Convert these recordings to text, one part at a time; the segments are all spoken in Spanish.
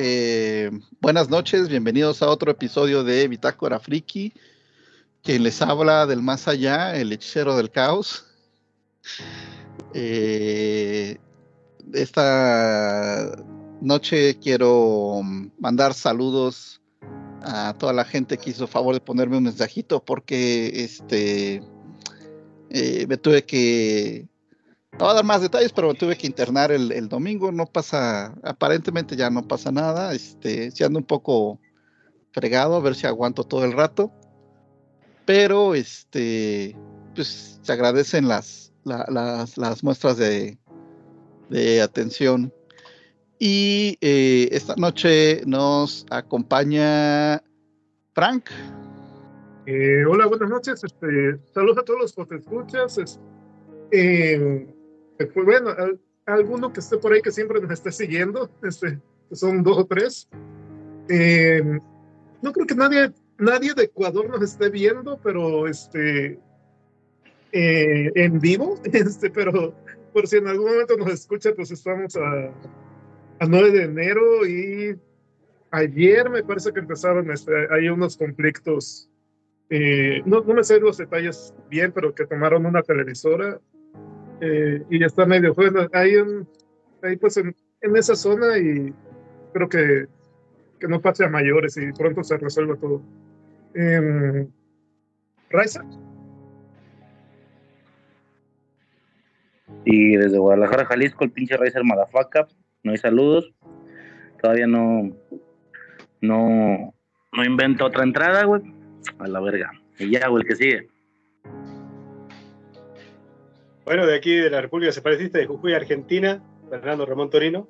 eh, buenas noches, bienvenidos a otro episodio de Bitácora Friki, quien les habla del más allá, el hechicero del caos. Eh, esta noche quiero mandar saludos a toda la gente que hizo favor de ponerme un mensajito porque este eh, me tuve que no voy a dar más detalles, pero tuve que internar el, domingo. No pasa, aparentemente ya no pasa nada. Este, si ando un poco fregado, a ver si aguanto todo el rato. Pero este, pues se agradecen las, las, muestras de, atención. Y eh, esta noche nos acompaña Frank. Eh, hola, buenas noches. Este, saludos a todos los que te escuchas. Eh, pues bueno, alguno que esté por ahí que siempre nos esté siguiendo, este, son dos o tres. Eh, no creo que nadie, nadie de Ecuador nos esté viendo, pero este, eh, en vivo, este, pero por si en algún momento nos escucha, pues estamos a, a 9 de enero y ayer me parece que empezaron, este, hay unos conflictos, eh, no, no me sé los detalles bien, pero que tomaron una televisora eh, y está medio bueno, ahí, ahí pues en, en, esa zona y creo que, que, no pase a mayores y pronto se resuelva todo. Eh. Y desde Guadalajara, Jalisco, el pinche Raizer Madafaca, no hay saludos. Todavía no, no, no invento otra entrada, güey. A la verga. Y ya, güey, el que sigue. Bueno, de aquí de la República Separatista de Jujuy, Argentina, Fernando Ramón Torino.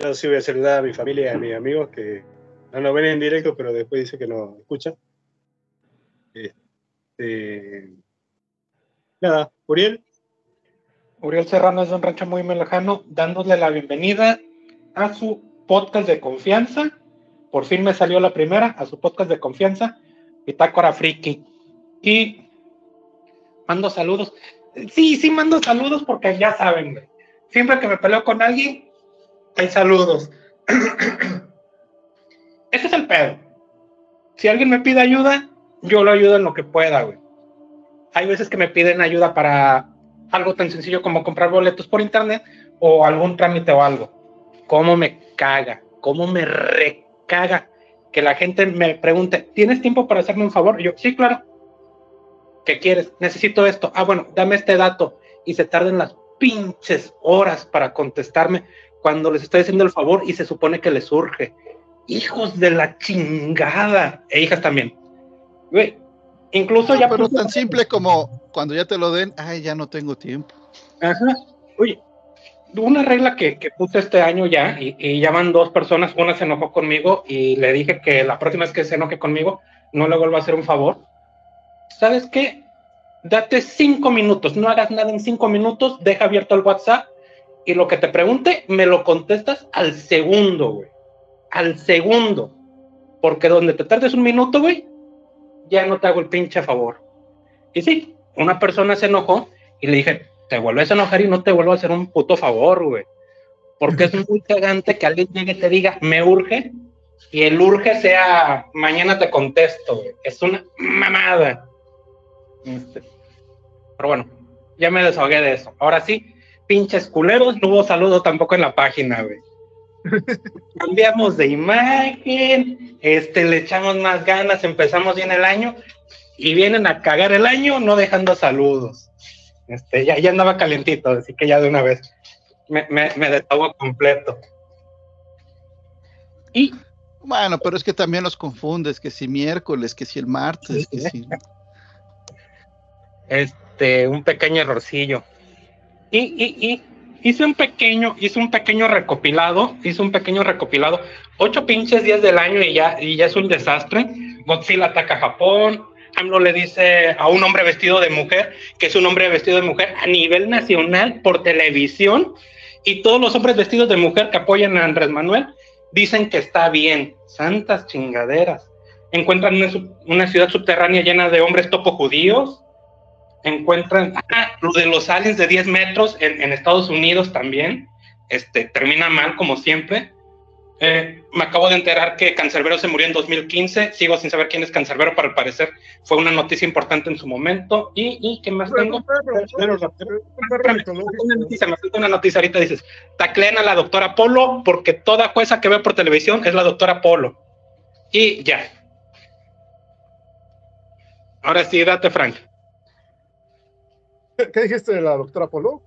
Yo sí voy a saludar a mi familia y a mis amigos que no nos ven en directo, pero después dice que nos escuchan. Este... Nada, Uriel. Uriel Serrano es un rancho muy melajano, dándole la bienvenida a su podcast de confianza. Por fin me salió la primera, a su podcast de confianza, Pitácora Friki. Y mando saludos. Sí, sí mando saludos porque ya saben, Siempre que me peleo con alguien, hay saludos. Ese es el pedo. Si alguien me pide ayuda, yo lo ayudo en lo que pueda, güey. Hay veces que me piden ayuda para algo tan sencillo como comprar boletos por internet o algún trámite o algo. ¿Cómo me caga? ¿Cómo me recaga? Que la gente me pregunte, ¿tienes tiempo para hacerme un favor? Y yo, sí, claro. ¿Qué quieres? Necesito esto. Ah, bueno, dame este dato. Y se tardan las pinches horas para contestarme cuando les estoy haciendo el favor y se supone que les surge. Hijos de la chingada. E hijas también. Güey, incluso ya... Pero tan simple como cuando ya te lo den, ay, ya no tengo tiempo. Ajá. Oye, una regla que, que puse este año ya, y, y, ya van dos personas, una se enojó conmigo y le dije que la próxima vez que se enoje conmigo, no le vuelva a hacer un favor ¿sabes qué? Date cinco minutos, no hagas nada en cinco minutos, deja abierto el WhatsApp y lo que te pregunte, me lo contestas al segundo, güey. Al segundo. Porque donde te tardes un minuto, güey, ya no te hago el pinche favor. Y sí, una persona se enojó y le dije, te vuelves a enojar y no te vuelvo a hacer un puto favor, güey. Porque es muy cagante que alguien llegue y te diga, me urge, y el urge sea, mañana te contesto, güey. Es una mamada. Este, pero bueno, ya me desahogué de eso. Ahora sí, pinches culeros, no hubo saludo tampoco en la página, güey. Cambiamos de imagen, este, le echamos más ganas, empezamos bien el año y vienen a cagar el año no dejando saludos. Este, ya, ya andaba calentito, así que ya de una vez me, me, me completo. Y bueno, pero es que también los confundes, que si miércoles, que si el martes, que si este, un pequeño errorcillo. Y, y, y hice un pequeño, hice un pequeño recopilado, hice un pequeño recopilado, ocho pinches días del año y ya, y ya es un desastre. Godzilla ataca a Japón, AMLO le dice a un hombre vestido de mujer que es un hombre vestido de mujer a nivel nacional por televisión y todos los hombres vestidos de mujer que apoyan a Andrés Manuel dicen que está bien. Santas chingaderas. Encuentran una, una ciudad subterránea llena de hombres topo judíos encuentran ah, lo de los aliens de 10 metros en, Estados Unidos también. Este, termina mal, como siempre. Eh, me acabo de enterar que Cancerbero se murió en 2015. Sigo sin saber quién es Cancerbero, para el parecer fue una noticia importante en su momento. ¿Y, y qué más tengo? Una noticia, ahorita dices: taclean a la doctora Polo porque toda jueza que ve por televisión es la doctora Polo. Y ya. Ahora sí, date, Frank. ¿Qué dijiste de la doctora Polo?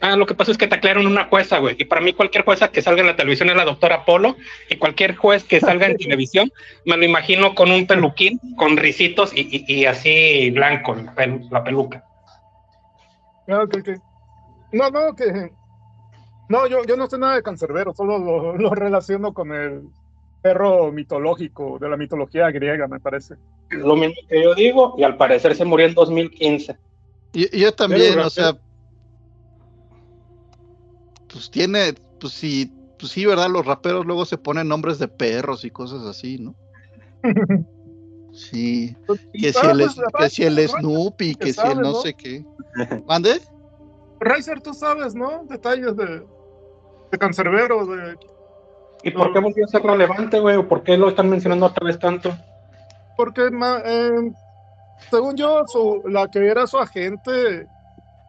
Ah, lo que pasa es que taclearon una jueza, güey. Y para mí cualquier jueza que salga en la televisión es la doctora Polo. Y cualquier juez que salga en televisión, me lo imagino con un peluquín, con risitos y, así blanco, la, peluca. Ah, no, no, que... No, yo, yo no sé nada de cancerbero, solo lo, lo relaciono con el perro mitológico de la mitología griega, me parece. Lo mismo que yo digo, y al parecer se murió en 2015. Yo también, o sea, pues tiene, pues sí, pues sí, ¿verdad? Los raperos luego se ponen nombres de perros y cosas así, ¿no? Sí, pues, que si, el, que si el Snoopy, que si el no, sé qué. ¿Mande? Riser, tú sabes, ¿no? Detalles de, de Cancerbero, de... ¿Y por qué volvió a ser relevante, güey? ¿O por qué lo están mencionando otra vez tanto? Porque eh, según yo, la que era su agente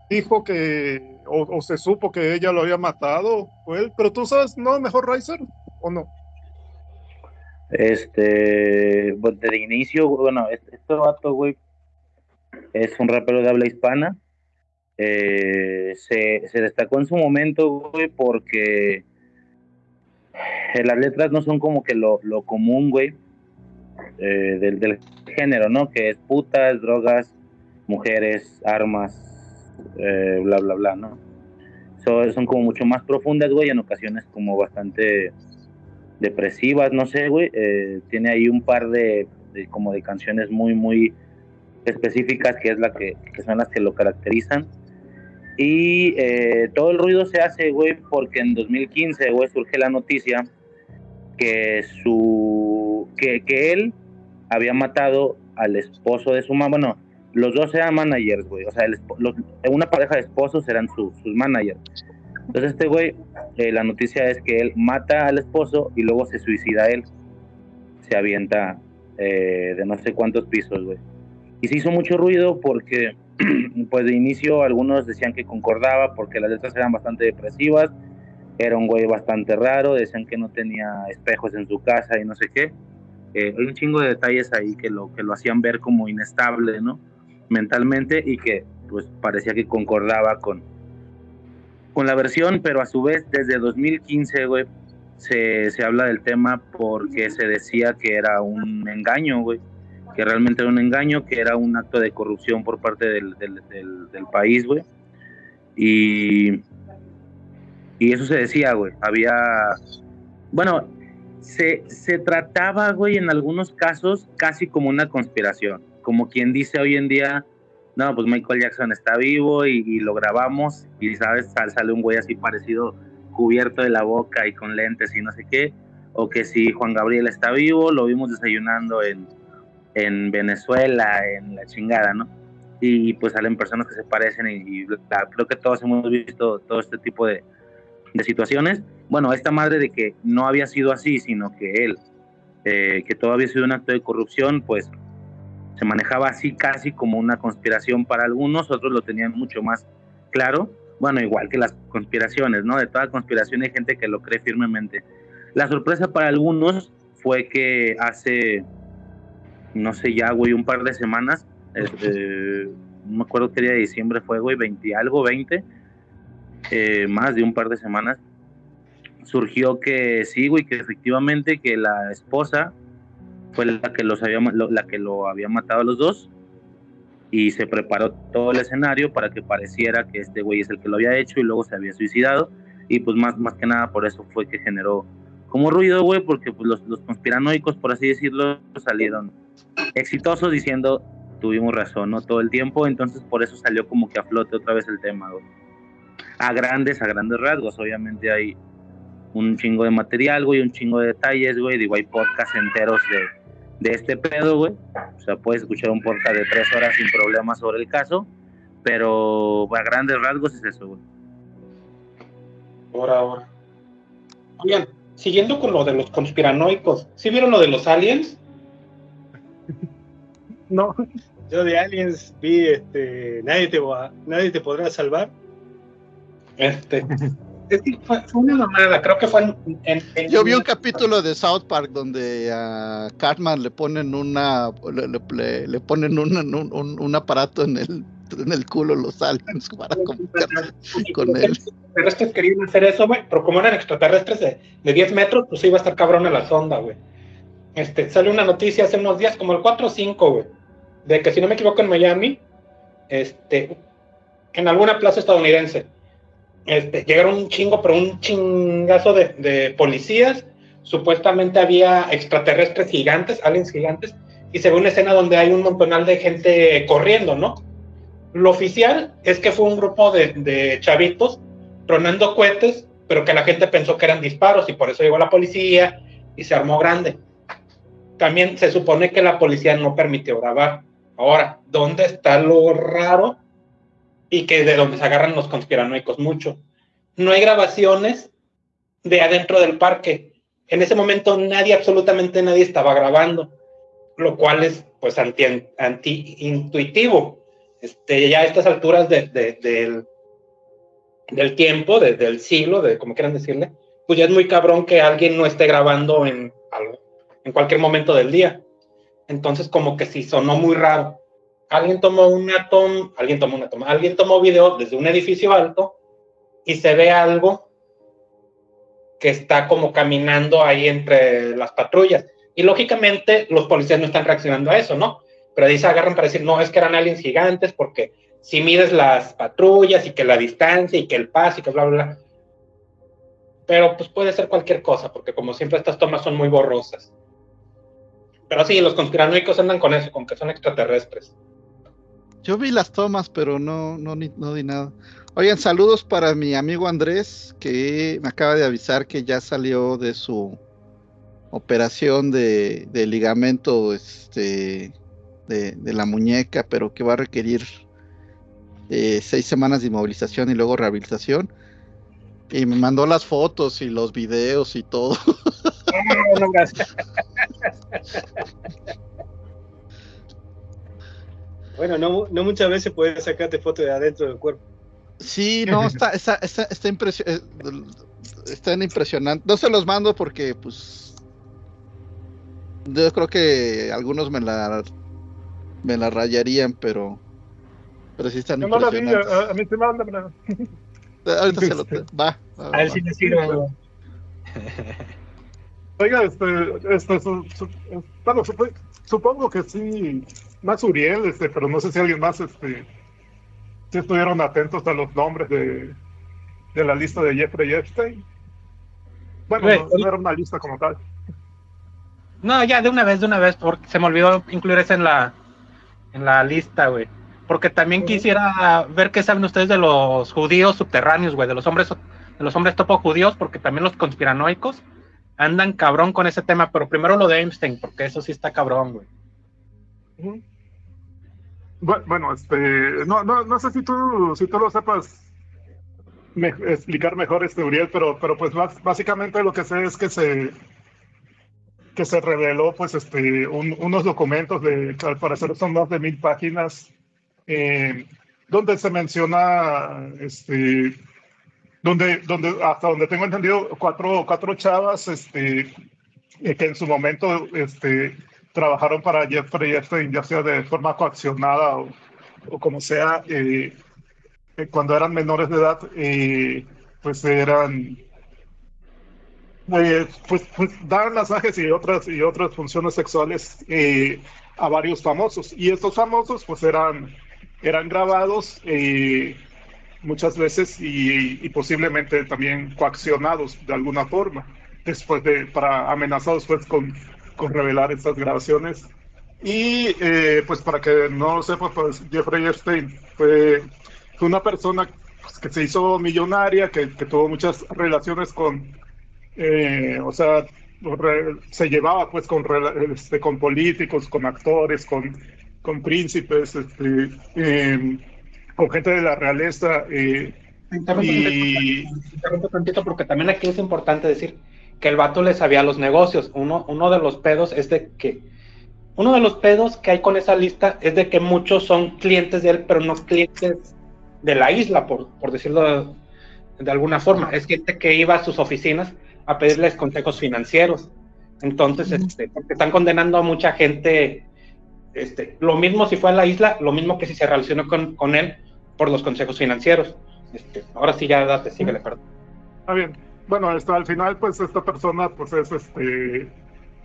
dijo que, o, se supo que ella lo había matado, él. Pero tú sabes, ¿no? Mejor Riser o no? Este, pues de inicio, bueno, este, vato, güey, es un rapero de habla hispana. Eh, se, se, destacó en su momento, güey, porque las letras no son como que lo, lo común, güey. Eh, del, género, ¿no? Que es putas, drogas, mujeres, armas, eh, bla, bla, bla, ¿no? son como mucho más profundas, güey, en ocasiones como bastante depresivas, no sé, güey. Eh, tiene ahí un par de, como de canciones muy, muy específicas que es la que, que son las que lo caracterizan. Y todo el ruido se hace, güey, porque en 2015, güey, surge la noticia que su que, que él había matado al esposo de su mamá. Bueno, los dos eran managers, güey. O sea, una pareja de esposos eran sus managers. Entonces este güey, eh, la noticia es que él mata al esposo y luego se suicida él. Se avienta eh, de no sé cuántos pisos, güey. Y se hizo mucho ruido porque, pues de inicio algunos decían que concordaba porque las letras eran bastante depresivas. Era un güey bastante raro, decían que no tenía espejos en su casa y no sé qué hay un chingo de detalles ahí que lo, que lo hacían ver como inestable, ¿no? Mentalmente y que pues parecía que concordaba con, con la versión, pero a su vez desde 2015, güey, se, se habla del tema porque se decía que era un engaño, güey, que realmente era un engaño, que era un acto de corrupción por parte del, del, del país, güey. Y, y eso se decía, güey. Había, bueno, se, se trataba, güey, en algunos casos casi como una conspiración, como quien dice hoy en día, no, pues Michael Jackson está vivo y, lo grabamos y, ¿sabes? sale un güey así parecido, cubierto de la boca y con lentes y no sé qué, o que si Juan Gabriel está vivo, lo vimos desayunando en, en Venezuela, en la chingada, ¿no? Y, pues salen personas que se parecen y, creo que todos hemos visto todo este tipo de, de situaciones bueno, esta madre de que no había sido así, sino que él, eh, que todo había sido un acto de corrupción, pues se manejaba así casi como una conspiración para algunos, otros lo tenían mucho más claro, bueno, igual que las conspiraciones, ¿no? De toda conspiración hay gente que lo cree firmemente. La sorpresa para algunos fue que hace, no sé ya, güey, un par de semanas, este, no me acuerdo qué día de diciembre fue, güey, 20 algo, 20, eh, más de un par de semanas, surgió que sí, güey, que efectivamente que la esposa fue la que los había la que lo había matado a los dos y se preparó todo el escenario para que pareciera que este güey es el que lo había hecho y luego se había suicidado y pues más, más que nada por eso fue que generó como ruido, güey, porque pues los, los conspiranoicos, por así decirlo, salieron exitosos diciendo tuvimos razón, ¿no? Todo el tiempo, entonces por eso salió como que a flote otra vez el tema, güey. A grandes, a grandes rasgos, obviamente hay un chingo de material, güey, un chingo de detalles, güey, digo, hay podcasts enteros de, de este pedo, güey. O sea, puedes escuchar un podcast de tres horas sin problemas sobre el caso, pero a grandes rasgos es eso, güey. Por ahora. Oigan, siguiendo con lo de los conspiranoicos, ¿sí vieron lo de los aliens? No, Yo de Aliens vi este, nadie, te, va- nadie te podrá salvar. Este, es que fue, fue una mamada, creo que fue en, en- en- Yo vi un capítulo de South Park donde a Cartman le ponen una le, le- le- le ponen un, un- un- un aparato en el en el culo los aliens para comunicarse con él. Los extraterrestres querían hacer eso, güey, pero como eran extraterrestres de, de 10 metros, pues iba a estar cabrón en la sonda, güey. Este, sale una noticia hace unos días, como el 4 o 5, güey, de que si no me equivoco en Miami, este, en alguna plaza estadounidense, este, llegaron un chingo, pero un chingazo de, policías, supuestamente había extraterrestres gigantes, aliens gigantes, y se ve una escena donde hay un montonal de gente corriendo, ¿no? Lo oficial es que fue un grupo de, de chavitos tronando cohetes, pero que la gente pensó que eran disparos y por eso llegó la policía y se armó grande. También se supone que la policía no permitió grabar. Ahora, ¿dónde está lo raro? Y que de donde se agarran los conspiranoicos mucho. No hay grabaciones de adentro del parque. En ese momento nadie, absolutamente nadie estaba grabando, lo cual es pues anti, anti-intuitivo. Este, ya a estas alturas de- de- del, tiempo, de- del siglo, de como quieran decirle, pues ya es muy cabrón que alguien no esté grabando en, en cualquier momento del día. Entonces, como que sí sonó muy raro. Alguien tomó una toma, alguien tomó una toma, alguien tomó video desde un edificio alto y se ve algo que está como caminando ahí entre las patrullas. Y lógicamente los policías no están reaccionando a eso, ¿no? Pero ahí se agarran para decir, no, es que eran aliens gigantes porque si mides las patrullas y que la distancia y que el paso y que bla, bla, bla. Pero pues puede ser cualquier cosa, porque como siempre estas tomas son muy borrosas. Pero sí, los conspiranoicos andan con eso, con que son extraterrestres. Yo vi las tomas, pero no, no, ni- no di nada. Oigan, saludos para mi amigo Andrés, que me acaba de avisar que ya salió de su operación de, de ligamento este, de, de la muñeca, pero que va a requerir eh, seis semanas de inmovilización y luego rehabilitación. Y me mandó las fotos y los videos y todo. No, no, gracias. Bueno, no, no muchas veces puedes sacarte fotos de adentro del cuerpo. Sí, no, está, está, está, está, impresio- eh, están impresionantes. No se los mando porque, pues, yo creo que algunos me la, me la rayarían, pero, pero sí están no la vi, impresionantes. a, a mí se mándamela. Ahorita se lo va. va, A él va. sí le sirve. Oiga, este, este, su- su- bueno, supo- supongo que sí, más Uriel, este, pero no sé si alguien más, este, si estuvieron atentos a los nombres de, de la lista de Jeffrey Epstein. Bueno, no, no era una lista como tal. No, ya de una vez, de una vez, porque se me olvidó incluir eso en la, en la lista, güey. Porque también quisiera ver qué saben ustedes de los judíos subterráneos, güey, de los hombres, de los hombres topo judíos, porque también los conspiranoicos andan cabrón con ese tema, pero primero lo de Einstein, porque eso sí está cabrón, güey. Bueno, este, no, no, no sé si tú, si tú lo sepas explicar mejor, este Uriel, pero, pero pues básicamente lo que sé es que se que se reveló pues este un- unos documentos de que al parecer son más de mil páginas eh, donde se menciona este donde donde hasta donde tengo entendido cuatro cuatro chavas este eh, que en su momento este trabajaron para Jeffrey Epstein, ya sea de forma coaccionada o, o como sea, eh, eh, cuando eran menores de edad, eh, pues eran, eh, pues, pues dar masajes y otras, y otras funciones sexuales eh, a varios famosos. Y estos famosos pues eran, eran grabados eh, muchas veces y, y, posiblemente también coaccionados de alguna forma, después de, para amenazados pues con, con revelar estas grabaciones. Y eh, pues para que no lo sepa, pues Jeffrey Epstein fue, fue una persona pues, que se hizo millonaria, que, que tuvo muchas relaciones con, eh, o sea, se llevaba pues con, este, con políticos, con actores, con, con príncipes, este, eh, con gente de la realeza. Eh, y... interrumpo tantito porque también aquí es importante decir que el vato le sabía los negocios. Uno, uno de los pedos es de que uno de los pedos que hay con esa lista es de que muchos son clientes de él, pero no clientes de la isla, por, por decirlo de, de alguna forma. Es gente que iba a sus oficinas a pedirles consejos financieros. Entonces, este, porque están condenando a mucha gente, este, lo mismo si fue a la isla, lo mismo que si se relacionó con, con él por los consejos financieros. Este, ahora sí ya date, síguele, perdón. Está bien. Bueno, al final, pues esta persona, pues es este,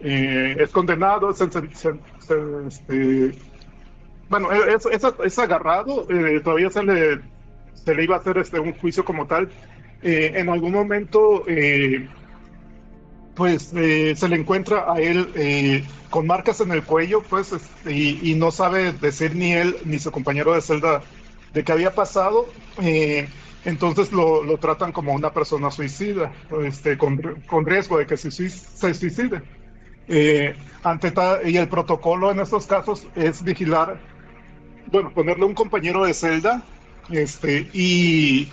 eh, es condenado, es, este, bueno, es, es, es agarrado, eh, todavía se le, se le iba a hacer este, un juicio como tal. Eh, en algún momento eh, pues eh, se le encuentra a él con marcas en el cuello, pues, este, y, no sabe decir ni él ni su compañero de celda de qué había pasado. Entonces lo, lo, tratan como una persona suicida, este, con, con riesgo de que se, se suicide. Eh, ante y el protocolo en estos casos es vigilar, bueno, ponerle un compañero de celda este, y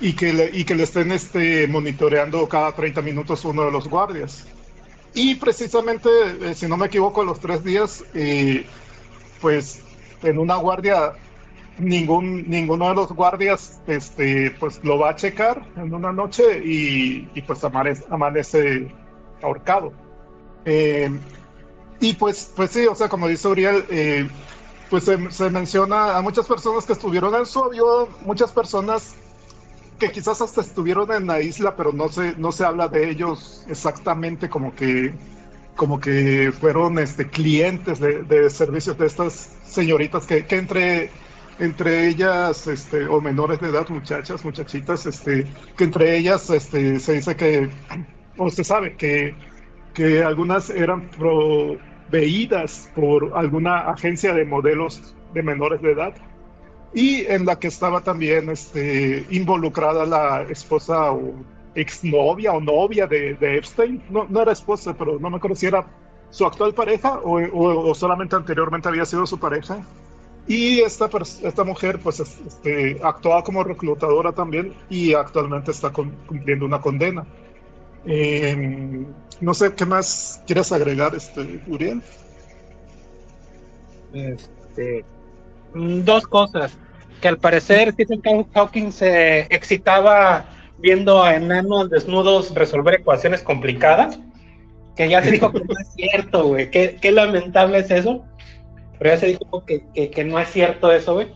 y que le, y que le estén este, monitoreando cada 30 minutos uno de los guardias. Y precisamente, eh, si no me equivoco, a los tres días, eh, pues en una guardia, ningún, ninguno de los guardias este, pues, lo va a checar en una noche y, y pues amanece, amanece ahorcado. Eh, y pues, pues sí, o sea, como dice Uriel, eh, pues se, se, menciona a muchas personas que estuvieron en su avión, muchas personas que quizás hasta estuvieron en la isla, pero no se, no se habla de ellos exactamente como que, como que fueron este, clientes de, de servicios de estas señoritas que, que entre, entre ellas, este, o menores de edad, muchachas, muchachitas, este, que entre ellas este, se dice que, o se sabe que, que algunas eran proveídas por alguna agencia de modelos de menores de edad y en la que estaba también este, involucrada la esposa o exnovia o novia de, de Epstein. No, no, era esposa, pero no me acuerdo si era su actual pareja o, o, o solamente anteriormente había sido su pareja. Y esta, esta mujer pues este, actuaba como reclutadora también y actualmente está cumpliendo una condena. Eh, no sé qué más quieres agregar, este, Uriel. Este, dos cosas que al parecer Stephen Hawking se excitaba viendo a enanos desnudos resolver ecuaciones complicadas, que ya se dijo que no es cierto, güey. Qué, qué, lamentable es eso. Pero ya se dijo que, que, que no es cierto eso, güey.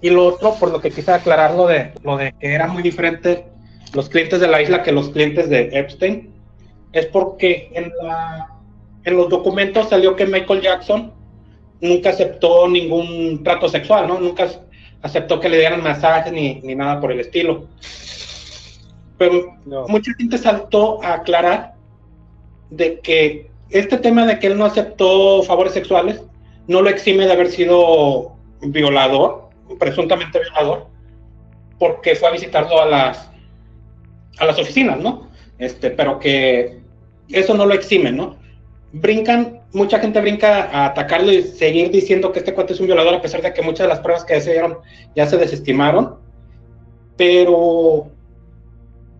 Y lo otro, por lo que quise aclarar lo de, lo de que era muy diferente los clientes de la isla que los clientes de Epstein, es porque en, la, en los documentos salió que Michael Jackson nunca aceptó ningún trato sexual, ¿no? Nunca aceptó que le dieran masajes ni, ni nada por el estilo. Pero no. mucha gente saltó a aclarar de que este tema de que él no aceptó favores sexuales no lo exime de haber sido violador, presuntamente violador, porque fue a visitarlo a las, a las oficinas, ¿no? Este, pero que eso no lo exime, ¿no? Brincan mucha gente brinca a atacarlo y seguir diciendo que este cuate es un violador, a pesar de que muchas de las pruebas que se dieron ya se desestimaron, pero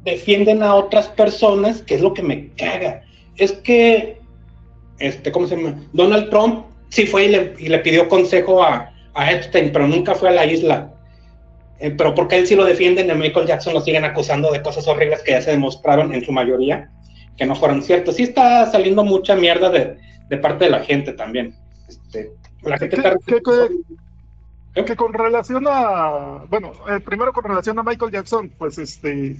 defienden a otras personas, que es lo que me caga. Es que, este, ¿cómo se llama? Donald Trump sí fue y le, y le pidió consejo a, a, Epstein, pero nunca fue a la isla. Eh, pero porque él sí lo defienden, a Michael Jackson lo siguen acusando de cosas horribles que ya se demostraron en su mayoría que no fueron ciertos. Sí está saliendo mucha mierda de, de parte de la gente también. Este, la gente ¿Qué, está... ¿qué, qué, que con relación a, bueno, eh, primero con relación a Michael Jackson, pues este,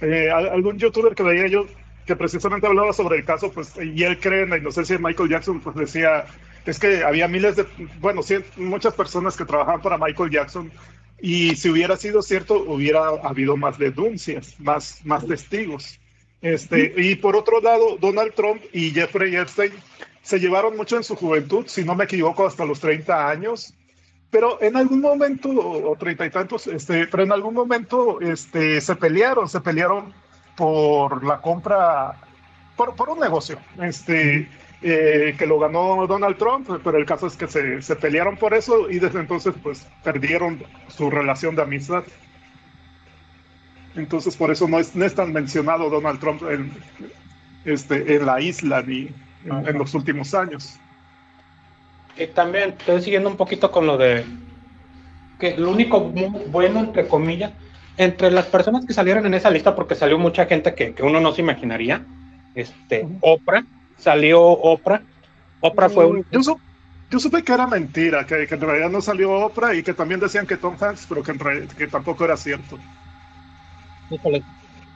eh, algún youtuber que veía yo que precisamente hablaba sobre el caso, pues, y él cree en la inocencia de Michael Jackson, pues decía, es que había miles de, bueno, muchas personas que trabajaban para Michael Jackson y si hubiera sido cierto, hubiera habido más denuncias, más, más testigos. Este, y por otro lado, Donald Trump y Jeffrey Epstein se llevaron mucho en su juventud, si no me equivoco, hasta los 30 años. Pero en algún momento, o treinta y tantos, este, pero en algún momento este, se pelearon, se pelearon por la compra, por, un negocio. Este, eh, que lo ganó Donald Trump, pero el caso es que se, pelearon por eso y desde entonces pues perdieron su relación de amistad. Entonces por eso no es, no es tan mencionado Donald Trump en, este, en la isla ni en, los últimos años. Y también estoy siguiendo un poquito con lo de que lo único bueno, entre comillas, entre las personas que salieron en esa lista, porque salió mucha gente que, que uno no se imaginaría, este, Oprah, salió Oprah. Oprah fue un... Yo, supe que era mentira, que, en realidad no salió Oprah y que también decían que Tom Hanks, pero que, en que tampoco era cierto.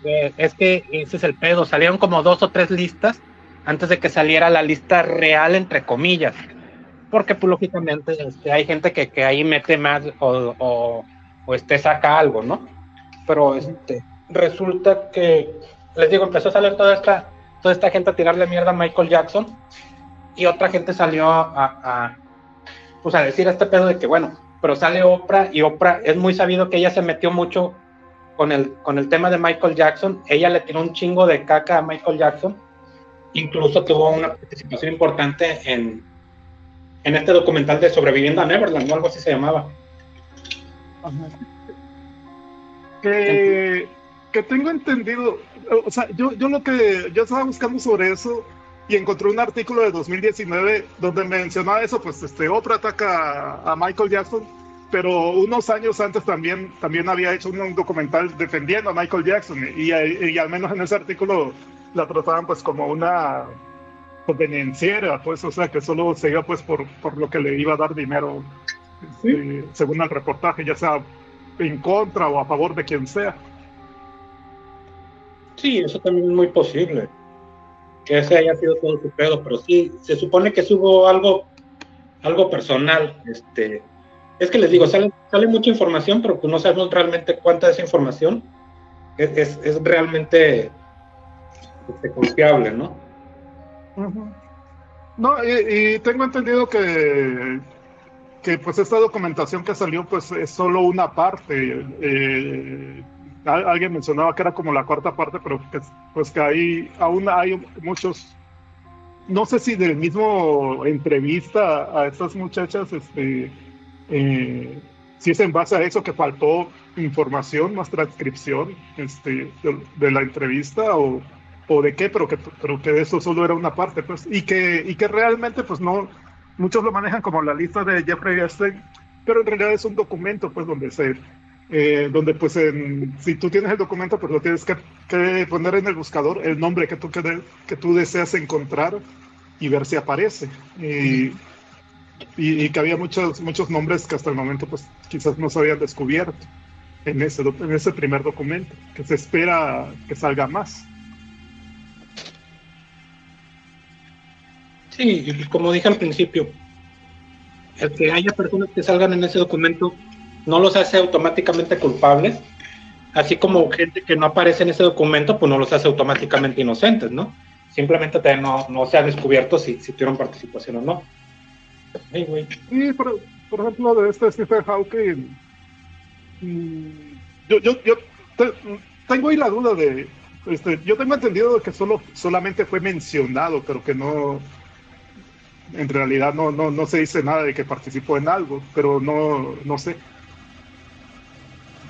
Eh, es que ese es el pedo. Salieron como dos o tres listas antes de que saliera la lista real, entre comillas. Porque, pues, lógicamente, este, hay gente que, que, ahí mete más o, o, o, este, saca algo, ¿no? Pero este, resulta que, les digo, empezó a salir toda esta toda esta gente a tirarle mierda a Michael Jackson y otra gente salió a, pues a decir este pedo de que bueno, pero sale Oprah y Oprah es muy sabido que ella se metió mucho con el, con el tema de Michael Jackson, ella le tiró un chingo de caca a Michael Jackson, incluso tuvo una participación importante en, en este documental de Sobreviviendo a Neverland o algo así se llamaba. Que, que tengo entendido, o sea, yo, yo lo que yo estaba buscando sobre eso y encontré un artículo de 2019 donde mencionaba eso, pues este Oprah ataca a, Michael Jackson, pero unos años antes también, también había hecho un, documental defendiendo a Michael Jackson y, y, al menos en ese artículo la trataban pues como una convenienciera, pues, o sea, que solo se iba pues por, por lo que le iba a dar dinero, este, según el reportaje, ya sea en contra o a favor de quien sea. Sí, eso también es muy posible. Que ese haya sido todo su pedo, pero sí, se supone que hubo algo, algo personal. Este, es que les digo, sale, sale mucha información, pero pues no sabemos realmente cuánta de esa información es, es, realmente este, confiable, ¿no? No, y, tengo entendido que, que pues esta documentación que salió pues es solo una parte. Eh, alguien mencionaba que era como la cuarta parte, pero que, pues que ahí aún hay muchos, no sé si del mismo entrevista a estas muchachas, este, eh, si es en base a eso que faltó información, más transcripción este, de, la entrevista o, o, de qué, pero que, pero que eso solo era una parte, pues, y que, y que realmente, pues no, muchos lo manejan como la lista de Jeffrey Epstein, pero en realidad es un documento, pues, donde se eh, donde pues si tú tienes el documento, pues lo tienes que, poner en el buscador el nombre que tú, que, que tú deseas encontrar y ver si aparece. Y, y, que había muchos, muchos nombres que hasta el momento pues quizás no se habían descubierto en ese, en ese primer documento, que se espera que salga más. Sí, como dije al principio, el que haya personas que salgan en ese documento no los hace automáticamente culpables, así como gente que no aparece en ese documento, pues no los hace automáticamente inocentes, ¿no? Simplemente no, no se ha descubierto si, si tuvieron participación o no. Y por, ejemplo, de este Stephen Hawking, mm, yo, yo, yo tengo ahí la duda de, este, yo tengo entendido que solo, solamente fue mencionado, pero que no, en realidad no, no, no se dice nada de que participó en algo, pero no, no sé.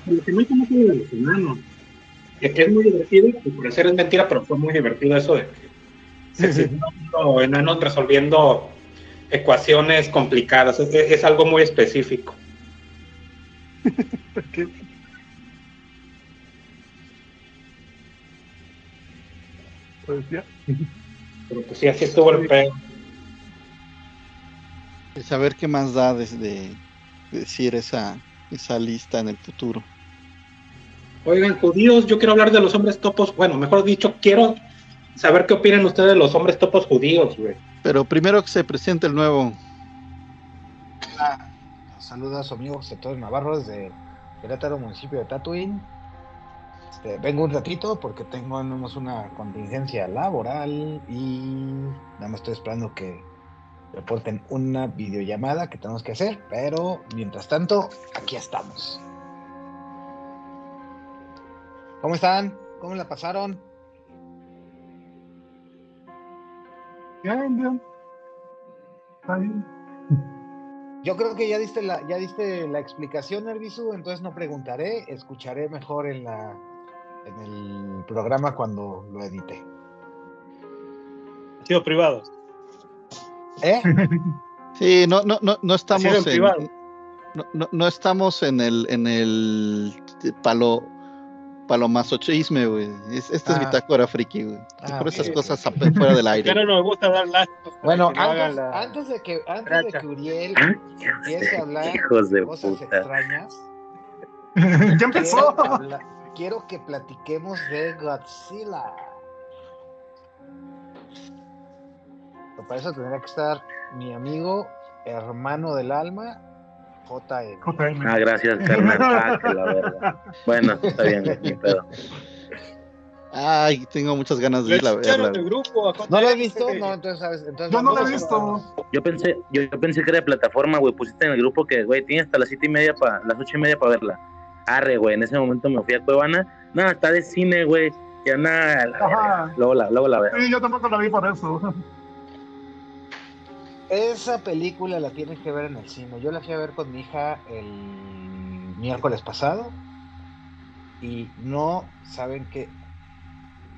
Lo que no como que de los enanos, que es muy divertido, y por ser es mentira, pero fue muy divertido eso de que sí, enanos resolviendo ecuaciones complicadas, es, algo muy específico. Pues ya. Pero pues sí, así estuvo el pedo. Saber qué más da desde decir esa, esa lista en el futuro. Oigan, judíos, yo quiero hablar de los hombres topos. Bueno, mejor dicho, quiero saber qué opinan ustedes de los hombres topos judíos, güey. Pero primero que se presente el nuevo. Hola, saludos a su amigo José Antonio Navarro desde Querétaro, municipio de Tatuín. Este, vengo un ratito porque tenemos una contingencia laboral y nada más estoy esperando que reporten una videollamada que tenemos que hacer, pero mientras tanto, aquí estamos. ¿Cómo están? ¿Cómo la pasaron? Bien, bien. Está bien. Yo creo que ya diste la, ya diste la explicación, Nervisu, entonces no preguntaré, escucharé mejor en la en el programa cuando lo edite. Ha sido privado. ¿Eh? Sí, no, no, no, estamos en no, no, no estamos en el, en el palo, palomasochisme, güey. Es, esta es Ah. bitácora friki, güey. Ah, Por esas cosas fuera del aire. Pero nos gusta dar lástima. para Bueno, antes, la- antes de que antes de que Uriel Ah, empiece a hablar Hijos de cosas puta. extrañas, ya quiero, quiero que platiquemos de Godzilla. Pero Para eso tendría que estar mi amigo, hermano del alma, JM. JM. Ah, gracias, carnal. Ah, que la. Bueno, está bien, pedo. Ay, tengo muchas ganas de irla a verla. ¿No lo has JM, visto? No, entonces sabes. Entonces Yo no lo he visto. Yo pensé, yo, yo pensé que era de plataforma, güey. Pusiste en el grupo que, güey, tiene hasta las siete y media para, las ocho y media para verla. Arre, güey. En ese momento me fui a Cuevana. No, está de cine, güey. Ya nada. la. Luego la, luego la veo. Sí, yo tampoco la vi por eso. Esa película la tienes que ver en el cine. Yo la fui a ver con mi hija el miércoles pasado. Y no saben qué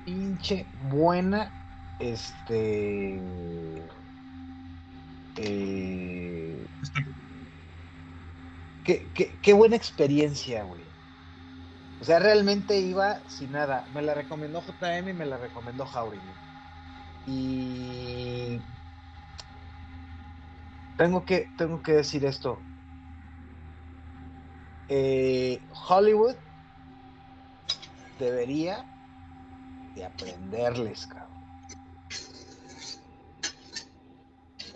pinche buena. Este. eh, qué, qué- qué buena experiencia, güey. O sea, realmente iba sin nada. Me la recomendó JM y me la recomendó Jauregui. Y tengo que, tengo que decir esto. Eh, Hollywood debería de aprenderles, cabrón.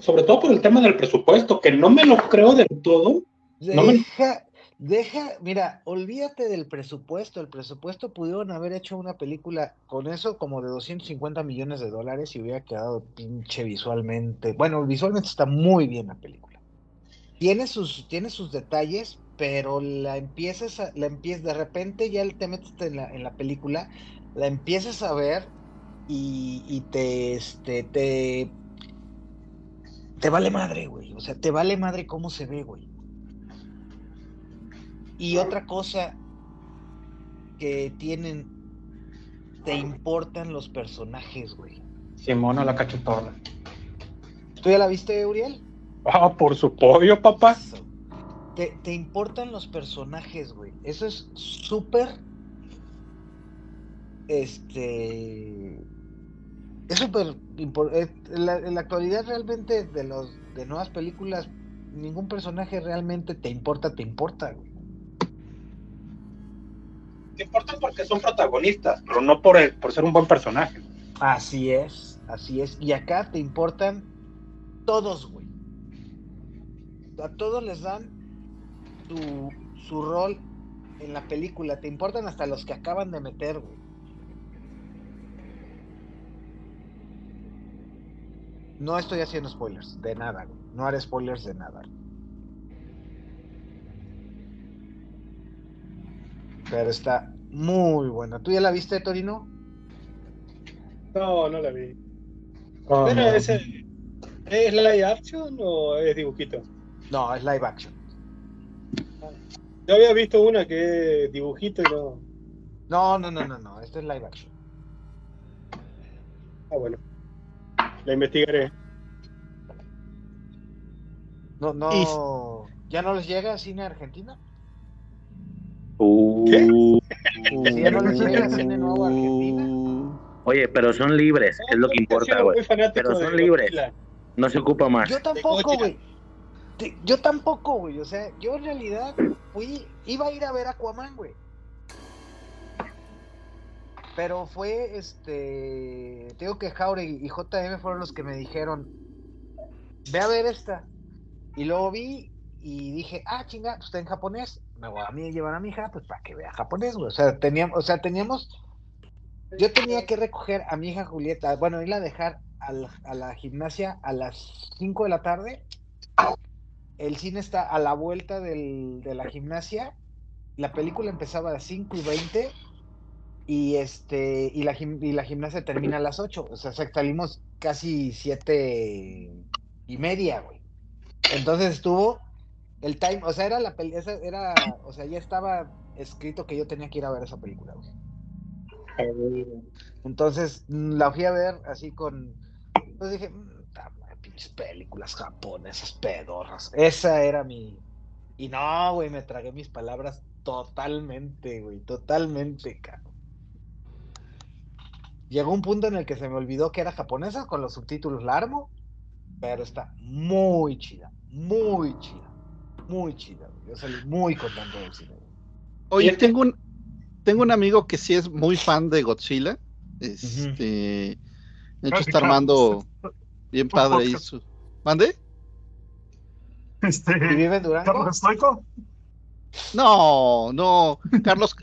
Sobre todo por el tema del presupuesto, que no me lo creo del todo. No me- Deja, mira, olvídate del presupuesto. El presupuesto pudieron haber hecho una película con eso como de 250 millones de dólares y hubiera quedado pinche visualmente. Bueno, visualmente está muy bien la película. Tiene sus, tiene sus detalles, pero la empiezas a, la empiezas, de repente ya te metes en la, en la película, la empiezas a ver y, y te, este, te, te vale madre, güey. O sea, te vale madre cómo se ve, güey. Y otra cosa que tienen, te importan los personajes, güey. Simona la cachetona. ¿Tú ya la viste, Uriel? Ah, por su pollo, papá. Te, te importan los personajes, güey. Eso es súper. Este. Es súper importante. En la, en la actualidad, realmente, de los de nuevas películas, ningún personaje realmente te importa, te importa, güey. Te importan porque son protagonistas, pero no por, el- por ser un buen personaje. Así es, así es. Y acá te importan todos, güey. A todos les dan su, su rol en la película. Te importan hasta los que acaban de meter, güey. No estoy haciendo spoilers, de nada, güey. No haré spoilers de nada. Pero está muy buena. ¿Tú ya la viste, Torino? No, no la vi. Ah, Pero no. ese, ¿Es live action o es dibujito? No, es live action. Yo había visto una que es dibujito y no. No, no, no, no, no. Esto es live action. Ah, bueno. La investigaré. No, no. ¿Ya no les llega cine argentina? Uh, Uh, Oye, pero son libres, es lo que importa, güey. Pero son libres. No se ocupa más. Yo tampoco, güey. Te- Yo tampoco, güey. O sea, yo en realidad fui, iba a ir a ver Aquaman, güey. pero fue este. Tengo que Jauregui y JM fueron los que me dijeron: Ve a ver esta. Y luego vi y dije: Ah, chinga, pues está en japonés. Me voy a mí llevar a mi hija, pues para que vea japonés, güey. O sea, teníamos, o sea, teníamos. Yo tenía que recoger a mi hija Julieta, bueno, irla a dejar a la gimnasia a las 5 de la tarde. El cine está a la vuelta del- de la gimnasia. La película empezaba a las 5 y 20 y este y la, gim- y la gimnasia termina a las 8. O sea, salimos casi 7 y media, güey. Entonces estuvo el time, o sea, era la peli, esa era, o sea, ya estaba escrito que yo tenía que ir a ver esa película, güey. Entonces la fui a ver así con. Pues dije, "Mm, pinches películas japonesas pedorras. Esa era mi. Y no, güey, me tragué mis palabras totalmente, güey, totalmente, cabrón. Llegó un punto en el que se me olvidó que era japonesa con los subtítulos largo, pero está muy chida, muy chida, muy chida. güey. Yo salí muy contento del cine. Oye, tengo un, tengo un amigo que sí es muy fan de Godzilla. Este, de hecho está armando bien padre ahí su. ¿Mande? Este, ¿Y vive en Durango? Carlos Stoico. No, no. Carlos,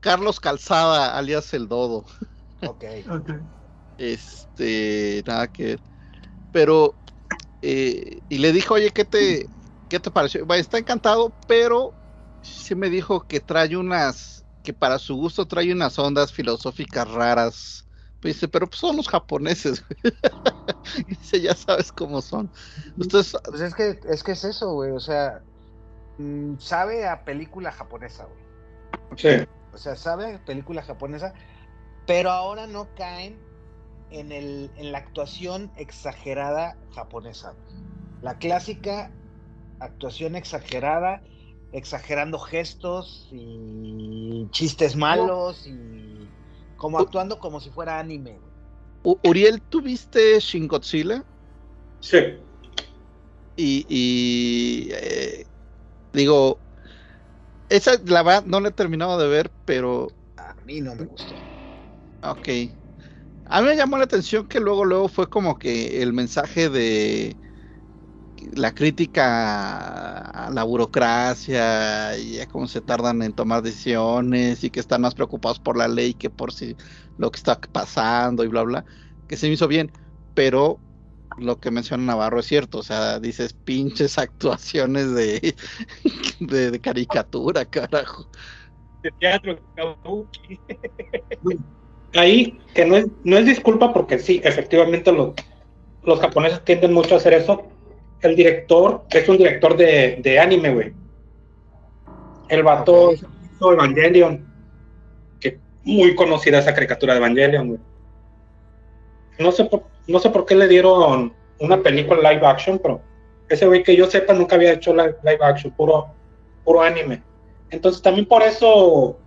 Carlos Calzada, alias el Dodo. Ok. Ok. Este, nada que ver. Pero, eh, y le dijo, oye, ¿qué te, qué te pareció? Bueno, está encantado, pero sí me dijo que trae unas, que para su gusto trae unas ondas filosóficas raras. Pues dice, pero pues son los japoneses. güey". dice, ya sabes cómo son. Ustedes, Pues es que es que es eso, güey. O sea, mm, sabe a película japonesa, güey. Sí. O sea, sabe a película japonesa, pero ahora no caen en, el, en la actuación exagerada japonesa. La clásica actuación exagerada, exagerando gestos y chistes malos y como actuando como si fuera anime. Uriel, ¿tuviste Shin Godzilla? Sí. Y, y, eh, digo, esa la verdad no la he terminado de ver, pero A mí no me gustó. ok. A mí me llamó la atención que luego, luego fue como que el mensaje de la crítica a la burocracia y a cómo se tardan en tomar decisiones y que están más preocupados por la ley que por si lo que está pasando y bla bla, que se me hizo bien, pero lo que menciona Navarro es cierto, o sea, dices pinches actuaciones de, de, de caricatura, carajo. De teatro, kabuki. Ahí, que no es, no es disculpa porque sí, efectivamente los, los japoneses tienden mucho a hacer eso. El director es un director de, de anime, güey. El vato Ok. hizo Evangelion. Que muy conocida esa caricatura de Evangelion, güey. No sé por, no sé por qué le dieron una película live action, pero ese güey que yo sepa nunca había hecho live, live action, puro, puro anime. Entonces también por eso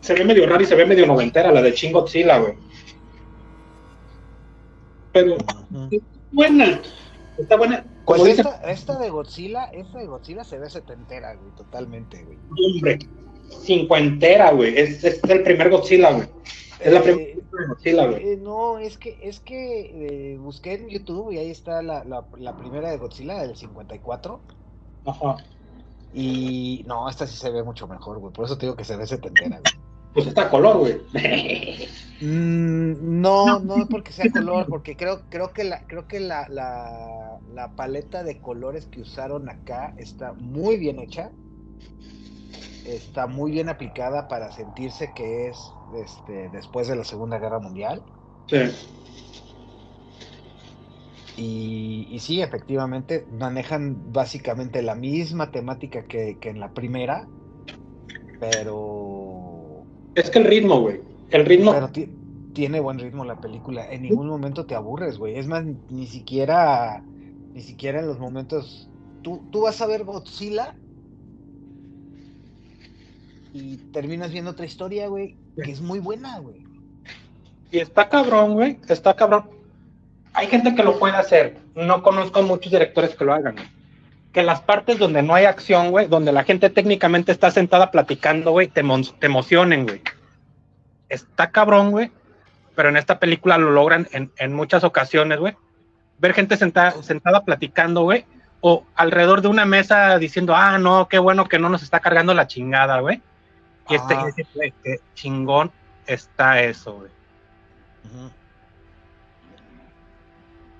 se ve medio raro y se ve medio noventera la de Shin Godzilla, güey. Pero buena, está buena. Pues Como dice, esta, esta de Godzilla, esta de Godzilla se ve setentera, güey, totalmente, güey. hombre, cincuentera, güey. Es, es el primer Godzilla, güey. Es la Eh, primera película de Godzilla, güey. Eh, no, es que, es que eh, busqué en YouTube y ahí está la, la, la primera de Godzilla del 54. Ajá. Y no, esta sí se ve mucho mejor, güey. Por eso te digo que se ve setentera, güey. Pues está color, güey. Mm, no, no porque sea color, porque creo, creo que la, creo que la, la, la paleta de colores que usaron acá está muy bien hecha. Está muy bien aplicada para sentirse que es este, después de la Segunda Guerra Mundial. Sí. Y, y sí, efectivamente, manejan básicamente la misma temática que, que en la primera, pero, Es que el ritmo, güey. El ritmo. pero tiene buen ritmo la película. En ningún momento te aburres, güey. Es más, ni siquiera, ni siquiera en los momentos. Tú, tú vas a ver Godzilla y terminas viendo otra historia, güey, que es muy buena, güey. Y está cabrón, güey. Está cabrón. Hay gente que lo puede hacer. No conozco muchos directores que lo hagan. güey. Que las partes donde no hay acción, güey, donde la gente técnicamente está sentada platicando, güey, te, te emocionen, güey. está cabrón, güey, pero en esta película lo logran en, en muchas ocasiones, güey. Ver gente sentada, sentada platicando, güey, o alrededor de una mesa diciendo, ah, no, qué bueno que no nos está cargando la chingada, güey. Y este, Ah. güey, qué chingón está eso, güey. Ujú.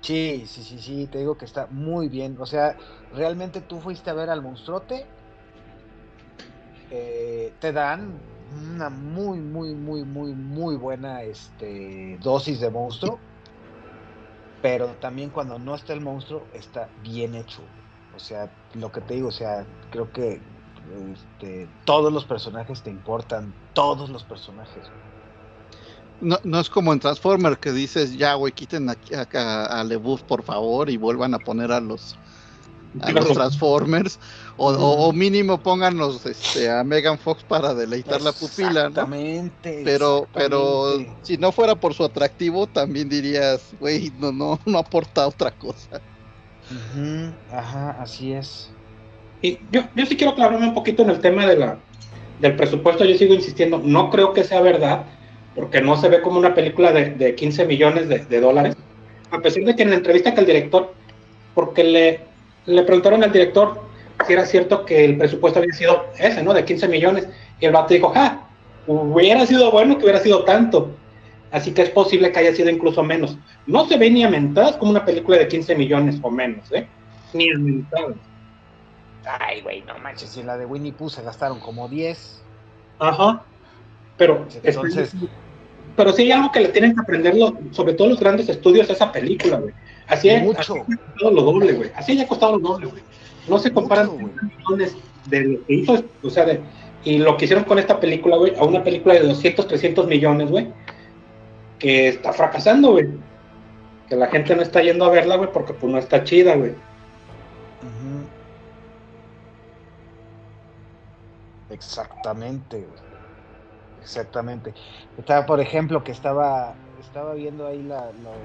Sí, sí, sí, sí, te digo que está muy bien. O sea, realmente tú fuiste a ver al monstruote. eh, te dan una muy, muy, muy, muy, muy buena este, dosis de monstruo. Pero también cuando no está el monstruo, está bien hecho. O sea, lo que te digo, o sea, creo que este, todos los personajes te importan. Todos los personajes. No, no es como en Transformer que dices, ya, güey, quiten aquí- acá a LeBouf, por favor, y vuelvan a poner a los a los Transformers. O, o- o mínimo pónganos este, a Megan Fox para deleitar la pupila, ¿no? Exactamente. Pero, pero exactamente. si no fuera por su atractivo, también dirías, güey, no, no, no aporta otra cosa. Ajá, así es. Y yo, yo sí quiero aclararme un poquito en el tema de la, del presupuesto. Yo sigo insistiendo, no creo que sea verdad, porque no se ve como una película de, de 15 millones de, de dólares. A pesar de que en la entrevista que el director, porque le, le preguntaron al director si era cierto que el presupuesto había sido ese, ¿no? De 15 millones. Y el vato dijo, ja, hubiera sido bueno que hubiera sido tanto. Así que es posible que haya sido incluso menos. No se ve ni a mentadas como una película de 15 millones o menos, ¿eh? Ni a mentadas. Ay, güey, no manches, si en la de Winnie Pooh se gastaron como 10. Ajá. Pero, Entonces- pero sí hay algo que le tienen que aprenderlo, sobre todo los grandes estudios, a esa película, güey. Así es, Mucho. así haya costado lo doble, güey. Así haya costado lo doble, güey. No se comparan Mucho, millones de lo que hizo, o sea, de, y lo que hicieron con esta película, güey, a una película de 200, 300 millones, güey, que está fracasando, güey. Que la gente no está yendo a verla, güey, porque pues no está chida, güey. Exactamente, güey. Exactamente. Estaba, por ejemplo, que estaba, estaba viendo ahí la, lo-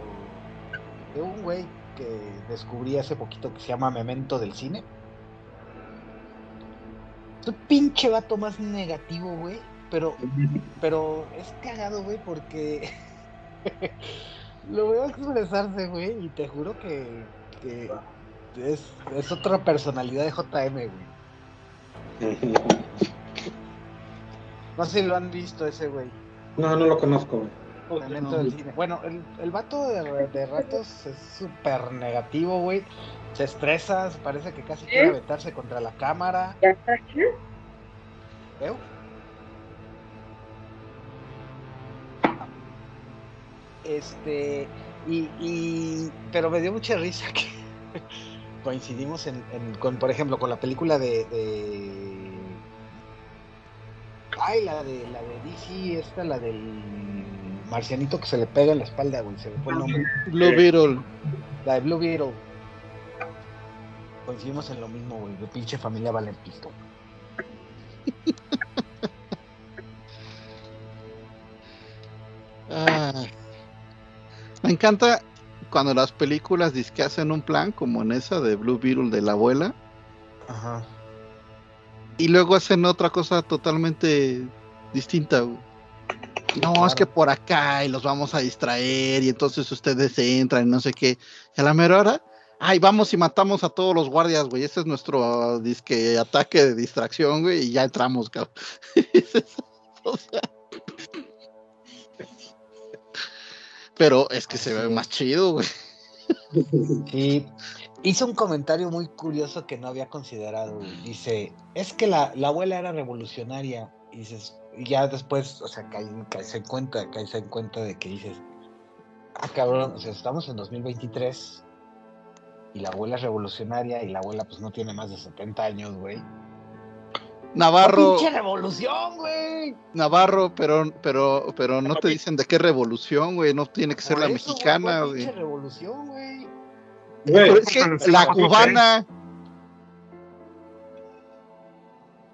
de un güey que descubrí hace poquito que se llama Memento del cine. Un pinche vato más negativo, güey. Pero, pero es cagado, güey, porque lo veo expresarse, güey, y te juro que, que es, es otra personalidad de JM, güey. No sé si lo han visto ese güey. No, no lo conozco, güey. Memento del cine. Bueno, el, el vato de, de ratos es súper negativo, güey. Se estresa, parece que casi quiere aventarse contra la cámara. ¿Ya está aquí? ¿Veo? Este, y, y- pero me dio mucha risa que coincidimos en, en- con, por ejemplo, con la película de, de- ay, la de, la de DC, esta, la del marcianito que se le pega en la espalda, güey, se me fue el nombre, Blue Beetle. la de Blue Beetle. Coincidimos en lo mismo, güey, de pinche familia vale pisto. Ah. Me encanta cuando las películas que hacen un plan, como en esa de Blue Beetle de la abuela, Ajá. Y luego hacen otra cosa totalmente distinta. güey. No, es que por acá y los vamos a distraer y entonces ustedes entran y no sé qué. Y a la mera hora, ay, vamos y matamos a todos los guardias, güey. Ese es nuestro disque ataque de distracción, güey, y ya entramos, cabrón. O sea. Pero es que se ve más chido, güey. Y hizo un comentario muy curioso que no había considerado. Dice, es que la, la abuela era revolucionaria. Y dices, y ya después, o sea, caes, caes en cuenta, caes en cuenta de que dices, ah, cabrón, o sea, estamos en 2023 y la abuela es revolucionaria y la abuela pues no tiene más de 70 años, güey. Navarro, ¡Pinche revolución, güey! Navarro, pero, pero, pero no te dicen de qué revolución, güey. No tiene que ser Por la eso, mexicana, ¿cuál güey. pinche revolución, güey. Pero es que la cubana,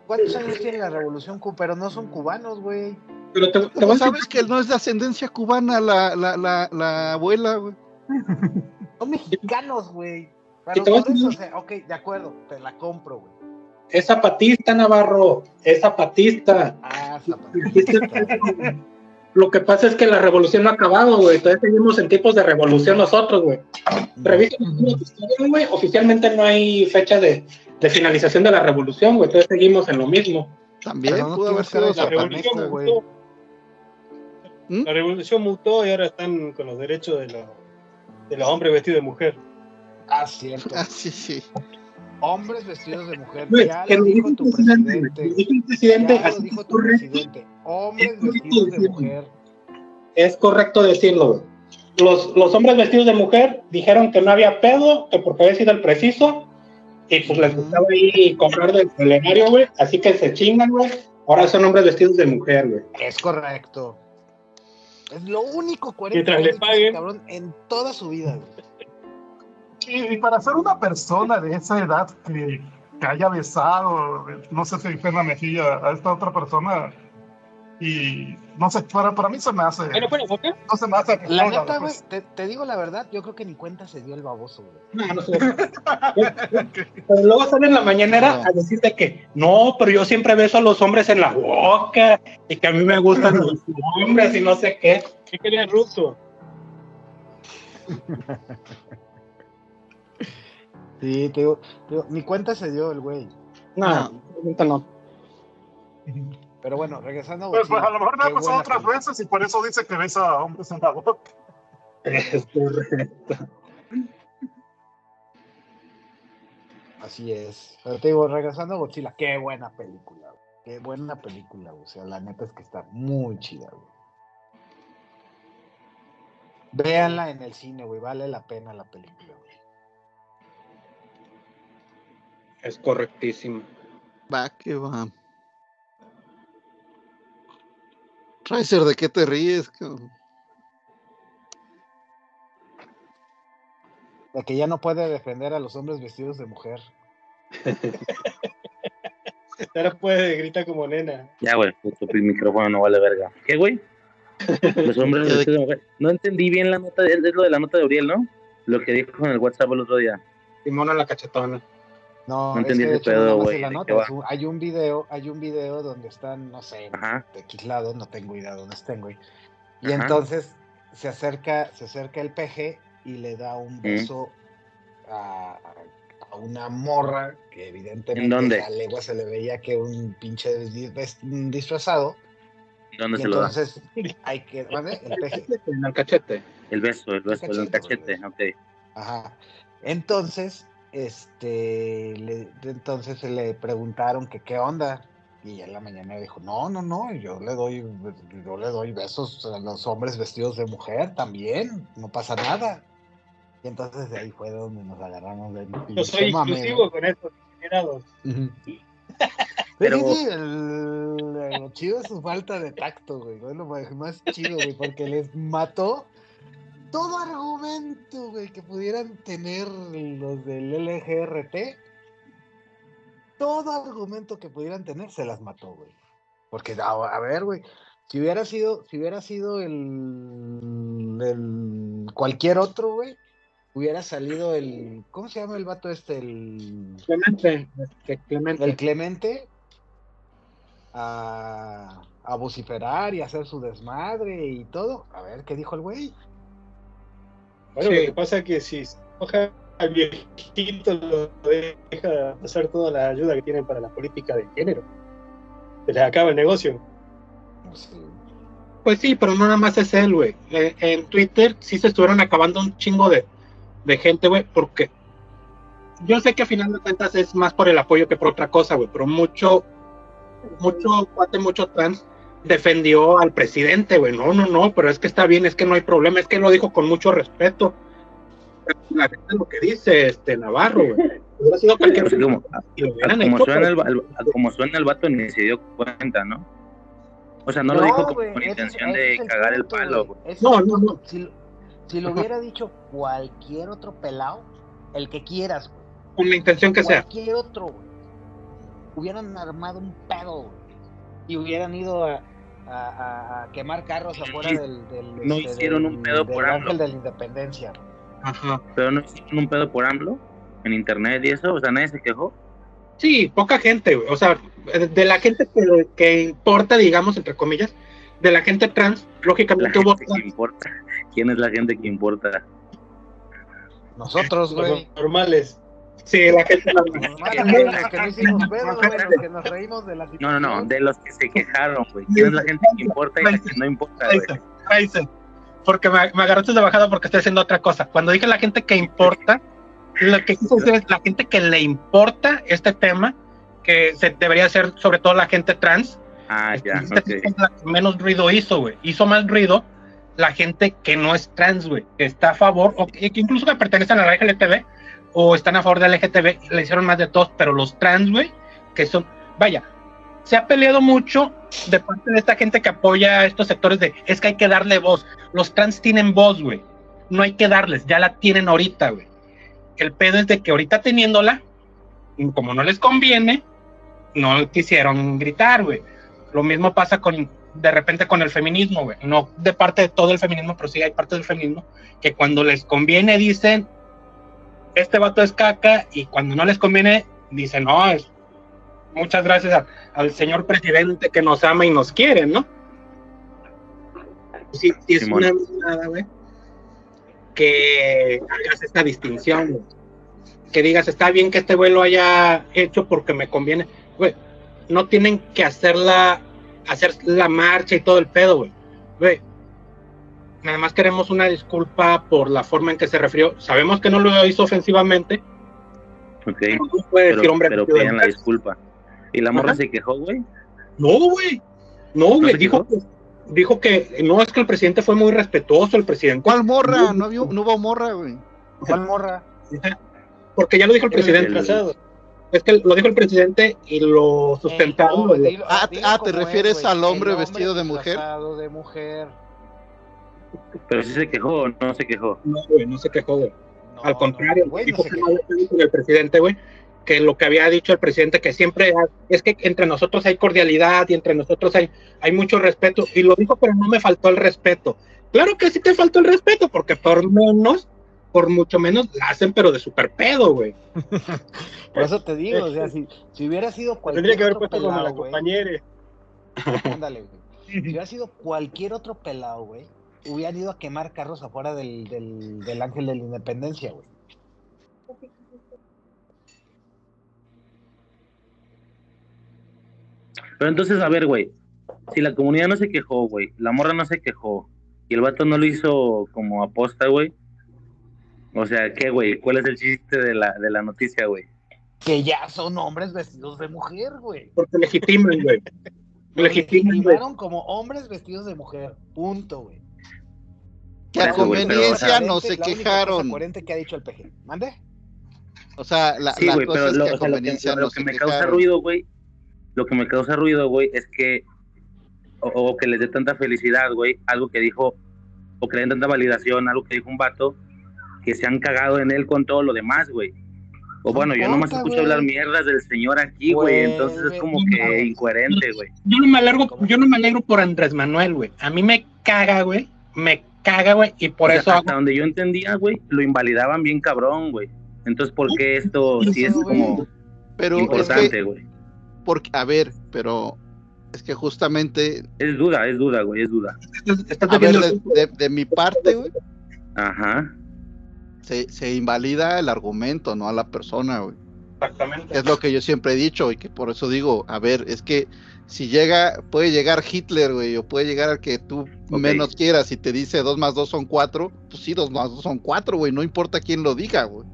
¿Cuántos años tiene la revolución cu- Pero no son cubanos, güey. pero te, te voy ¿cómo a sabes que no es de ascendencia cubana la, la, la, la abuela, güey? Son mexicanos, güey. Y Pero te por eso, decir- o sea, ok, de acuerdo, te la compro, güey. Es zapatista, Navarro. Es zapatista. Ah, zapatista. Lo que pasa es que la revolución no ha acabado, güey. Todavía seguimos en tiempos de revolución nosotros, güey. Historia, güey. Oficialmente no hay fecha de, de finalización de la revolución, güey. Todavía seguimos en lo mismo. También no pudo haber sido La revolución güey. mutó. ¿Mm? La revolución mutó y ahora están con los derechos de los, de los hombres vestidos de mujer. Ah, cierto. Ah, sí, sí. Hombres vestidos de mujer. Güey, Ya que lo dijo tu presidente, presidente. Ya lo dijo tu presidente. Hombres vestidos de decirlo. mujer. Es correcto decirlo, güey. Los, los hombres vestidos de mujer dijeron que no había pedo, que porque había sido el preciso, y pues les gustaba ahí comprar del plenario, güey. Así que se chingan, güey. Ahora son hombres vestidos de mujer, güey. Es correcto. Es lo único coherente Mientras que le ha dicho ese paguen. cabrón en toda su vida. güey. Y, y para ser una persona de esa edad que, que haya besado, no sé si fue en la mejilla a esta otra persona, y no sé, para, para mí se me hace, ¿Ahí no fue la boca? no se me hace La persona, neta, güey, te, te digo la verdad, yo creo que ni cuenta se dio el baboso, güey. No, no sé. Pero luego sale en la mañanera a decir de que no, pero yo siempre beso a los hombres en la boca y que a mí me gustan los hombres y no sé qué. ¿Qué quería el ruso? Sí, te digo, te digo, ni cuenta se dio el güey. No, ahorita no. Pero bueno, regresando a Pues, pues, a lo mejor me ha pasado otras película. veces y por eso dice que besa a hombres en la boca. Es correcto. Así es. Pero te digo, regresando a Godzilla, qué buena película, güey. Qué buena película, güey. O sea, la neta es que está muy chida, güey. Véanla en el cine, güey. Vale la pena la película, Es correctísimo. Va, que va. Riser, ¿de qué te ríes? cabrón? La que ya no puede defender a los hombres vestidos de mujer. Ahora puede gritar como nena. Ya, güey, el micrófono no vale verga. ¿Qué, güey? Los hombres vestidos de mujer. No entendí bien la nota, de- es lo de la nota de Uriel, ¿no? Lo que dijo en el WhatsApp el otro día. Simona la cachetona. No, No es entendí que de hecho no pedo, güey, es es hay un video, hay un video donde están, no sé, lado, no tengo idea dónde estén, güey. Y Ajá. entonces se acerca, se acerca el peje y le da un beso a, a una morra que evidentemente ¿En dónde? a legua se le veía que un pinche disfrazado. ¿Dónde Y se lo da? entonces hay que, ¿vale? El peje. En el cachete. El beso, el beso, el cachete, cachete, ok. Ajá. Entonces, este, le, entonces se le preguntaron que qué onda. Y en la mañana dijo, no, no, no, yo le doy, yo le doy besos a los hombres vestidos de mujer también, no pasa nada. Y entonces de ahí fue donde nos agarramos del Yo soy pinche mame, inclusivo con estos degenerados. Ujú. Pero- Sí, sí, el- lo chido es su falta de tacto, güey. Es lo más chido, güey, porque les mató todo argumento, güey, que pudieran tener los del LGRT. Todo argumento que pudieran tener se las mató, güey. Porque, a, a ver, güey, si hubiera sido, si hubiera sido el, el cualquier otro, güey, hubiera salido el, ¿cómo se llama el vato este? El Clemente. este, Clemente. el Clemente a, a vociferar y hacer su desmadre y todo. A ver, ¿qué dijo el güey? Bueno, Sí. lo que pasa es que si se enoja al viejito, lo deja pasar toda la ayuda que tienen para la política de género. Se les acaba el negocio. Pues sí, pero no nada más es él, güey. Eh, En Twitter sí se estuvieron acabando un chingo de, de gente, güey, porque yo sé que a final de cuentas es más por el apoyo que por otra cosa, güey, pero mucho, mucho cuate, mucho trans defendió al presidente, güey. No, no, no, pero es que está bien, es que no hay problema, es que lo dijo con mucho respeto. La gente lo que dice este Navarro, güey. Hubiera sido cualquier como, a- suena el, el- a como suena el vato ni se dio cuenta, ¿no? O sea, no, lo dijo como güey, con intención ese de es cagar el punto, palo, No, no, no. Si, lo- si lo hubiera dicho cualquier otro pelado, el que quieras, güey. con la intención que sea. Cualquier otro, güey. Hubieran armado un pedo, güey. Y hubieran ido a, a- a- a quemar carros afuera Sí. del, del, No este, hicieron del- un pedo del por Ángel AMLO. de la Independencia. Ajá. Pero no hicieron un pedo por AMLO en internet y eso, o sea, nadie se quejó. Sí, poca gente, güey. O sea, de la gente que, que importa, digamos, entre comillas, de la gente trans, La lógicamente hubo gente que importa. ¿Quién es la gente que importa? Nosotros, güey. Los normales. Sí, la gente no No, no, de los que se quejaron, güey. ¿Quién es la gente que importa y la que no importa, güey? Porque me, me agarraste de bajada porque estoy haciendo otra cosa. Cuando dije la gente que importa, lo que quise decir es la gente que le importa este tema, que se debería hacer sobre todo la gente trans. Ah, ya, Esta ok. gente es la que menos ruido hizo, güey. Hizo más ruido la gente que no es trans, güey, que está a favor, o que, que incluso que pertenecen a la LGTB, o están a favor de la LGTB, le hicieron más de todos, pero los trans, güey, que son, vaya, se ha peleado mucho de parte de esta gente que apoya a estos sectores de, es que hay que darle voz. Los trans tienen voz, güey. No hay que darles, ya la tienen ahorita, güey. El pedo es de que ahorita teniéndola, como no les conviene, no quisieron gritar, güey. Lo mismo pasa con, de repente con el feminismo, güey. No de parte de todo el feminismo, pero sí hay parte del feminismo que cuando les conviene dicen, este vato es caca, y cuando no les conviene dicen, no, es, muchas gracias a- al señor presidente que nos ama y nos quiere, ¿no? Sí, sí es Simón. una nada, güey. Que hagas esta distinción, güey. Que digas, está bien que este güey lo haya hecho porque me conviene. Güey, no tienen que hacerla, hacer la marcha y todo el pedo, güey. Güey, nada más queremos una disculpa por la forma en que se refirió. Sabemos que no lo hizo ofensivamente. Ok, pero no puede decir pero, hombre pero pidan la mujer. disculpa. ¿Y la morra Ajá. se quejó, güey? No, güey. No, güey. se dijo, que, dijo que no es que el presidente fue muy respetuoso, el presidente. ¿Cuál morra? No, había- no hubo morra, güey. ¿Cuál morra? Porque ya lo dijo el presidente. Disfrazado. Es que lo dijo el presidente y lo sustentaron. No, Ah, ah, ¿te refieres güey. al hombre El vestido de mujer? de mujer. Pero sí se quejó o no se quejó. No, güey, no se quejó, güey. No, Al no, contrario, güey, dijo no con el presidente, güey, que lo que había dicho el presidente, que siempre es que entre nosotros hay cordialidad y entre nosotros hay, hay mucho respeto, y lo dijo, pero no me faltó el respeto. Claro que sí te faltó el respeto, porque por menos, por mucho menos, la hacen, pero de super pedo, güey. Por eso te digo, o sea, si, si hubiera sido cualquier Tendría que haber otro puesto como la pelado, compañera. ándale, güey. Si hubiera sido cualquier otro pelado, güey, hubieran ido a quemar carros afuera del, del, del Ángel de la Independencia, güey. Pero entonces, a ver, güey. Si la comunidad no se quejó, güey. La morra no se quejó. Y el vato no lo hizo como aposta, güey. O sea, ¿qué, güey? ¿Cuál es el chiste de la, de la noticia, güey? Que ya son hombres vestidos de mujer, güey. Porque legitiman, güey. Legitiman, güey. legitimaron como hombres vestidos de mujer. Punto, güey. Que a conveniencia no se La única cosa quejaron. coherente que ha dicho el PG. ¿Mande? O sea, la, Sí, la güey, cosa pero es lo, que a o sea, lo que, conveniencia lo no que se me causa ruido, güey. Lo que me causa ruido, güey, es que. O, o que les dé tanta felicidad, güey. Algo que dijo. O que le den tanta validación, algo que dijo un vato. Que se han cagado en él con todo lo demás, güey. O No bueno, yo nomás escucho hablar mierdas del señor aquí, güey. Entonces es como que incoherente, güey. Yo no me alegro, yo no me alegro por Andrés Manuel, güey. A mí me caga, güey. Me caga, güey. Y por O sea, eso hasta hago- donde yo entendía, güey, lo invalidaban bien cabrón, güey. Entonces, ¿por qué esto sí es como es importante, que, güey? porque, a ver, pero es que justamente, Es duda, es duda, güey, es duda. estás, estás a ver, de, de- de mi parte, güey, Ajá. se, se invalida el argumento, no a la persona, güey. Exactamente. es lo que yo siempre he dicho y que por eso digo, a ver, es que si llega, puede llegar Hitler, güey, o puede llegar al que tú menos quieras y te dice dos más dos son cuatro, pues sí, dos más dos son cuatro, güey, no importa quién lo diga, güey.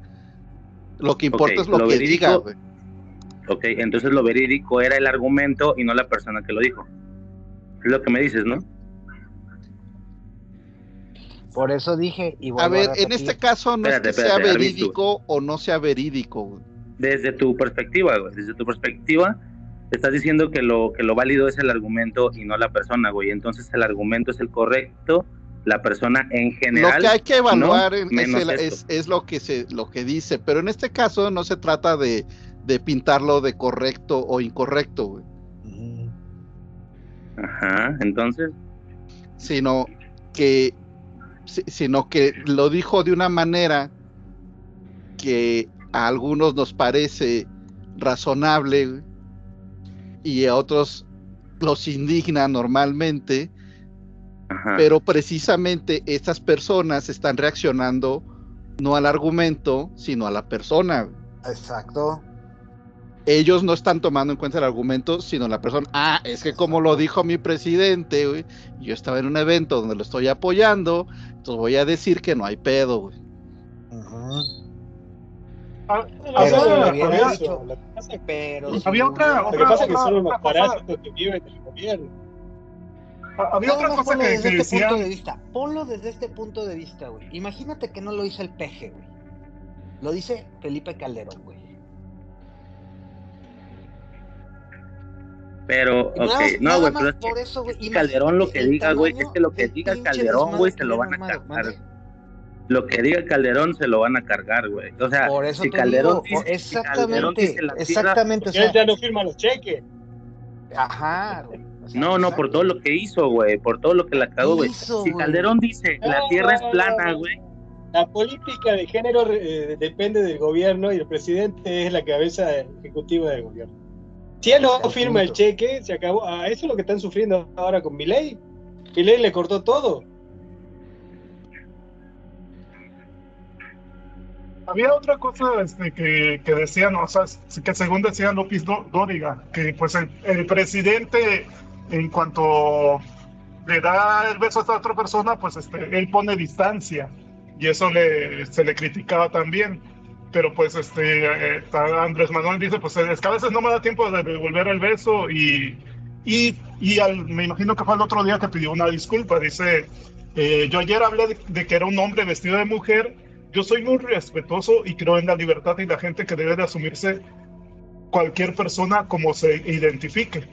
Lo que importa es lo, lo que verídico- diga, güey. Ok, entonces lo verídico era el argumento y no la persona que lo dijo. Es lo que me dices, ¿no? Por eso dije. Y A ver, en este caso no Espérate, es que espérate, sea verídico o no sea verídico, güey. Desde tu perspectiva, güey, desde tu perspectiva, estás diciendo que lo, que lo válido es el argumento y no la persona, güey. Entonces el argumento es el correcto, la persona en general. lo que hay que evaluar en- es, menos el- esto. es- es lo que se lo que dice, pero en este caso no se trata de, de pintarlo de correcto o incorrecto, güey. Ajá, entonces, sino que si- sino que lo dijo de una manera que a algunos nos parece razonable güey, y a otros los indigna normalmente Ajá. pero precisamente estas personas están reaccionando no al argumento, sino a la persona. Exacto. Ellos no están tomando en cuenta el argumento, sino la persona. Ah, es que como lo dijo mi presidente, güey, yo estaba en un evento donde lo estoy apoyando, entonces voy a decir que no hay pedo, güey. Ujú. Ah, Pero había- había había- Había otra- otra- pasa que son unos otra cosa- parásitos que viven del gobierno. había Nada otra cosa ponlo que, desde que este punto de vista. Ponlo desde este punto de vista, güey. Imagínate que no lo dice el peje, güey. Lo dice Felipe Calderón, güey. Pero, nada ok, más- no, nada güey, pero es por eso, güey, Calderón lo que diga, güey, es que lo que diga Calderón, güey, se lo van a cargar. Lo que diga Calderón se lo van a cargar, güey. O sea, Por eso si te Calderón digo, dice, si Calderón exactamente, dice la tierra- exactamente, o sea, ya no firma los cheques. ajá, güey, o sea, No, no, por todo lo que hizo, güey, por todo lo que la cagó, güey. Si. Calderón dice, la tierra es no, plana, no. güey. La política de género eh, depende del gobierno y el presidente es la cabeza ejecutiva del gobierno. Si él no firma el cheque, se acabó. Ah, eso es lo que están sufriendo ahora con Milei. Milei le cortó todo. Había otra cosa este, que, que decían, o sea, que según decía López Dó- Dóriga, que pues el, el presidente, en cuanto le da el beso a otra persona, pues este, él pone distancia y eso le, se le criticaba también. Pero pues este, eh, Andrés Manuel dice, pues es que a veces no me da tiempo de devolver el beso y, y, y al- me imagino que fue el otro día que pidió una disculpa. Dice, eh, yo ayer hablé de, de que era un hombre vestido de mujer yo soy muy respetuoso y creo en la libertad y la gente que debe de asumirse cualquier persona como se identifique.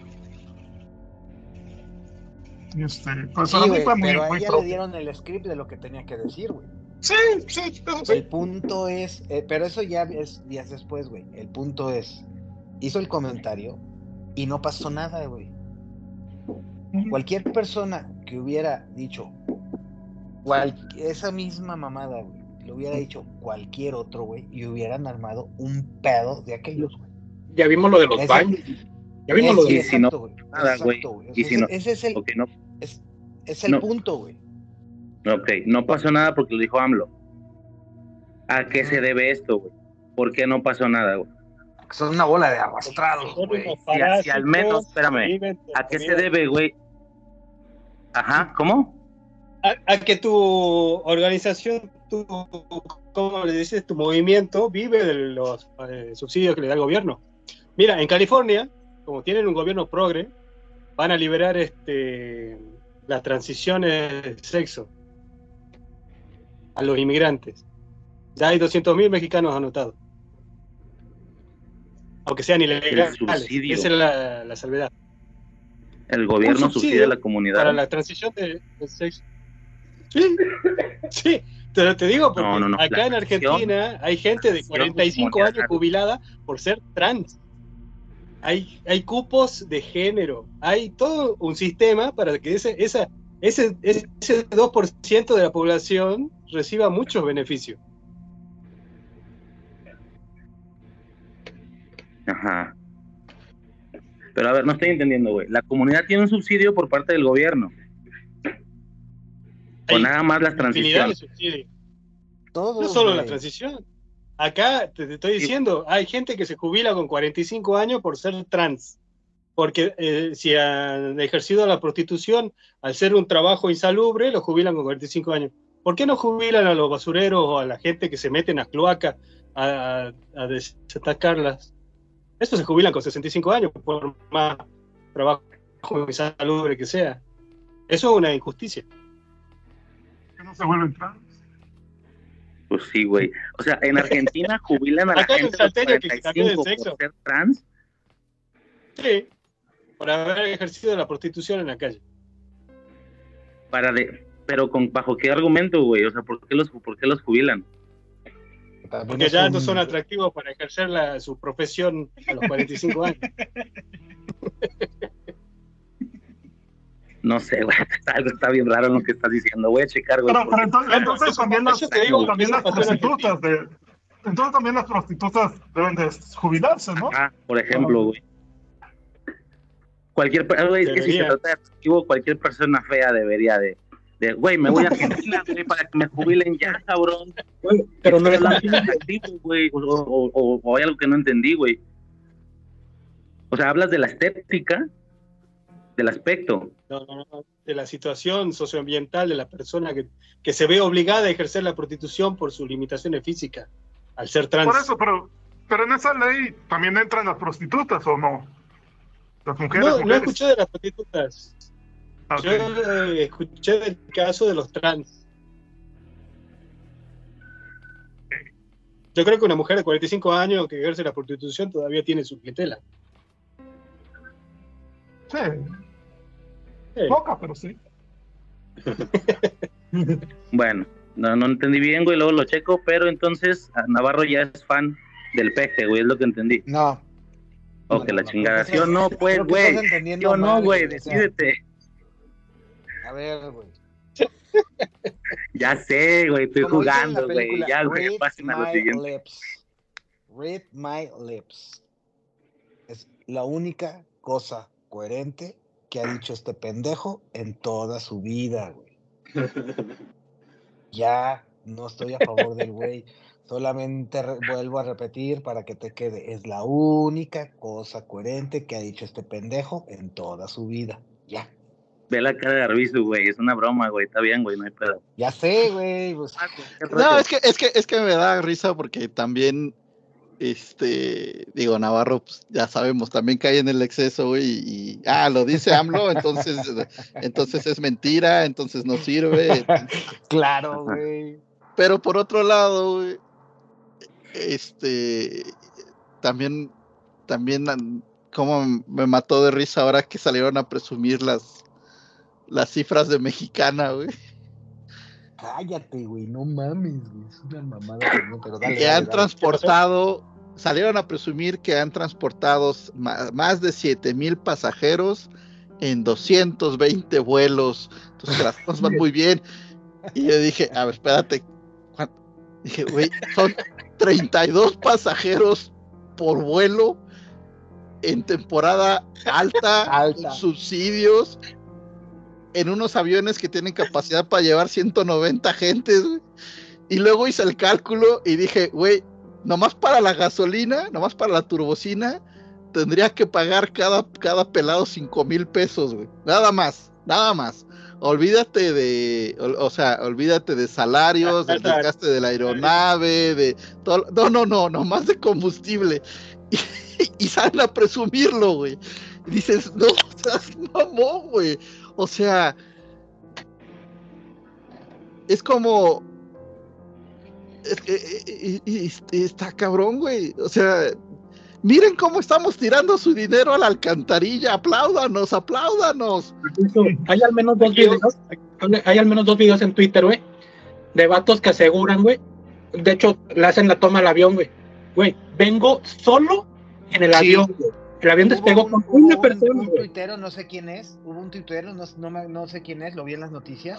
Y Este, pues Sí, fue muy, pero muy ahí ya le dieron el script de lo que tenía que decir, güey. Sí, sí, eso sí. El punto es, eh, pero eso ya es días después, güey. El punto es, hizo el comentario y no pasó nada, güey. Cualquier persona que hubiera dicho cual- esa misma mamada, güey, lo hubiera dicho cualquier otro, güey, y hubieran armado un pedo de aquellos, güey. Ya vimos lo de los baños. Ya vimos lo de Y si no, güey. nada, güey. Exacto, güey. O Y sea, si ese, no- ese es el, no, es, es el No. punto, güey. ok, no pasó nada porque lo dijo AMLO. ¿A qué se debe esto, güey? ¿Por qué no pasó nada, güey? Son una bola de arrastrados, güey. Si si al menos, espérame, ¿A qué se debe, güey? Ajá, ¿cómo? a, a que tu organización, tu, ¿cómo le dices? Tu movimiento vive de los eh, subsidios que le da el gobierno. Mira, en California, como tienen un gobierno progre, van a liberar este, las transiciones de sexo a los inmigrantes. Ya hay 200.000 mexicanos anotados. Aunque sean ilegales. Esa es la, la salvedad. El gobierno subsidia a la comunidad. Para la transición de, de sexo. Sí, sí, te, te digo porque No, no, no, acá la en Argentina hay gente de transición 45 como ya años jubilada por ser trans. Hay, hay cupos de género, hay todo un sistema para que ese, esa, ese, ese 2% de la población reciba muchos beneficios. Ajá. Pero a ver, no estoy entendiendo, güey. La comunidad tiene un subsidio por parte del gobierno. O nada más las transiciones. No solo la transición. Acá te, te estoy diciendo, hay gente que se jubila con 45 años por ser trans. Porque eh, si han ejercido la prostitución, al ser un trabajo insalubre, lo jubilan con 45 años. ¿Por qué no jubilan a los basureros o a la gente que se mete en las cloacas a, a, a destacarlas? Estos se jubilan con 65 años, por más trabajo insalubre que sea. Eso es una injusticia. No se vuelven trans. Pues sí, güey. O sea, en Argentina jubilan a la Acá gente a los salteño que se cambió de 45 sexo. por ser trans. Sí, por haber ejercido la prostitución en la calle. Para de, pero con bajo qué argumento, güey. O sea, ¿por qué los, por qué los jubilan? También Porque ya un- no son atractivos para ejercer la- su profesión a los 45 años. No sé, güey. Algo está bien raro en lo que estás diciendo. Voy a checar, güey. Pero, entonces, entonces también las, digo, también las prostitutas de, entonces también las prostitutas deben de jubilarse, ¿no? Ah, por ejemplo, güey. Cualquier, per- güey, es que si se trata de atractivo, cualquier persona fea debería de, De, güey, me voy a Argentina, güey, para que me jubilen ya, cabrón. Güey, pero no es es la güey, o, o- o- o hay algo que no entendí, güey. O sea, hablas de la estética, del aspecto. No, no, no, de la situación socioambiental de la persona que, que se ve obligada a ejercer la prostitución por sus limitaciones físicas, al ser trans. Por eso, pero, pero en esa ley también entran las prostitutas o no? Las mujeres, no, no mujeres. escuché de las prostitutas, Ah, yo eh, escuché del caso de los trans. Yo creo que una mujer de 45 años que ejerce la prostitución todavía tiene su clientela. Sí, Poca, pero sí. Bueno, no, no entendí bien, güey, luego lo checo, pero entonces a Navarro ya es fan del peje, güey, es lo que entendí. No. O que la no, chingada. creo ¿Sí o que- no, pues, güey? estás entendiendo ¿Sí o no, güey? Decídete. A ver, güey. Ya sé, güey, estoy Como jugando, güey. Ya, güey, pasen a lo my siguiente. lips. Read my lips. Es la única cosa coherente que ha dicho este pendejo en toda su vida, güey. Ya no estoy a favor del güey. Solamente vuelvo a repetir para que te quede. Es la única cosa coherente que ha dicho este pendejo en toda su vida. Ya. Ve la cara de Arbizu, güey, es una broma, güey, está bien, güey, no hay pedo. Ya sé, güey. pues, No, es que, es que, es que me da risa porque también, este, digo, Navarro, pues, ya sabemos, también cae en el exceso, güey, y, ah, lo dice AMLO, entonces, entonces es mentira, entonces no sirve. claro, güey. Pero por otro lado, güey, este, también, también, como me mató de risa ahora que salieron a presumir las, las cifras de mexicana, güey. Cállate, güey, no mames, güey. Es una mamada pero dale. que dale, han dale. transportado, salieron a presumir que han transportado más de 7 mil pasajeros en 220 vuelos. Entonces las cosas van muy bien. Y yo dije, a ver, espérate. ¿cuán- Dije, güey, son 32 pasajeros por vuelo en temporada alta, Alta. subsidios, en unos aviones que tienen capacidad para llevar 190 gentes, güey. Y luego hice el cálculo y dije, güey, nomás para la gasolina, nomás para la turbocina, tendría que pagar cada, cada pelado 5 mil pesos, güey. Nada más, nada más. Olvídate de, o, o sea, olvídate de salarios, del desgaste de la aeronave, de todo. No, no, no, nomás de combustible. Y, y salen a presumirlo, güey. Y dices, no, seas mamón, güey. O sea, es como. Es que eh, eh, está cabrón, güey. O sea, miren cómo estamos tirando su dinero a la alcantarilla. Apláudanos, apláudanos. Hay al menos dos videos, hay al menos dos videos en Twitter, güey, de vatos que aseguran, güey. De hecho, le hacen la toma al avión, güey. Güey, vengo solo en el Sí. avión, güey. El avión despegó Hubo con un- una hubo un- persona, Un tuitero, no sé quién es, hubo un tuitero, no, no, me- no sé quién es, lo vi en las noticias,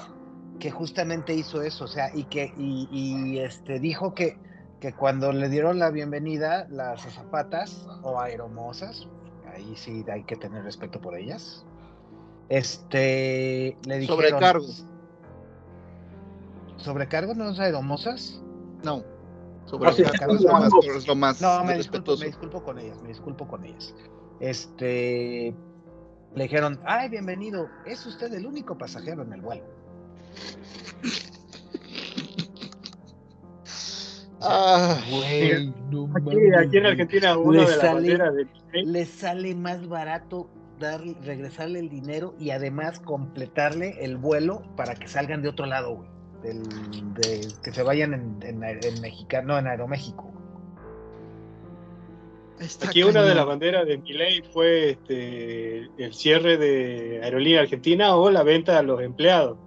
que justamente hizo eso, o sea, y que y, y, este dijo que, que cuando le dieron la bienvenida las azafatas o aeromosas, ahí sí hay que tener respeto por ellas, este le dijeron Sobrecargo. sobrecargo no es aeromosas No. Ah, sí, lo más, lo más No, me disculpo, me disculpo con ellas, me disculpo con ellas. Este, le dijeron, ay, bienvenido, es usted el único pasajero en el vuelo. Ah, Güey, no Aquí, en. Argentina, uno Le de sale- bandera de Milei, Le sale más barato dar, regresarle el dinero y además completarle el vuelo para que salgan de otro lado, güey. Del, de, que se vayan en, en, en mexicano, no, en Aeroméxico. Está Aquí una de cañón. las banderas de Milei fue este, el cierre de Aerolínea Argentina o la venta a los empleados.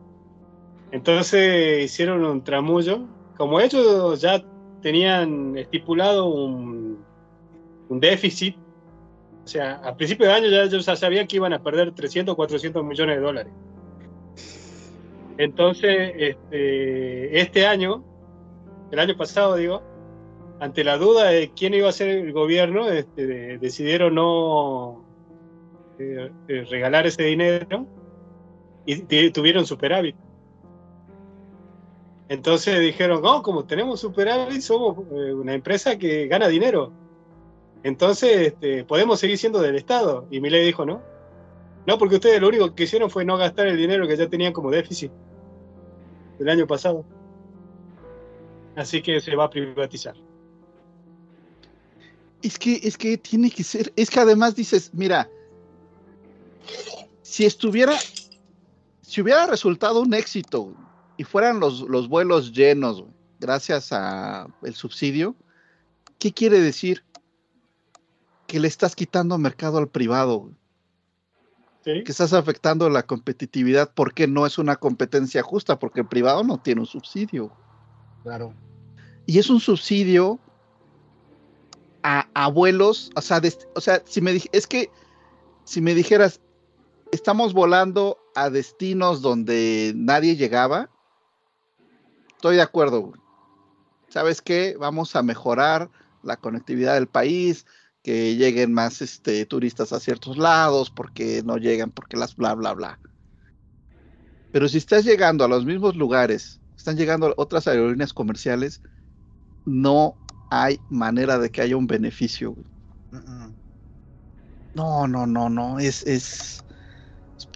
Entonces hicieron un tramullo. Como ellos ya tenían estipulado un, un déficit, o sea, a principio de año ya ellos sabían que iban a perder 300 o 400 millones de dólares. Entonces, este, este año, el año pasado digo, ante la duda de quién iba a ser el gobierno, este, de- decidieron no eh, eh, regalar ese dinero y tuvieron superávit. Entonces dijeron, no, como tenemos superávit, somos eh, una empresa que gana dinero. Entonces, este, podemos seguir siendo del Estado. Y Milei dijo, no. No, porque ustedes lo único que hicieron fue no gastar el dinero que ya tenían como déficit del año pasado. Así que se va a privatizar. Es que, es que tiene que ser, es que además dices, mira, si estuviera, si hubiera resultado un éxito y fueran los, los vuelos llenos, gracias a el subsidio, ¿qué quiere decir? Que le estás quitando mercado al privado, que estás afectando la competitividad porque no es una competencia justa, porque el privado no tiene un subsidio. Claro. Y es un subsidio a abuelos, o sea, o sea, si me es que si me dijeras, estamos volando a destinos donde nadie llegaba, estoy de acuerdo. ¿Sabes qué? Vamos a mejorar la conectividad del país, que lleguen más este, turistas a ciertos lados, porque no llegan, porque las bla, bla, bla. Pero si estás llegando a los mismos lugares, están llegando otras aerolíneas comerciales, no hay manera de que haya un beneficio. güey. No, no, no, no, es, es, es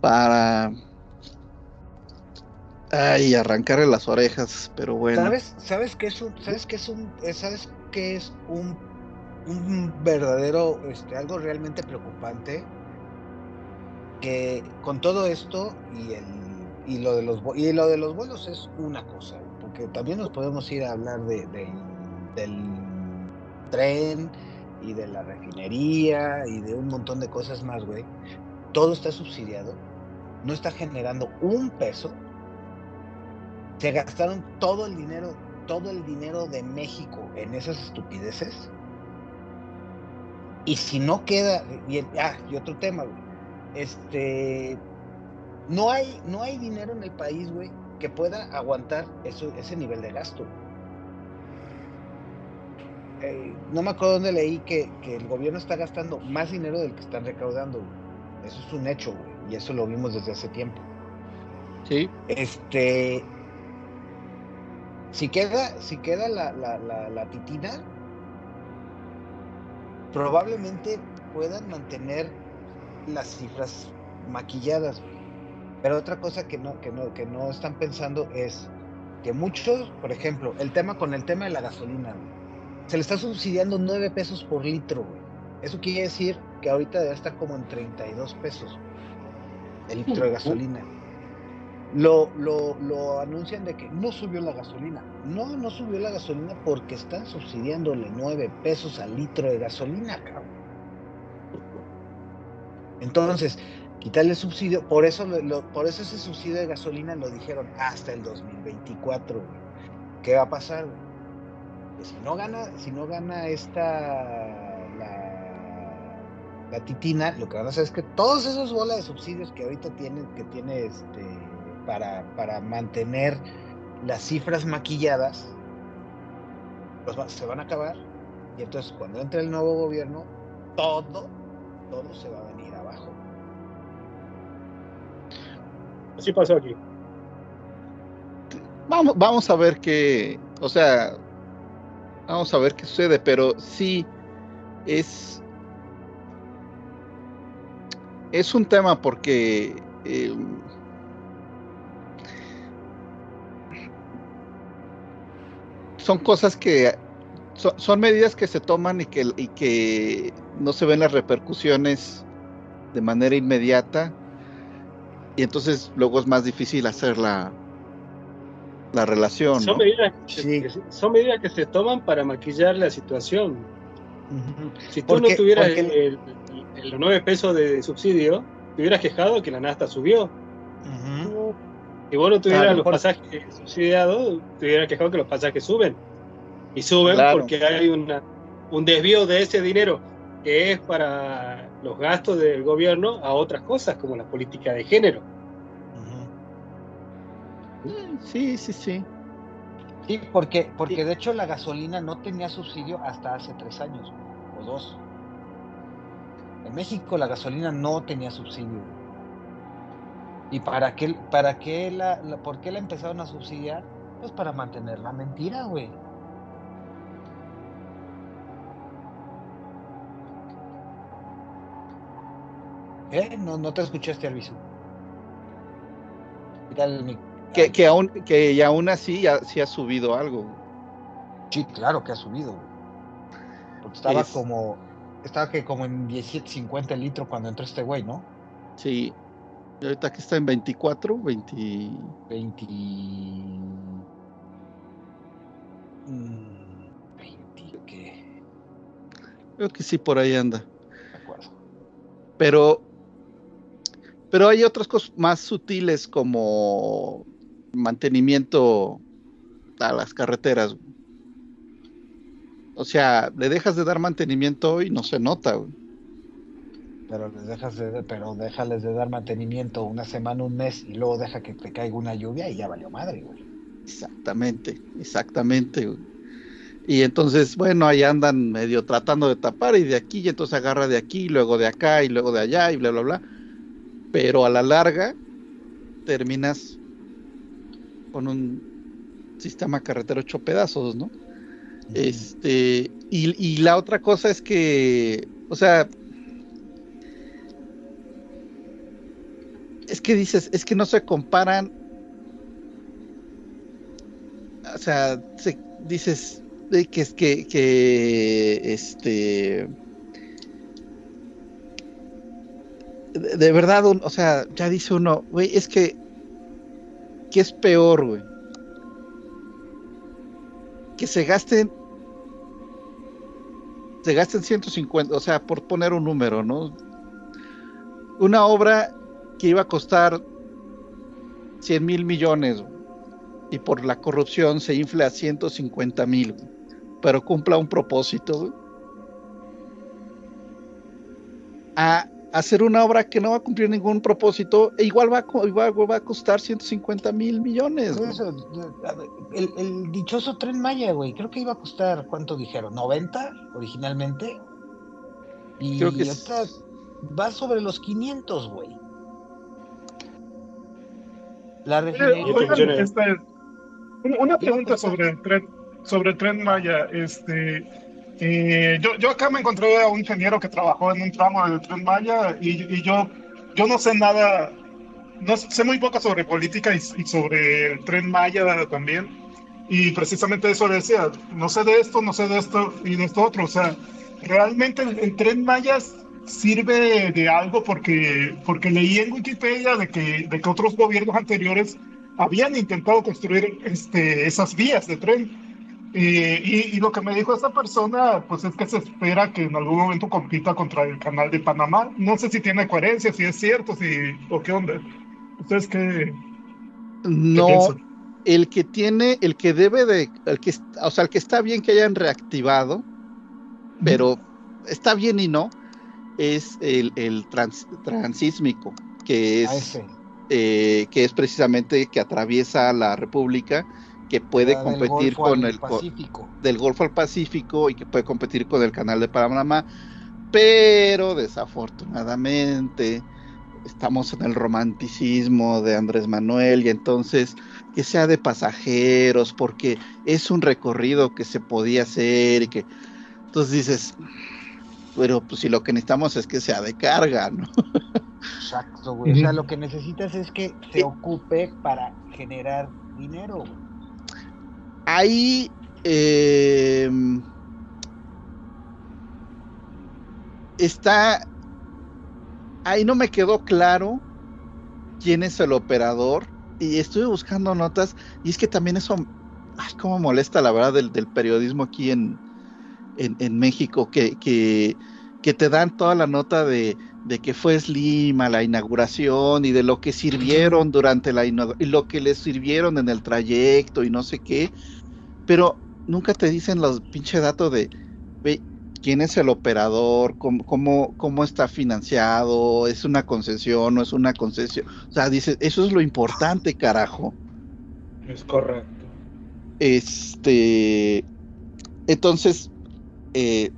para... Ay, arrancarle las orejas, pero bueno. ¿Sabes, ¿Sabes qué es un, sabes qué es un, eh, sabes qué es un, un verdadero, este, algo realmente preocupante? Que con todo esto y el, y lo de los, y lo de los vuelos es una cosa, porque también nos podemos ir a hablar de, de- del tren y de la refinería y de un montón de cosas más, güey. Todo está subsidiado, no está generando un peso se gastaron todo el dinero, todo el dinero de México en esas estupideces. Y si no queda, y, el- ah, y otro tema, güey. Este, no hay, no hay dinero en el país, güey, que pueda aguantar eso, ese nivel de gasto. Eh, no me acuerdo dónde leí que, que el gobierno está gastando más dinero del que están recaudando, güey. Eso es un hecho, güey, y eso lo vimos desde hace tiempo. Sí, Este. Si queda, si queda la, la, la, la titina, probablemente puedan mantener las cifras maquilladas. güey. Pero otra cosa que no, que no, que no están pensando es que muchos, por ejemplo, el tema con el tema de la gasolina, güey, se le está subsidiando 9 pesos por litro, güey. Eso quiere decir que ahorita debe estar como en 32 pesos el litro de gasolina. Lo, lo, lo anuncian de que no subió la gasolina. No, no subió la gasolina porque están subsidiándole 9 pesos al litro de gasolina, cabrón. Entonces, quitarle subsidio, por eso, lo- por eso ese subsidio de gasolina lo dijeron hasta el 2024, güey. ¿Qué va a pasar? güey? Que si no gana, si no gana esta la, la titina, lo que van a hacer es que todos esos bolas de subsidios que ahorita tienen, que tiene este para, para mantener las cifras maquilladas, los va- se van a acabar. Y entonces cuando entre el nuevo gobierno, todo, todo se va a venir abajo. Así pasó aquí. vamos, vamos a ver qué, o sea, vamos a ver qué sucede, pero sí es es un tema porque eh, son cosas que son, medidas que se toman y que, y que no se ven las repercusiones de manera inmediata y entonces luego es más difícil hacer la, la relación. Son, ¿no? medidas que se- Sí. que se- son medidas que se toman para maquillar la situación. Si tú Porque- no tuvieras porque- el- el- el- los nueve pesos de subsidio, te hubieras quejado que la nasta subió. Ujú. Si vos no tuvieras Claro, los por- pasajes subsidiados, te hubieras quejado que los pasajes suben. Y suben Claro. porque hay una, un desvío de ese dinero que es para los gastos del gobierno a otras cosas, como la política de género. Eh, Sí, sí, sí. Sí, porque, porque de hecho la gasolina no tenía subsidio hasta hace tres años o dos. En México la gasolina no tenía subsidio. ¿Y para qué, para qué la, la- por qué la empezaron a subsidiar? Es para mantener la mentira, güey. ¿Eh? No, no te escuchaste, Alviso. Mira el mic- Que, que aún, que y aún así ya, sí ha subido algo. Sí, claro que ha subido. Porque estaba Es- como. Estaba que como en 17.50 el litro cuando entró este güey, ¿no? Sí. Y ahorita que está en 24, 20. 20. Mm, 20, ¿qué? Creo que sí, por ahí anda. Me acuerdo. Pero, pero hay otras cosas más sutiles como mantenimiento a las carreteras. güey. O sea, le dejas de dar mantenimiento hoy y no se nota. güey. Pero les dejas de, pero déjales de dar mantenimiento una semana, un mes, y luego deja que te caiga una lluvia y ya valió madre, güey. Exactamente, exactamente. güey. Y entonces, bueno, ahí andan medio tratando de tapar y de aquí, y entonces agarra de aquí, luego de acá, y luego de allá, y bla, bla, bla. Pero a la larga terminas con un sistema carretero hecho pedazos, ¿no? Este, y, y la otra cosa es que, o sea, es que dices, es que no se comparan, o sea, se- dices que es que, que, este, de, de verdad, un- o sea, ya dice uno, güey, es que, ¿qué es peor? Que se gasten se gasten 150, o sea, por poner un número, ¿no? Una obra que iba a costar 100 mil millones y por la corrupción se infla a 150 mil, pero cumpla un propósito. A hacer una obra que no va a cumplir ningún propósito, e igual va a, co- igual va a costar 150 mil millones. Eso, el, el dichoso tren Maya, güey, creo que iba a costar, ¿cuánto dijeron? ¿90 originalmente? Y Creo que es- va sobre los 500, güey. La refinería. Oigan, este, un- una pregunta sobre el tren, sobre el tren Maya. Este, eh, yo, yo acá me encontré a un ingeniero que trabajó en un tramo del tren Maya y, y yo, yo no sé nada, no sé muy poco sobre política y, y sobre el tren Maya también. Y precisamente eso decía, no sé de esto, no sé de esto y de esto otro. O sea, realmente el, el tren Maya sirve de algo porque, porque leí en Wikipedia de que, de que otros gobiernos anteriores habían intentado construir este, esas vías de tren. Eh, y, y lo que me dijo esta persona, pues es que se espera que en algún momento compita contra el canal de Panamá. No sé si tiene coherencia, si es cierto, si, o qué onda. ¿Ustedes qué, qué No, piensan? el que tiene, el que debe de, el que, o sea, el que está bien que hayan reactivado, pero está bien y no, es el, el trans- transísmico, que A es, ese. eh, que es precisamente que atraviesa la República, que puede la competir Golfo con al el co- Pacífico. del Golfo al Pacífico y que puede competir con el Canal de Panamá, pero desafortunadamente estamos en el romanticismo de Andrés Manuel y entonces que sea de pasajeros porque es un recorrido que se podía hacer y que entonces dices pero pues si lo que necesitamos es que sea de carga, ¿no? Exacto, güey. O sea, lo que necesitas es que se ocupe para generar dinero, güey. Ahí eh, está. Ahí no me quedó claro quién es el operador. Y estuve buscando notas. Y es que también eso. Ay, cómo molesta la verdad del, del periodismo aquí en, en, México. Que, que, que te dan toda la nota de, de que fue Slim a la inauguración y de lo que sirvieron durante la inauguración y lo que les sirvieron en el trayecto y no sé qué, pero nunca te dicen los pinche datos de ve, quién es el operador, cómo, cómo, cómo está financiado, es una concesión, no es una concesión. O sea, dices, eso es lo importante, carajo. Es correcto. Este, entonces, eh,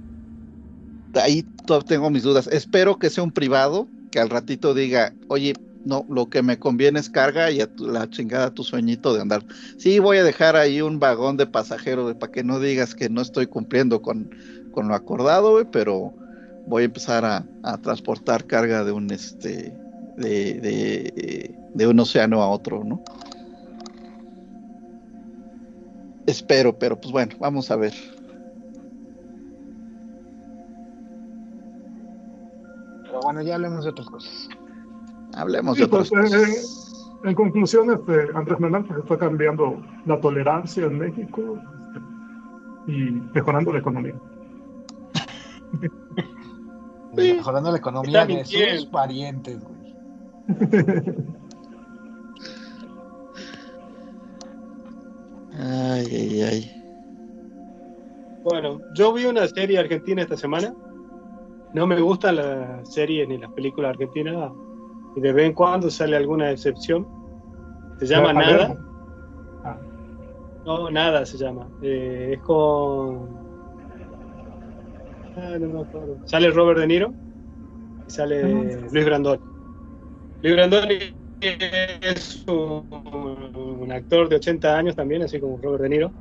ahí tengo mis dudas. Espero que sea un privado, que al ratito diga, oye, No, lo que me conviene es carga y a tu- la chingada tu sueñito de andar. Sí, voy a dejar ahí un vagón de pasajero güey, para que no digas que no estoy cumpliendo con, con lo acordado, güey, pero voy a empezar a, a transportar carga de un este de, de, de un océano a otro, ¿no? Espero, pero pues bueno, vamos a ver. Pero bueno, ya hablemos de otras cosas. Hablemos Sí, de pues, eh. En conclusión, este, Andrés Manuel está cambiando la tolerancia en México y mejorando la economía. Mejorando la economía de sus parientes, güey. Ay, ay, ay. Bueno, yo vi una serie argentina esta semana. No me gustan las series ni las películas argentinas. Y de vez en cuando sale alguna excepción. Se llama Nada. No, Nada se llama. Eh, es con. Ah, no me acuerdo. Sale Robert De Niro y sale Luis Brandoni. Luis Brandoni es un, un actor de 80 años también, así como Robert De Niro.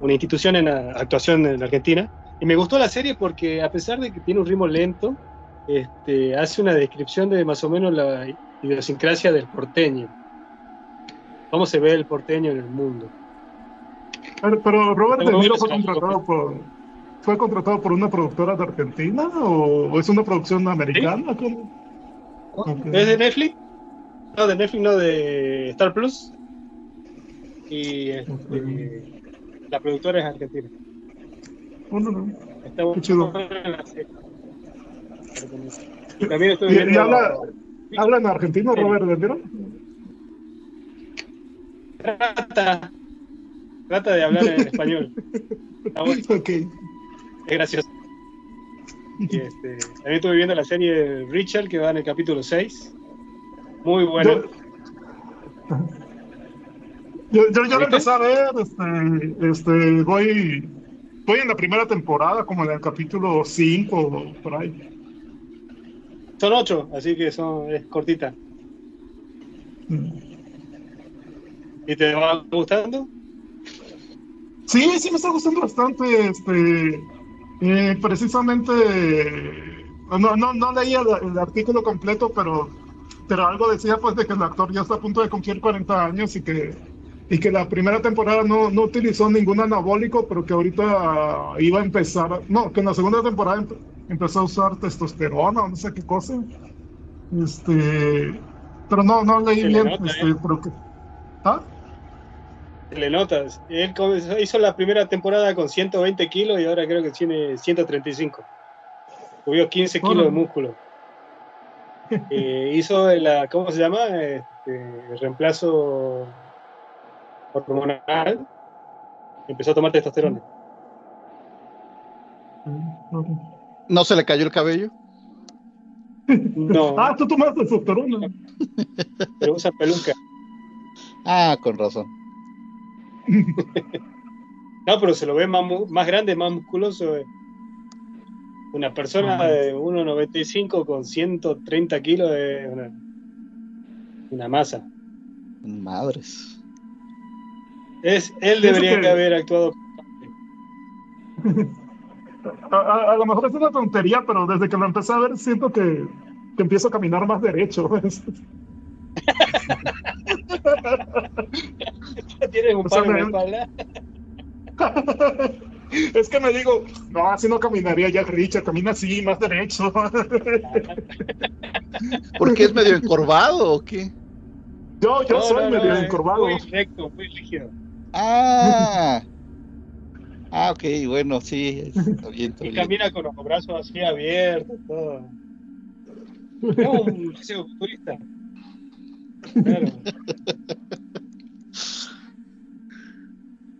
Una institución en la actuación en la Argentina. Y me gustó la serie porque, a pesar de que tiene un ritmo lento, este, hace una descripción de más o menos la idiosincrasia del porteño. Cómo se ve el porteño en el mundo. Pero, pero Robert De Niro fue contratado por fue contratado por una productora de Argentina o, es una producción americana. Ok. ¿Es de Netflix? No, de Netflix, no, de Star Plus. Y este, la productora es argentina. No, no. Está muy Qué chido. buena la serie. También estoy ¿Y- y viendo. habla- ¿Habla en argentino Robert De Niro? Trata, trata de hablar en español. Bueno, Ok. es gracioso. Y este, también estuve viendo la serie Richard, que va en el capítulo 6. Muy buena. Yo, yo, yo, yo lo ¿Viste? empecé a ver, este, este, voy, voy en la primera temporada, como en el capítulo 5 o por ahí. Son ocho, así que son, es cortita. ¿Y te va gustando? Sí, sí me está gustando bastante, este, eh, precisamente, no, no, no leí el, el artículo completo, pero, pero algo decía pues de que el actor ya está a punto de cumplir 40 años y que, y que la primera temporada no, no utilizó ningún anabólico, pero que ahorita iba a empezar, no, que en la segunda temporada empe- empezó a usar testosterona no sé qué cosa, este, pero no, no leí Se le bien, nota, este, ¿eh? pero que, ¿ah? Se le notas. Él hizo la primera temporada con 120 kilos y ahora creo que tiene 135. Subió 15 kilos de músculo. Eh, hizo la, ¿cómo se llama? Este, el reemplazo hormonal. Empezó a tomar testosterona. ¿No se le cayó el cabello? No, Ah, tú tomas testosterona. pero usa peluca. Ah, con razón. No, pero se lo ve más, más grande, más musculoso. eh. Una persona Ajá. de 1,95 con 130 kilos es una, una masa. Madres. Es, él debería que- haber actuado. A, a- a lo mejor es una tontería, pero desde que lo empecé a ver siento que, que empiezo a caminar más derecho. Tienes un O sea, palo en la espalda. es que me digo, no, así no caminaría Jack Richard, camina así, más derecho. ¿Por qué es medio encorvado o qué? yo yo No, soy no, no, medio es encorvado. Muy recto, muy rígido. Ah. Ah, ok, bueno, sí. Está bien, está Y bien. camina con los brazos así abiertos, todo. Es un fisiculturista. Claro.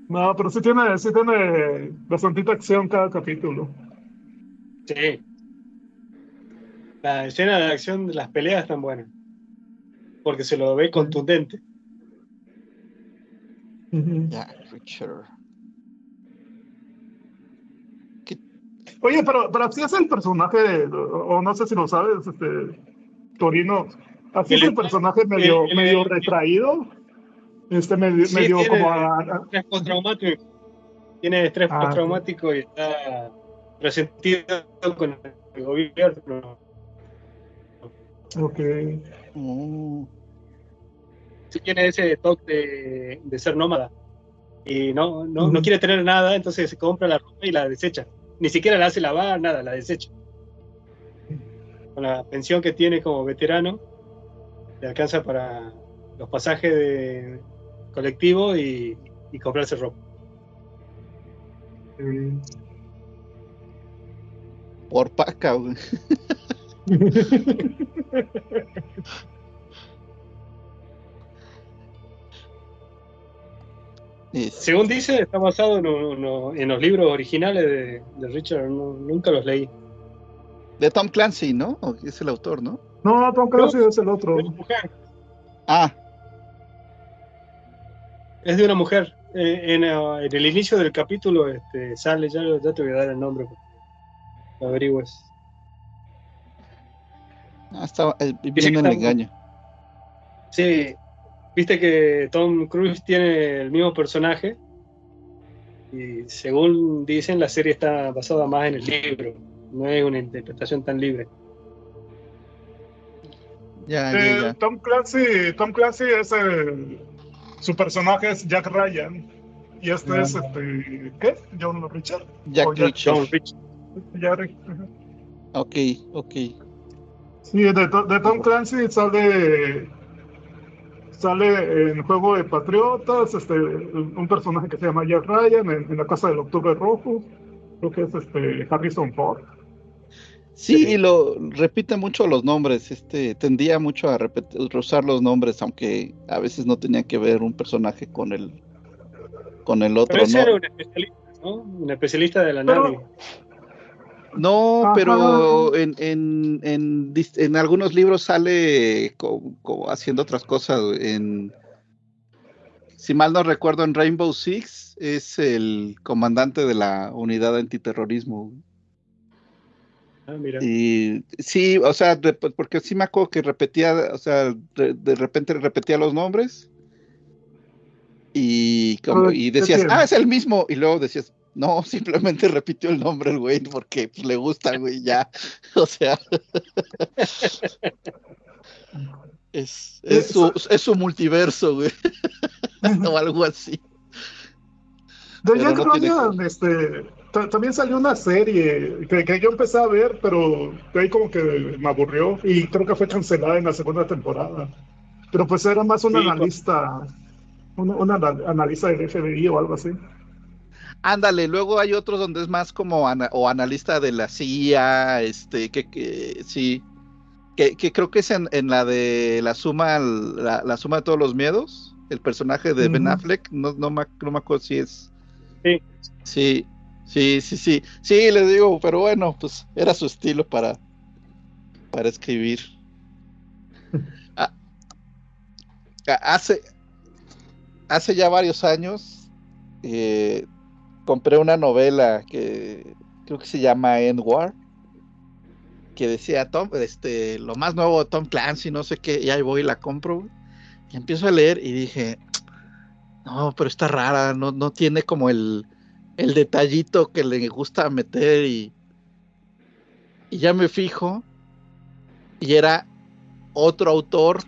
No, pero sí tiene, sí tiene bastante acción cada capítulo. Sí. La escena de acción de las peleas están buenas. Porque se lo ve contundente. Ujú. Jack Richard. ¿Qué? Oye, pero, pero así es el personaje, o o no sé si lo sabes, este, Torino, Así es el personaje medio, el- medio el- retraído. Este medio, Sí, medio tiene como a- a- estrés postraumático. Tiene estrés Ah, postraumático y está resentido con el gobierno. ok. Oh. Sí tiene ese toque de, de ser nómada. Y no, no, no quiere tener nada, entonces se compra la ropa y la desecha. Ni siquiera la hace lavar, nada, la desecha. Con la pensión que tiene como veterano, le alcanza para los pasajes de colectivo y, y comprarse ropa. Por paca, Según dice, está basado en, uno- en los libros originales de, de Richard, no- nunca los leí. de Tom Clancy, ¿no? ¿O Es el autor, ¿no? No, Tom Clancy es el otro. De una mujer, Ah, es de una mujer. Eh, en, eh, en el inicio del capítulo este, sale, ya, ya te voy a dar el nombre, lo averigües. ah, estaba eh, que viendo el está- engaño. Sí, viste que Tom Cruise tiene el mismo personaje y según dicen la serie está basada más en el libro, no es una interpretación tan libre. Ya, Eh. Tom Clancy, Tom Clancy es el, su personaje es Jack Ryan y este es este ¿qué? John Richard. Jack Reacher. John Rich. Jack-. Ok, ok. Sí, de, de Tom Clancy sale sale en Juego de Patriotas, este un personaje que se llama Jack Ryan en, en la Casa del Octubre Rojo, creo que es este Harrison Ford. Sí, y lo repite mucho los nombres, este, tendía mucho a repetir, usar los nombres, aunque a veces no tenía que ver un personaje con el con el otro, Pero ese era ¿no? un especialista, ¿no? Un especialista de la Pero- nave. No, Ajá. pero en, en, en, en algunos libros sale co- co- haciendo otras cosas. En, si mal no recuerdo, en Rainbow Six es el comandante de la unidad antiterrorismo. Ah, mira. Y sí, o sea, de- porque sí me acuerdo que repetía, o sea, de, de repente repetía los nombres y, como, Ah, y ¿qué decías, ah, es el mismo, y luego decías, no, simplemente repitió el nombre el güey porque pues, le gusta, güey, ya, o sea, es, es, su, es su multiverso, güey, o algo así. De Jack no tiene este, ta- también salió una serie que, que yo empecé a ver, pero de ahí como que me aburrió y creo que fue cancelada en la segunda temporada. Pero pues era más un Sí, analista, un, un ana- analista del FBI o algo así. Ándale, luego hay otros donde es más como ana- o analista de la CIA, este, que, que sí, que, que creo que es en, en la de la suma, la, la suma de todos los miedos, el personaje de Ben. Affleck, no, no, me, no me acuerdo si es. Sí. Sí, sí, sí, sí, sí, les digo, pero bueno, pues era su estilo para, para escribir. Ah, ah, hace, hace ya varios años, eh, compré una novela que creo que se llama End War, que decía Tom, este, lo más nuevo de Tom Clancy, no sé qué, y ahí voy y la compro, y empiezo a leer y dije, no, pero está rara, no, no tiene como el, el detallito que le gusta meter y, y ya me fijo, y era otro autor,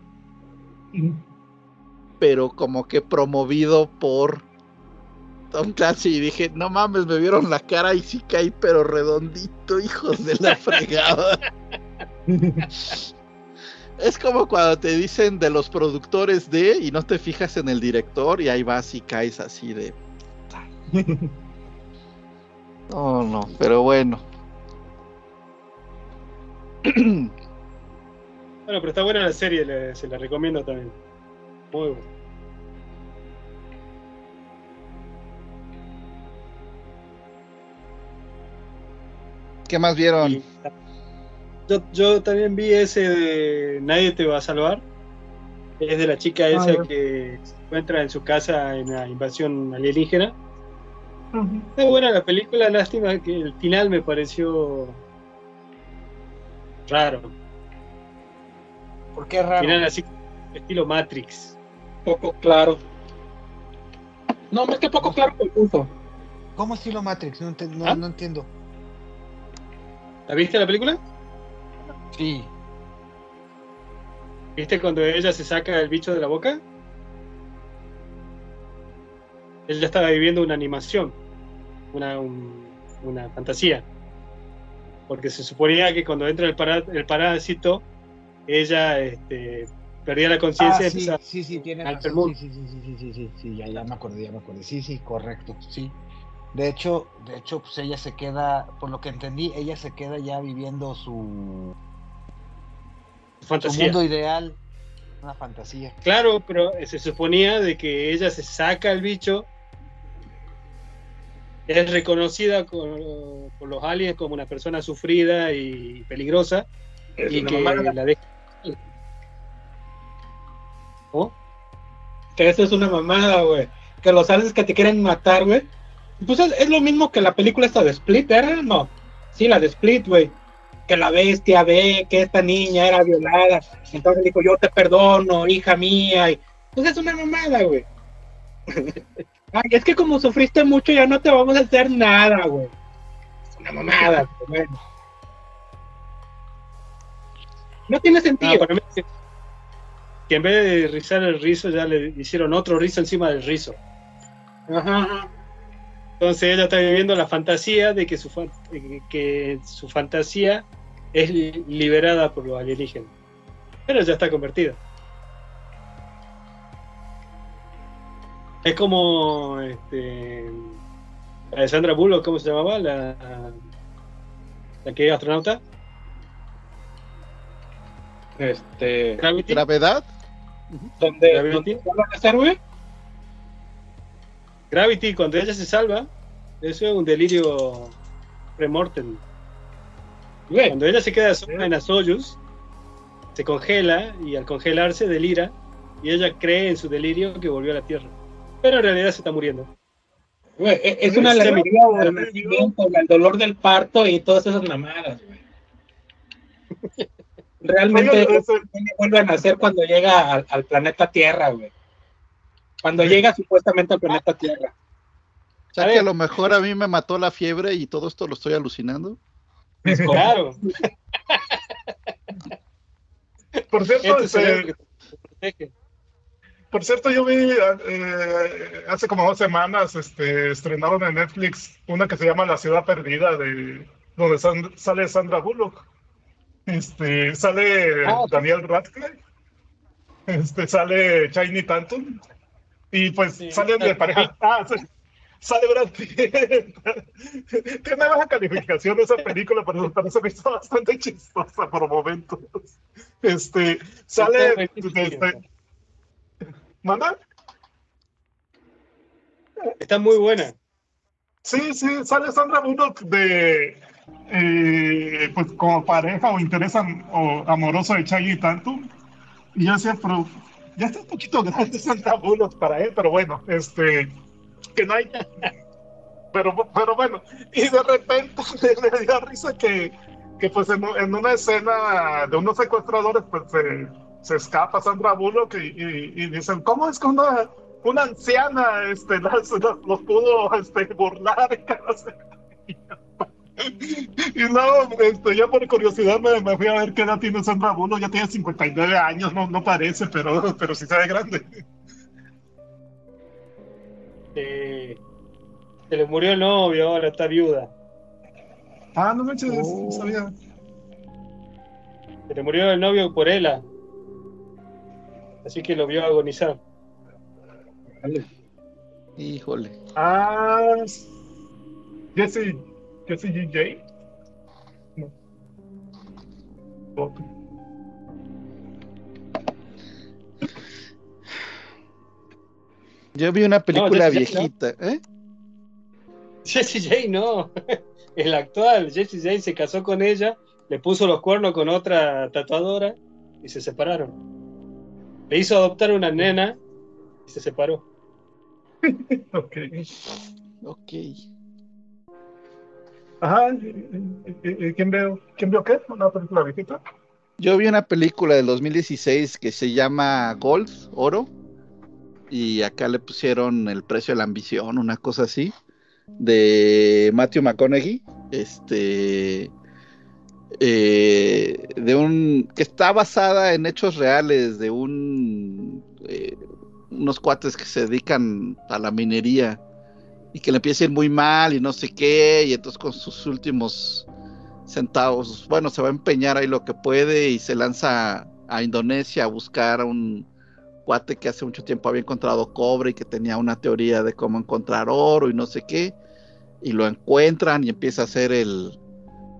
pero como que promovido por Tom Clancy y dije, no mames, me vieron la cara y sí caí, pero redondito, hijos de la fregada. es como cuando te dicen de los productores de y no te fijas en el director y ahí vas y caes así de... No, no, pero bueno. Bueno, pero está buena la serie, se la recomiendo también. Muy buena. ¿Qué más vieron? Yo, yo también vi ese de Nadie te va a salvar. Es de la chica esa ya. que se encuentra en su casa en la invasión alienígena. Es buena la película, lástima que el final me pareció raro. ¿Por qué raro? Miran así, estilo Matrix. Poco claro. No, más que poco claro confuso. ¿Cómo estilo Matrix? No, ¿Ah? no entiendo. ¿La viste la película? Sí. ¿Viste cuando ella se saca el bicho de la boca? Ella estaba viviendo una animación, una, un- una fantasía. Porque se suponía que cuando entra el, el parásito, ella este, perdía la conciencia Ah, y sí, sí, sí, tiene razón. Sí, sí, sí, sí, sí, sí, sí, ya, ya me acordé, ya me acordé. Sí, sí, correcto, sí. De hecho, de hecho, pues ella se queda, por lo que entendí, ella se queda ya viviendo su, su fantasía. mundo ideal, una fantasía. Claro, pero se suponía de que ella se saca el bicho, es reconocida con- por los aliens como una persona sufrida y peligrosa, Es y que mamada. la deja. ¿Oh? Que eso es una mamada, güey. Que los aliens que te quieren matar, güey. Pues es, es lo mismo que la película esta de Split, ¿era? No. Sí, la de Split, güey. Que la bestia ve que esta niña era violada. Entonces dijo, yo te perdono, hija mía. Y, pues es una mamada, güey. Ay, es que como sufriste mucho, ya no te vamos a hacer nada, güey. Es una mamada, güey. Bueno. No tiene Ah, sentido. para mí que en vez de rizar el rizo ya le hicieron otro rizo encima del rizo. Ajá, ajá. Entonces ella está viviendo la fantasía de que su, fan- de que su fantasía es li- liberada por los alienígenas. Pero ya está convertida. Es como este, la de Sandra Bullock, ¿cómo se llamaba? La, la que es astronauta. Este. Gravity. ¿Gravedad? ¿Dónde, Gravity. ¿dónde hacer, güey? Gravity, cuando ella se salva, eso es un delirio premortem. Cuando ella se queda sola en la Soyuz, se congela y al congelarse delira y ella cree en su delirio que volvió a la Tierra. Pero en realidad se está muriendo. güey, e- es una alegoría del nacimiento, el dolor del parto y todas esas mamadas, güey. Realmente vuelve a nacer cuando llega al, al planeta Tierra, güey. Cuando llega supuestamente al planeta Tierra. O sea que a lo mejor a mí me mató la fiebre y todo esto lo estoy alucinando. Claro, Por cierto, este este. Por cierto, yo vi eh, hace como dos semanas, este, estrenaron en Netflix una que se llama La Ciudad Perdida, de donde san- sale Sandra Bullock. Este, sale Ah, Daniel Radcliffe, este, sale Shiny Tantum, y pues Sí, salen de pareja. Ah, sí, sale Brad Pitt. Tiene baja calificación esa película, pero, pero se me hizo bastante chistosa por momentos. Este, sale. Este, ¿Manda? Está muy buena. Sí, sí, sale Sandra Bullock de, eh, pues como pareja o interés am- o amoroso de Channing Tatum. Y yo decía, pero ya está un poquito grande Sandra Bullock para él, pero bueno, este, que no hay. Pero, pero bueno, y de repente me dio risa que, que pues en, en una escena de unos secuestradores, pues se, se escapa Sandra Bullock y, y- y dicen, ¿cómo es que una, una anciana este, las- los pudo este, burlar? Y luego, este, ya por curiosidad me, me fui a ver qué edad tiene Sandra Bullock, ya tiene 59 años, no, no parece, pero, pero sí se ve grande. Eh, se le murió el novio, ahora está viuda. Ah, no manches, no sabía. Se le murió el novio por ella. Así que lo vio agonizar. Híjole. Ah, Jesse, Jesse GJ. No. Ok. Yo vi una película Jesse James, ¿no? viejita, ¿eh? Jesse J no, el actual. Jesse J se casó con ella, le puso los cuernos con otra tatuadora y se separaron. Le hizo adoptar una nena y se separó. Ok. Ok. Ajá, ¿y- y- y- ¿quién veo? ¿Quién vio qué? ¿Una película viejita? yo vi una película del 2016 que se llama Gold, Oro, y acá le pusieron el precio de la ambición, una cosa así, de Matthew McConaughey, este, eh, de un, que está basada en hechos reales de eh, unos cuates que se dedican a la minería y que le empieza a ir muy mal y no sé qué, y entonces con sus últimos centavos, bueno, se va a empeñar ahí lo que puede y se lanza a Indonesia a buscar a un cuate que hace mucho tiempo había encontrado cobre y que tenía una teoría de cómo encontrar oro y no sé qué, y lo encuentran y empieza a hacer el,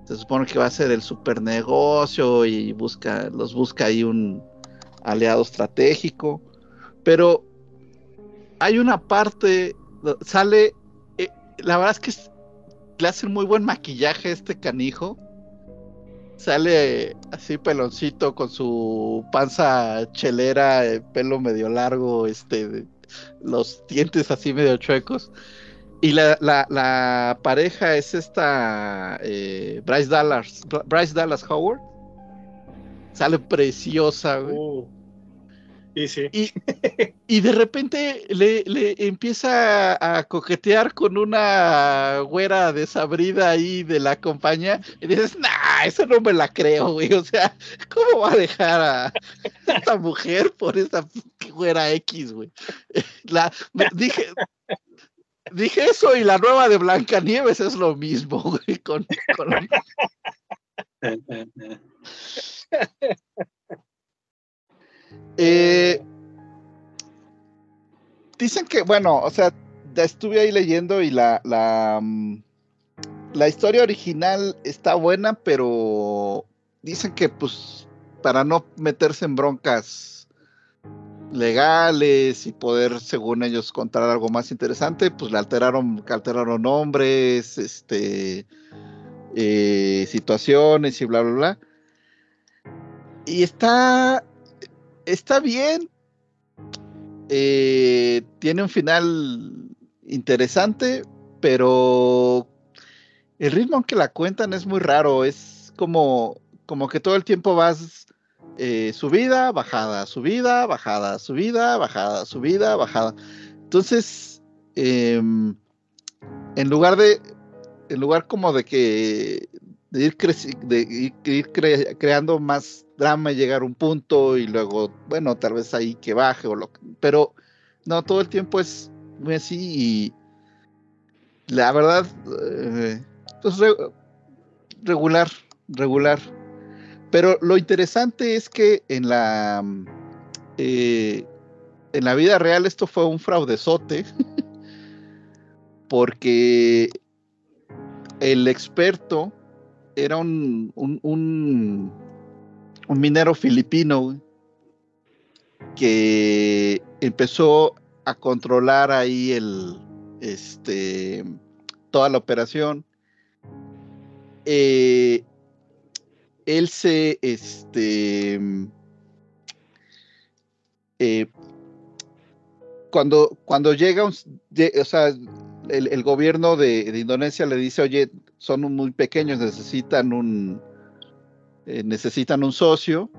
se supone que va a ser el super negocio y busca, los busca ahí un aliado estratégico, pero hay una parte, sale, la verdad es que le hacen muy buen maquillaje a este canijo. Sale así peloncito con su panza chelera, eh, pelo medio largo, este, los dientes así medio chuecos. Y la, la, pareja es esta eh, Bryce Dallas, Bryce Dallas Howard. Sale preciosa, güey. Uh. Y, de repente le, empieza a coquetear con una güera desabrida ahí de la compañía y dices, nah, eso no me la creo, güey. O sea, ¿cómo va a dejar a esta mujer por esa güera X, güey? La, dije, dije eso y la nueva de Blancanieves es lo mismo, güey, con... Eh, dicen que, bueno, o sea, estuve ahí leyendo y la, la, mm, la historia original está buena, pero dicen que pues para no meterse en broncas legales y poder, según ellos, contar algo más interesante, pues le alteraron, alteraron nombres, este, eh, situaciones y bla, bla, bla. Y está, está bien. Eh, tiene un final interesante, pero el ritmo en que la cuentan es muy raro. Es como, como que todo el tiempo vas eh, subida, bajada, subida, bajada, subida, bajada, subida, bajada. Entonces, em, en lugar de, en lugar como de que de ir, de ir, creando más drama llegar a un punto y luego, bueno, tal vez ahí que baje o lo pero no, todo el tiempo es así y la verdad, eh, pues regular, regular. Pero lo interesante es que en la eh, en la vida real esto fue un fraudezote porque el experto era un, minero filipino que empezó a controlar ahí el este toda la operación. Eh, él se este eh, cuando, cuando llega, o sea, el, gobierno de, Indonesia le dice, oye, son muy pequeños, necesitan un, eh, necesitan un socio.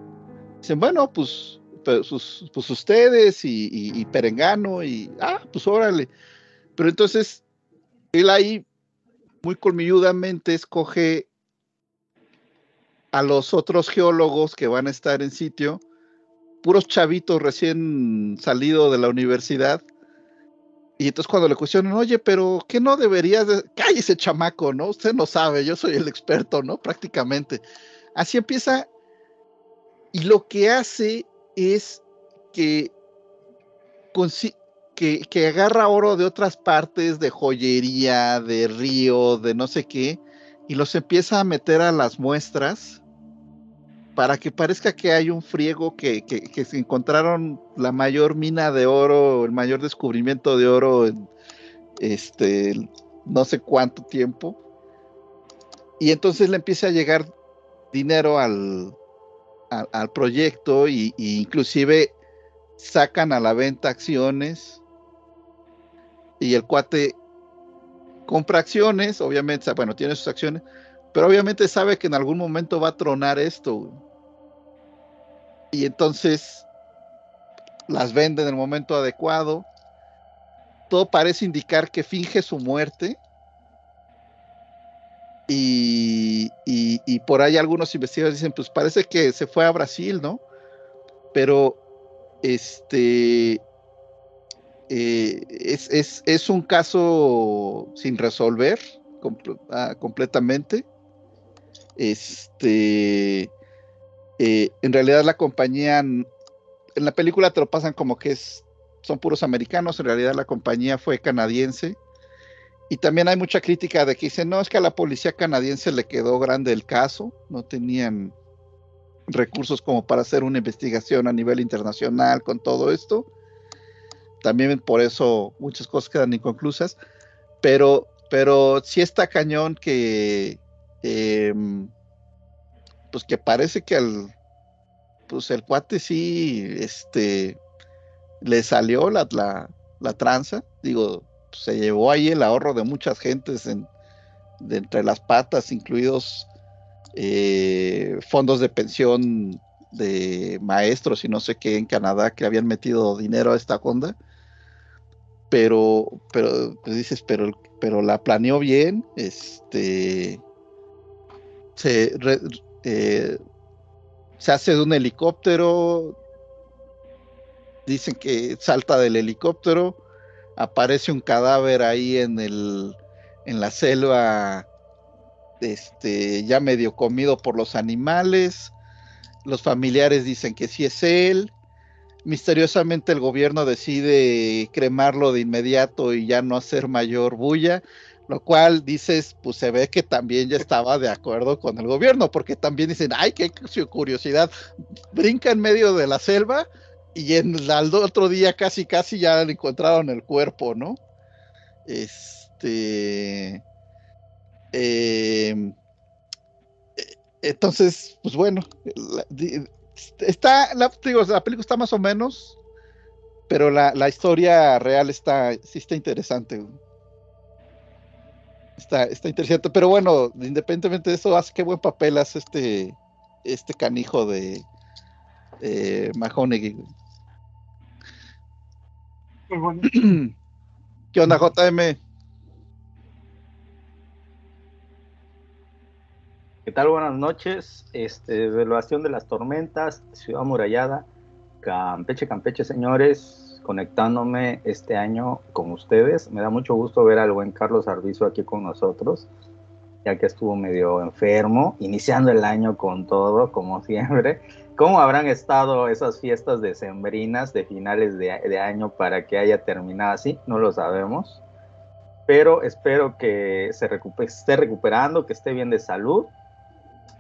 Dicen, bueno, pues, pues, ustedes y, Perengano y, ah, pues órale. Pero entonces, él ahí muy colmilludamente escoge a los otros geólogos que van a estar en sitio, puros chavitos recién salidos de la universidad, y entonces cuando le cuestionan, oye, pero ¿qué no deberías de... Cállese, chamaco, ¿no? Usted no sabe, yo soy el experto, ¿no? Prácticamente. Así empieza. Y lo que hace es que, que, que agarra oro de otras partes, de joyería, de río, de no sé qué, y los empieza a meter a las muestras para que parezca que hay un friego que, se encontraron la mayor mina de oro, el mayor descubrimiento de oro en este no sé cuánto tiempo. Y entonces le empieza a llegar dinero al, al, proyecto y, inclusive sacan a la venta acciones y el cuate compra acciones, obviamente, bueno, tiene sus acciones, pero obviamente sabe que en algún momento va a tronar esto. y entonces las vende en el momento adecuado. Todo parece indicar que finge su muerte. Y, por ahí algunos investigadores dicen, pues parece que se fue a Brasil, ¿no? Pero este eh, es, es, un caso sin resolver ah, completamente. Este, eh, en realidad la compañía, en la película te lo pasan como que es, son puros americanos, en realidad la compañía fue canadiense. Y también hay mucha crítica de que dicen, no, es que a la policía canadiense le quedó grande el caso, no tenían recursos como para hacer una investigación a nivel internacional con todo esto. También por eso muchas cosas quedan inconclusas, pero, pero sí está cañón que, em, pues que parece que al, pues el cuate sí, este, le salió la, la, tranza, digo, se llevó ahí el ahorro de muchas gentes de entre las patas, incluidos eh, fondos de pensión de maestros y no sé qué en Canadá que habían metido dinero a esta onda. Pero, pero, pues dices, pero, pero la planeó bien, este, se, eh, se hace de un helicóptero, dicen que salta del helicóptero, aparece un cadáver ahí en el, en la selva este, ya medio comido por los animales. Los familiares dicen que sí es él. Misteriosamente el gobierno decide cremarlo de inmediato y ya no hacer mayor bulla, lo cual dices, pues se ve que también ya estaba de acuerdo con el gobierno, porque también dicen, ay, qué curiosidad, brinca en medio de la selva y en el otro día casi casi ya le encontraron el cuerpo, ¿no? Este Em, entonces, pues bueno, está, la, la película está más o menos, pero la, historia real está, sí está interesante. Está, está interesante, pero bueno, independientemente de eso, hace qué buen papel hace este, este canijo de eh, Mahoney. ¿Qué onda, JM? ¿Qué tal? Buenas noches. Este, Evaluación de las Tormentas, Ciudad Amurallada, Campeche, Campeche, señores, conectándome este año con ustedes. Me da mucho gusto ver al buen Carlos Arbizo aquí con nosotros, ya que estuvo medio enfermo, iniciando el año con todo, como siempre. ¿Cómo habrán estado esas fiestas decembrinas de finales de, de año para que haya terminado así? No lo sabemos. Pero espero que se esté recuperando, que esté bien de salud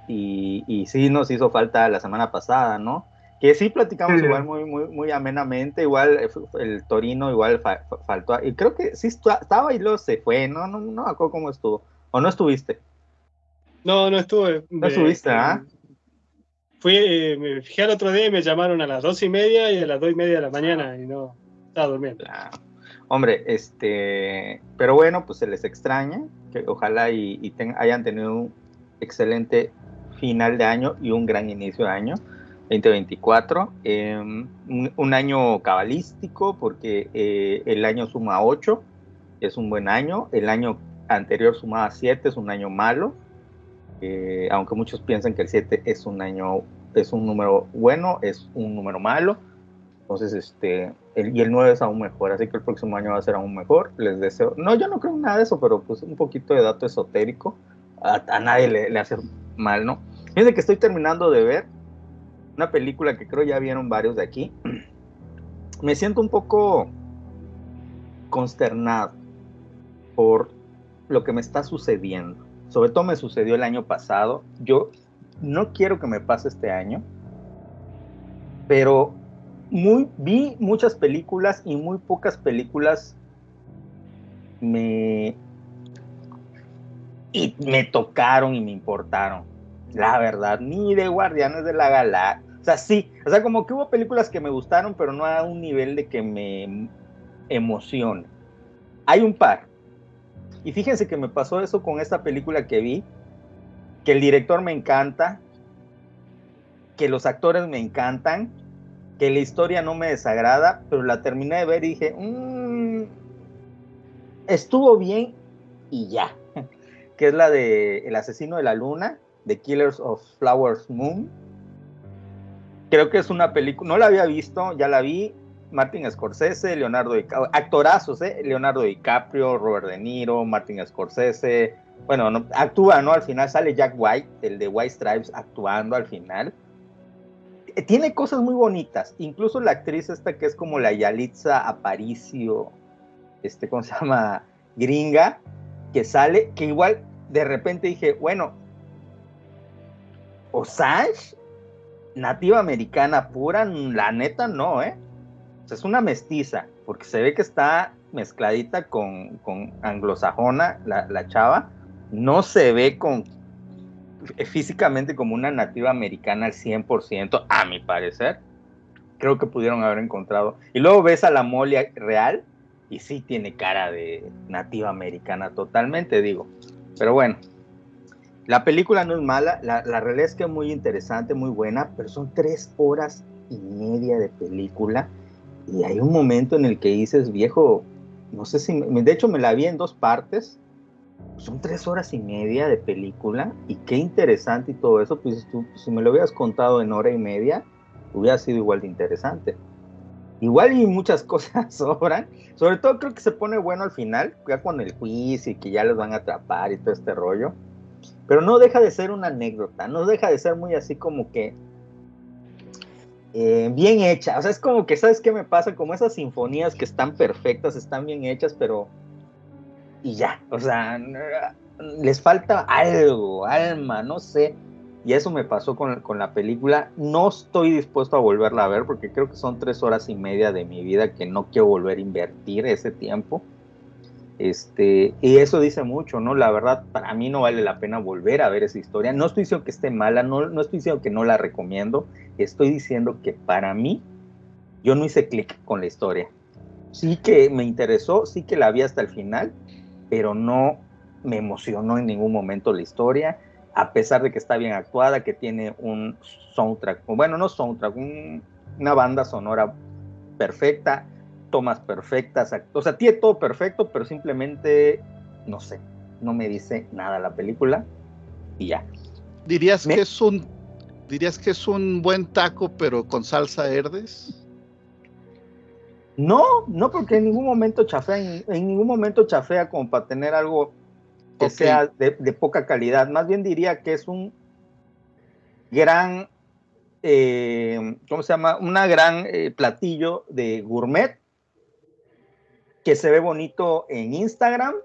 y, y sí nos hizo falta la semana pasada, ¿no? Que sí platicamos igual muy, muy, muy amenamente, igual eh, el Torino igual faltó, y creo que sí estaba y luego se fue, ¿no? No, no, acuerdo cómo estuvo. ¿O no estuviste? No, no estuve. No estuviste, ¿ah? Fui, eh, me fijé el otro día y me llamaron a las dos y media y a las dos y media de la mañana y no, estaba durmiendo. Hombre, este, pero bueno, pues se les extraña, que ojalá y, y hayan tenido un excelente final de año y un gran inicio de año, 2024. Em, un, año cabalístico porque eh, el año suma 8, es un buen año. El año anterior sumaba 7, es un año malo. Eh, aunque muchos piensan que el 7 es un año, es un número bueno, es un número malo. Entonces, este, y el 9 es aún mejor, así que el próximo año va a ser aún mejor. Les deseo, no, yo no creo nada de eso, pero pues un poquito de dato esotérico. A, nadie le, le hace mal, ¿no? Fíjense que estoy terminando de ver una película que creo ya vieron varios de aquí. Me siento un poco consternado por lo que me está sucediendo. Sobre todo me sucedió el año pasado. Yo no quiero que me pase este año, pero muy, vi muchas películas y muy pocas películas me, y me tocaron y me importaron la verdad, ni de Guardianes de la Galaxia. O sea, sí, o sea, como que hubo películas que me gustaron, pero no a un nivel de que me emocione. Hay un par. Y fíjense que me pasó eso con esta película que vi, que el director me encanta, que los actores me encantan, que la historia no me desagrada, pero la terminé de ver y dije, "Mm, estuvo bien y ya. Que es la de El asesino de la luna, The Killers of Flowers Moon. Creo que es una película, no la había visto, ya la vi. Martin Scorsese, Leonardo DiCaprio, actorazos, ¿eh? Leonardo DiCaprio, Robert De Niro, Martin Scorsese. Bueno, no, actúa, ¿no? Al final sale Jack White, el de White Stripes, actuando al final. Eh, Tiene cosas muy bonitas, incluso la actriz esta que es como la Yalitza Aparicio, este, ¿cómo se llama? Gringa, que sale, que igual de repente dije, bueno, Osage, nativa americana pura, la neta no, ¿eh? Es una mestiza, porque se ve que está mezcladita con, con anglosajona, la, la chava, no se ve con físicamente como una nativa americana al 100%, a mi parecer. Creo que pudieron haber encontrado. Y luego ves a la Molia real y sí tiene cara de nativa americana totalmente, digo. Pero bueno, la película no es mala, la, la realidad es que es muy interesante, muy buena, pero son tres horas y media de película y hay un momento en el que dices, viejo, no sé si, me- de hecho me la vi en dos partes, son tres horas y media de película y qué interesante y todo eso, pues tú, si me lo hubieras contado en hora y media, hubiera sido igual de interesante. Igual y muchas cosas sobran, sobre todo creo que se pone bueno al final, ya con el juicio y que ya los van a atrapar y todo este rollo, pero no deja de ser una anécdota, no deja de ser muy así como que eh, bien hecha. O sea, es como que, ¿sabes qué me pasa? Como esas sinfonías que están perfectas, están bien hechas, pero. Y ya. O sea, les falta algo, alma, no sé. Y eso me pasó con, con la película. No estoy dispuesto a volverla a ver porque creo que son tres horas y media de mi vida que no quiero volver a invertir ese tiempo. Este, y eso dice mucho, ¿no? La verdad, para mí no vale la pena volver a ver esa historia. No estoy diciendo que esté mala, no, estoy diciendo que no la recomiendo, estoy diciendo que para mí yo no hice clic con la historia. Sí que me interesó, sí que la vi hasta el final, pero no me emocionó en ningún momento la historia, a pesar de que está bien actuada, que tiene un soundtrack, bueno, no soundtrack, un- una banda sonora perfecta, tomas perfectas, o sea, tiene todo perfecto, pero simplemente, no sé, no me dice nada la película y ya. ¿Dirías Me- que es un dirías que es un buen taco pero con salsa herdes? No, no, porque en ningún momento chafea, en, en ningún momento chafea como para tener algo que sea de, de poca calidad. Más bien diría que es un gran, eh, ¿cómo se llama? Una gran eh, platillo de gourmet que se ve bonito en Instagram,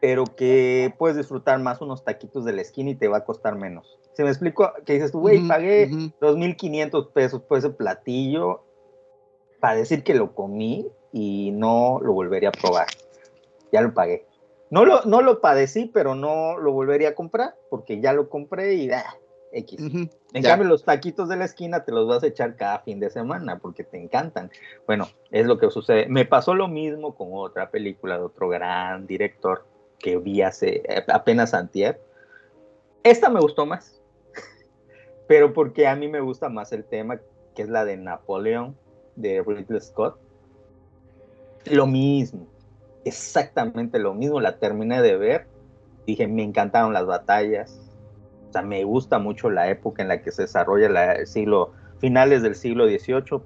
pero que puedes disfrutar más unos taquitos de la esquina y te va a costar menos. ¿Se me explico? Que dices tú, güey, pagué ujú. 2.500 pesos por ese platillo para decir que lo comí y no lo volvería a probar. Ya lo pagué. No lo, no lo padecí, pero no lo volvería a comprar porque ya lo compré y ah, X. Ujú, En ya. cambio, los taquitos de la esquina te los vas a echar cada fin de semana porque te encantan. Bueno, es lo que sucede. Me pasó lo mismo con otra película de otro gran director que vi hace eh, apenas antier. Esta me gustó más, pero porque a mí me gusta más el tema, que es la de Napoleón, de Ridley Scott. Lo mismo, exactamente lo mismo. La terminé de ver. Dije, me encantaron las batallas, sea, me gusta mucho la época en la que se desarrolla la, el siglo, finales del siglo XVIII,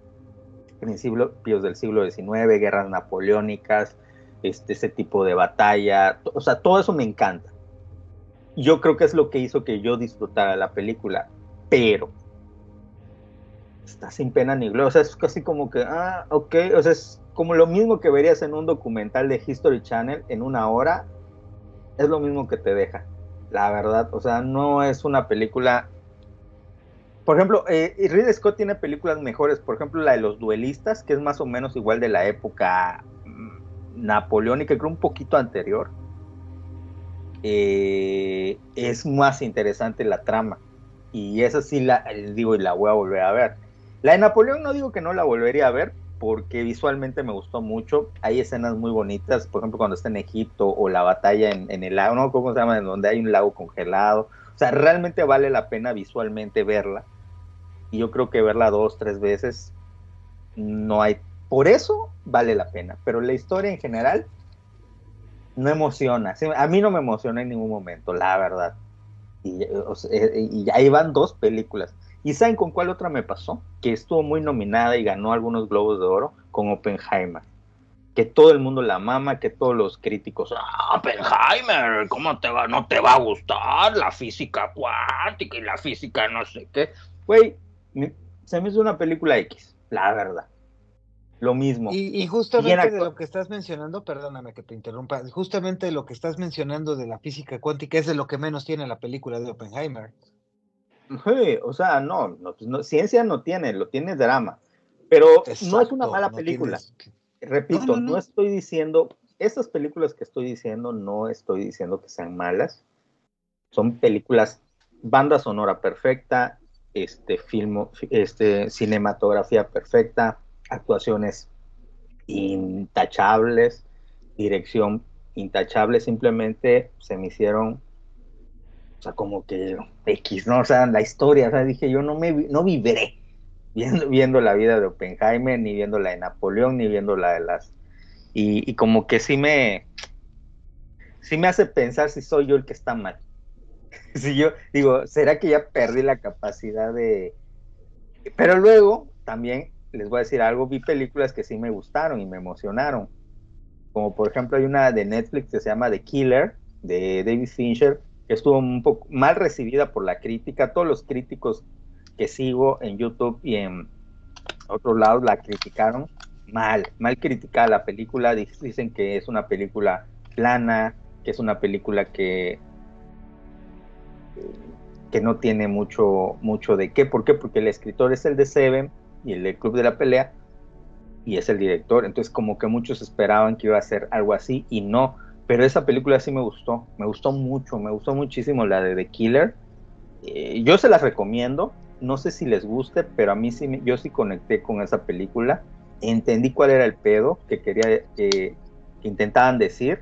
principios del siglo XIX, guerras napoleónicas, este, ese tipo de batalla, o sea, todo eso me encanta. Yo creo que es lo que hizo que yo disfrutara la película, pero está sin pena ni gloria, o sea, es casi como que, ah, ok, o sea, es como lo mismo que verías en un documental de History Channel en una hora, es lo mismo que te deja la verdad. O sea, no es una película. Por ejemplo, eh, Scott tiene películas mejores. Por ejemplo, la de los duelistas, que es más o menos igual de la época mm, napoleónica, creo un poquito anterior. Eh, es más interesante la trama. Y esa sí la digo y la voy a volver a ver. La de Napoleón no digo que no la volvería a ver, porque visualmente me gustó mucho. Hay escenas muy bonitas, por ejemplo, cuando está en Egipto o la batalla en, en el lago, ¿no? ¿Cómo se llama? En donde hay un lago congelado. O sea, realmente vale la pena visualmente verla. Y yo creo que verla dos, tres veces no hay. Por eso vale la pena. Pero la historia en general no emociona. A mí no me emociona en ningún momento, la verdad. Y, y ahí van dos películas. ¿Y saben con cuál otra me pasó? Que estuvo muy nominada y ganó algunos globos de oro con Oppenheimer. Que todo el mundo la mama, que todos los críticos, ah, Oppenheimer, ¿cómo te va? No te va a gustar la física cuántica y la física no sé qué. Güey, se me hizo una película X, la verdad. Lo mismo. Y, justamente de lo que estás mencionando, perdóname que te interrumpa, justamente lo que estás mencionando de la física cuántica es de lo que menos tiene la película de Oppenheimer. Sí, o sea, no, pues no, ciencia no tiene, lo tiene drama, pero no es una mala película. Repito, no, estoy diciendo, estas películas que estoy diciendo, no estoy diciendo que sean malas, son películas, banda sonora perfecta, este, filmo, este, cinematografía perfecta, actuaciones intachables, dirección intachable, simplemente se me hicieron o sea, como que X, ¿no? O sea, la historia, o sea, dije yo no me no viviré viendo, viendo la vida de Oppenheimer, ni viendo la de Napoleón, ni viendo la de las... Y, como que sí me... Sí me hace pensar si soy yo el que está mal. si yo digo, ¿será que ya perdí la capacidad de... Pero luego también les voy a decir algo, vi películas que sí me gustaron y me emocionaron. Como por ejemplo hay una de Netflix que se llama The Killer, de David Fincher, estuvo un poco mal recibida por la crítica. Todos los críticos que sigo en YouTube y en otros lados la criticaron mal, mal criticada la película. Dicen que es una película plana, que es una película que que no tiene mucho mucho de qué. ¿Por qué? Porque el escritor es el de Seven y el del Club de la Pelea y es el director. Entonces como que muchos esperaban que iba a ser algo así y no pero esa película sí me gustó, me gustó mucho, me gustó muchísimo la de The Killer. Eh, yo se las recomiendo, no sé si les guste, pero a mí sí, yo sí conecté con esa película, entendí cuál era el pedo que quería que intentaban decir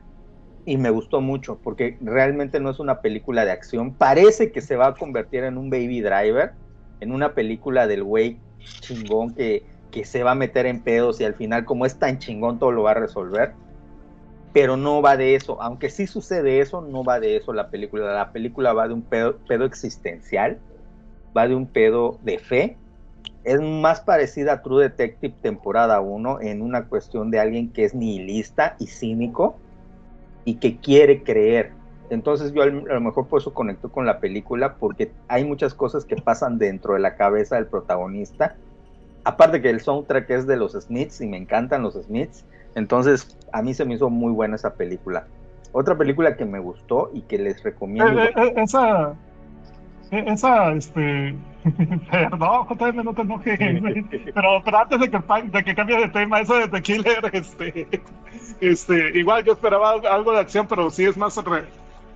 y me gustó mucho porque realmente no es una película de acción, parece que se va a convertir en un Baby Driver, en una película del güey chingón que, que se va a meter en pedos y al final como es tan chingón todo lo va a resolver pero no va de eso, aunque sí sucede eso, no va de eso la película, la película va de un pedo, existencial, va de un pedo de fe, es más parecida a True Detective temporada 1 en una cuestión de alguien que es nihilista y cínico y que quiere creer. Entonces yo a lo mejor por eso conecto con la película porque hay muchas cosas que pasan dentro de la cabeza del protagonista. Aparte que el soundtrack es de los Smiths y me encantan los Smiths, entonces, a mí se me hizo muy buena esa película. Otra película que me gustó y que les recomiendo. Eh, eh, esa, eh, esa, este, perdón, JM, no te enojes, pero, pero antes de que, de que cambie de tema, eso de The Killer, este, este, igual yo esperaba algo de acción, pero sí es más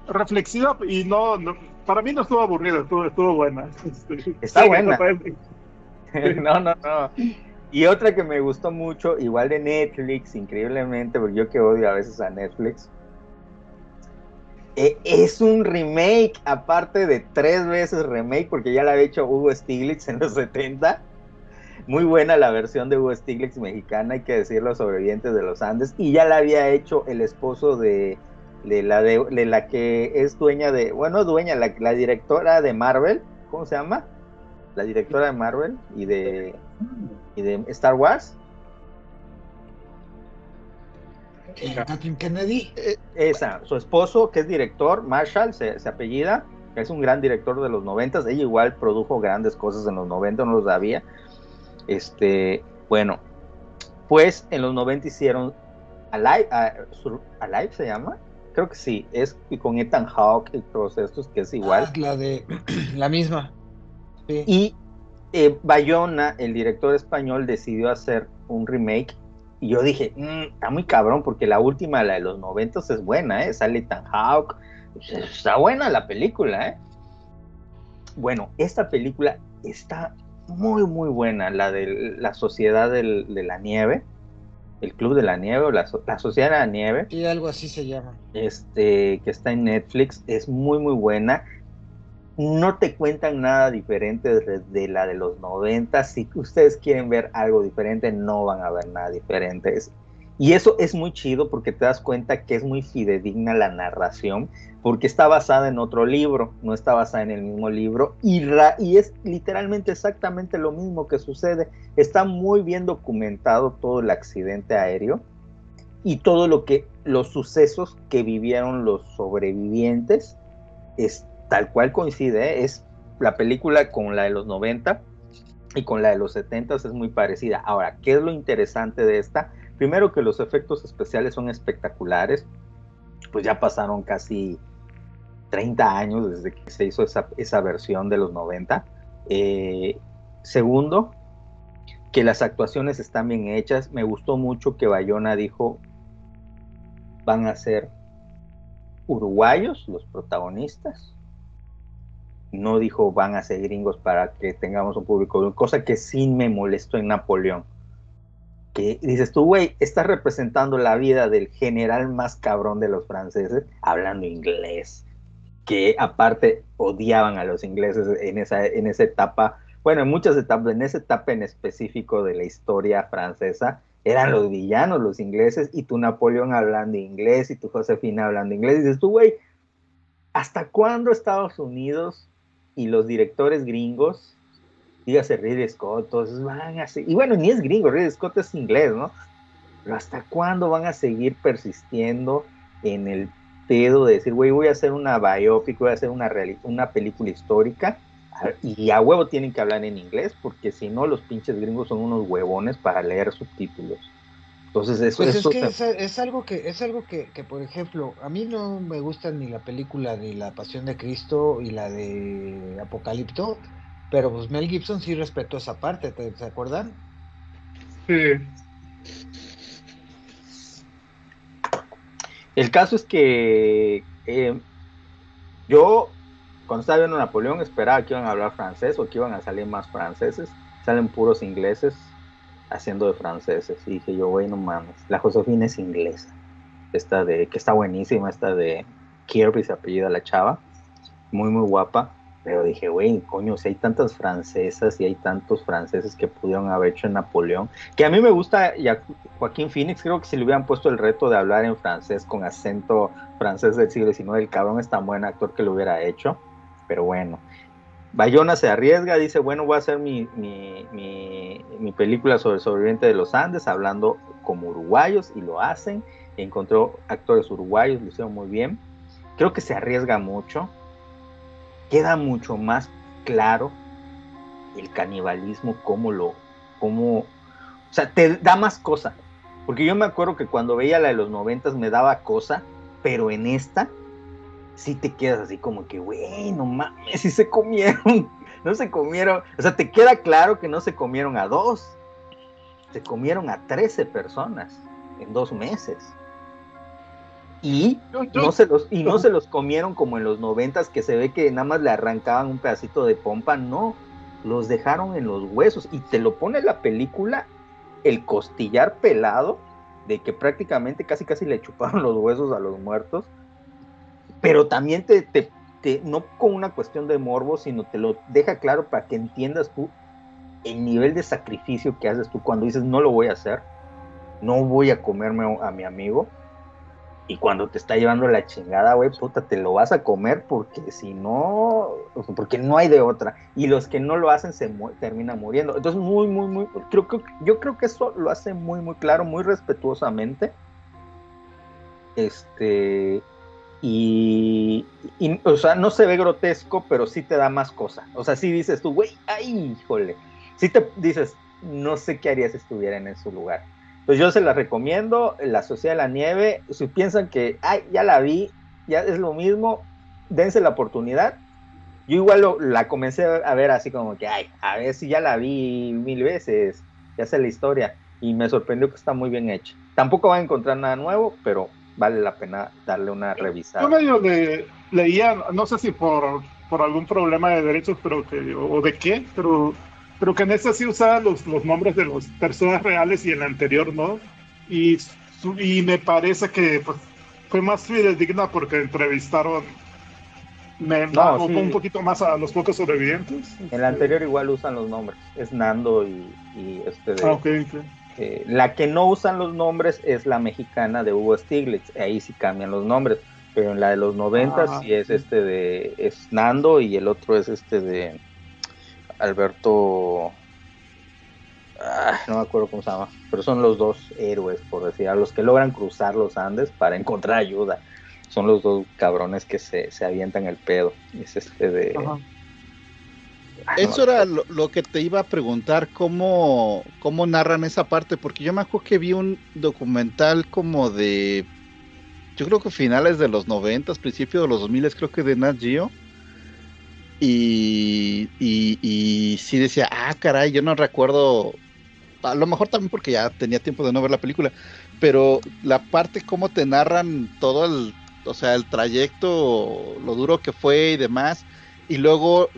reflexiva y no, para mí no estuvo aburrida, estuvo, estuvo buena. Este, Está buena. no, no, no. Y otra que me gustó mucho, igual de Netflix, increíblemente, porque yo que odio a veces a Netflix, e, es un remake, aparte de tres veces remake, porque ya la había hecho Hugo Stiglitz en los 70. Muy buena la versión de Hugo Stiglitz mexicana, hay que decirlo, sobrevivientes de los Andes. Y ya la había hecho el esposo de, la, de, la que es dueña de, bueno, dueña, la directora de Marvel, ¿cómo se llama? La directora de Marvel y de y de Star Wars. Kathleen Kennedy. Eh, esa, su esposo, que es director, Marshall, se, apellida, es un gran director de los noventas. Ella igual produjo grandes cosas en los 90, no lo sabía. Este, bueno, pues en los 90 hicieron Alive, Alive se llama, creo que sí, es con Ethan Hawke y todos estos, que es igual. Ah, la de la misma. Y eh, Bayona, el director español, decidió hacer un remake. Y yo dije, mm, está muy cabrón, porque la última, la de los noventos, es buena, ¿eh? Sale Tan Hawk. Está buena la película, ¿eh? Bueno, esta película está muy, muy buena. La de la Sociedad de la Nieve. El Club de la Nieve o la, Sociedad de la Nieve. Y algo así se llama. Este, que está en Netflix. Es muy, muy buena no te cuentan nada diferente de, la de los 90. Si ustedes quieren ver algo diferente, no van a ver nada diferente. Y eso es muy chido porque te das cuenta que es muy fidedigna la narración, porque está basada en otro libro, no está basada en el mismo libro, y, y es literalmente exactamente lo mismo que sucede. Está muy bien documentado todo el accidente aéreo y todo lo que los sucesos que vivieron los sobrevivientes es tal cual coincide, ¿eh? es la película con la de los 90 y con la de los 70 es muy parecida. Ahora, ¿qué es lo interesante de esta? Primero que los efectos especiales son espectaculares, pues ya pasaron casi 30 años desde que se hizo esa, esa versión de los 90. Eh, segundo, que las actuaciones están bien hechas. Me gustó mucho que Bayona dijo, van a ser uruguayos los protagonistas. No dijo van a ser gringos para que tengamos un público, cosa que sí me molestó en Napoleón. Que dices tú, güey, estás representando la vida del general más cabrón de los franceses hablando inglés, que aparte odiaban a los ingleses en esa, en esa etapa, bueno, en muchas etapas, en esa etapa en específico de la historia francesa, eran los villanos, los ingleses, y tu Napoleón hablando inglés, y tu Josefina hablando inglés, y dices tú, güey, ¿hasta cuándo Estados Unidos y los directores gringos, dígase Ridley Scott, todos van a seguir, y bueno, ni es gringo, Ridley Scott es inglés, ¿no? Pero ¿hasta cuándo van a seguir persistiendo en el pedo de decir, güey, voy a hacer una biopic, voy a hacer una, una película histórica, y a huevo tienen que hablar en inglés, porque si no, los pinches gringos son unos huevones para leer subtítulos. Entonces, eso, Pues es eso que es algo que es algo que, que, por ejemplo, a mí no me gustan ni la película ni la Pasión de Cristo y la de Apocalipto, pero pues Mel Gibson sí respetó esa parte, ¿te, ¿se acuerdan? Sí. El caso es que eh, yo, cuando estaba viendo Napoleón, esperaba que iban a hablar francés o que iban a salir más franceses. Salen puros ingleses haciendo de franceses. Y dije yo, güey, no mames. La Josefina es inglesa. Esta de, que está buenísima, esta de Kirby se apellida la chava. Muy, muy guapa. Pero dije, güey, coño, si hay tantas francesas y hay tantos franceses que pudieron haber hecho en Napoleón, que a mí me gusta, y Joaquín Phoenix, creo que si le hubieran puesto el reto de hablar en francés con acento francés del siglo XIX, el cabrón es tan buen actor que lo hubiera hecho, pero bueno. Bayona se arriesga, dice, bueno, voy a hacer mi, película sobre el sobreviviente de los Andes, hablando como uruguayos, y lo hacen, encontró actores uruguayos, lo hicieron muy bien. Creo que se arriesga mucho, queda mucho más claro el canibalismo, cómo lo, cómo, o sea, te da más cosa. Porque yo me acuerdo que cuando veía la de los noventas me daba cosa, pero en esta sí te quedas así como que, güey, no mames, si se comieron, no se comieron, o sea, te queda claro que no se comieron a dos, se comieron a 13 personas en dos meses. Y no se los, y no se los comieron como en los noventas que se ve que nada más le arrancaban un pedacito de pompa, no, los dejaron en los huesos. Y te lo pone la película el costillar pelado de que prácticamente casi casi le chuparon los huesos a los muertos, pero también te, te, te- no con una cuestión de morbo, sino te lo deja claro para que entiendas tú el nivel de sacrificio que haces tú cuando dices no lo voy a hacer, no voy a comerme a mi amigo, y cuando te está llevando la chingada, güey, puta, te lo vas a comer porque si no, porque no hay de otra. Y los que no lo hacen se terminan muriendo. Entonces, muy, muy, muy, creo que yo creo que eso lo hace muy, muy claro, muy respetuosamente. Este, y, y, o sea, no se ve grotesco, pero sí te da más cosa. O sea, sí dices tú, güey, ay, híjole. Sí te dices, no sé qué haría si estuviera en ese lugar. Pues yo se la recomiendo, La Sociedad de la Nieve. Si piensan que, ay, ya la vi, ya es lo mismo, dense la oportunidad. Yo igual lo- la comencé a ver así como que, ay, a ver si ya la vi mil veces, ya sé la historia. Y me sorprendió que está muy bien hecha. Tampoco van a encontrar nada nuevo, pero vale la pena darle una revisada. Yo medio le, leía, no sé si por, por algún problema de derechos pero que, o de qué, pero, pero que en esta sí usaban los, los nombres de las personas reales y en la anterior no. Y, y me parece que pues, fue más fidedigna porque entrevistaron me No, sí. un poquito más a los pocos sobrevivientes. En la anterior igual usan los nombres. Es Nando y, y este de. Ah, ok, ok. Eh, la que no usan los nombres es la mexicana de Hugo Stiglitz. Ahí sí cambian los nombres. Pero en la de los 90 Ah. sí es este de. Es Nando y el otro es este de. Alberto. ah, no me acuerdo cómo se llama. Pero son los dos héroes, por decir, a los que logran cruzar los Andes para encontrar ayuda. Son los dos cabrones que se, se avientan el pedo. Es este de. Ajá. Ah, Eso era lo, lo que te iba a preguntar, cómo, cómo narran esa parte, porque yo me acuerdo que vi un documental como de, yo creo que finales de los 90, principios de los 2000, creo que de Nat Geo, y, y, y sí decía, ah, caray, yo no recuerdo, a lo mejor también porque ya tenía tiempo de no ver la película, pero la parte cómo te narran todo el, o sea, el trayecto, lo duro que fue y demás, y luego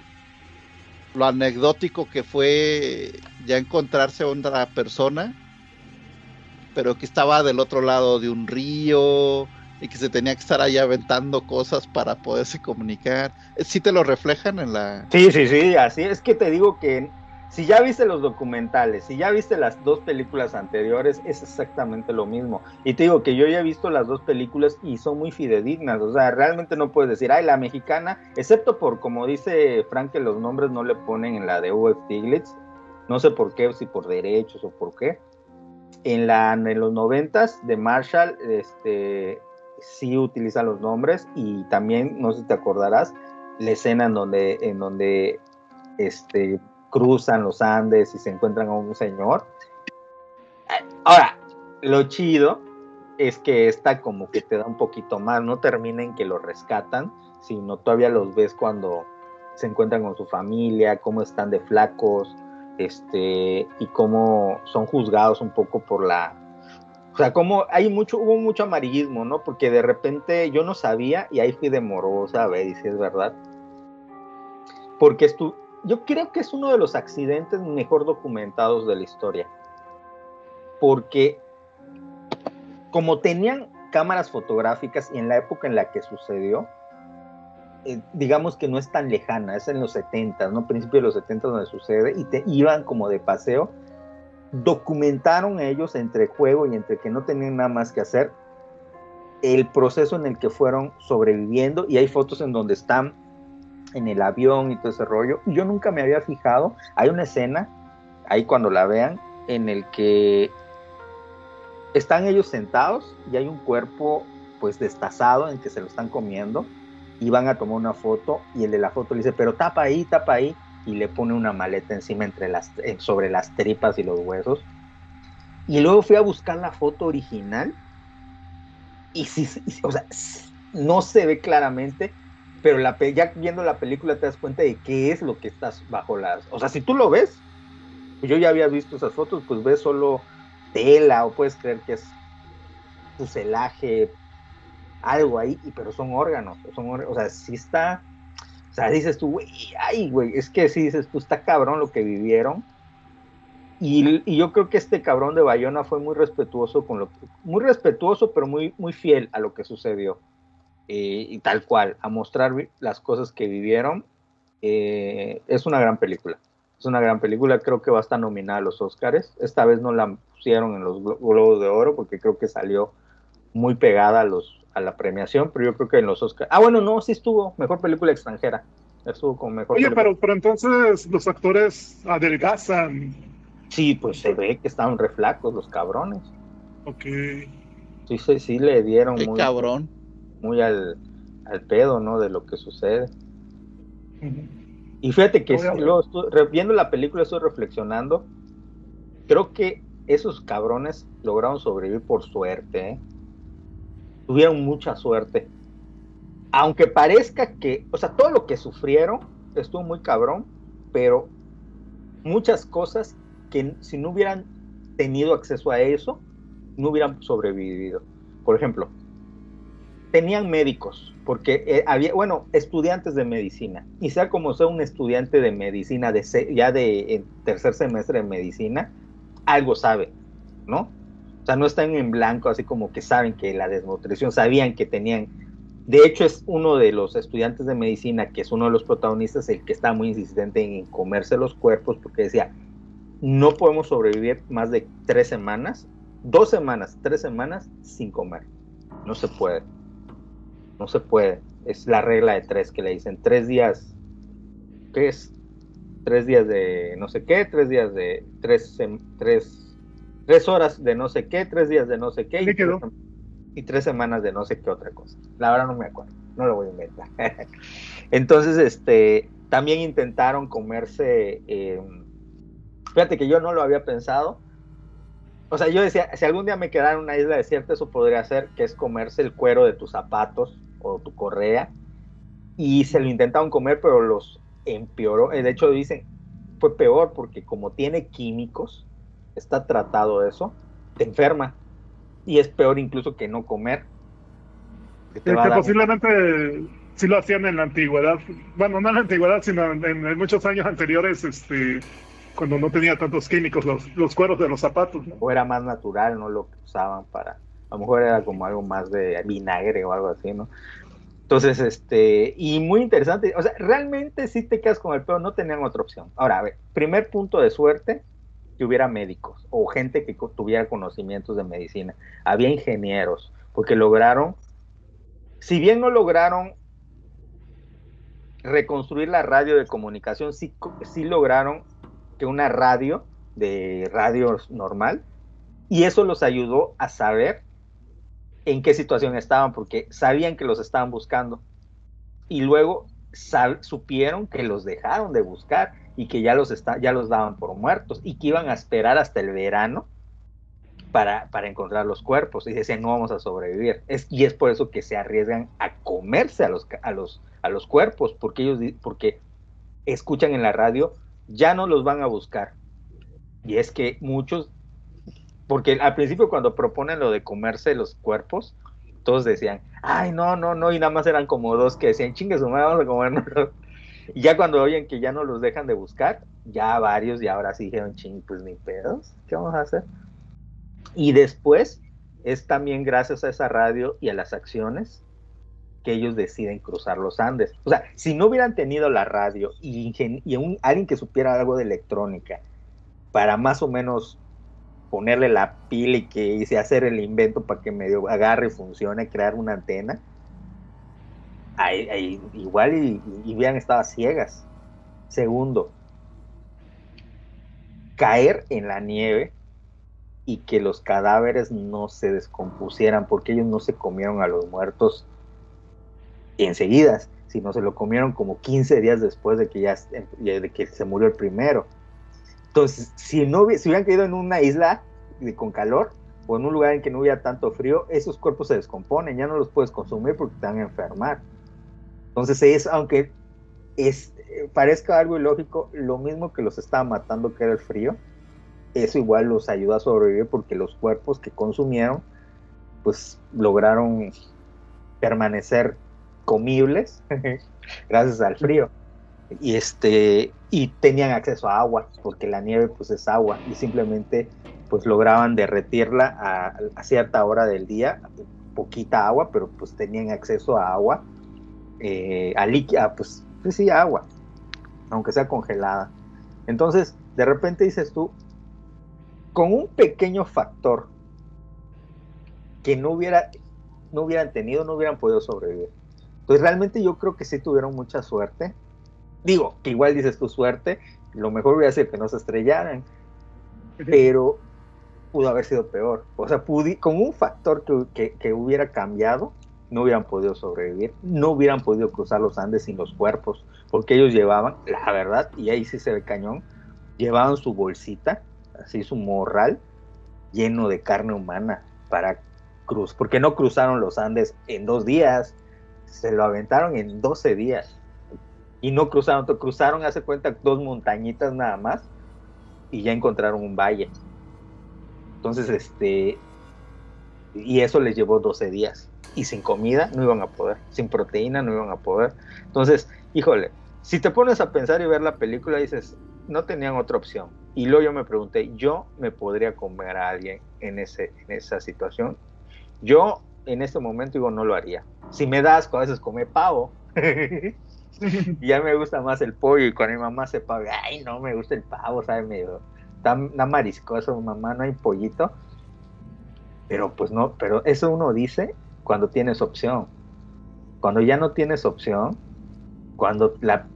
lo anecdótico que fue ya encontrarse a otra persona, pero que estaba del otro lado de un río y que se tenía que estar ahí aventando cosas para poderse comunicar. ¿Sí te lo reflejan en la...? Sí, sí, sí, así es que te digo que si ya viste los documentales, si ya viste las dos películas anteriores, es exactamente lo mismo. Y te digo que yo ya he visto las dos películas y son muy fidedignas, o sea, realmente no puedes decir, ay, la mexicana, excepto por, como dice Frank, que los nombres no le ponen en la de U.F. Stiglitz, no sé por qué, si por derechos o por qué. En, la, en los noventas de Marshall, este, sí utiliza los nombres y también, no sé si te acordarás, la escena en donde, en donde este, cruzan los Andes y se encuentran a un señor. Ahora, lo chido es que esta como que te da un poquito más, no termina en que lo rescatan, sino todavía los ves cuando se encuentran con su familia, cómo están de flacos, este, y cómo son juzgados un poco por la, o sea, como hay mucho, hubo mucho amarillismo, ¿no? Porque de repente yo no sabía y ahí fui de morosa a ver, y si es verdad. Porque estu yo creo que es uno de los accidentes mejor documentados de la historia. Porque como tenían cámaras fotográficas y en la época en la que sucedió, eh, digamos que no es tan lejana, es en los 70, ¿no? Principio de los 70 donde sucede, y te iban como de paseo, documentaron ellos entre juego y entre que no tenían nada más que hacer, el proceso en el que fueron sobreviviendo, y hay fotos en donde están en el avión y todo ese rollo. Yo nunca me había fijado, hay una escena, ahí cuando la vean, en el que están ellos sentados y hay un cuerpo pues destazado en que se lo están comiendo y van a tomar una foto y el de la foto le dice, pero tapa ahí, tapa ahí y le pone una maleta encima entre las, eh, sobre las tripas y los huesos. Y luego fui a buscar la foto original y sí, o sea, no se ve claramente, pero la, ya viendo la película te das cuenta de qué es lo que estás bajo las... O sea, si tú lo ves, yo ya había visto esas fotos, pues ves solo tela o puedes creer que es fuselaje, algo ahí, pero son órganos, son órganos, o sea, sí está, o sea, dices tú, güey, ay, güey, es que sí dices tú, está cabrón lo que vivieron. Y, y, yo creo que este cabrón de Bayona fue muy respetuoso con lo que, muy respetuoso, pero muy, muy fiel a lo que sucedió. Eh, y tal cual, a mostrar las cosas que vivieron. Eh, es una gran película. Es una gran película, creo que va a estar nominada a los Oscars. Esta vez no la pusieron en los Globos de Oro porque creo que salió muy pegada a, los, a la premiación, pero yo creo que en los Oscars. Ah, bueno, no, sí estuvo mejor película extranjera. Estuvo con mejor. Oye, película. pero, pero entonces los actores adelgazan. Sí, pues se ve que estaban reflacos los cabrones. Ok. Sí, sí, sí le dieron Qué muy, cabrón. Muy al, al pedo, ¿no? De lo que sucede. Y fíjate que luego viendo la película estoy reflexionando. Creo que esos cabrones lograron sobrevivir por suerte. ¿eh? Tuvieron mucha suerte. Aunque parezca que, o sea, todo lo que sufrieron estuvo muy cabrón, pero muchas cosas que si no hubieran tenido acceso a eso, no hubieran sobrevivido. Por ejemplo, tenían médicos, porque eh, había, bueno, estudiantes de medicina, y sea como sea un estudiante de medicina, de ya de tercer semestre de medicina, algo sabe, ¿no? O sea, no están en blanco, así como que saben que la desnutrición, sabían que tenían De hecho, es uno de los estudiantes de medicina, que es uno de los protagonistas, el que está muy insistente en comerse los cuerpos, porque decía, no podemos sobrevivir más de tres semanas, dos semanas, tres semanas sin comer. No se puede. No se puede. Es la regla de tres que le dicen. Tres días. ¿Qué es? Tres días de no sé qué, tres días de tres, tres, tres horas de no sé qué, tres días de no sé qué. Y tres, y tres semanas de no sé qué otra cosa. La verdad no me acuerdo. No lo voy a inventar. Entonces, este, también intentaron comerse. Eh, fíjate que yo no lo había pensado o sea, yo decía, si algún día me quedara en una isla desierta, eso podría ser, que es comerse el cuero de tus zapatos o tu correa. Y se lo intentaron comer, pero los empeoró. De hecho, dicen, fue peor porque como tiene químicos, está tratado eso, te enferma. Y es peor incluso que no comer. Que, posiblemente sí lo hacían en la antigüedad. Bueno, no en la antigüedad, sino en, en muchos años anteriores, este cuando no tenía tantos químicos los, los cueros de los zapatos. O era más natural, no lo usaban para, a lo mejor era como algo más de vinagre o algo así, ¿no? Entonces, este, y muy interesante, o sea, realmente si te quedas con el peor, no tenían otra opción. Ahora, a ver, primer punto de suerte, que hubiera médicos o gente que tuviera conocimientos de medicina. Había ingenieros, porque lograron, si bien no lograron reconstruir la radio de comunicación, sí, sí lograron una radio de radio normal y eso los ayudó a saber en qué situación estaban porque sabían que los estaban buscando. Y luego supieron que los dejaron de buscar y que ya los, está ya los daban por muertos y que iban a esperar hasta el verano para, para encontrar los cuerpos. Y decían no vamos a sobrevivir y es por eso que se arriesgan a comerse a los, a los, a los cuerpos porque ellos porque escuchan en la radio ya no los van a buscar. Y es que muchos, porque al principio cuando proponen lo de comerse los cuerpos, todos decían, ay, no, no, no, y nada más eran como dos que decían, chingue su madre, vamos a comernos. Y ya cuando oyen que ya no los dejan de buscar, ya varios, y ahora sí dijeron, ching, pues ni pedos, ¿qué vamos a hacer? Y después es también gracias a esa radio y a las acciones que ellos deciden cruzar los Andes. O sea, si no hubieran tenido la radio y, y alguien que supiera algo de electrónica para más o menos ponerle la pila y que hice hacer el invento para que medio agarre y funcione, crear una antena, igual y, y hubieran estado ciegas. Segundo, caer en la nieve y que los cadáveres no se descompusieran porque ellos no se comieron a los muertos enseguida, sino se lo comieron como 15 días después de que ya de que se murió el primero. Entonces, si no si hubieran caído en una isla con calor o en un lugar en que no hubiera tanto frío, esos cuerpos se descomponen, ya no los puedes consumir porque te van a enfermar. Entonces, es aunque es, parezca algo ilógico, lo mismo que los estaba matando que era el frío, eso igual los ayuda a sobrevivir porque los cuerpos que consumieron, pues lograron permanecer comibles gracias al frío. Y este y tenían acceso a agua, porque la nieve pues es agua y simplemente pues lograban derretirla a, cierta hora del día, poquita agua, pero pues tenían acceso a agua, eh, a líquida, pues, pues sí, agua, aunque sea congelada. Entonces, de repente dices tú, con un pequeño factor que no hubiera, no hubieran tenido, no hubieran podido sobrevivir. Pues realmente yo creo que sí tuvieron mucha suerte. Digo, que igual dices tu suerte, lo mejor hubiera sido que no se estrellaran, pero pudo haber sido peor. O sea, con un factor que, que, hubiera cambiado, no hubieran podido sobrevivir, no hubieran podido cruzar los Andes sin los cuerpos, porque ellos llevaban, la verdad, y ahí sí se ve cañón, llevaban su bolsita, así su morral, lleno de carne humana para cruzar, porque no cruzaron los Andes en dos días, se lo aventaron en 12 días. Y no cruzaron, cruzaron, hace cuenta, dos montañitas nada más y ya encontraron un valle. Entonces, este, y eso les llevó 12 días. Y sin comida no iban a poder, sin proteína no iban a poder. Entonces, híjole, si te pones a pensar y ver la película, dices, no tenían otra opción. Y luego yo me pregunté, ¿yo me podría comer a alguien en, ese, en esa situación? Yo en este momento digo, no lo haría si me das, a veces come pavo. ya me gusta más el pollo. Y cuando mi mamá se pavo, ay, no me gusta el pavo, ¿sabes? Medio tan, tan mariscoso, mamá, no hay pollito. Pero pues no, pero eso uno dice cuando tienes opción. Cuando ya no tienes opción, cuando la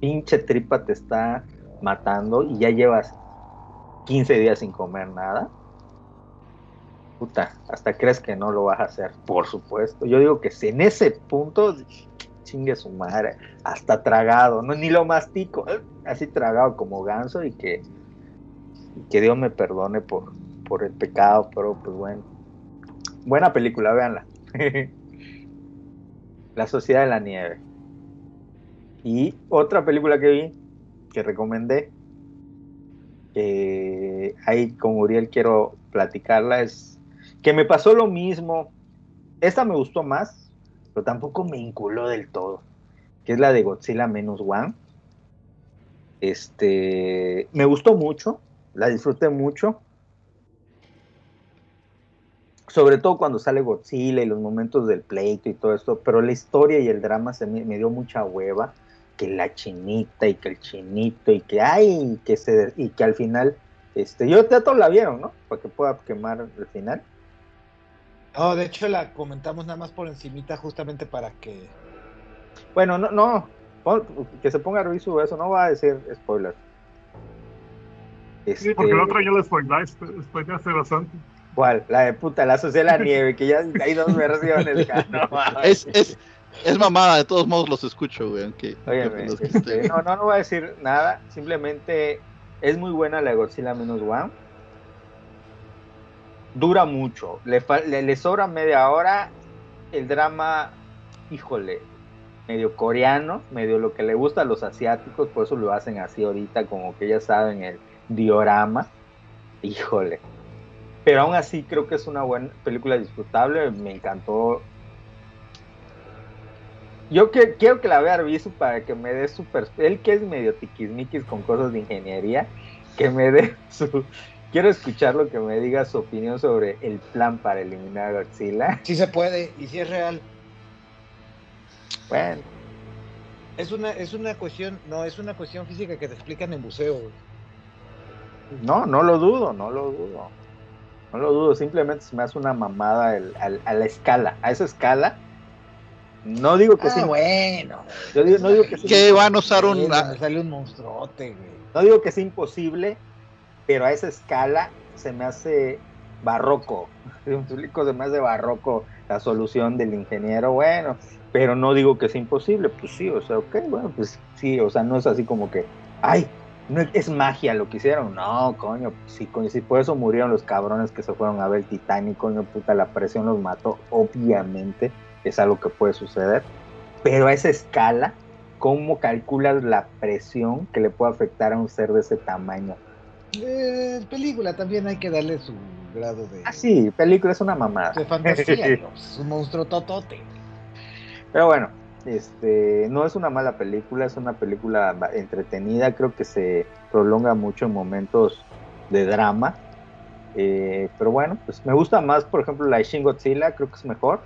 pinche tripa te está matando y ya llevas 15 días sin comer nada, puta, hasta crees que no lo vas a hacer, por supuesto. Yo digo que si en ese punto, chingue su madre, hasta tragado, no ni lo mastico, ¿eh? así tragado como ganso y que, que Dios me perdone por, por el pecado, pero pues bueno. Buena película, véanla. la Sociedad de la Nieve. Y otra película que vi, que recomendé, ahí con Uriel quiero platicarla, es que me pasó lo mismo. Esta me gustó más, pero tampoco me inculó del todo, que es la de Godzilla menos One. Este, me gustó mucho, la disfruté mucho. Sobre todo cuando sale Godzilla y los momentos del pleito y todo esto, pero la historia y el drama se me, dio mucha hueva que la chinita y que el chinito y que ay, que se y que al final este, yo todos la vieron, ¿no? Para que pueda quemar el final. No, de hecho la comentamos nada más por encimita justamente para que Bueno, no, no, que se ponga reviso eso, no va a decir spoiler. Sí, porque el otro ya lo spoilaste, spoilaste bastante. ¿Cuál? La de puta, la de la nieve, que ya hay dos versiones. no, es, es, es mamada, de todos modos los escucho, güey. Aunque, Óyeme, este, no, no, no voy a decir nada, simplemente es muy buena la de Godzilla Minus One. Dura mucho, le, le, le sobra media hora. El drama, híjole, medio coreano, medio lo que le gusta a los asiáticos, por eso lo hacen así ahorita, como que ya saben el diorama. Híjole. Pero aún así creo que es una buena película disfrutable, me encantó. Yo que, quiero que la vea Arbizu para que me dé su él que es medio tiquismiquis con cosas de ingeniería, que me dé su quiero escuchar lo que me diga su opinión sobre el plan para eliminar a Godzilla. Sí se puede y si es real. Bueno. Es una, es una cuestión, no, es una cuestión física que te explican en museo. Güey. No, no lo dudo, no lo dudo. No lo dudo, simplemente se me hace una mamada el, el, a la escala, a esa escala. No digo que ah, sí. bueno. Yo digo, no digo que ¿Qué van a usar un. Sale un monstruote, güey. No digo que sea imposible, pero a esa escala se me hace barroco. Se me hace barroco la solución del ingeniero. Bueno, pero no digo que sea imposible, pues sí, o sea, ok, bueno, pues sí, o sea, no es así como que, ay, no es magia lo que hicieron, no, coño, si, si por eso murieron los cabrones que se fueron a ver el Titanic, coño, puta, la presión los mató, obviamente es algo que puede suceder, pero a esa escala, ¿cómo calculas la presión que le puede afectar a un ser de ese tamaño? Eh, película también hay que darle su grado de... Ah, sí, película es una mamada. De fantasía, ¿no? es un monstruo totote. Pero bueno, este, no es una mala película, es una película entretenida, creo que se prolonga mucho en momentos de drama. Eh, pero bueno, pues me gusta más, por ejemplo, la de Shin Godzilla, creo que es mejor.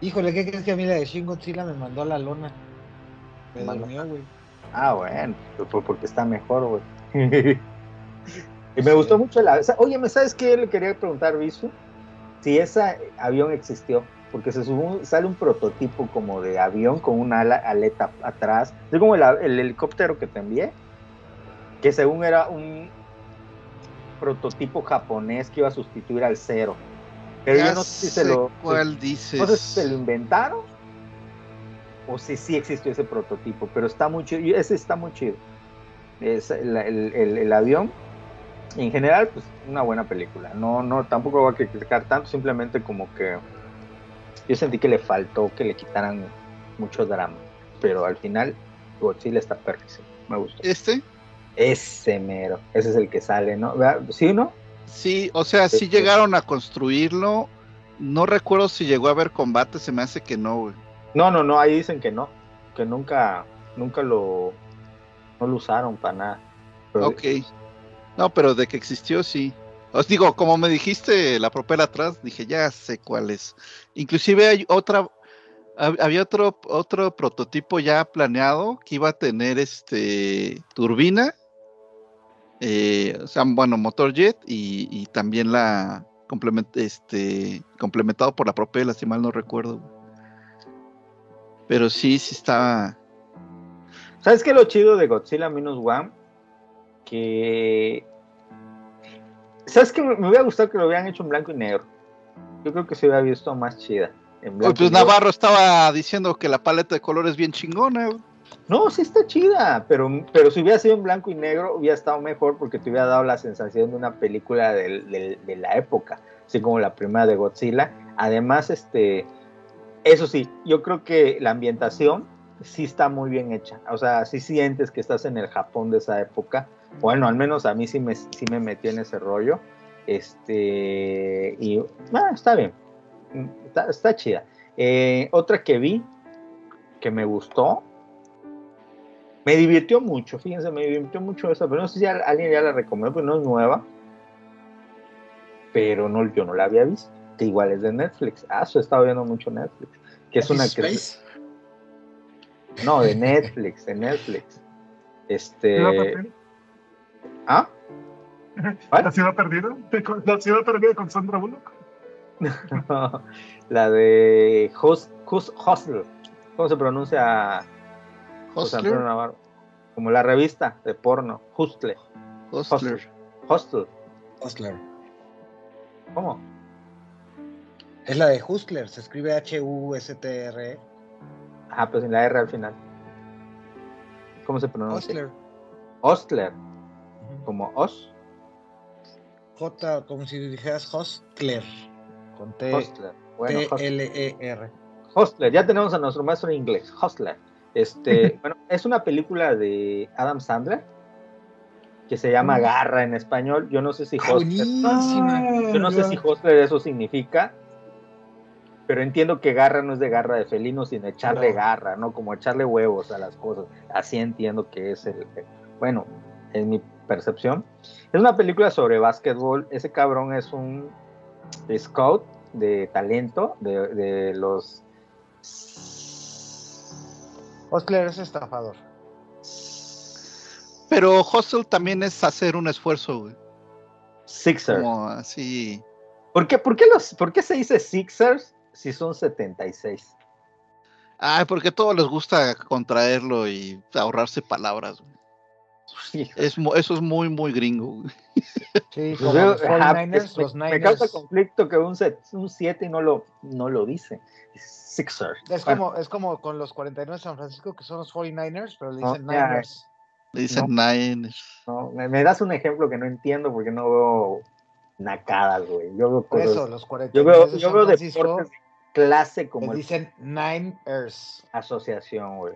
Híjole, ¿qué crees que a mí la de Shin Godzilla me mandó a la lona? Me durmió, güey. Ah, bueno, pues porque está mejor, güey. y me gustó mucho la. Oye, ¿me sabes qué le quería preguntar, Visu? Si ese avión existió porque se sale un prototipo como de avión con una ala, aleta atrás, es como el, el, helicóptero que te envié, que según era un prototipo japonés que iba a sustituir al cero. Pero ya yo no sé si se lo. ¿Cuál dices? No sé si se lo inventaron o si sí existió ese prototipo, pero está muy chido. Ese está muy chido. Es el, el, el avión. En general, pues una buena película. No, no, tampoco voy a criticar tanto, simplemente como que yo sentí que le faltó que le quitaran mucho drama, pero al final Godzilla está perrísimo, me gustó. ¿Este? Ese mero, ese es el que sale, ¿no? ¿Sí, no? Sí, o sea, sí, sí llegaron a construirlo. No recuerdo si llegó a haber combate, se me hace que no, güey. No, no, no, ahí dicen que no, que nunca, nunca lo, no lo usaron para nada. Pero, ok. No, pero de que existió, sí. Os digo, como me dijiste la propela atrás, dije, ya sé cuál es. Inclusive hay otra, hab- había otro, otro prototipo ya planeado que iba a tener este turbina, eh, o sea, bueno, motor jet y, también la complement, este, complementado por la propela, si mal no recuerdo. Pero sí, sí estaba. ¿Sabes qué lo chido de Godzilla Minus One? Que. ¿Sabes qué? Me hubiera gustado que lo hubieran hecho en blanco y negro. Yo creo que se hubiera visto más chida. En blanco Pues y negro. Navarro estaba diciendo que la paleta de colores es bien chingona. güey. No, sí está chida, pero, pero si hubiera sido en blanco y negro, hubiera estado mejor porque te hubiera dado la sensación de una película del- de la época, así como la primera de Godzilla. Además, este, eso sí, yo creo que la ambientación sí está muy bien hecha. O sea, sí sientes que estás en el Japón de esa época. Bueno, al menos a mí sí me, sí me metió en ese rollo. Este, y ah, está bien, está, está chida. Eh, otra que vi que me gustó me divirtió mucho, fíjense, me divirtió mucho eso, pero no sé si alguien ya la recomendó, pero no es nueva. Pero no, yo no la había visto, que igual es de Netflix. Ah, eso he estado viendo mucho Netflix. Que es una que... Space. No, de Netflix, de Netflix. Este... ¿Ciudad perdida? ¿Ah? ¿Cuál? ¿La ciudad perdida? ¿De co- ¿La ciudad perdida con Sandra Bullock? la de Hus- Hus- Hustle. ¿Cómo se pronuncia? Hustler. Navarro? Como la revista de porno. Hustle. Hustler. Hustle. Hustler. ¿Cómo? Es la de Hustler, se escribe H-U-S-T-R. Ajá, pues sin la R al final. ¿Cómo se pronuncia? Hustler. Hostler. Como Os. J, como si dijeras Hostler. Con T, Hostler. Bueno, Hostler. T-L-E-R. Hostler. Ya tenemos a nuestro maestro de inglés. Hostler. Este, bueno, es una película de Adam Sandler que se llama Garra en español. Yo no sé si Ah, Hostler. Yo no sé si Hostler eso significa, pero entiendo que garra no es de garra de felino, sino echarle No. garra, ¿no? Como echarle huevos a las cosas. Así entiendo que es el. Bueno, es mi percepción. Es una película sobre básquetbol. Ese cabrón es un scout de talento de, de los. Hostler es estafador. Pero Hustle también es hacer un esfuerzo, güey. Sixers. Como así. ¿Por qué, por, qué los, ¿Por qué se dice Sixers si son 76? Ay, porque a todos les gusta contraerlo y ahorrarse palabras. güey. Es, eso es muy, muy gringo. Sí, Pues como los ajá, 49ers, es- me- los me, causa Niners. conflicto que un 7 no lo, no lo dice. Sixers. Es Bueno, como, es como con los 49 de San Francisco, que son los 49ers, pero le No, dicen ya, Niners. Le dicen Niners. no, me, me das un ejemplo que no entiendo porque no veo nacadas, güey. Yo veo cosas- eso, los 49 yo veo, de yo San veo deportes de clase le como el dicen Niners. asociación, güey.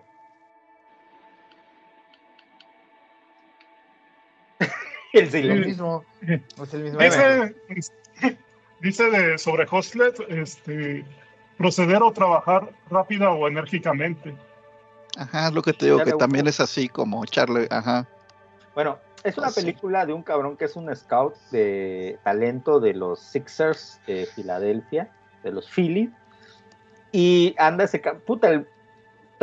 Es lo silencio. mismo. Es el mismo. Dice, dice de, sobre Hostler, este, proceder o trabajar rápida o enérgicamente. Ajá, es lo que te digo, Ya que también es así como echarle, ajá. Bueno, es una película de un cabrón que es un scout de talento de los Sixers de Filadelfia, de los Phillies. Y anda ese puta el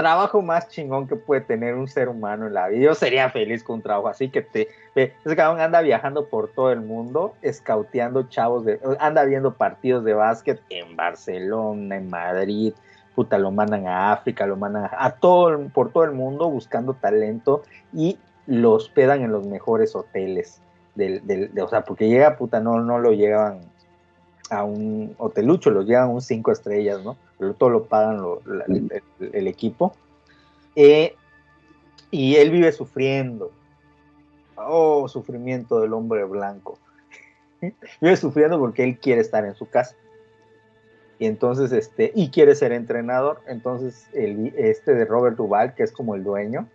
trabajo más chingón que puede tener un ser humano en la vida. Yo sería feliz con un trabajo así que te ese cabrón anda viajando por todo el mundo, scouteando chavos de anda viendo partidos de básquet en Barcelona, en Madrid, puta lo mandan a África, lo mandan a, a todo por todo el mundo buscando talento y lo hospedan en los mejores hoteles del, del- de- o sea, porque llega puta, no, no lo llevan a un hotelucho, los llevan a un cinco estrellas, ¿no? Pero todo lo pagan lo- la- el, el- el equipo. Eh, y él vive sufriendo. Oh, sufrimiento del hombre blanco. vive sufriendo porque él quiere estar en su casa. Y entonces, este, y quiere ser entrenador. Entonces, el, este de Robert Duval, que es como el dueño,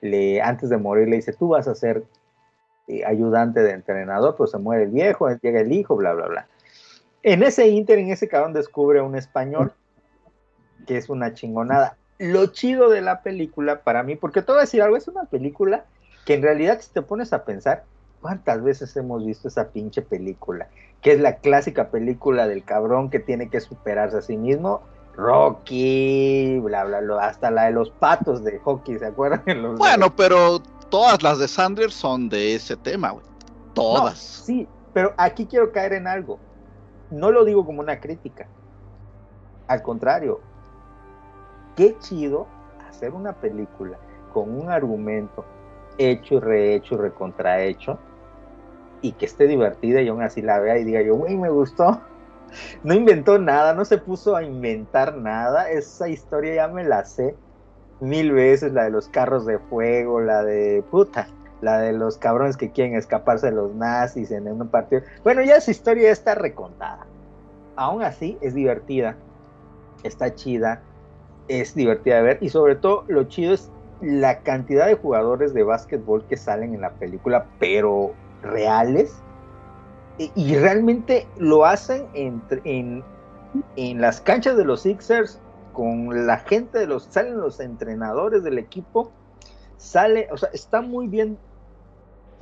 le, antes de morir le dice, tú vas a ser eh, ayudante de entrenador, pues se muere el viejo, llega el hijo, bla, bla, bla. En ese inter, en ese cabrón descubre un español, que es una chingonada. Lo chido de la película para mí, porque te voy a decir algo, es una película que en realidad si te pones a pensar, ¿cuántas veces hemos visto esa pinche película? Que es la clásica película del cabrón que tiene que superarse a sí mismo Rocky, bla, bla, bla, hasta la de los patos de hockey, ¿se acuerdan? Los- Bueno, pero todas las de Sandler son de ese tema, güey. No, Todas. sí, pero aquí quiero caer en algo. No lo digo como una crítica. Al contrario, qué chido hacer una película con un argumento hecho y rehecho y recontrahecho y que esté divertida y aún así la vea y diga yo, güey, me gustó. No inventó nada, no se puso a inventar nada. Esa historia ya me la sé mil veces, la de los carros de fuego, la de puta, la de los cabrones que quieren escaparse de los nazis en un partido. Bueno, ya esa historia está recontada. Aún así, es divertida, está chida, es divertida de ver y sobre todo lo chido es la cantidad de jugadores de básquetbol que salen en la película, pero reales. Y, realmente lo hacen en, en las canchas de los Sixers con la gente de los, salen los entrenadores del equipo, sale, o sea, está muy bien,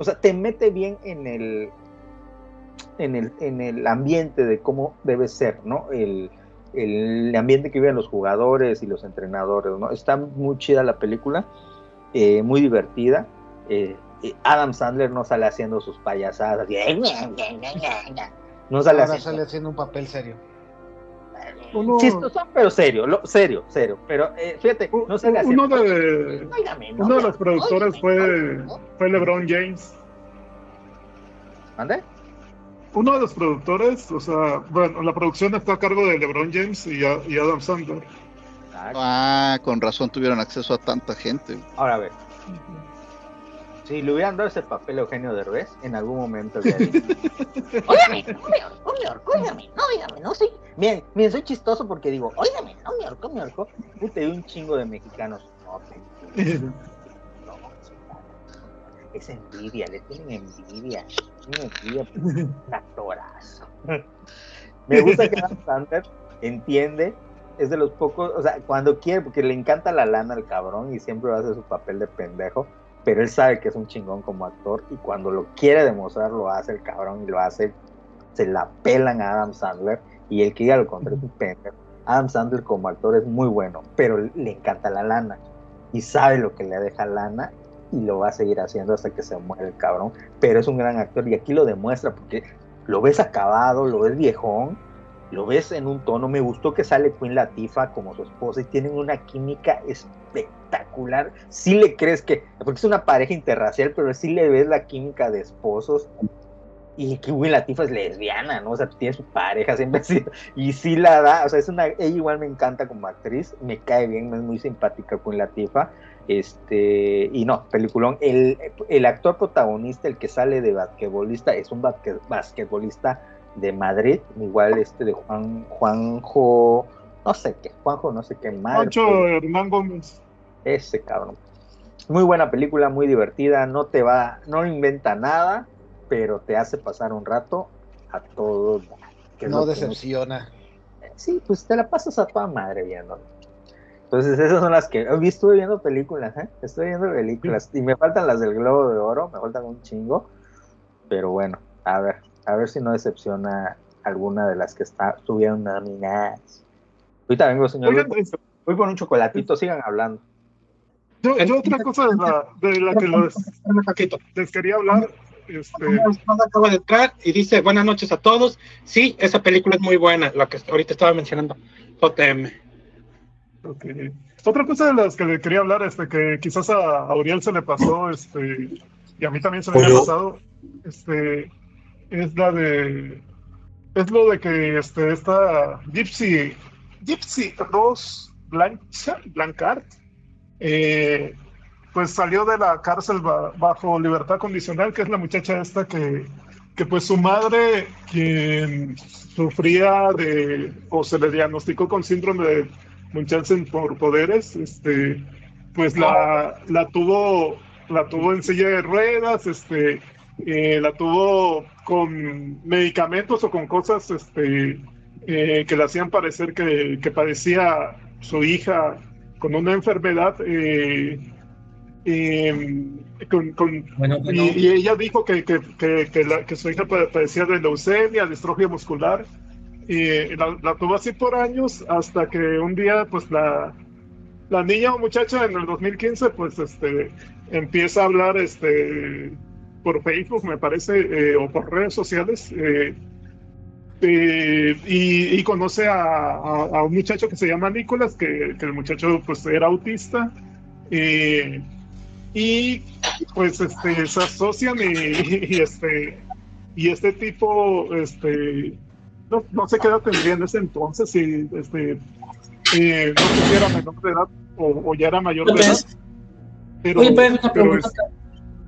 o sea, te mete bien en el, en el, en el ambiente de cómo debe ser, ¿no? El, el ambiente que viven los jugadores y los entrenadores, ¿no? Está muy chida la película, eh, muy divertida. eh, eh, Adam Sandler no sale haciendo sus payasadas, no sale Ahora haciendo sale haciendo un papel serio. Uno, chistoso, pero serio, lo- serio, serio. Pero eh, fíjate, no sale haciendo. uno de, no, uno de los productores fue, fue LeBron James. ¿Mande? Uno de los productores, o sea, bueno, la producción está a cargo de LeBron James y, a- y Adam Sandler. Ah, Ah, con razón tuvieron acceso a tanta gente. Ahora a ver. Si le hubieran dado ese papel a Eugenio Derbez, en algún momento Óigame, no me ahorcó, me óigame, no, óigame, no soy. Miren, miren, soy chistoso porque digo, óigame, no me ahorcó, me ahorcó. Puta, hay un chingo de mexicanos. No, te no, es envidia, le tienen envidia. Tienen envidia, porque es un actorazo. Me gusta que Adam Sandler entiende, es de los pocos, o sea, cuando quiere, porque le encanta la lana al cabrón y siempre va a hacer su papel de pendejo, pero él sabe que es un chingón como actor y cuando lo quiere demostrar lo hace el cabrón y lo hace, se la pelan a Adam Sandler y el que diga lo contrario es un pendejo. Adam Sandler como actor es muy bueno, pero le encanta la lana y sabe lo que le deja lana y lo va a seguir haciendo hasta que se muere el cabrón, pero es un gran actor y aquí lo demuestra porque lo ves acabado, lo ves viejón, lo ves en un tono, me gustó que sale Queen Latifah como su esposa y tienen una química espectacular, sí le crees que, porque es una pareja interracial, pero sí le ves la química de esposos y que Queen Latifah es lesbiana, ¿no? O sea, tiene su pareja siempre y sí la da, o sea, es una, ella igual me encanta como actriz, me cae bien, es muy simpática Queen Latifah, este, y no, peliculón, el, el actor protagonista, el que sale de basquetbolista, es un basque- basquetbolista de Madrid, igual este de Juan, Juanjo, no sé qué, Juanjo, no sé qué más. Pancho Hernán Gómez. Ese cabrón. Muy buena película, muy divertida, no te va, no inventa nada, pero te hace pasar un rato a es No decepciona. Sí, pues te la pasas a toda madre viendo. Entonces esas son las que hoy estuve viendo películas, ¿eh? Estoy viendo películas y me faltan las del Globo de Oro, me faltan un chingo, pero bueno, a ver, a ver si no decepciona alguna de las que está, estuvieron nominadas. Ahorita vengo, señor. Oigan, Voy, este, voy por un chocolatito, sigan hablando. yo, yo otra cosa de la, de la que les, quería hablar, este, acaba de entrar y dice buenas noches a todos. Sí, esa película es muy buena, lo que ahorita estaba mencionando. JM. ok. otra cosa de las que le quería hablar, este, que quizás a Auriel se le pasó, este, y a mí también se me había pasado, este, es la de, es lo de que, este, esta Gypsy, Gypsy Rose Blanchard, Blancard, eh, pues salió de la cárcel ba- bajo libertad condicional, que es la muchacha esta que, que pues su madre, quien sufría de, o se le diagnosticó con síndrome de Munchausen por poderes, este, pues la, la tuvo, la tuvo en silla de ruedas, este, eh, la tuvo con medicamentos o con cosas, este, eh, que le hacían parecer que, que padecía su hija con una enfermedad eh, eh, con, con- Bueno, y, y ella dijo que, que, que, la- su hija pa- padecía de leucemia, distrofia muscular, y la, la tuvo así por años hasta que un día pues la, la niña o muchacha en el 2015 pues este empieza a hablar este por Facebook me parece eh, o por redes sociales eh, eh, y, y conoce a, a- a un muchacho que se llama Nicolás que, que el muchacho pues era autista y pues este se asocian y, y, este y este tipo este no, no sé qué edad tendría en ese entonces si este no sé si era menor de edad o, o ya era mayor de edad pero, oye, pero una pero pregunta. es-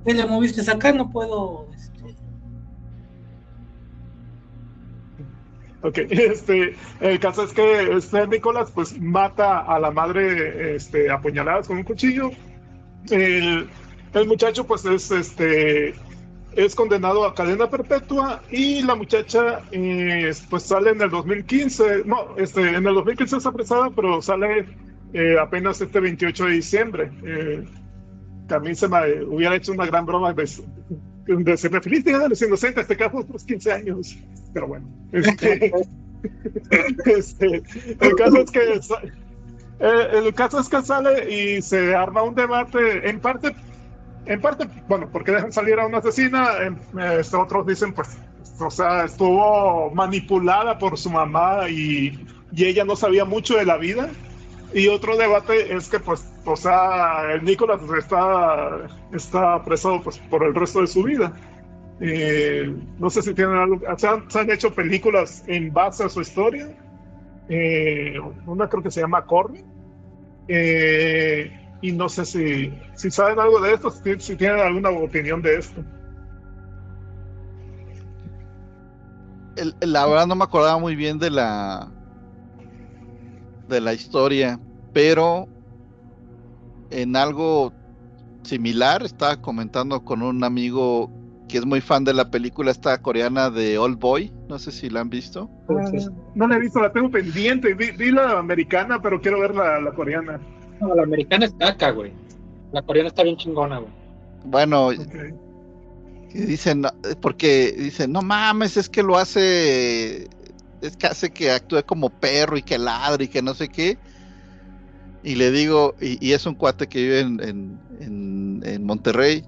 ¿Qué le moviste acá? No puedo. este, Ok, este, el caso es que este Nicolás pues mata a la madre este, apuñaladas con un cuchillo. El, el muchacho pues es este es condenado a cadena perpetua y la muchacha eh, pues sale en el 2015, no, este, en el 2015 es apresada, pero sale eh, apenas este 28 de diciembre. Eh, a mí se me hubiera hecho una gran broma de, de feliz día de los inocentes, caso otros 15 años, pero bueno. Este, este, el caso es que eh, el caso es que sale y se arma un debate en parte en parte bueno porque dejan salir a una asesina este, otros dicen pues o sea estuvo manipulada por su mamá y, y ella no sabía mucho de la vida y otro debate es que pues o sea el Nicolás está está preso pues por el resto de su vida eh, no sé si tienen algo. Se han, hecho películas en base a su historia. Eh, una creo que se llama Corny. Eh, y no sé si, si saben algo de esto, si, tienen alguna opinión de esto. La verdad no me acordaba muy bien de la de la historia, pero en algo similar estaba comentando con un amigo que es muy fan de la película esta coreana de Old Boy, no sé si la han visto. No la he visto, la tengo pendiente. Vi, vi la americana, pero quiero ver la, la coreana. No, la americana está acá, güey. La coreana está bien chingona, güey. Bueno, dicen, porque dicen, no mames, es que lo hace, es que hace que actúe como perro y que ladre y que no sé qué. Y le digo, y, y es un cuate que vive en, en, en- en Monterrey.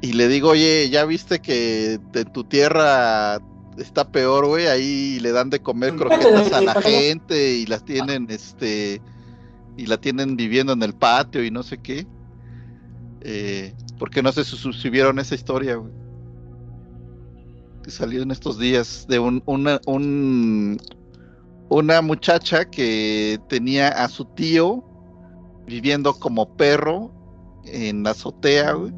Y le digo, oye, ¿ya viste que en tu tierra está peor, güey? Ahí le dan de comer croquetas a la gente y las tienen, este, y la tienen viviendo en el patio y no sé qué. Eh, porque no se suscribieron esa historia, güey. Que salió en estos días de un, una, un- una muchacha que tenía a su tío viviendo como perro en la azotea, güey,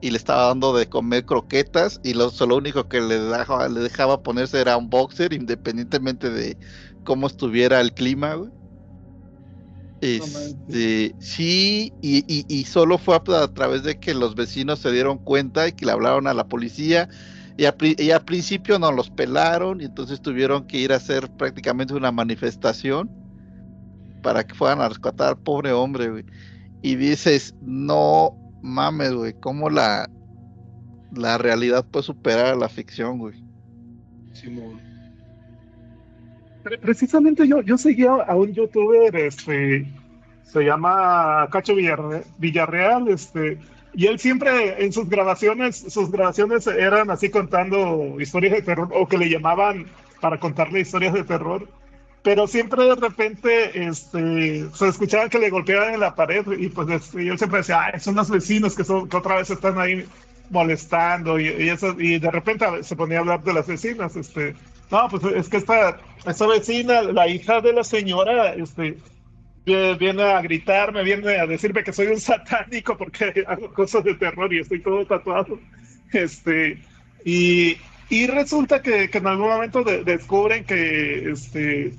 y le estaba dando de comer croquetas y lo, lo único que le dejaba, le dejaba ponerse era un boxer independientemente de cómo estuviera el clima, güey. Este, sí, y, y- y solo fue a, a través de que los vecinos se dieron cuenta y que le hablaron a la policía. Y, al pri- y al principio no los pelaron y entonces tuvieron que ir a hacer prácticamente una manifestación para que fueran a rescatar al pobre hombre, güey. Y dices, no mames, güey, cómo la, la realidad puede superar a la ficción, güey. Simón. Pre- Precisamente yo, yo seguía a un youtuber, este, se llama Cacho Villarre- Villarreal, este, y él siempre en sus grabaciones, sus grabaciones eran así contando historias de terror, o que le llamaban para contarle historias de terror, pero siempre de repente este, se escuchaba que le golpeaban en la pared, y pues este, y él siempre decía, son los vecinos que, son, que otra vez están ahí molestando, y, y eso, y de repente se ponía a hablar de las vecinas, este, no, pues es que esta, esta vecina, la hija de la señora, este, viene a gritarme, viene a decirme que soy un satánico porque hago cosas de terror y estoy todo tatuado. Este, y, y resulta que, que en algún momento de- descubren que, este,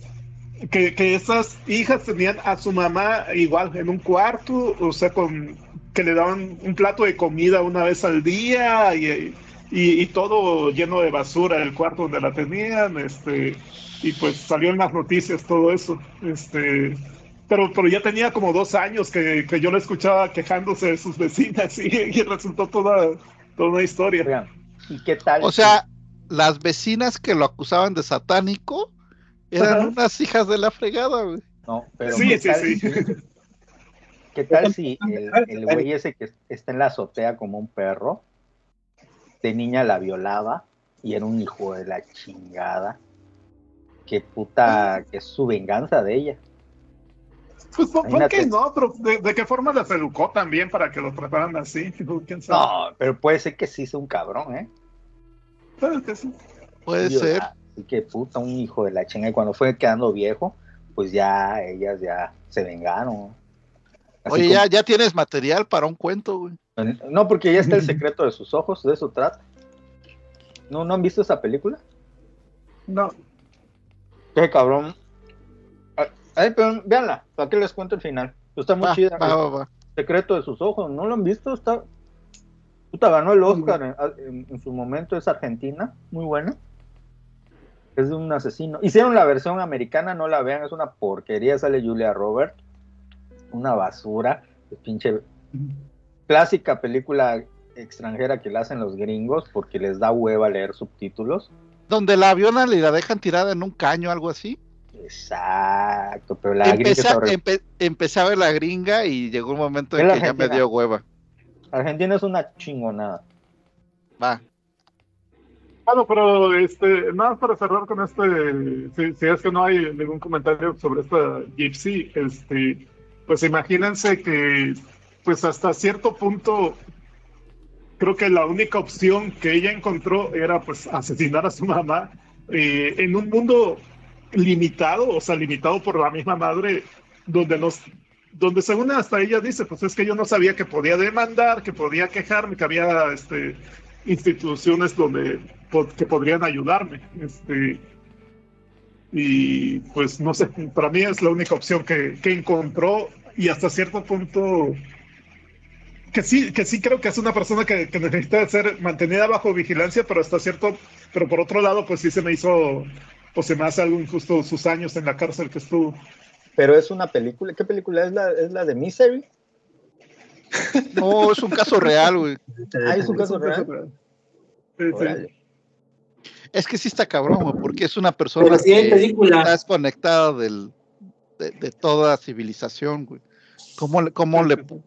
que, que esas hijas tenían a su mamá igual en un cuarto, o sea, con que le daban un plato de comida una vez al día y, y, y todo lleno de basura el cuarto donde la tenían, este, y pues salió en las noticias todo eso, este, pero, pero ya tenía como dos años que, que yo la escuchaba quejándose de sus vecinas y, y resultó toda, toda una historia. Oigan, ¿y qué tal? O sea, las vecinas que lo acusaban de satánico eran Ajá. unas hijas de la fregada, güey. No, pero Sí, ¿qué sí, tal, sí. ¿qué tal si el, el güey ese que está en la azotea como un perro, de niña la violaba y era un hijo de la chingada? Qué puta, que es su venganza de ella. Pues, ¿por, por Imagínate. qué no? Pero, ¿de, de qué forma la educó también para que lo trataran así? Digo, ¿Quién sabe? No, pero puede ser que sí sea un cabrón, ¿eh? Puede que sí. Puede ser. Así que puta, un hijo de la chinga. Y cuando fue quedando viejo, pues ya ellas ya se vengaron. Así Oye, como- ya, ya tienes material para un cuento, güey. No, porque ya está el secreto de sus ojos, de eso trata. ¿No, ¿no han visto esa película? No. Qué cabrón. Ay, pero véanla, ¿para qué les cuento el final? Está muy Va, chida. va, secreto de sus ojos, ¿no lo han visto? Está. Puta, ganó el Oscar en, en- en su momento, es argentina, muy buena. Es de un asesino. Hicieron la versión americana, no la vean, es una porquería. Sale Julia Robert, una basura, es pinche clásica película extranjera que la hacen los gringos porque les da hueva leer subtítulos. Donde la avionan y la dejan tirada en un caño, algo así. Exacto, pero la gringa Empecé, horrible. empe- empecé a ver la gringa y llegó un momento en que ya me Argentina. dio hueva. Argentina es una chingonada. Va. Bueno, pero este, nada más para cerrar con este, si, si es que no hay ningún comentario sobre esta Gypsy, este, pues imagínense que, pues hasta cierto punto, creo que la única opción que ella encontró era pues asesinar a su mamá eh, en un mundo limitado, o sea, limitado por la misma madre, donde nos, donde según hasta ella dice, pues es que yo no sabía que podía demandar, que podía quejarme, que había este instituciones donde que podrían ayudarme. Este, y pues no sé, para mí es la única opción que, que encontró y hasta cierto punto que sí, que sí creo que es una persona que, que necesita ser mantenida bajo vigilancia, pero hasta cierto, pero por otro lado, pues sí se me hizo, pues se me hace algo injusto sus años en la cárcel que estuvo. Pero es una película, ¿qué película es la, es la de Misery? No, es un caso real, güey. Ah, es un caso real. Sí, sí. Órale. Es que sí está cabrón, güey, porque es una persona Pero sí hay que película. está desconectada del, de, de toda civilización, güey. ¿Cómo, le- cómo le... O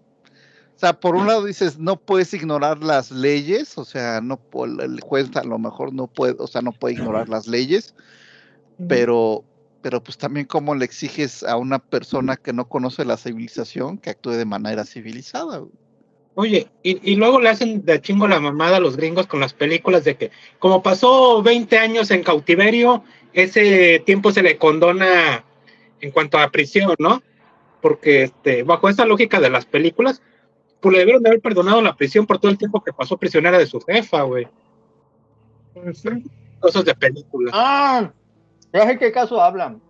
sea, por un lado dices, no puedes ignorar las leyes, o sea, no el juez a lo mejor no puede, o sea, no puede ignorar las leyes, pero, pero pues también cómo le exiges a una persona que no conoce la civilización que actúe de manera civilizada. Oye, y, y luego le hacen de chingo la mamada a los gringos con las películas de que, como pasó 20 años en cautiverio, ese tiempo se le condona en cuanto a prisión, ¿no? Porque este, bajo esa lógica de las películas, pues le debieron de haber perdonado la prisión por todo el tiempo que pasó prisionera de su jefa, güey. Cosas de película. Ah, ya sé qué caso hablan.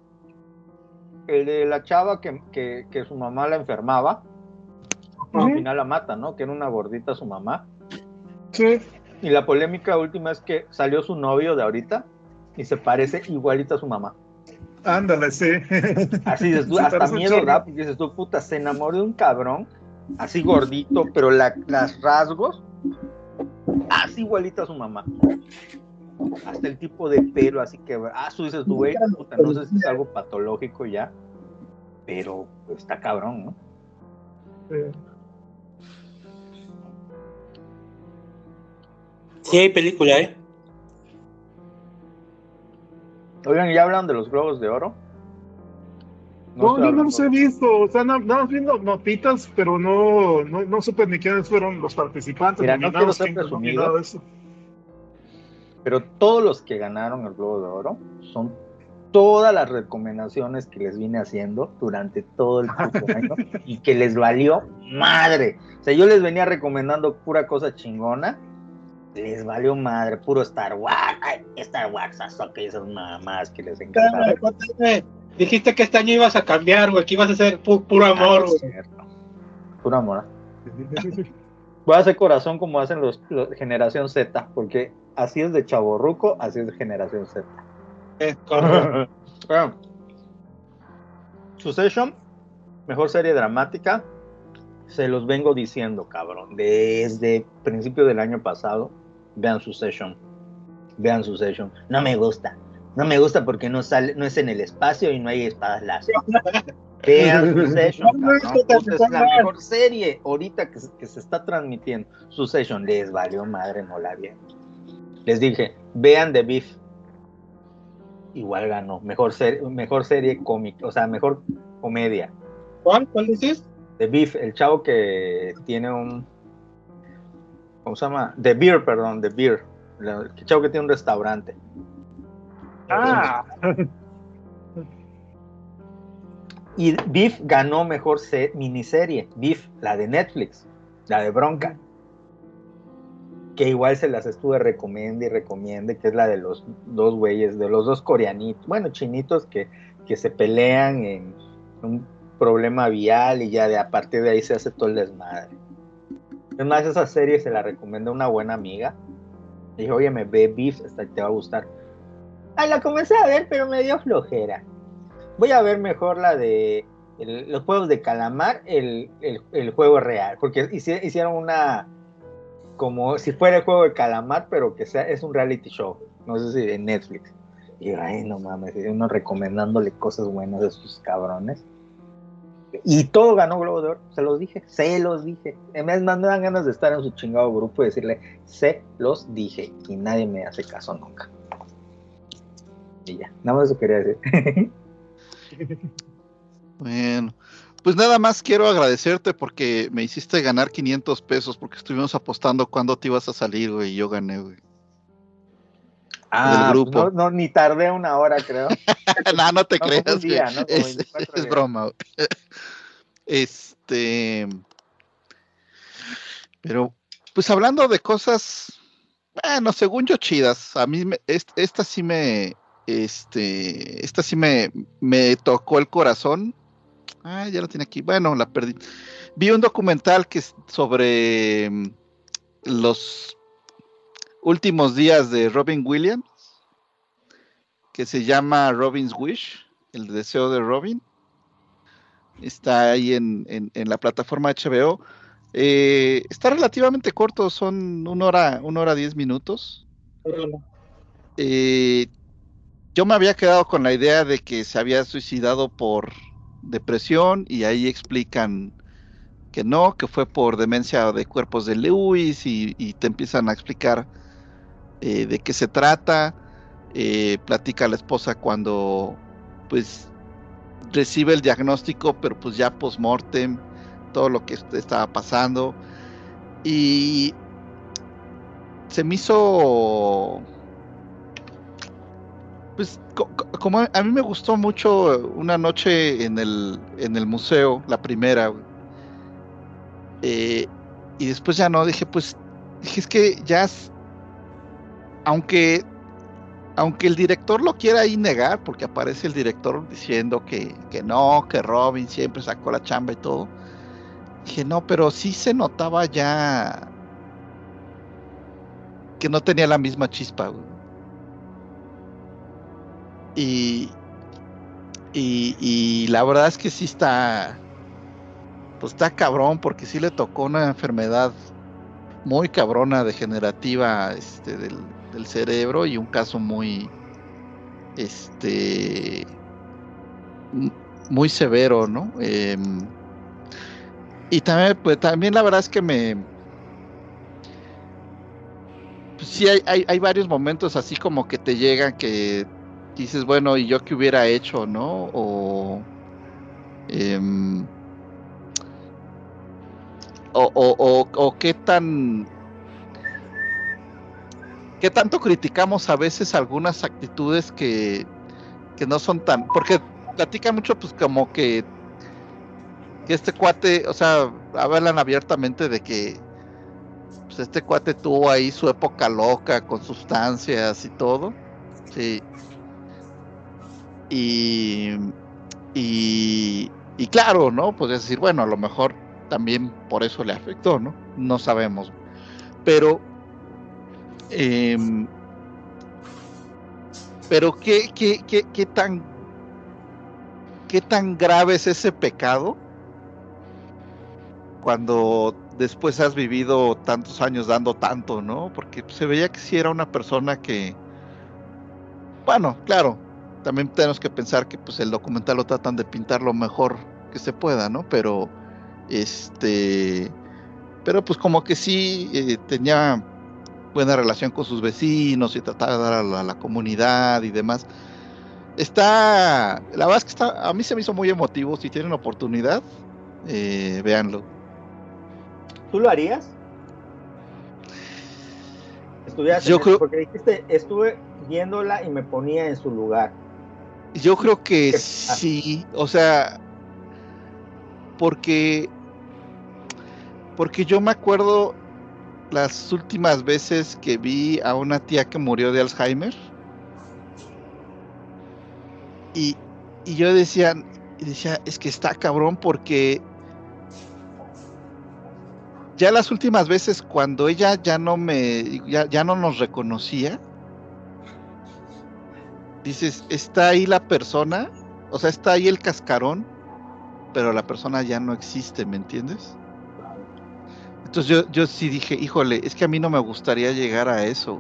El de la chava que, que, que su mamá la enfermaba. Al final la mata, ¿no? Que era una gordita su mamá. Sí. Y la polémica última es que salió su novio de ahorita y se parece igualito a su mamá. Ándale, sí. Así Se hasta miedo da, porque dices tú, puta, se enamoró de un cabrón, así gordito, pero la, las rasgos, así igualita a su mamá. Hasta el tipo de pelo, así que, ah, tú dices güey, puta, no sé si es algo patológico ya, pero está cabrón, ¿no? Sí. Hay película, ¿eh? Oigan, ¿ya hablan de los globos de oro? No, yo no los he visto, o sea, na- nada más viendo notitas, pero no, no, no supe ni quiénes fueron los participantes, Mira, ni no nada, quiero ser presumido. eso. Pero todos los que ganaron el Globo de Oro son todas las recomendaciones que les vine haciendo durante todo el año y que les valió madre. O sea, yo les venía recomendando pura cosa chingona, les valió madre, puro Star Wars, ay, Star Wars, eso que esas mamás que les. Cuéntame, Dijiste que este año ibas a cambiar, güey, que ibas a ser pu- puro amor, Ah, güey. Puro amor. Voy a hacer corazón como hacen los, los generación Z, porque así es de chaborruco, así es de generación Z. Eh, correcto. Bueno, Succession, mejor serie dramática, se los vengo diciendo, cabrón, desde principio del año pasado, vean Succession. Vean su session. No me gusta. No me gusta porque no sale, no es en el espacio y no hay espadas láser. Vean su session. es la mejor serie ahorita que, que, se está transmitiendo. Su session les valió madre, no la vieron. Les dije, vean The Beef. Igual ganó. Mejor, ser, mejor serie cómica, o sea, mejor comedia. ¿Cuál? ¿Cuál dices? The Beef, el chavo que tiene un. ¿Cómo se llama? The Beer, perdón, The Beer. El chavo que tiene un restaurante. Ah. Y Beef ganó mejor miniserie. Beef, la de Netflix, la de Bronca. Que igual se las estuve recomiendo y recomiende, que es la de los dos güeyes, de los dos coreanitos, bueno, chinitos que, que se pelean en un problema vial y ya de a partir de ahí se hace todo el desmadre. Es más, esa serie se la recomendé a una buena amiga. Dije, oye, me ve Beef, esta te va a gustar. Ah, la comencé a ver, pero me dio flojera. Voy a ver mejor la de los juegos de calamar, el, juego real, porque hicieron una como si fuera el juego de calamar, pero que sea es un reality show, no sé si en Netflix. Y ay, no mames, uno recomendándole cosas buenas de sus cabrones. Y todo ganó Globo de Oro, se los dije, se los dije. En vez me dan ganas de estar en su chingado grupo y decirle, se los dije, y nadie me hace caso nunca. Y ya, nada más eso quería decir. bueno, pues nada más quiero agradecerte porque me hiciste ganar 500 pesos porque estuvimos apostando cuándo te ibas a salir, güey, y yo gané, güey. Ah, grupo. No, ni tardé una hora, creo. no, no te creas. es, es broma. este. Pero, pues hablando de cosas, bueno, según yo chidas, a mí me, esta sí me, este, esta sí me, me tocó el corazón. Ah, ya lo tiene aquí. Bueno, la perdí. Vi un documental que es sobre mm, los últimos días de Robin Williams, que se llama Robin's Wish, el deseo de Robin. Está ahí en, en, la plataforma HBO. Eh, está relativamente corto, son una hora, una hora diez minutos. Eh, yo me había quedado con la idea de que se había suicidado por depresión y ahí explican que no, que fue por demencia de cuerpos de Lewis y, te empiezan a explicar eh, de qué se trata. Eh, platica la esposa cuando pues recibe el diagnóstico, pero pues ya post-mortem, todo lo que estaba pasando. Y se me hizo pues como a mí me gustó mucho una noche en el, en el museo, la primera, eh, y después ya no, dije, pues, dije, es que ya, aunque, aunque el director lo quiera ahí negar, porque aparece el director diciendo que, que no, que Robin siempre sacó la chamba y todo, dije, no, pero sí se notaba ya que no tenía la misma chispa, güey. Y, y, la verdad es que sí está, pues está cabrón, porque sí le tocó una enfermedad muy cabrona, degenerativa este, del, cerebro y un caso muy, este, muy severo, ¿no? Em, y también, pues también la verdad es que me, pues sí hay, hay, hay varios momentos así como que te llegan que dices, bueno, ¿y yo qué hubiera hecho, no? O, em, o, o, o, qué tan qué tanto criticamos a veces algunas actitudes que, que no son tan porque platica mucho pues como que que este cuate, o sea, hablan abiertamente de que pues este cuate tuvo ahí su época loca con sustancias y todo. Sí. Y, y, claro, ¿no? Podrías decir, bueno, a lo mejor también por eso le afectó, ¿no? No sabemos. Pero, em, pero ¿qué, qué, qué, qué, tan, ¿qué tan grave es ese pecado cuando después has vivido tantos años dando tanto, ¿no? Porque se veía que si era una persona que, Bueno, claro, también tenemos que pensar que pues el documental lo tratan de pintar lo mejor que se pueda, ¿no? Pero este pero pues como que sí eh, tenía buena relación con sus vecinos y trataba de dar a la, a la comunidad y demás. Está, la verdad es que está, a mí se me hizo muy emotivo. Si tienen oportunidad, eh, véanlo. ¿Tú lo harías? Estuvieras Yo creo- porque dijiste, estuve viéndola y me ponía en su lugar. Yo creo que ¿Qué- sí, o sea, porque, porque yo me acuerdo las últimas veces que vi a una tía que murió de Alzheimer. Y, y yo decía, y decía, es que está cabrón porque ya las últimas veces cuando ella ya no me, ya, ya no nos reconocía, dices, está ahí la persona, o sea, está ahí el cascarón, pero la persona ya no existe, ¿me entiendes? Entonces yo, yo sí dije, híjole, es que a mí no me gustaría llegar a eso.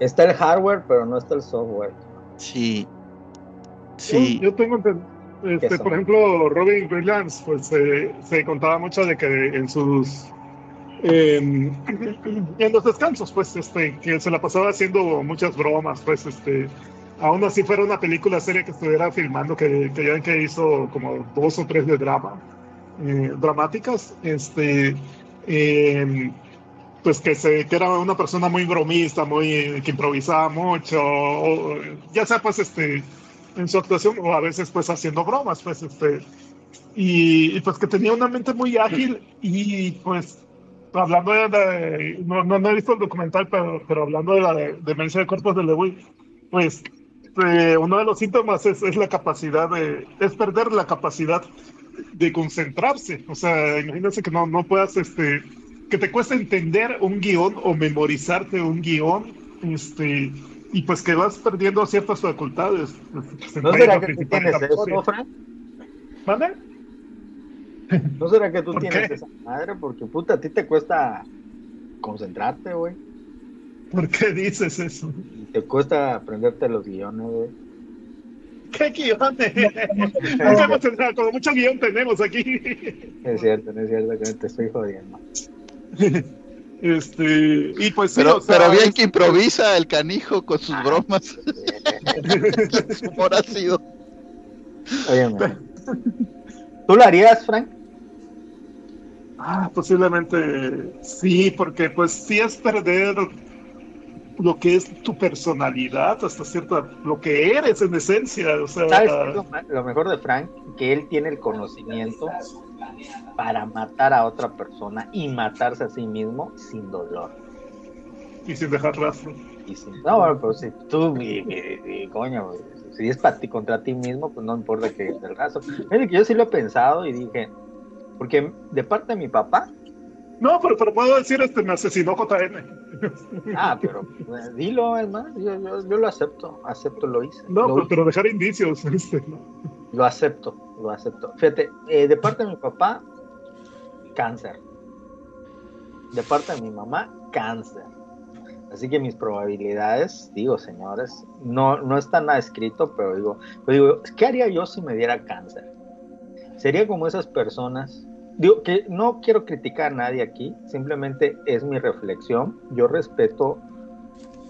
Está el hardware, pero no está el software. Sí. Sí. Yo, yo tengo este, por ejemplo, Robin Williams, pues eh, se contaba mucho de que en sus en, en los descansos, pues, este, que se la pasaba haciendo muchas bromas, pues, este, aún así fuera una película seria que estuviera filmando, que, que ya ven que hizo como dos o tres de drama, eh, dramáticas, este, em, pues que, se, que era una persona muy bromista, muy que improvisaba mucho, o, ya sea pues este en su actuación o a veces pues haciendo bromas, pues este y, y, pues que tenía una mente muy ágil y pues hablando de, de- no, no, no he visto el documental, pero, pero hablando de la de- demencia de cuerpos de Lewis, pues eh, uno de los síntomas es, es la capacidad de, es perder la capacidad de concentrarse. O sea, imagínense que no, no puedas, este, que te cuesta entender un guion o memorizarte un guion, este, y pues que vas perdiendo ciertas facultades. este, ¿No será que tú tienes eso. Fran? ¿Mande? ¿No será que tú ¿Por tienes qué? esa madre? Porque puta, a ti te cuesta concentrarte, güey. ¿Por qué dices eso? Te cuesta aprenderte los guiones, güey. ¿Qué guiones? No hemos como mucho guion tenemos aquí. Es cierto, no es cierto, que te estoy jodiendo. Este, y pues sí, Pero, o sea, pero bien es- que improvisa el canijo con sus bromas. Su humor ácido. Óyeme. ¿Tú lo harías, Frank? Ah, posiblemente sí, porque pues sí es perder lo que es tu personalidad hasta cierta, lo que eres en esencia, o sea, ¿Sabes qué es lo, mejor de Frank? Que él tiene el conocimiento para matar a otra persona y matarse a sí mismo sin dolor. y sin dejar rastro. Y sin- no, bueno, pero si tú, y, y- y, coño, si es para ti contra ti mismo, pues no importa que el. Fíjate que yo sí lo he pensado y dije, porque de parte de mi papá, No, pero, pero puedo decir, este, me asesinó JN. ah, pero eh, dilo, más, yo, yo, yo lo acepto, acepto, lo hice. No, lo, pero, pero dejar indicios, este, ¿no? lo acepto, lo acepto. Fíjate, eh, de parte de mi papá, cáncer. De parte de mi mamá, cáncer. Así que mis probabilidades, digo, señores, no, no está nada escrito, pero digo, pero digo, ¿qué haría yo si me diera cáncer? Sería como esas personas, digo, que no quiero criticar a nadie aquí, simplemente es mi reflexión, yo respeto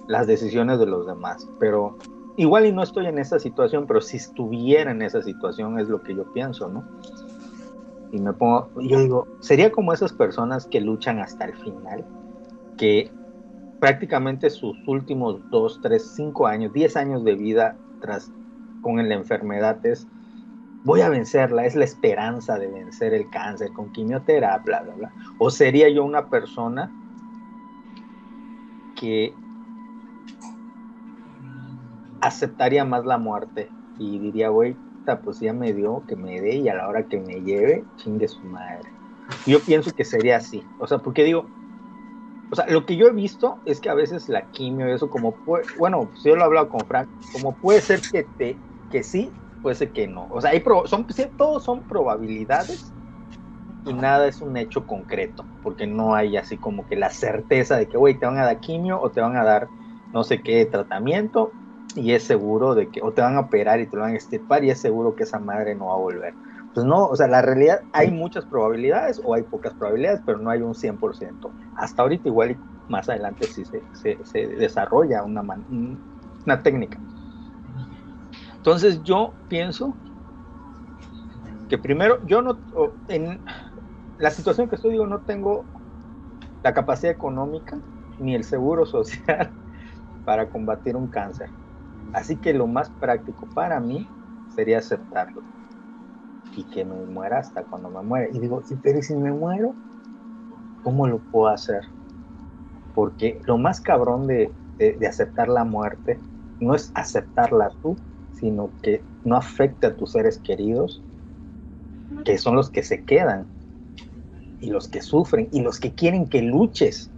las decisiones de los demás, pero igual y no estoy en esa situación, pero si estuviera en esa situación es lo que yo pienso, ¿no? Y me pongo, yo digo, sería como esas personas que luchan hasta el final, que prácticamente sus últimos dos, tres, cinco años, diez años de vida tras con la enfermedad es voy a vencerla, es la esperanza de vencer el cáncer con quimioterapia, bla, bla, bla. O sería yo una persona que aceptaría más la muerte y diría, güey, pues ya me dio, que me dé y a la hora que me lleve, chingue su madre. Yo pienso que sería así, o sea, porque digo, o sea, lo que yo he visto es que a veces la quimio eso como puede, bueno, si yo lo he hablado con Frank, como puede ser que te, que sí, puede ser que no. O sea, hay pro- son, todos son probabilidades y nada es un hecho concreto, porque no hay así como que la certeza de que, güey, te van a dar quimio o te van a dar no sé qué tratamiento y es seguro de que o te van a operar y te lo van a extirpar y es seguro que esa madre no va a volver. Pues no, o sea, la realidad hay muchas probabilidades o hay pocas probabilidades, pero no hay un 100%. Hasta ahorita igual y más adelante sí se, se, se desarrolla una, man- una técnica. Entonces yo pienso que primero, yo no, en la situación que estoy, digo, no tengo la capacidad económica ni el seguro social para combatir un cáncer. Así que lo más práctico para mí sería aceptarlo y que me muera hasta cuando me muera. Y digo, "¿Y pero ¿y si me muero? ¿Cómo lo puedo hacer? Porque lo más cabrón de, de- de aceptar la muerte no es aceptarla tú, sino que no afecte a tus seres queridos, que son los que se quedan y los que sufren y los que quieren que luches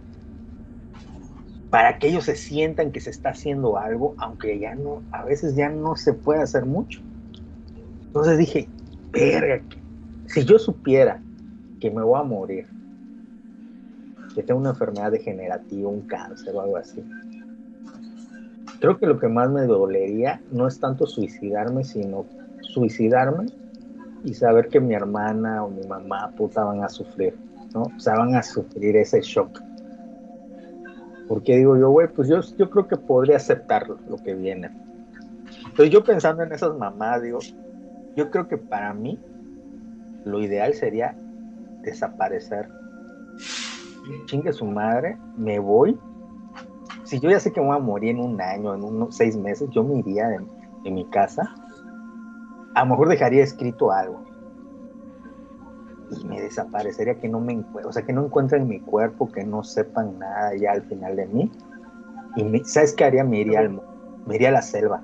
para que ellos se sientan que se está haciendo algo, aunque ya no, a veces ya no se puede hacer mucho. Entonces dije, verga, si yo supiera que me voy a morir, que tengo una enfermedad degenerativa, un cáncer o algo así, creo que lo que más me dolería no es tanto suicidarme, sino suicidarme y saber que mi hermana o mi mamá puta van a sufrir, ¿no? O sea, van a sufrir ese shock. Porque digo yo, güey, pues yo, yo creo que podría aceptar lo que viene. Entonces yo pensando en esas mamás, digo, yo creo que para mí lo ideal sería desaparecer. Chingue su madre, me voy. Si yo ya sé que me voy a morir en un año, en unos seis meses, yo me iría de, de mi casa. A lo mejor dejaría escrito algo. Y me desaparecería, que no me encuentren, o sea, que no encuentren mi cuerpo, que no sepan nada ya al final de mí. Y me- ¿sabes qué haría? Me iría, al, me iría a la selva.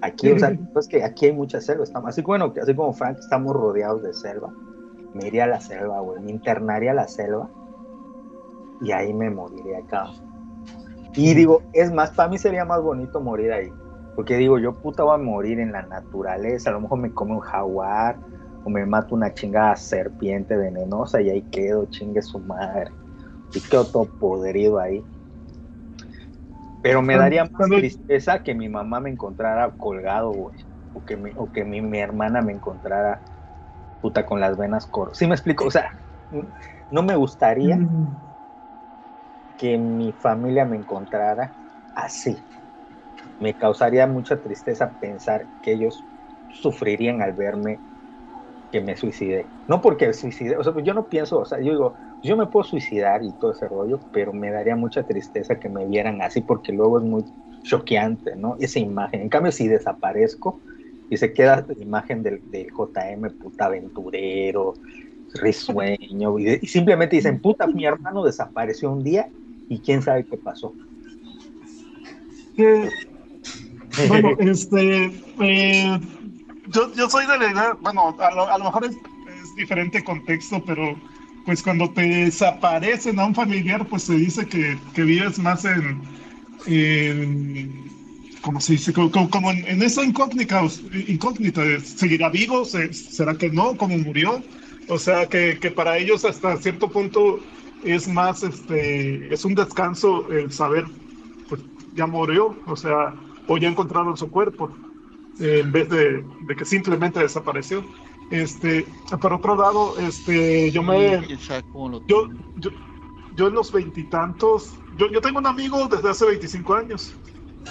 Aquí, o sea, es que aquí hay mucha selva. Estamos, así, bueno, así como Frank, estamos rodeados de selva. Me iría a la selva, güey. Me internaría a la selva. Y ahí me moriría acá. Y digo, es más, para mí sería más bonito morir ahí. Porque digo, yo puta voy a morir en la naturaleza. A lo mejor me come un jaguar. O me mato una chingada serpiente venenosa y ahí quedo, chingue su madre. Y quedo todo podrido ahí. Pero me daría más tristeza que mi mamá me encontrara colgado, güey. O que, mi, o que mi, mi hermana me encontrara puta con las venas cor. ¿Sí me explico? O sea, no me gustaría que mi familia me encontrara así. Me causaría mucha tristeza pensar que ellos sufrirían al verme que me suicidé. No porque suicidé, o sea, yo no pienso, o sea, yo digo, yo me puedo suicidar y todo ese rollo, pero me daría mucha tristeza que me vieran así porque luego es muy choqueante, ¿no? Esa imagen. En cambio, si desaparezco y se queda la imagen del, del JM, puta aventurero, risueño, y, y simplemente dicen, puta, mi hermano desapareció un día y quién sabe qué pasó. Que, bueno, este, eh, yo, yo soy de la idea, bueno, a lo, a lo mejor es, es diferente contexto, pero pues cuando te desaparecen a un familiar, pues se dice que, que vives más en, en ¿cómo se dice? Como, como- en, en esa incógnita, incógnita, ¿seguirá vivo? ¿Se- ¿Será que no? ¿Cómo murió? O sea, que, que para ellos hasta cierto punto es más, este, es un descanso el saber, pues ya murió, o sea, o ya encontraron su cuerpo, eh, en vez de, de que simplemente desapareció. Este, por otro lado, este, yo me, ¿Quién sabe cómo lo yo, yo, yo en los veintitantos, yo, yo tengo un amigo desde hace 25 años.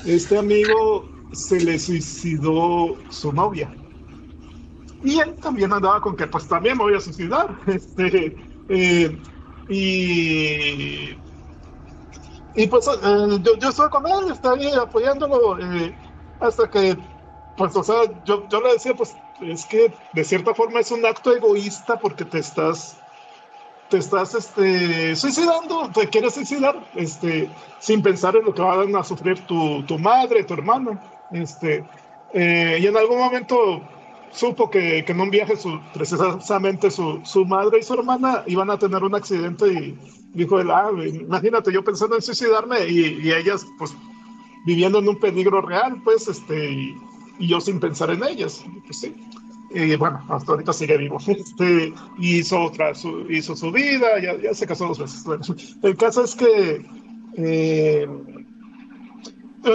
Este amigo se le suicidó su novia. Y él también andaba con que pues también me voy a suicidar. Este, eh, y, y pues eh, yo, yo estoy con él, estoy ahí apoyándolo eh, hasta que, pues o sea, yo, yo le decía pues es que de cierta forma es un acto egoísta porque te estás te estás este, suicidando, te quieres suicidar, este, sin pensar en lo que van a sufrir tu, tu madre, tu hermano. Este, eh, y en algún momento supo que, que en un viaje su, precisamente su, su madre y su hermana iban a tener un accidente y dijo él, ah, imagínate yo pensando en suicidarme y, y ellas pues viviendo en un peligro real, pues, este, y, y yo sin pensar en ellas. Pues sí. Y bueno, hasta ahorita sigue vivo. Este, hizo, otra, su, hizo su vida, ya, ya se casó dos veces. Bueno, el caso es que, eh,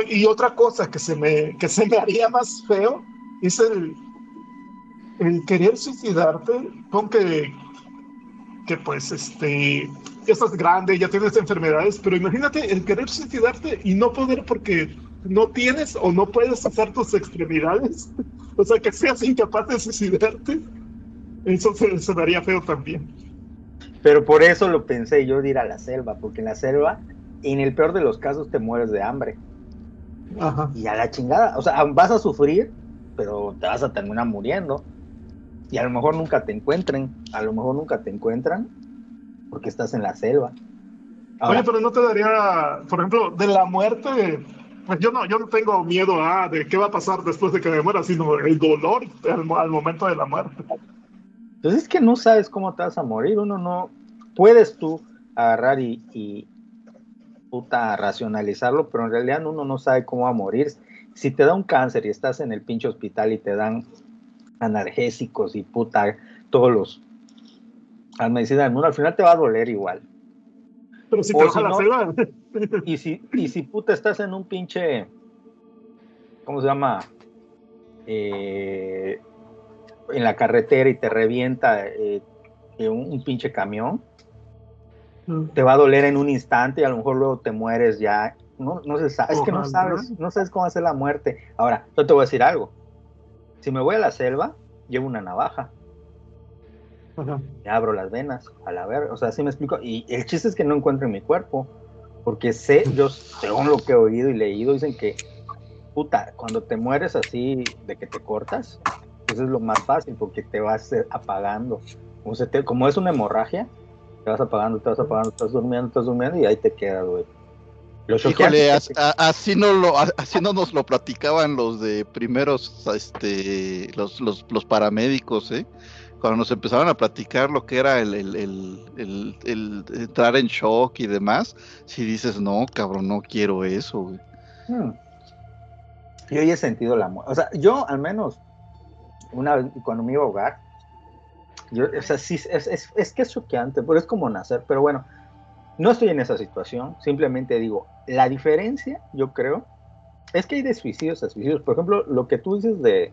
y otra cosa que se me, que se me haría más feo es el, el querer suicidarte con que, que pues este ya estás grande, ya tienes enfermedades, pero imagínate el querer suicidarte y no poder porque no tienes o no puedes usar tus extremidades, o sea que seas incapaz de suicidarte, eso se, se daría feo también. Pero por eso lo pensé yo de ir a la selva, porque en la selva, en el peor de los casos, te mueres de hambre. Ajá. Y a la chingada, o sea, vas a sufrir, pero te vas a terminar muriendo. Y a lo mejor nunca te encuentren, a lo mejor nunca te encuentran, porque estás en la selva. Ahora, Oye, pero no te daría, por ejemplo, de la muerte, pues yo no, yo no tengo miedo a de qué va a pasar después de que me muera, sino el dolor al momento de la muerte. pues es que no sabes cómo te vas a morir, uno no, puedes tú agarrar y, y puta racionalizarlo, pero en realidad uno no sabe cómo va a morir. Si te da un cáncer y estás en el pinche hospital y te dan analgésicos y puta, todos los las medicinas del mundo, al final te va a doler igual. Pero si O te vas si a la no- selva, Y si, y si puta estás en un pinche, ¿cómo se llama? Eh, en la carretera y te revienta eh, un, un pinche camión, te va a doler en un instante y a lo mejor luego te mueres ya. No, no se sabe, es que no sabes, no sabes cómo hacer la muerte. Ahora, yo te voy a decir algo. Si me voy a la selva, llevo una navaja, Ajá. me abro las venas, a la ver, o sea, así me explico. Y el chiste es que no encuentro en mi cuerpo, porque sé, yo según lo que he oído y leído, dicen que, puta, cuando te mueres así de que te cortas, pues es lo más fácil, porque te vas eh, apagando. Como, se te- como es una hemorragia, te vas apagando, te vas apagando, estás durmiendo, estás durmiendo y ahí te quedas, güey. Lo Híjole, as- a- así no lo, a- así no nos lo platicaban los de primeros, este, los, los, los paramédicos, ¿eh? Cuando nos empezaron a platicar lo que era el, el, el, el- el entrar en shock y demás, si dices, no, cabrón, no quiero eso, güey. Hmm. Yo ya he sentido la muerte. O sea, yo al menos, una vez cuando me iba a ahogar, yo, o sea, sí, es, es, es que es choqueante, pero es como nacer. Pero bueno, no estoy en esa situación. Simplemente digo, la diferencia, yo creo, es que hay de suicidios a suicidios. Por ejemplo, lo que tú dices de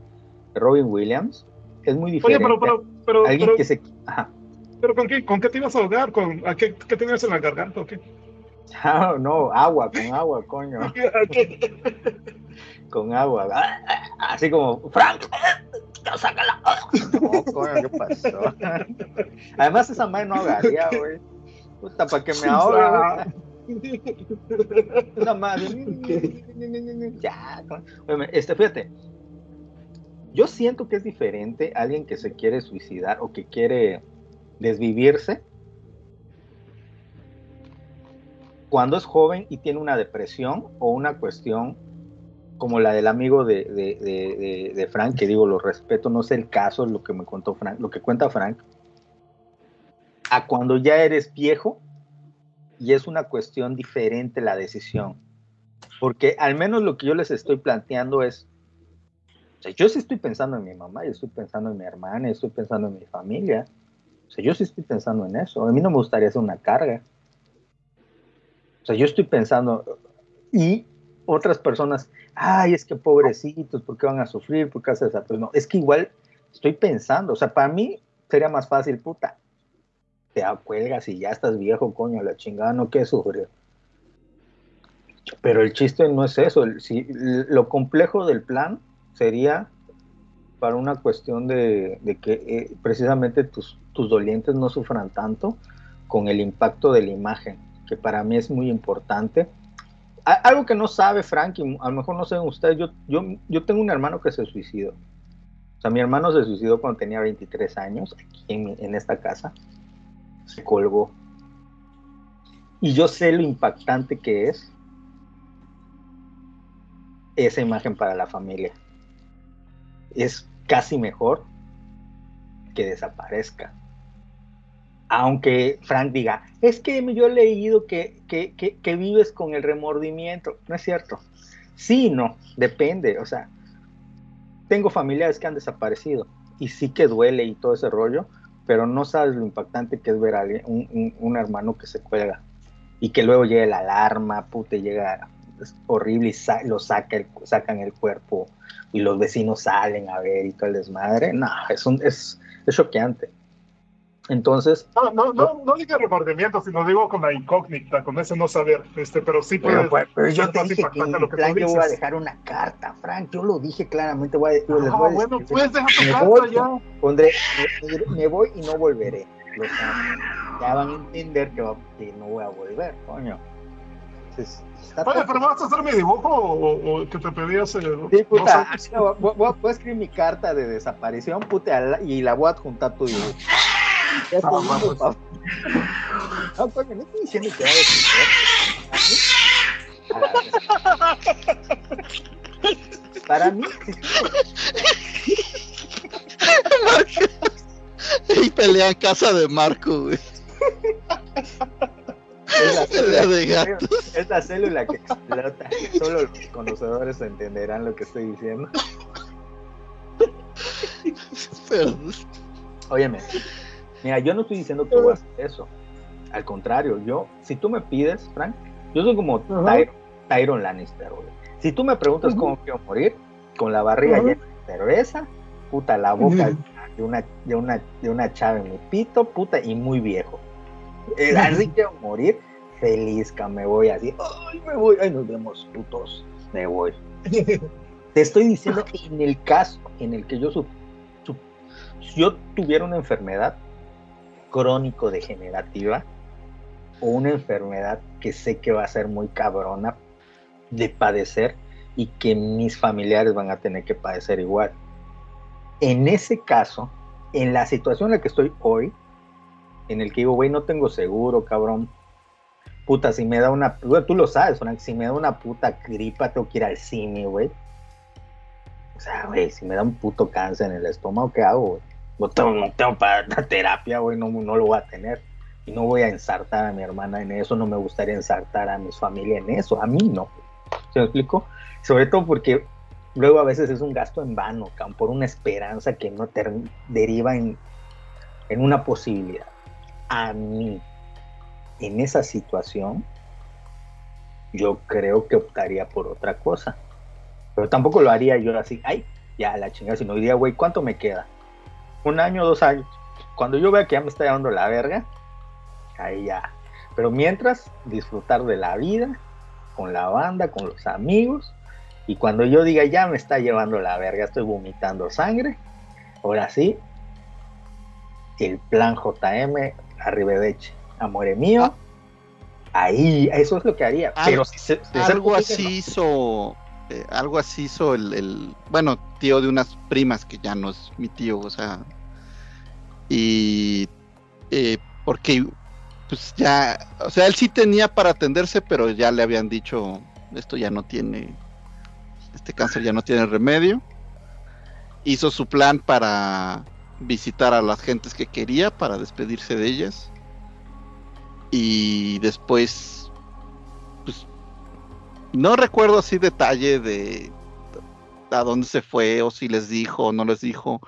Robin Williams es muy Oye, diferente. pero, pero, pero, Alguien pero, que se. Ajá. pero ¿con, qué, ¿con qué te ibas a ahogar? ¿Con, a qué, qué tenías en la garganta o qué? Ah, no, agua, con agua, coño. Con agua. Así como, Frank, sácala. No, coño, ¿qué pasó? Además, esa madre no ahogaría, güey. Puta, para que me ahogue. Esa madre. Ya, este, fíjate. Yo siento que es diferente alguien que se quiere suicidar o que quiere desvivirse cuando es joven y tiene una depresión o una cuestión como la del amigo de, de, de, de, Frank, que digo, lo respeto, no sé el caso, lo que me contó Frank, lo que cuenta Frank, a cuando ya eres viejo y es una cuestión diferente la decisión. Porque al menos lo que yo les estoy planteando es, o sea, yo sí estoy pensando en mi mamá, yo estoy pensando en mi hermana, yo estoy pensando en mi familia. O sea, yo sí estoy pensando en eso. A mí no me gustaría hacer una carga. O sea, yo estoy pensando, y otras personas, ay, es que pobrecitos, ¿por qué van a sufrir? ¿Por qué haces eso? Pues no, es que igual estoy pensando, o sea, para mí sería más fácil, puta, te acuelgas y ya estás viejo, coño, la chingada, no que sufrir. Pero el chiste no es eso, lo complejo del plan sería para una cuestión de, que eh, precisamente tus, tus dolientes no sufran tanto con el impacto de la imagen, que para mí es muy importante. Algo que no sabe Frank, y a lo mejor no saben ustedes, yo, yo, yo tengo un hermano que se suicidó. O sea, mi hermano se suicidó cuando tenía 23 años, aquí en esta casa. Se colgó. Y yo sé lo impactante que es esa imagen para la familia. Es casi mejor que desaparezca. Aunque Frank diga, es que yo he leído que, que, que, que vives con el remordimiento. No es cierto. Sí, no, depende. O sea, tengo familiares que han desaparecido y sí que duele y todo ese rollo, pero no sabes lo impactante que es ver a alguien- un, un- hermano que se cuelga y que luego llegue la alarma, puta, llega horrible y sa- lo saca el- sacan el cuerpo y los vecinos salen a ver y todo el desmadre. No, es, un, es choqueante. Entonces, No, no, no, no diga remordimiento, sino digo con la incógnita, con ese no saber, este, pero sí puede pero, pues, pero yo te dije que lo que plan tú yo voy a dejar una carta, Frank. Yo lo dije claramente. Voy a, yo les Ah, voy a bueno, decir- pues deja tu me carta voy, ya. Pondré, me, me voy y no volveré. Los. Ya van a entender que, que no voy a volver, coño. Entonces, Oye, pero vas a hacer mi dibujo o, o que te pedías. eh, Sí, puta, voy, a escribir mi carta de desaparición, puta, al- y la voy a adjuntar tu dibujo. Ya estoy Ah, vamos. pa- No, coño, no estoy diciendo que va a defender. Para mí, Y pelea en casa de Marco, güey. es la Pelea célula, de gato. es la célula que explota. Solo los conocedores entenderán lo que estoy diciendo. Perdón. Óyeme, mira, yo no estoy diciendo que voy a hacer eso. Al contrario, yo, si tú me pides, Frank, yo soy como Ajá. Tyron, Tyron Lannister, güey. Si tú me preguntas cómo quiero morir, con la barriga llena de cerveza, puta, la boca de una, de una, de una chava en mi pito, puta, y muy viejo. Eh, así quiero morir, feliz, que me voy así, ay, me voy, ay, nos vemos, putos, me voy. Te estoy diciendo en el caso en el que yo, su- su- si yo tuviera una enfermedad crónico-degenerativa o una enfermedad que sé que va a ser muy cabrona de padecer y que mis familiares van a tener que padecer igual. En ese caso, en la situación en la que estoy hoy, en el que digo, güey, no tengo seguro, cabrón. Puta, si me da una, tú lo sabes, Frank, si me da una puta gripa, tengo que ir al cine, güey. O sea, güey, si me da un puto cáncer en el estómago, ¿qué hago, güey? No tengo, no tengo para la terapia, güey, no, no lo voy a tener. Y no voy a ensartar a mi hermana en eso, no me gustaría ensartar a mi familia en eso, a mí no. ¿Se me explico? Sobre todo porque luego a veces es un gasto en vano, por una esperanza que no ter- deriva en, en una posibilidad. A mí, en esa situación, yo creo que optaría por otra cosa. Pero tampoco lo haría yo así, ay, ya la chingada, sino diría, güey, ¿cuánto me queda? Un año, dos años. Cuando yo vea que ya me está llevando la verga, ahí ya. Pero mientras, disfrutar de la vida, con la banda, con los amigos. Y cuando yo diga, ya me está llevando la verga, estoy vomitando sangre, ahora sí, el plan JM, arrivederci, amore mío. Ahí, eso es lo que haría. Pero si ser algo así no. hizo eh, algo así hizo el, el- bueno tío de unas primas que ya no es mi tío o sea y eh, porque pues ya o sea él sí tenía para atenderse pero ya le habían dicho esto ya no tiene este cáncer ya no tiene remedio. Hizo su plan para visitar a las gentes que quería para despedirse de ellas. Y después pues no recuerdo así detalle de a dónde se fue o si les dijo o no les dijo,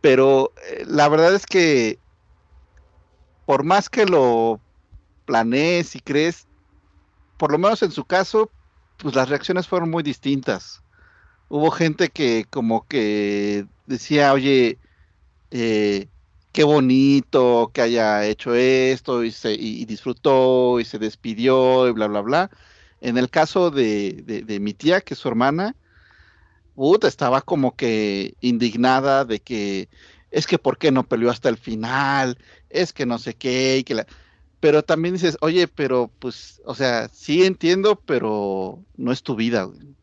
pero eh, la verdad es que por más que lo planees y crees, por lo menos en su caso, pues las reacciones fueron muy distintas. Hubo gente que como que decía, oye, eh, qué bonito que haya hecho esto y, se, y, disfrutó y se despidió y bla, bla, bla. En el caso de, de mi tía, que es su hermana, puta, estaba como que indignada de que es que por qué no peleó hasta el final, es que no sé qué, y que la... pero también dices, oye, pero pues, o sea, sí entiendo, pero no es tu vida. güey.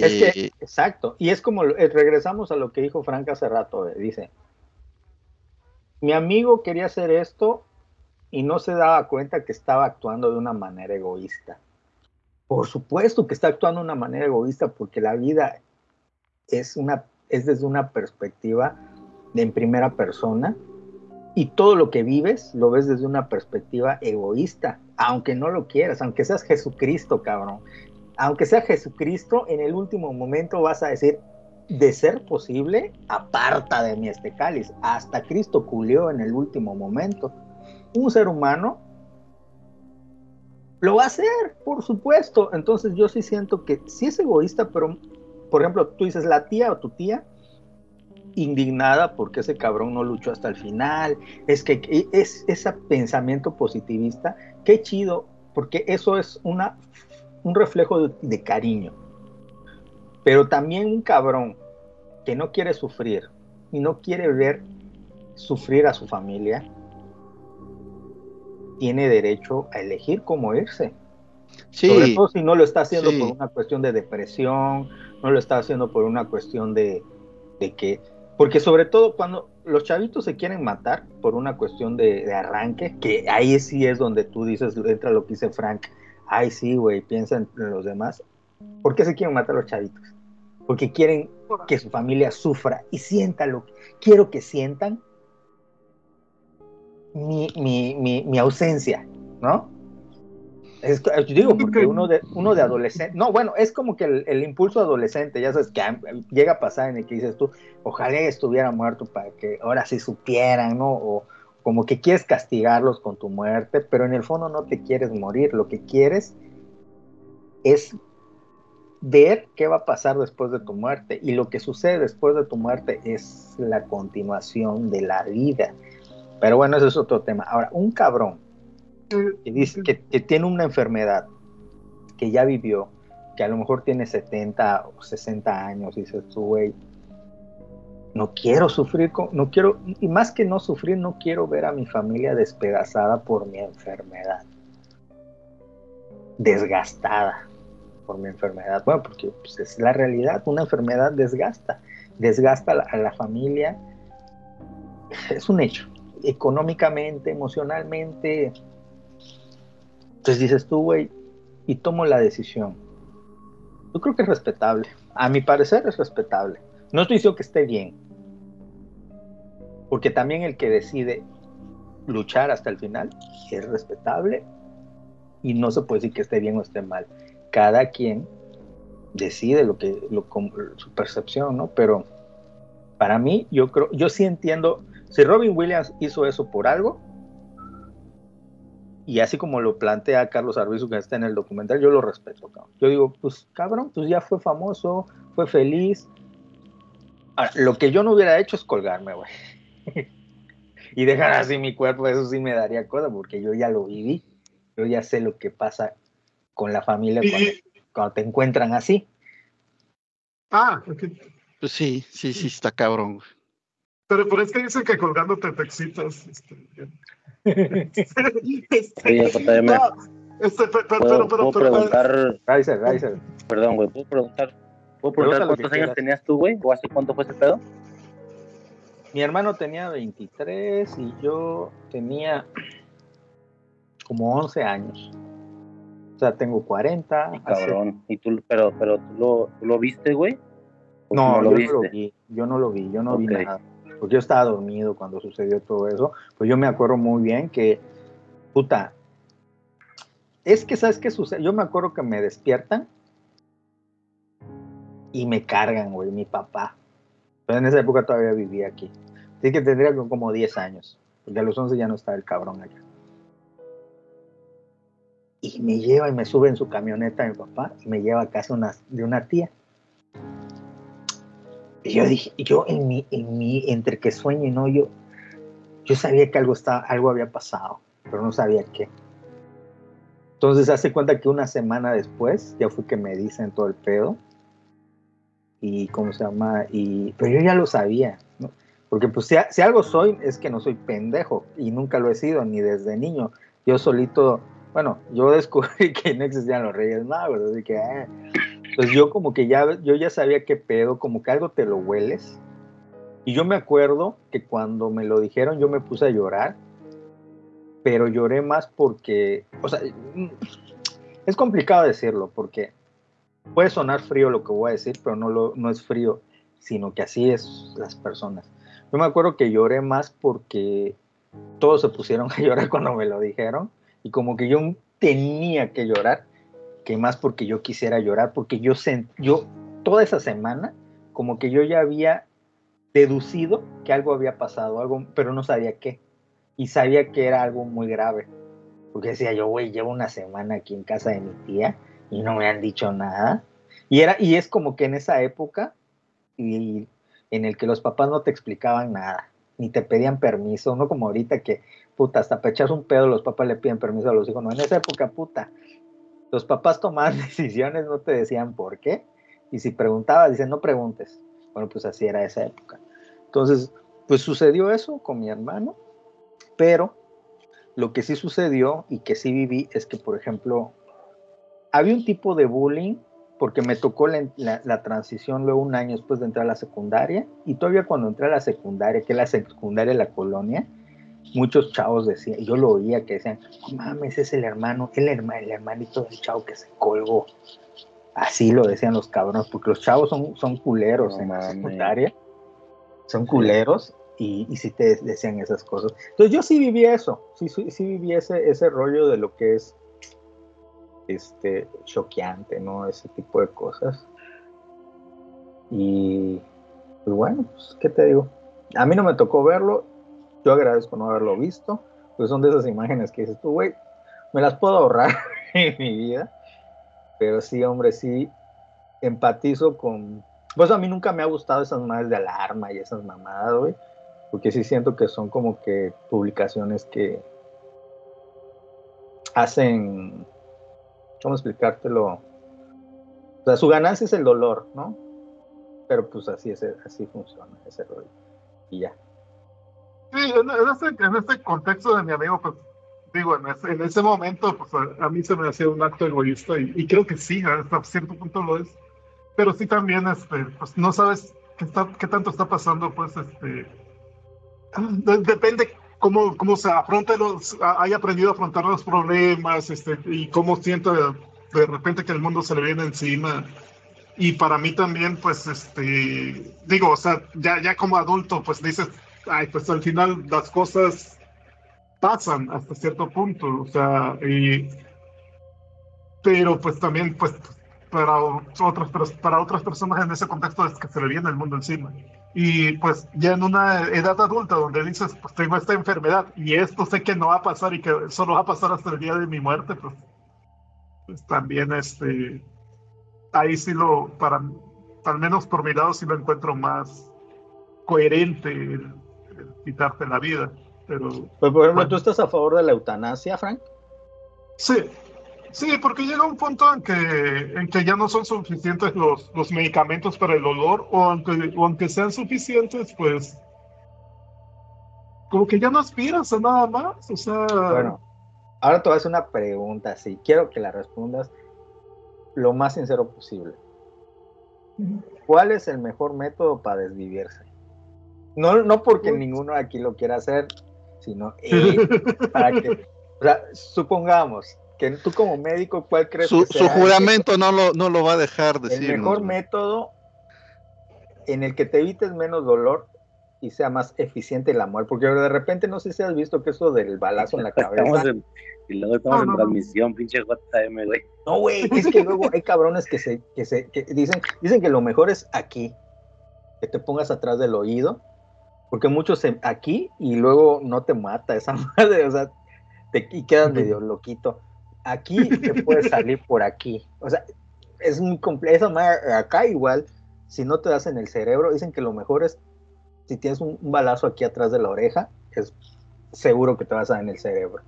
Es Eh, que, exacto, y es como, eh, regresamos a lo que dijo Frank hace rato, eh, dice, mi amigo quería hacer esto y no se daba cuenta que estaba actuando de una manera egoísta. Por supuesto que está actuando de una manera egoísta porque la vida es, una, es desde una perspectiva de en primera persona y todo lo que vives lo ves desde una perspectiva egoísta, aunque no lo quieras, aunque seas Jesucristo, cabrón aunque sea Jesucristo, en el último momento vas a decir, de ser posible, aparta de mí este cáliz. Hasta Cristo culió en el último momento. Un ser humano Lo va a hacer, por supuesto. Entonces yo sí siento que sí es egoísta, pero, por ejemplo, tú dices la tía o tu tía indignada porque ese cabrón no luchó hasta el final. Es que es ese pensamiento positivista. Qué chido, porque eso es una, un reflejo de, de cariño. Pero también un cabrón que no quiere sufrir y no quiere ver sufrir a su familia, tiene derecho a elegir cómo irse. Sí, Sobre todo si no lo está haciendo sí. por una cuestión de depresión, no lo está haciendo por una cuestión de, de que, porque sobre todo cuando los chavitos se quieren matar por una cuestión de, de arranque, que ahí sí es donde tú dices, entra lo que dice Frank, ay sí, güey, piensa en los demás. ¿Por qué se quieren matar los chavitos? Porque quieren que su familia sufra y sienta lo que quiero que sientan mi, mi, mi, mi ausencia, ¿no? Es, yo digo, porque uno de, uno de adolescente, no, bueno, es como que el, el, impulso adolescente, ya sabes, que llega a pasar en el que dices tú, ojalá estuviera muerto para que ahora sí supieran, ¿no? O como que quieres castigarlos con tu muerte, pero en el fondo no te quieres morir, lo que quieres es ver qué va a pasar después de tu muerte, y lo que sucede después de tu muerte es la continuación de la vida. Pero bueno, ese es otro tema. Ahora, un cabrón que, dice, que, que, tiene una enfermedad que ya vivió, que a lo mejor tiene 70 o 60 años, y dices tú, güey, no quiero sufrir, con, no quiero, y más que no sufrir, no quiero ver a mi familia despedazada por mi enfermedad, desgastada por mi enfermedad. Bueno, porque pues, es la realidad, una enfermedad desgasta, desgasta a la, a la familia, es un hecho económicamente, emocionalmente. Entonces dices tú, güey, y tomo la decisión. Yo creo que es respetable. A mi parecer es respetable. No estoy diciendo que esté bien. Porque también el que decide luchar hasta el final es respetable y no se puede decir que esté bien o esté mal. Cada quien decide lo que lo, su percepción, ¿no? Pero para mí yo creo yo sí entiendo si Robin Williams hizo eso por algo, y así como lo plantea Carlos Arbizu que está en el documental, yo lo respeto. Cabrón. Yo digo, pues cabrón, pues ya fue famoso, fue feliz. Ahora, lo que yo no hubiera hecho es colgarme, güey. y dejar así mi cuerpo, eso sí me daría cosa, porque yo ya lo viví. Yo ya sé lo que pasa con la familia cuando, cuando te encuentran así. Ah. Pues sí, sí, sí, está cabrón. Pero por es que dicen que colgándote te excitas. Este, este, Oye, JM. No, este, pero, ¿Puedo, pero, pero, puedo pero, preguntar, Riser, Riser. perdón, güey, ¿puedo preguntar, ¿puedo preguntar cuántos años tenías tú, güey? ¿O hace cuánto fue ese pedo? Mi hermano tenía 23 y yo tenía como 11 años. O sea, tengo 40. Y hace- cabrón. ¿Y tú, pero, pero tú lo, tú lo viste, güey? ¿O No, lo yo viste? no lo vi. Yo no lo vi, yo no vi nada. Porque yo estaba dormido cuando sucedió todo eso. Pues yo me acuerdo muy bien que, puta, es que, ¿sabes qué sucede? Yo me acuerdo que me despiertan y me cargan, güey, mi papá. Pero en esa época todavía vivía aquí. Así que tendría como 10 años. Porque a los 11 ya no estaba el cabrón allá. Y me lleva y me sube en su camioneta mi papá y me lleva a casa una, de una tía. Y yo dije, yo en mi, en mi, entre que sueño y no, yo, yo sabía que algo, estaba, algo había pasado, pero no sabía qué. Entonces hace cuenta que una semana después ya fue que me dicen todo el pedo. Y cómo se llama, y, pero yo ya lo sabía, ¿no? Porque pues si, si algo soy es que no soy pendejo y nunca lo he sido, ni desde niño. Yo solito, bueno, yo descubrí que no existían los Reyes Magos, así que, ah, pues yo como que ya, yo ya sabía qué pedo, como que algo te lo hueles. Y yo me acuerdo que cuando me lo dijeron yo me puse a llorar, pero lloré más porque, o sea, es complicado decirlo porque puede sonar frío lo que voy a decir, pero no, lo, no es frío, sino que así es las personas. Yo me acuerdo que lloré más porque todos se pusieron a llorar cuando me lo dijeron y como que yo tenía que llorar que más porque yo quisiera llorar, porque yo, sent, yo toda esa semana, como que yo ya había deducido que algo había pasado, algo, pero no sabía qué. Y sabía que era algo muy grave. Porque decía yo, güey, llevo una semana aquí en casa de mi tía y no me han dicho nada. Y, era, y es como que en esa época, y en el que los papás no te explicaban nada, ni te pedían permiso, no como ahorita que, puta, hasta para un pedo los papás le piden permiso a los hijos, no, en esa época, puta, los papás tomaban decisiones, no te decían por qué, y si preguntabas, dicen, no preguntes. Bueno, pues así era esa época. Entonces, pues sucedió eso con mi hermano, pero lo que sí sucedió y que sí viví es que, por ejemplo, había un tipo de bullying porque me tocó la, transición luego un año después de entrar a la secundaria y todavía cuando entré a la secundaria, que la secundaria de la colonia, muchos chavos decían, yo lo oía que decían, "No mames, es el hermano, el, el hermanito del chavo que se colgó. Así lo decían los cabrones, porque los chavos son, son culeros No en la secundaria, son culeros y, y sí te decían esas cosas. Entonces yo sí viví eso, sí, sí, sí viví ese, ese rollo de lo que es este choqueante, ¿no? Ese tipo de cosas. Y pues bueno, pues, ¿qué te digo? A mí no me tocó verlo, yo agradezco no haberlo visto, pues son de esas imágenes que dices tú, güey, me las puedo ahorrar en mi vida, pero sí, hombre, sí empatizo con... Pues a mí nunca me ha gustado esas madres de alarma y esas mamadas, güey, porque sí siento que son como que publicaciones que hacen, ¿cómo explicártelo? O sea, su ganancia es el dolor, ¿no? Pero pues así es, así funciona ese rollo. Y ya. Sí, en, ese, en ese contexto de mi amigo, pues digo, en ese, en ese momento, pues a, a mí se me hacía un acto egoísta y, y creo que sí, hasta cierto punto lo es. Pero sí también, este, pues no sabes qué, está, qué tanto está pasando, pues, este, de- depende cómo, cómo se afronta los, ha- haya aprendido a afrontar los problemas, este, y cómo sienta de, de repente que el mundo se le viene encima. Y para mí también, pues, este, digo, o sea, ya, ya como adulto, pues dices, ay, pues al final las cosas pasan hasta cierto punto, o sea, y, pero pues también, pues, para otras, para otras personas en ese contexto es que se le viene el mundo encima. Y pues ya en una edad adulta donde dices, pues tengo esta enfermedad y esto sé que no va a pasar y que solo va a pasar hasta el día de mi muerte, pues, pues también este, ahí sí lo, para, al menos por mi lado sí lo encuentro más coherente quitarte la vida. Pero Pues por ejemplo, Bueno. ¿tú estás a favor de la eutanasia, Frank? sí, sí, porque llega un punto en que, en que ya no son suficientes los, los medicamentos para el dolor, o aunque, o aunque sean suficientes, pues como que ya no aspiras a nada más. O sea, Bueno, ahora te voy a hacer una pregunta, sí. Quiero que la respondas lo más sincero posible. ¿Cuál es el mejor método para desvivirse? No, no porque Uy. ninguno aquí lo quiera hacer, sino eh, para que, o sea, supongamos que tú como médico, ¿cuál crees Su, que su sea el juramento no lo, no lo va a dejar el decir. mejor método en el que te evites menos dolor y sea más eficiente la muerte? Porque de repente no sé si has visto que eso del balazo en la Estamos cabeza. en, y luego estamos No, en no, no. transmisión, pinche JM, güey. No, güey, es que luego hay cabrones que se, que se, que dicen, dicen que lo mejor es aquí, que te pongas atrás del oído, porque muchos se- aquí y luego no te mata esa madre, o sea, te y quedas medio loquito. Aquí te puedes salir por aquí, o sea, es muy complejo. Esa madre acá igual, si no te das en el cerebro, dicen que lo mejor es si tienes un, un balazo aquí atrás de la oreja, es seguro que te vas a dar en el cerebro.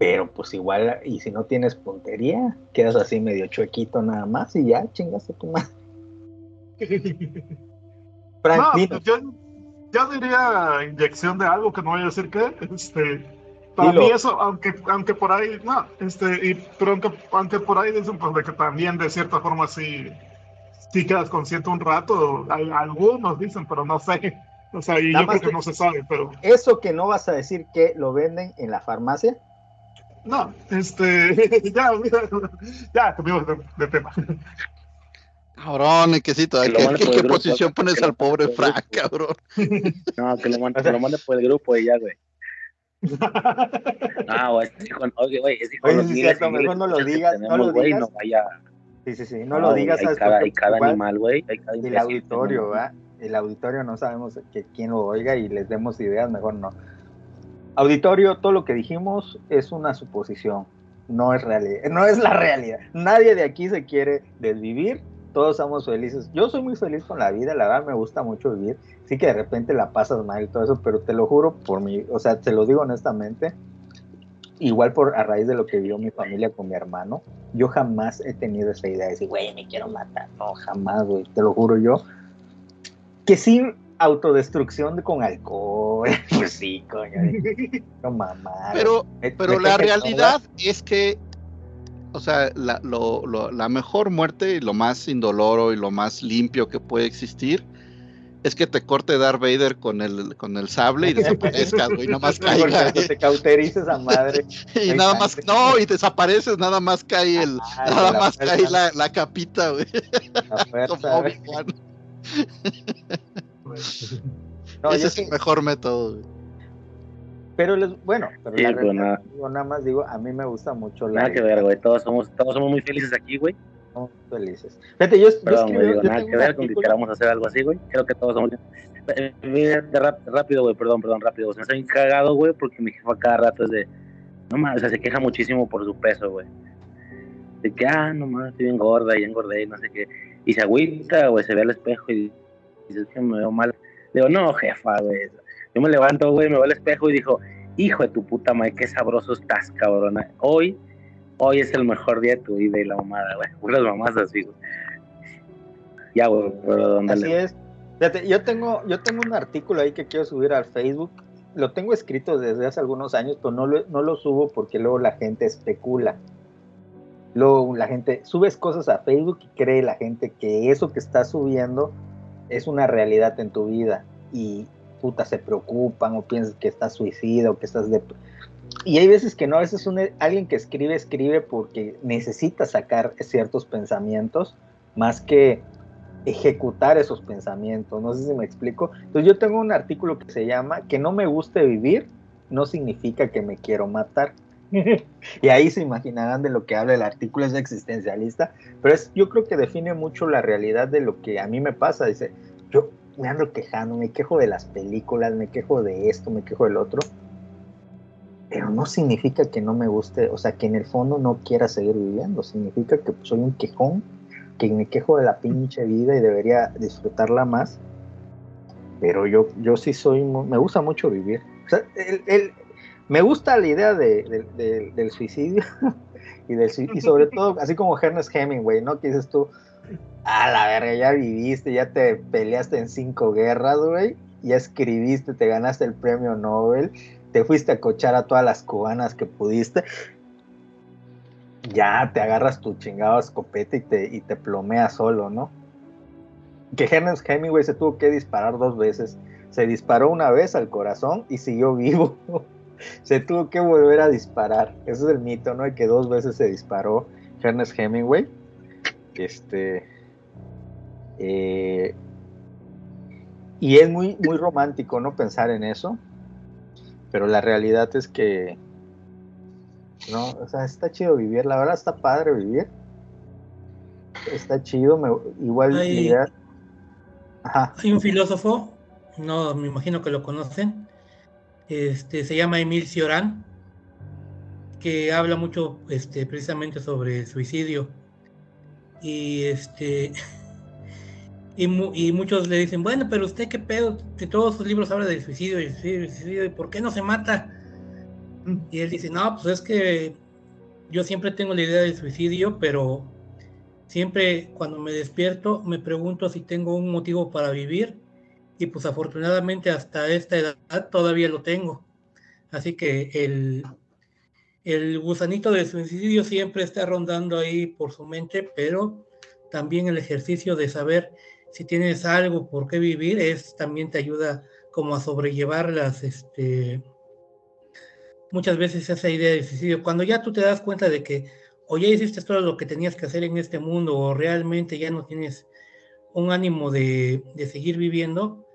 Pero pues igual, y si no tienes puntería, quedas así medio chuequito nada más y ya chingaste tu madre. Frank, no, pues yo, yo diría inyección de algo que no voy a decir qué. Este, para Dilo. mí eso, aunque, aunque por ahí, no, este, y, pero aunque, aunque por ahí dicen pues de que también de cierta forma sí, sí quedas consciente un rato, al- algunos dicen, pero no sé. O sea, y Nada yo creo que no se sabe, pero Eso que no vas a decir que lo venden en la farmacia, no, este, ya, ya, cambiamos de, de tema. Cabrón, ¿en qué, Que ¿qué- mande qué- qué grupo, posición pones al pobre Frank, grupo. cabrón? No, que lo mande, que lo mande por el grupo y ya, güey. Ah, güey, oye, güey, es hijo de los sí, miles cierto, miles no lo digas, no lo güey, digas. No vaya. sí, sí, sí, no lo güey, digas, hay cada, por qué? hay cada Igual animal, güey. Hay cada el auditorio, ¿va? El auditorio no sabemos que quién lo oiga y les demos ideas, mejor no. Auditorio, todo lo que dijimos es una suposición, no es realidad, no es la realidad. Nadie de aquí se quiere desvivir, todos somos felices. Yo soy muy feliz con la vida, la verdad me gusta mucho vivir. Sí que de repente la pasas mal y todo eso, pero te lo juro por mí, o sea, te lo digo honestamente, igual por a raíz de lo que vio mi familia con mi hermano, yo jamás he tenido esa idea de decir, güey, me quiero matar. No, jamás, güey, te lo juro yo. Que sí, autodestrucción con alcohol, pues sí, coño. No mamá. Pero, pero la realidad es que, o sea, la, lo- lo- la mejor muerte y lo más indoloro y lo más limpio que puede existir es que te corte Darth Vader con el, con el sable y desaparezcas, güey, nada más toda. caiga. Cuando te cauterices a madre. Y nada más, no, y desapareces, nada más cae el, Ah, nada la más fuerza, cae la, la capita, güey, como. Obi-Wan. No, Ese es el mejor método, güey. Pero les, bueno, pero Sí, la pues, realidad, nada. digo, nada más digo, a mí me gusta mucho la Nada que ver, güey. Todos somos, todos somos muy felices aquí, güey. Somos felices. Fíjate, yo, yo Perdón, escribí- güey, digo, yo nada que ver con que queramos hacer algo así, güey. Creo que todos somos. Eh, mira, rápido, güey, perdón, perdón, rápido. Se me bien cagado, güey, porque mi jefa cada rato es de. No mames, o sea, se queja muchísimo por su peso, güey. De que, ah, no mames, estoy bien gorda y engordé y no sé qué. Y se agüita, güey, se ve al espejo y dice, que me veo mal. Le digo, no, jefa, güey. Yo me levanto, güey, me veo al espejo y dijo, hijo de tu puta madre, qué sabroso estás, cabrona. Hoy, hoy es el mejor día de tu vida y la mamada, güey. Unas mamás así, güey. Ya, güey, pero ¿dónde Así le- es. Fíjate, yo tengo, yo tengo un artículo ahí que quiero subir al Facebook. Lo tengo escrito desde hace algunos años, pero no lo, no lo subo porque luego la gente especula. Luego la gente subes cosas a Facebook y cree la gente que eso que estás subiendo es una realidad en tu vida. Y puta, se preocupan o piensan que estás suicida o que estás de... Y hay veces que no, a veces un, alguien que escribe, escribe porque necesita sacar ciertos pensamientos más que ejecutar esos pensamientos. No sé si me explico. Entonces yo tengo un artículo que se llama Que no me guste vivir no significa que me quiero matar. y ahí se imaginarán de lo que habla el artículo, es existencialista, pero es, yo creo que define mucho la realidad de lo que a mí me pasa. Dice, yo me ando quejando, me quejo de las películas, me quejo de esto, me quejo del otro, pero no significa que no me guste, o sea, que en el fondo no quiera seguir viviendo, significa que soy un quejón, que me quejo de la pinche vida y debería disfrutarla más, pero yo, yo sí soy, me gusta mucho vivir. O sea, el- el- me gusta la idea de- de- de- del suicidio y, del, y sobre todo, así como Ernest Hemingway, ¿no? Que dices tú, a la verga, ya viviste, ya te peleaste en cinco guerras, güey, ya escribiste, te ganaste el premio Nobel, te fuiste a cochar a todas las cubanas que pudiste, ya te agarras tu chingado escopeta y te, y te plomeas solo, ¿no? Que Ernest Hemingway se tuvo que disparar dos veces. Se disparó una vez al corazón y siguió vivo. se tuvo que volver a disparar. Ese es el mito, ¿no? De que dos veces se disparó Ernest Hemingway. Este. eh, y es muy, muy romántico, ¿no? Pensar en eso. Pero la realidad es que. No, o sea, está chido vivir. La verdad está padre vivir. Está chido. Me, igual Ajá. Hay un filósofo, no me imagino que lo conocen, este, se llama Emil Cioran, que habla mucho este, precisamente sobre suicidio. Y este y, mu- y muchos le dicen, bueno, pero usted qué pedo, de todos sus libros habla del suicidio, y suicidio, suicidio, ¿y por qué no se mata? Y él dice, no, pues es que yo siempre tengo la idea del suicidio, pero siempre cuando me despierto me pregunto si tengo un motivo para vivir y pues afortunadamente hasta esta edad todavía lo tengo. Así que el, el gusanito del suicidio siempre está rondando ahí por su mente, pero también el ejercicio de saber si tienes algo por qué vivir es también te ayuda como a sobrellevar las este muchas veces esa idea de suicidio. Cuando ya tú te das cuenta de que o ya hiciste todo lo que tenías que hacer en este mundo o realmente ya no tienes un ánimo de, de seguir viviendo,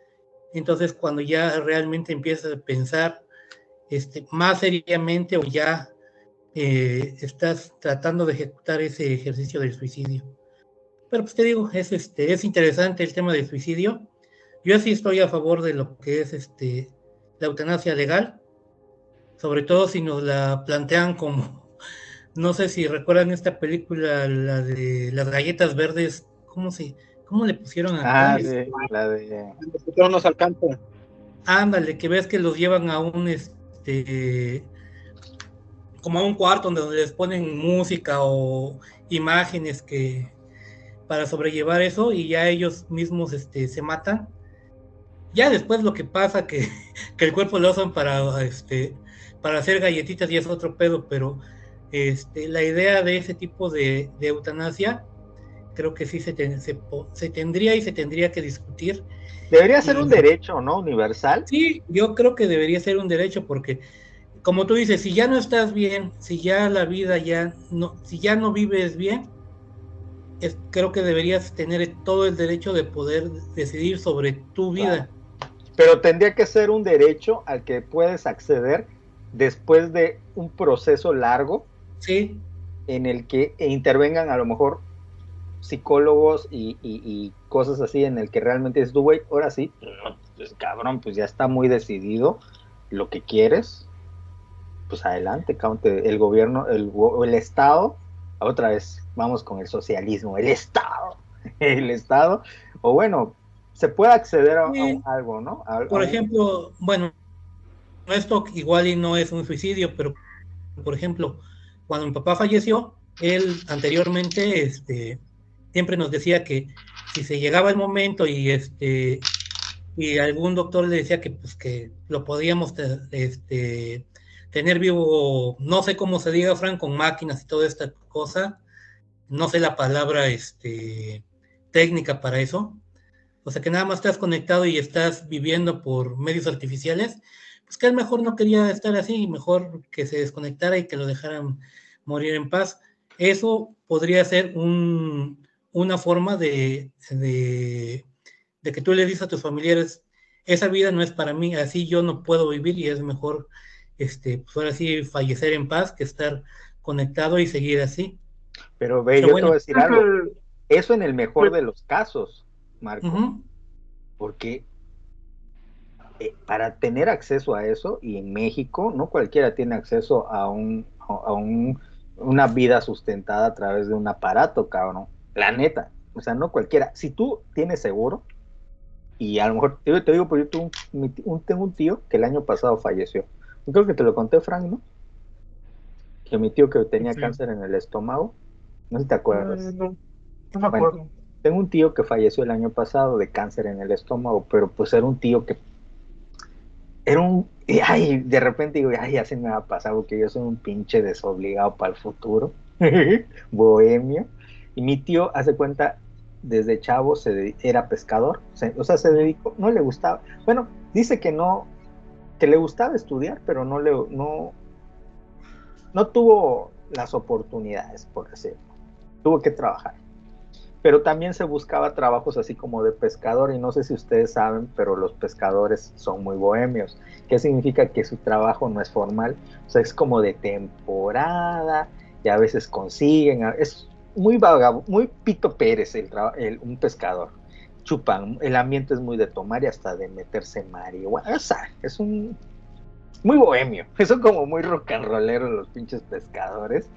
entonces cuando ya realmente empiezas a pensar este, más seriamente o ya eh, estás tratando de ejecutar ese ejercicio del suicidio. Pero pues te digo, es, este, es interesante el tema del suicidio. Yo sí estoy a favor de lo que es este, la eutanasia legal, sobre todo si nos la plantean como, no sé si recuerdan esta película, la de las galletas verdes, ¿cómo se, cómo le pusieron a Ah, sí, la de nos alcanza. Ándale, que ves que los llevan a un este como a un cuarto donde les ponen música o imágenes que para sobrellevar eso y ya ellos mismos este, se matan. Ya después lo que pasa que, que el cuerpo lo usan para este para hacer galletitas y es otro pedo, pero este, la idea de ese tipo de, de eutanasia creo que sí se, se, se, tendría y se tendría que discutir. Debería ser un derecho, ¿no? Universal. Sí, yo creo que debería ser un derecho porque como tú dices, si ya no estás bien, si ya la vida ya no, si ya no vives bien, creo que deberías tener todo el derecho de poder decidir sobre tu vida. Pero tendría que ser un derecho al que puedes acceder después de un proceso largo. Sí. En el que intervengan a lo mejor psicólogos y, cosas así, en el que realmente es tu güey, ahora sí, pues, cabrón, pues ya está muy decidido lo que quieres, pues adelante, el gobierno, el, el Estado, otra vez, vamos con el socialismo, el Estado, el Estado, o bueno, se puede acceder a, algo, ¿no? por ejemplo, bueno, esto igual y no es un suicidio, pero por ejemplo, cuando mi papá falleció, él anteriormente, este, siempre nos decía que si se llegaba el momento y este y algún doctor le decía que pues que lo podíamos este tener vivo, no sé cómo se diga, Frank, con máquinas y toda esta cosa, no sé la palabra este, técnica para eso, o sea que nada más estás conectado y estás viviendo por medios artificiales, pues que él mejor no quería estar así, mejor que se desconectara y que lo dejaran morir en paz. Eso podría ser un, una forma de, de, de que tú le dices a tus familiares, esa vida no es para mí, así yo no puedo vivir y es mejor este, pues ahora sí fallecer en paz que estar conectado y seguir así. Pero ve, yo te voy a decir algo. Eso en el mejor de los casos, Marco. Porque eh, para tener acceso a eso, y en México no cualquiera tiene acceso a un, a un, una vida sustentada a través de un aparato, cabrón. La neta. O sea, no cualquiera. Si tú tienes seguro, y a lo mejor te, te digo, porque yo tengo un tío que el año pasado falleció creo que te lo conté, Frank, ¿no? Que mi tío que tenía cáncer en el estómago. No sé si te acuerdas. Eh, no, no, me acuerdo. tengo un tío que falleció el año pasado de cáncer en el estómago, pero pues era un tío que era un y ay, de repente digo, ay, ya se me ha pasado que yo soy un pinche desobligado para el futuro, bohemio. Y mi tío, hace cuenta, desde chavo se era pescador, o sea, se dedicó, no le gustaba. Bueno, dice que no, que le gustaba estudiar, pero no le no, no tuvo las oportunidades, por decirlo. Tuvo que trabajar. Pero también se buscaba trabajos así como de pescador, y no sé si ustedes saben, pero los pescadores son muy bohemios. ¿Qué significa que su trabajo no es formal? O sea, es como de temporada, y a veces consiguen, es muy vagabundo, muy Pito Pérez el, un pescador chupan, el ambiente es muy de tomar y hasta de meterse marihuana, o sea, es un muy bohemio, son como muy rock and rollero los pinches pescadores.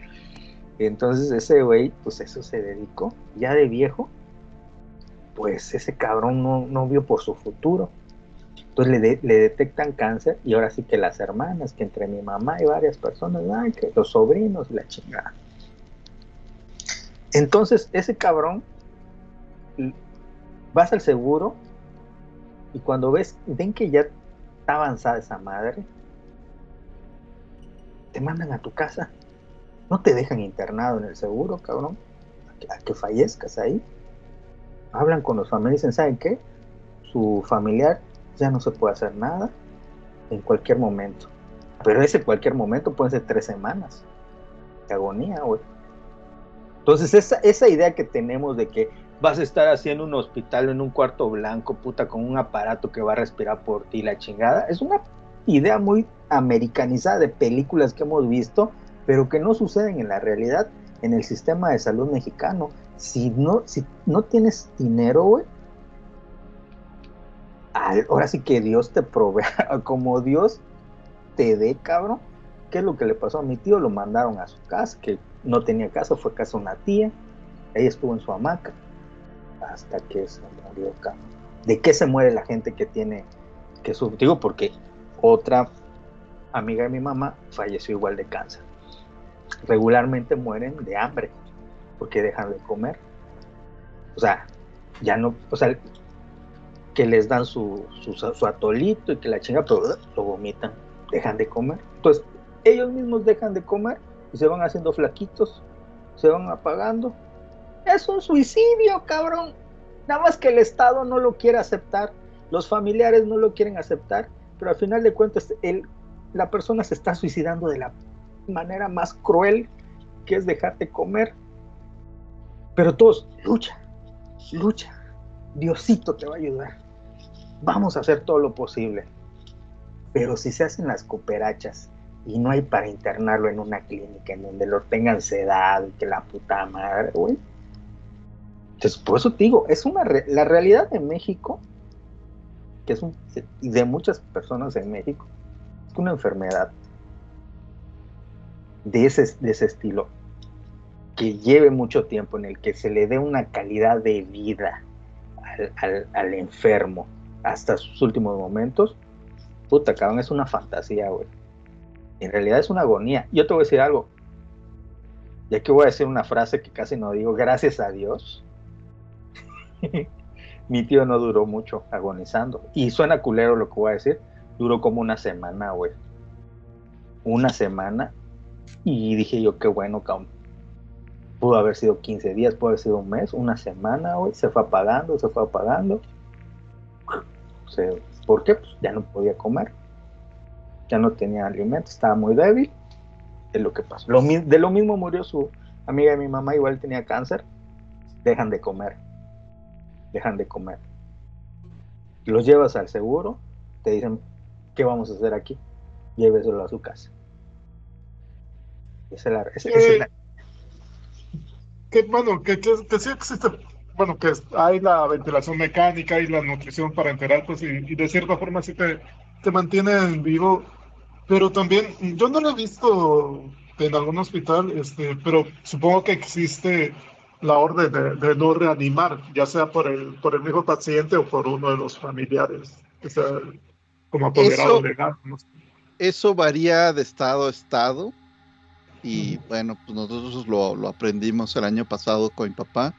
Entonces ese güey, pues eso se dedicó, ya de viejo, pues ese cabrón no, vio por su futuro. Entonces le, le, detectan cáncer y ahora sí que las hermanas, que entre mi mamá y varias personas, ay, que los sobrinos, la chingada. Entonces ese cabrón vas al seguro y cuando ves, ven que ya está avanzada esa madre, te mandan a tu casa. No te dejan internado en el seguro, cabrón. A que, fallezcas ahí. Hablan con los familiares y dicen, ¿saben qué? Su familiar ya no se puede hacer nada en cualquier momento. Pero ese cualquier momento puede ser tres semanas de agonía, güey. Entonces, esa, esa idea que tenemos de que vas a estar haciendo un hospital en un cuarto blanco, puta, con un aparato que va a respirar por ti, la chingada. Es una idea muy americanizada de películas que hemos visto, pero que no suceden en la realidad en el sistema de salud mexicano. Si no, si no tienes dinero, güey, ahora sí que Dios te provea, como Dios te dé, cabrón, ¿Qué es lo que le pasó a mi tío? Lo mandaron a su casa, que no tenía casa, fue casa de una tía. Ella estuvo en su hamaca hasta que se murió. ¿De qué se muere la gente que tiene que su digo porque otra amiga de mi mamá falleció igual de cáncer. Regularmente mueren de hambre porque dejan de comer. O sea, ya no, o sea, que les dan su, su, su atolito y que la chinga, pero ugh, lo vomitan, dejan de comer. Entonces, ellos mismos dejan de comer y se van haciendo flaquitos, se van apagando. Es un suicidio, cabrón. Nada más que el Estado no lo quiere aceptar, los familiares no lo quieren aceptar, pero al final de cuentas la persona se está suicidando de la manera más cruel que es dejar de comer. Pero todos, lucha, lucha, Diosito te va a ayudar. Vamos a hacer todo lo posible. Pero si se hacen las cooperachas y no hay para internarlo en una clínica en donde lo tengan sedado y que la puta madre, güey. Por eso te digo, es una la realidad de México, que es un, y de muchas personas en México, es una enfermedad de ese, de ese estilo, que lleve mucho tiempo, en el que se le dé una calidad de vida al, al- al enfermo hasta sus últimos momentos, puta, cabrón, es una fantasía, güey. En realidad es una agonía. Yo te voy a decir algo. Y aquí voy a decir una frase que casi no digo, gracias a Dios. Mi tío no duró mucho agonizando. Y suena culero lo que voy a decir. Duró como una semana, güey. Una semana. Y dije yo, qué bueno, cabrón. Pudo haber sido 15 días, pudo haber sido un mes, una semana, güey. Se fue apagando, se fue apagando. Se- ¿Por qué? Pues ya no podía comer. Ya no tenía alimento, estaba muy débil. Es lo que pasó. Lo de lo mismo murió su amiga de mi mamá, igual tenía cáncer. Dejan de comer. Dejan de comer. Los llevas al seguro, te dicen, ¿qué vamos a hacer aquí? Lléveselo a su casa. Esa es la, esa- esa es la- que bueno, que, que, que sí existe, bueno, que hay la ventilación mecánica y la nutrición para enterar, pues, y, y de cierta forma sí te, te mantienen vivo, pero también, yo no lo he visto en algún hospital, este, pero supongo que existe la orden de, de no reanimar, ya sea por el, por el mismo paciente o por uno de los familiares, o sea, como apoderado Eso- legal. ¿no? Eso varía de estado a estado. Y bueno, pues nosotros lo, lo aprendimos el año pasado con mi papá.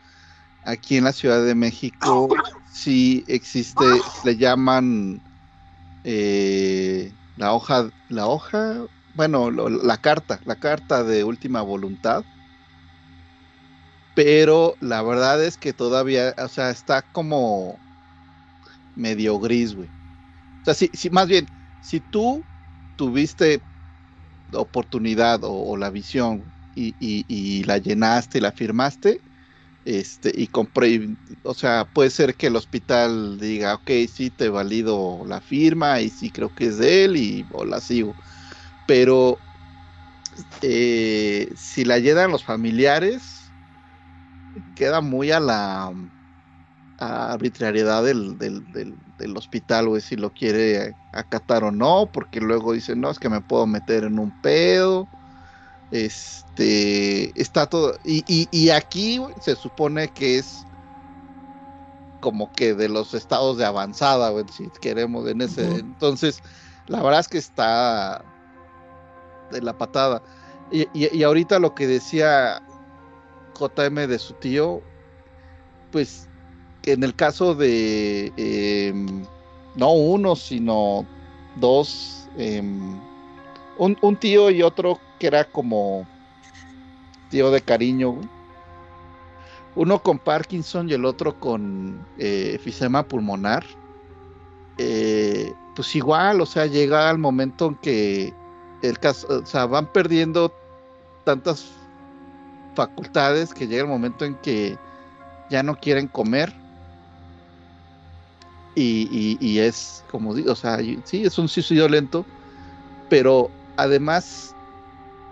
Aquí en la Ciudad de México sí existe, le llaman eh, la hoja, la hoja, bueno, lo- la carta, la carta de última voluntad. Pero la verdad es que todavía, o sea, está como medio gris, güey. O sea, si, si más bien, si tú tuviste oportunidad o, la visión y, y- la llenaste y la firmaste, este, y compré, o sea, puede ser que el hospital diga, ok, sí, te valido la firma y sí creo que es de él y la sigo. Pero eh, si la llenan los familiares, queda muy a la a arbitrariedad del, del, del, del hospital, güey, si lo quiere acatar o no, porque luego dicen, no, es que me puedo meter en un pedo. Este está todo. Y, y, y aquí güey, se supone que es como que de los estados de avanzada, güey, si queremos en ese. Entonces, la verdad es que está de la patada. Y, y, y ahorita lo que decía JM de su tío, pues en el caso de em, no uno, sino dos, em, un, un tío y otro que era como tío de cariño, uno con Parkinson y el otro con eh, efisema pulmonar, eh, pues igual, o sea, llega al momento en que el caso, o sea, van perdiendo tantas facultades que llega el momento en que ya no quieren comer. Y, es, como digo, o sea, sí, es un suicidio lento, pero además,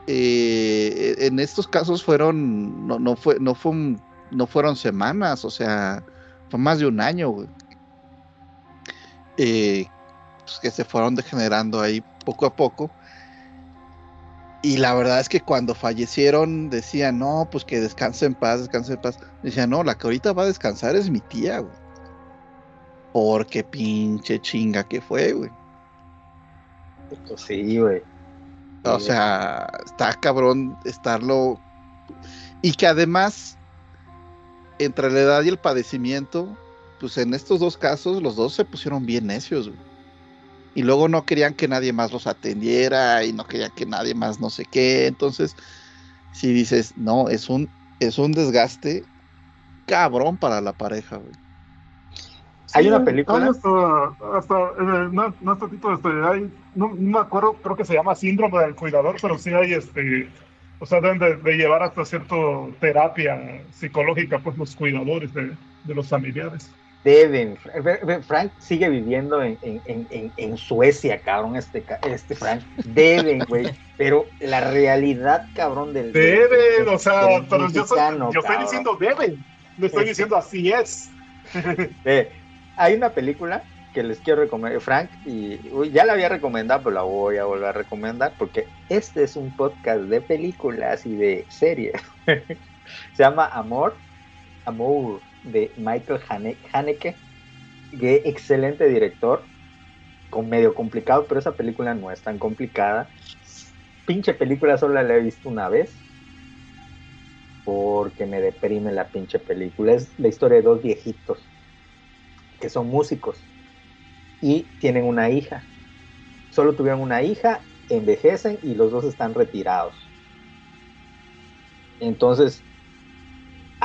eh, en estos casos fueron, no, no fue, no fue no fueron semanas, o sea, fue más de un año. Eh, pues, que se fueron degenerando ahí poco a poco. Y la verdad es que cuando fallecieron decían, no, pues que descanse en paz, descanse en paz. Decían, no, la que ahorita va a descansar es mi tía, güey. Porque pinche chinga que fue, güey. Pues sí, güey. O sea, está cabrón estarlo. Y que además, entre la edad y el padecimiento, pues en estos dos casos, los dos se pusieron bien necios, güey. Y luego no querían que nadie más los atendiera y no querían que nadie más no sé qué. Entonces, si dices, no, es un, es un desgaste cabrón para la pareja, güey. Hay una película. Hay hasta, hasta eh, no, no hasta tipo, este, hay, no, no me acuerdo, creo que se llama síndrome del cuidador, pero sí hay, este, o sea, deben de, de llevar hasta cierta terapia psicológica, pues los cuidadores de, de los familiares. Deben. Frank sigue viviendo en, en, en, en- Suecia, cabrón, este, este Frank. Deben, güey. Pero la realidad, cabrón, del. Deben, del- o sea, del pero yo, soy- yo estoy diciendo deben, le estoy Este. diciendo así es. Eh, hay una película que les quiero recomendar, Frank, y uy, ya la había recomendado, pero la voy a volver a recomendar porque este es un podcast de películas y de series. Se llama Amor, Amor, de Michael Hane- Haneke, que excelente director, con medio complicado, pero esa película no es tan complicada. Pinche película solo la he visto una vez. Porque me deprime la pinche película. Es la historia de dos viejitos que son músicos y tienen una hija. Solo tuvieron una hija, envejecen y los dos están retirados. Entonces,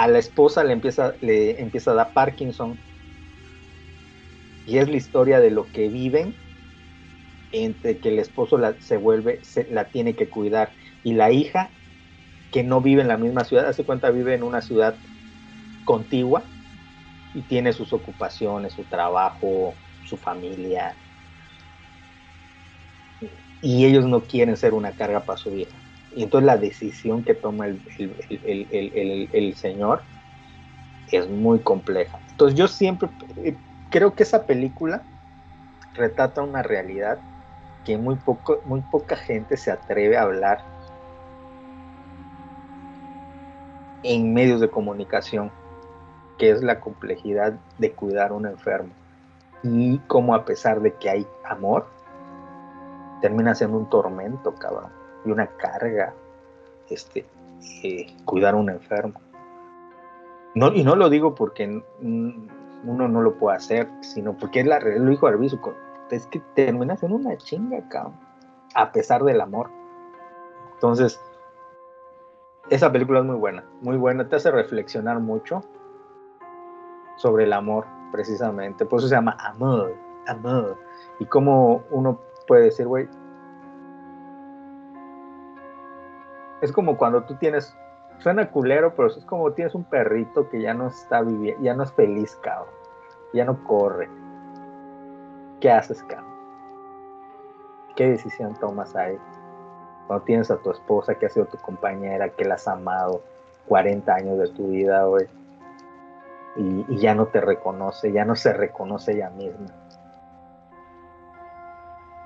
a la esposa le empieza, le empieza a dar Parkinson y es la historia de lo que viven entre que el esposo la, se vuelve, se, la tiene que cuidar y la hija que no vive en la misma ciudad, hace cuenta vive en una ciudad contigua y tiene sus ocupaciones, su trabajo, su familia. Y ellos no quieren ser una carga para su hija. Y entonces la decisión que toma el, el, el, el, señor es muy compleja. Entonces yo siempre eh, creo que esa película retrata una realidad que muy, poco, muy poca gente se atreve a hablar en medios de comunicación que es la complejidad de cuidar a un enfermo. Y como a pesar de que hay amor, termina siendo un tormento, cabrón. Y una carga, este, eh, cuidar a un enfermo. No, y no lo digo porque uno no lo puede hacer, sino porque es la realidad, lo dijo Arbizu, es que termina siendo una chinga, cabrón. A pesar del amor. Entonces, esa película es muy buena, muy buena, te hace reflexionar mucho sobre el amor, precisamente. Por eso se llama amor, amor. Y cómo uno puede decir, güey, es como cuando tú tienes, suena culero, pero es como tienes un perrito que ya no está viviendo, ya no es feliz, cabrón. Ya no corre. ¿Qué haces, cabrón? ¿Qué decisión tomas ahí? Cuando tienes a tu esposa que ha sido tu compañera, que la has amado 40 años de tu vida, güey y, y, ya no te reconoce, ya no se reconoce ella misma.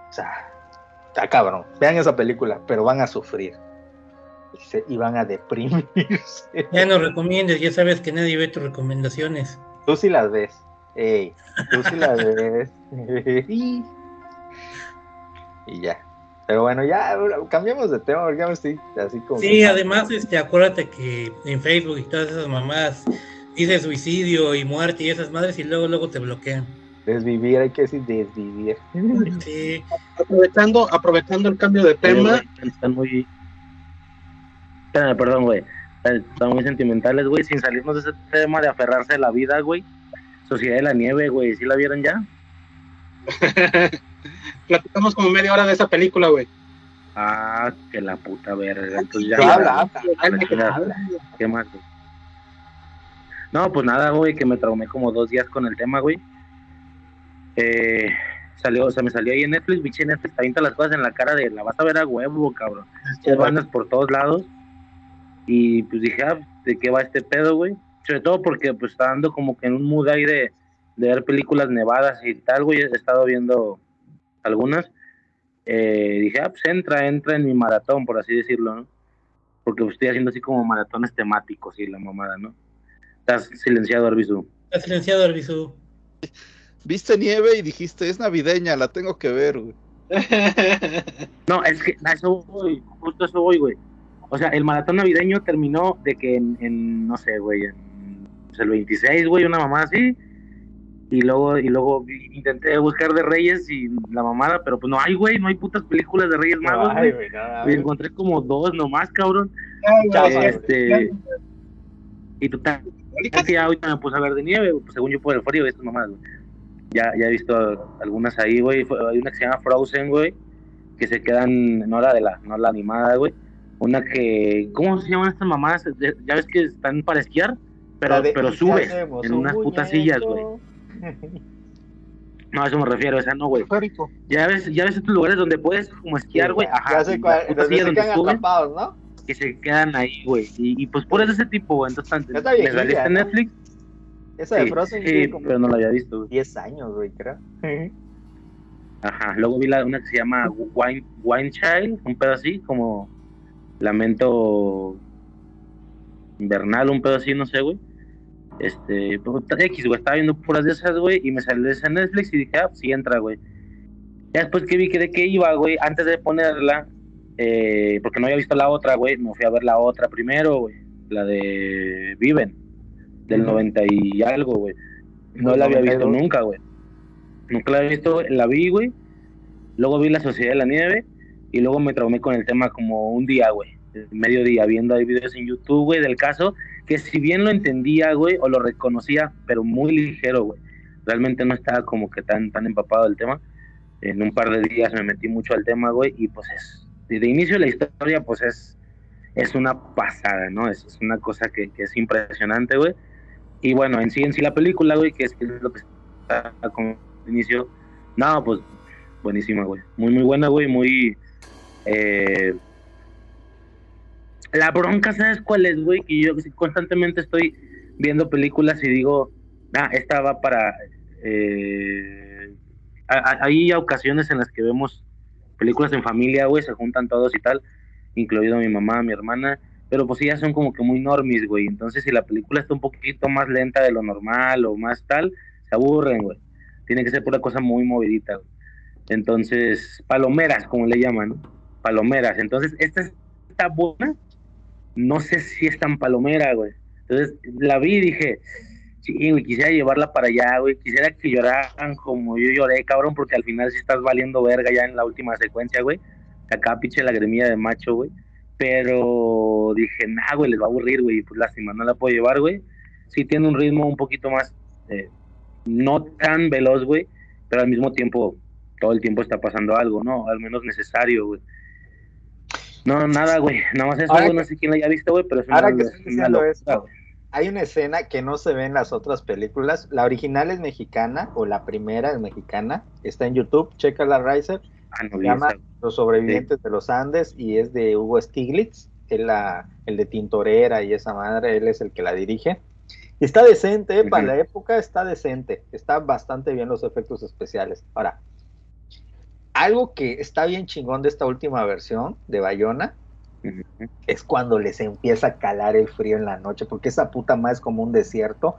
O sea, está cabrón. Vean esa película, pero van a sufrir. Y, se, a deprimirse. Ya no recomiendes, ya sabes que nadie ve tus recomendaciones. Tú sí las ves. Ey, tú sí las ves. y ya. Pero bueno, ya cambiamos de tema, porque ya me estoy así como. Sí, además, este, acuérdate que en Facebook y todas esas mamás dice suicidio y muerte y esas madres y luego luego te bloquean. Desvivir, hay que decir desvivir. Sí. Aprovechando, aprovechando el cambio de tema. Están muy. Perdón, güey. Están muy sentimentales, güey. Sin salirnos de ese tema de aferrarse a la vida, güey. Sociedad de la Nieve, güey. ¿Sí la vieron ya? Platicamos como media hora de esa película, güey. Ah, que la puta verga. Entonces ya. ¿Qué habla? ¿Qué más, güey? No, pues nada, güey, que me traumé como dos días con el tema, güey. Eh, salió, o sea, me salió ahí en Netflix, biche Netflix, te avienta las cosas en la cara de la vas a ver a huevo, cabrón. Hay bandas por todos lados. Y pues dije, ah, ¿de qué va este pedo, güey? Sobre todo porque pues está dando como que en un mood ahí de, de ver películas nevadas y tal, güey. He estado viendo algunas. eh, dije, ah, pues entra, entra en mi maratón, por así decirlo, ¿no? Porque pues, estoy haciendo así como maratones temáticos y la mamada, ¿no? Estás silenciado, Arbizu. Está silenciado, Arbizu. Viste nieve y dijiste, es navideña, la tengo que ver, güey. No, es que a eso voy, justo a eso voy, güey. O sea, el maratón navideño terminó de que en, en, no sé, güey, en pues, el 26, güey, una mamada así. Y luego, y luego intenté buscar de Reyes y la mamada, pero pues no hay, güey, no hay putas películas de Reyes Magos, güey. no, encontré como dos nomás, cabrón. Chafa, Este, y total, es que ya ahorita me puse a ver de nieve, pues, según yo por el frío estas mamadas, güey. Ya, ya he visto algunas ahí, güey. Hay una que se llama Frozen, güey, que se quedan, no la de la, no la animada, güey. Una que, ¿cómo se llaman estas mamadas? Ya ya ves que están para esquiar, pero, de, pero "¿Y qué subes en Un unas putas sillas, güey. muñeco". No, a eso me refiero, esa no, güey. Ya ves, ya ves estos lugares donde puedes como esquiar, güey. Ya Ajá. sé y cuál, las putas donde sillas se donde quedan subes, atrapados, ¿no? que se quedan ahí, güey. Y, y pues por eso ese tipo, güey. Entonces, tanto, Ya está me viejilla, saliste en ¿no? Netflix. Esa de Sí, Frozen sí, como pero no la había visto, güey. 10 años, güey, creo. Ajá. Luego vi la, una que se llama Wine, Wine Child, un pedo así, como Lamento Invernal, un pedo así, no sé, güey. Este, pues, X, güey, estaba viendo puras de esas, güey, y me salió esa Netflix y dije, ah, pues sí entra, güey. Ya después que vi que de qué iba, güey, antes de ponerla, eh, porque no había visto la otra, güey, me fui a ver la otra primero, güey, la de Viven, del Ujú. 90 y algo, güey. No la había visto 92. nunca, güey. Nunca la había visto, güey. la vi, güey. Luego vi La Sociedad de la Nieve y luego me traumé con el tema como un día, güey. Mediodía, viendo ahí videos en YouTube, güey, del caso, que si bien lo entendía, güey, o lo reconocía, pero muy ligero, güey. Realmente no estaba como que tan, tan empapado del tema. En un par de días me metí mucho al tema, güey, y pues es, desde inicio la historia, pues es, es una pasada, ¿no? Es, es una cosa que, que es impresionante, güey. Y bueno, en sí, en sí la película, güey, que es, que es lo que está con inicio, no, pues buenísima, güey. Muy, muy buena, güey, muy... eh, La bronca, ¿sabes cuál es, güey? Que yo constantemente estoy viendo películas y digo, ah, esta va para... eh, Hay ocasiones en las que vemos películas en familia, güey, se juntan todos y tal, incluido mi mamá, mi hermana, pero pues ellas son como que muy normis, güey. Entonces, si la película está un poquito más lenta de lo normal o más tal, se aburren, güey. Tiene que ser pura cosa muy movidita, güey. Entonces, palomeras, como le llaman, ¿no? Palomeras. Entonces, esta está buena. No sé si es tan palomera, güey. Entonces, la vi y dije, sí, güey, quisiera llevarla para allá, güey. Quisiera que lloraran como yo lloré, cabrón, porque al final sí estás valiendo verga ya en la última secuencia, güey. Acá pinche lagrimilla de macho, güey. Pero dije, nah, güey, les va a aburrir, güey. Pues lástima, no la puedo llevar, güey. Sí tiene un ritmo un poquito más, eh, no tan veloz, güey. Pero al mismo tiempo, todo el tiempo está pasando algo, ¿no? Al menos necesario, güey. No, nada, güey. Nada más eso, güey. No sé quién la haya visto, güey, pero es una, Ahora que es estoy diciendo locura, esto, hay una escena que no se ve en las otras películas. La original es mexicana, o la primera es mexicana. Está en YouTube, checa la Riser. Ah, no Se llama esa. Los sobrevivientes de los Andes y es de Hugo Stiglitz, él la, el de Tintorera y esa madre, él es el que la dirige. Y está decente, eh, para la época está decente, está bastante bien los efectos especiales. Ahora, algo que está bien chingón de esta última versión de Bayona es cuando les empieza a calar el frío en la noche, porque esa puta más es como un desierto.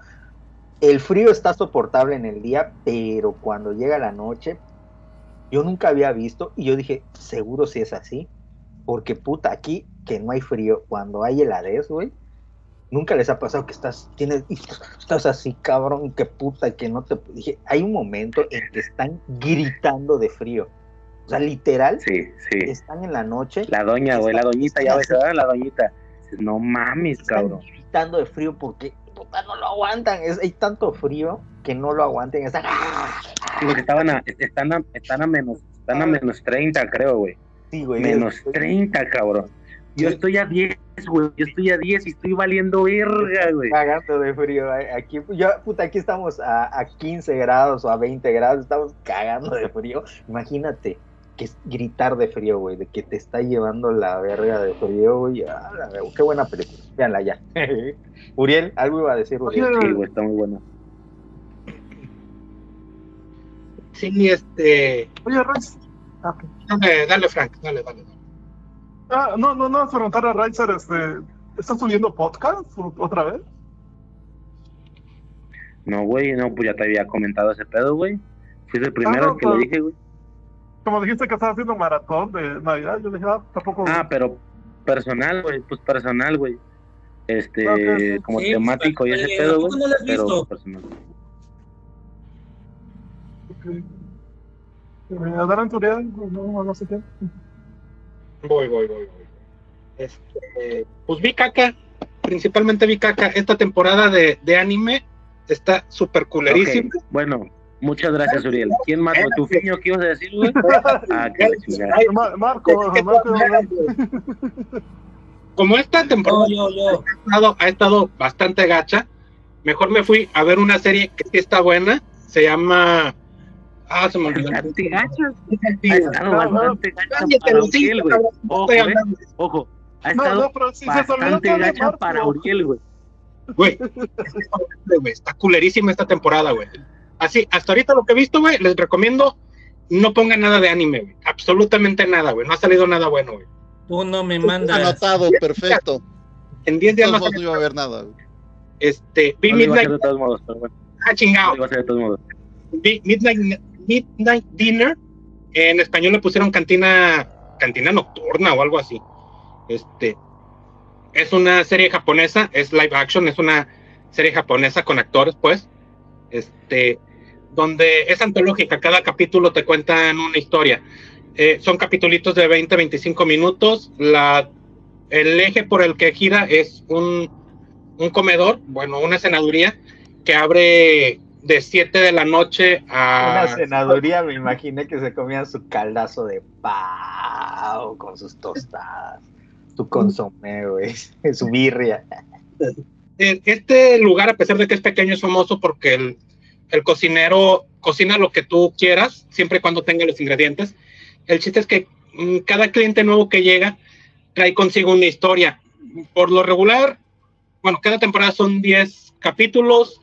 El frío está soportable en el día, pero cuando llega la noche, yo nunca había visto, y yo dije, seguro si es así, porque puta, aquí que no hay frío, cuando hay heladez, güey, nunca les ha pasado que estás, tienes, estás así, cabrón, que puta, que no te, dije, hay un momento en que están gritando de frío, o sea, literal, Sí, sí. están en la noche, La doña, güey, la doñita, ya ves. La doñita. No mames, están cabrón. gritando de frío porque puta, no lo aguantan. Es, hay tanto frío que no lo aguantan. Están... Sí, porque estaban a, están a, están a menos, están a menos 30, creo, güey. Sí, güey. Menos es- 30, cabrón. Yo estoy a 10, güey. Yo estoy a 10 y estoy valiendo verga, güey. Cagando de frío. eh, Aquí, yo, puta, aquí estamos a, a 15 grados o a 20 grados. Estamos cagando de frío. Imagínate que es gritar de frío, güey. De que te está llevando la verga de frío, güey. ah, qué buena película. Véanla ya. Uriel, algo iba a decir, Uriel. Sí, güey, está muy bueno. Sí, este. Oye, Rex, Ok. Dale, dale, Frank, dale, dale. dale. Ah, no, no, no, preguntar a Riser, este, ¿estás subiendo podcast otra vez? No, güey, no, pues ya te había comentado ese pedo, güey. Fuiste el primero no, que lo pero- dije, güey. Como dijiste que estabas haciendo maratón de Navidad, yo dije, ah, tampoco. Ah, pero personal, güey, pues personal, güey. Este, como Sí, temático y ese eh, pedo, ¿a güey. no lo has Pero visto? personal. Ok. Eh, adelante, Uriel, no, no sé qué. Voy, voy, voy, voy. Este, pues vi caca, principalmente vi caca. Esta temporada de, de anime está súper culerísima. Bueno, muchas gracias, Uriel. ¿Quién más? ¿Tu fiño qué ibas a decir, güey? Ah, Marco, Marco, Como esta temporada Yo, yo, yo. ha estado, ha estado bastante gacha, mejor me fui a ver una serie que sí está buena. Se llama. Ah, se me olvidó. Bastante gacha. Ha estado bastante gacha para Uriel, güey. Ojo, eh. Ojo. Ha no, estado bastante gacha para Uriel, güey. Güey, güey, está culerísima esta temporada, güey. Así, hasta ahorita lo que he visto, güey, les recomiendo no pongan nada de anime, güey. Absolutamente nada, güey. No ha salido nada bueno, güey. Tú no me mandas. Anotado, perfecto. En 10 días De no iba a haber nada. güey. Este, vi No Midnight, de todos modos, pero bueno. ah, chingado. de todos modos. Vi Midnight, Midnight Dinner. En español le pusieron cantina, cantina nocturna o algo así. Este, es una serie japonesa, es live action, es una serie japonesa con actores, pues. Este, donde es antológica, cada capítulo te cuentan una historia. Eh, son capítulos de 20, 25 minutos. La, el eje por el que gira es un, un comedor, bueno, una cenaduría que abre de 7 de la noche a... Una senaduría, me imaginé que se comían su caldazo de pavo con sus tostadas, su consomé, güey, su birria. Eh, Este lugar, a pesar de que es pequeño, es famoso porque el, el cocinero cocina lo que tú quieras, siempre y cuando tenga los ingredientes. El chiste es que mm, cada cliente nuevo que llega trae consigo una historia. Por lo regular, bueno, cada temporada son 10 capítulos,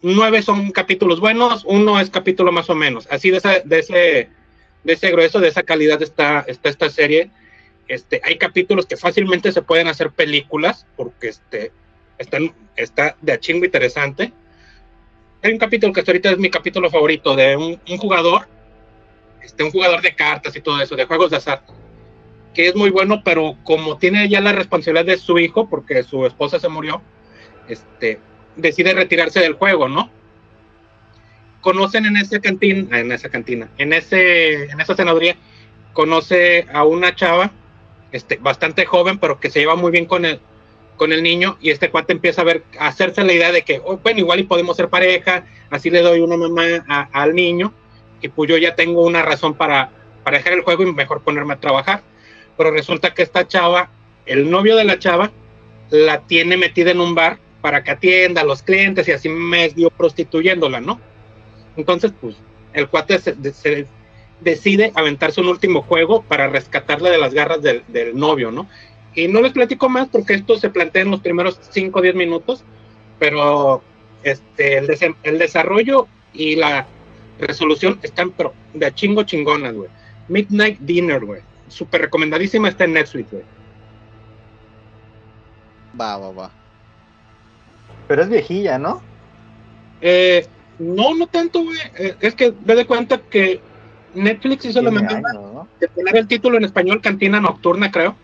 9 son capítulos buenos, uno es capítulo más o menos. Así de, esa- de ese, de ese grueso, de esa calidad está, está esta serie. Este, hay capítulos que fácilmente se pueden hacer películas porque este, están, está de chingo interesante. Hay un capítulo que hasta ahorita es mi capítulo favorito de un, un jugador, este, un jugador de cartas y todo eso, de juegos de azar, que es muy bueno, pero como tiene ya la responsabilidad de su hijo, porque su esposa se murió, este, decide retirarse del juego, ¿no? Conocen en esa cantina, en esa cantina, en ese, en esa senaduría, conoce a una chava, este, bastante joven, pero que se lleva muy bien con el, con el niño y este cuate empieza a ver, a hacerse la idea de que, oh, bueno, igual y podemos ser pareja, así le doy una mamá al niño y pues yo ya tengo una razón para, para dejar el juego y mejor ponerme a trabajar. Pero resulta que esta chava, el novio de la chava, la tiene metida en un bar para que atienda a los clientes y así medio prostituyéndola, ¿no? Entonces, pues, el cuate decide aventarse un último juego para rescatarla de las garras del, del novio, ¿no? Y no les platico más porque esto se plantea en los primeros 5 o 10 minutos, pero este, el, desen- el desarrollo y la resolución están pero de a chingo chingonas, güey. Midnight Dinner, güey. Súper recomendadísima, está en Netflix, güey. Va, va, va. Pero es viejilla, ¿no? Eh, no, no tanto, güey. Eh, es que ve de cuenta que Netflix hizo la ¿no? de poner el título en español Cantina Nocturna, creo.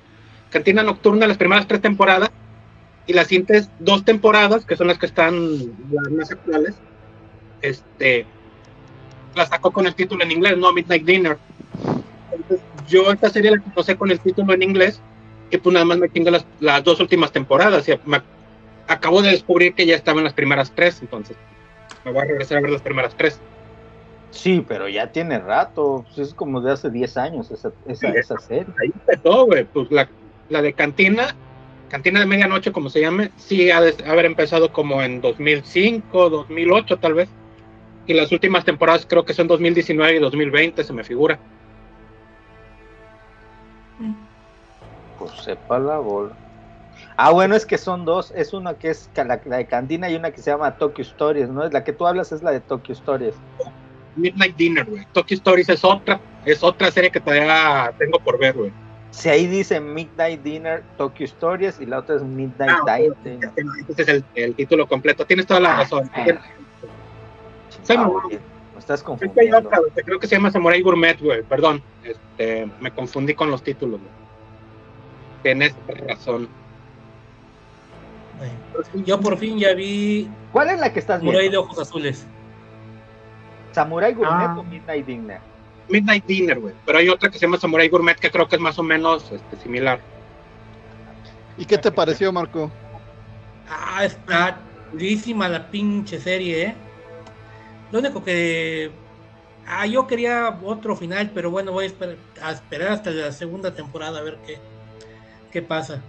Cantina Nocturna, las primeras tres temporadas. Y las siguientes dos temporadas, que son las que están las más actuales, este, la sacó con el título en inglés, no Midnight Dinner. Entonces, yo esta serie la conocí con el título en inglés y pues nada más me chingo las, las dos últimas temporadas. Y me, acabo de descubrir que ya estaba en las primeras tres, entonces me voy a regresar a ver las primeras tres. Sí, pero ya tiene rato. pues es como de hace 10 años esa, esa, Sí. esa serie. ahí empezó, güey. Pues la, la de Cantina, Cantina de Medianoche, como se llame, sí ha de haber empezado como en 2005, 2008 tal vez. Y las últimas temporadas creo que son 2019 y 2020, se me figura. Pues sepa la bola. Ah, bueno, es que son dos. Es una que es la de Cantina y una que se llama Tokyo Stories, ¿no? La que tú hablas es la de Tokyo Stories. Midnight Dinner, güey. Tokyo Stories es otra, es otra serie que todavía tengo por ver, güey. Si ahí dice Midnight Dinner Tokyo Stories y la otra es Midnight Ah, Dinner. Este es el, el título completo. Tienes toda la razón. Ah, no. güey, me estás confundiendo. que creo que se llama Samurai Gourmet, güey. Perdón. Este, me confundí con los títulos, güey. Tienes razón. Yo por fin ya vi ¿Cuál es la que estás Samurai de viendo? ojos azules. ¿Samurai Gourmet Ah. o Midnight Dinner? Midnight Dinner, güey. Pero hay otra que se llama Samurai Gourmet que creo que es más o menos este, similar. ¿Y qué te pareció, Marco? Ah, está durísima la pinche serie, ¿eh? Lo único que... Ah, yo quería otro final, pero bueno, voy a esperar, a esperar hasta la segunda temporada a ver qué, qué pasa.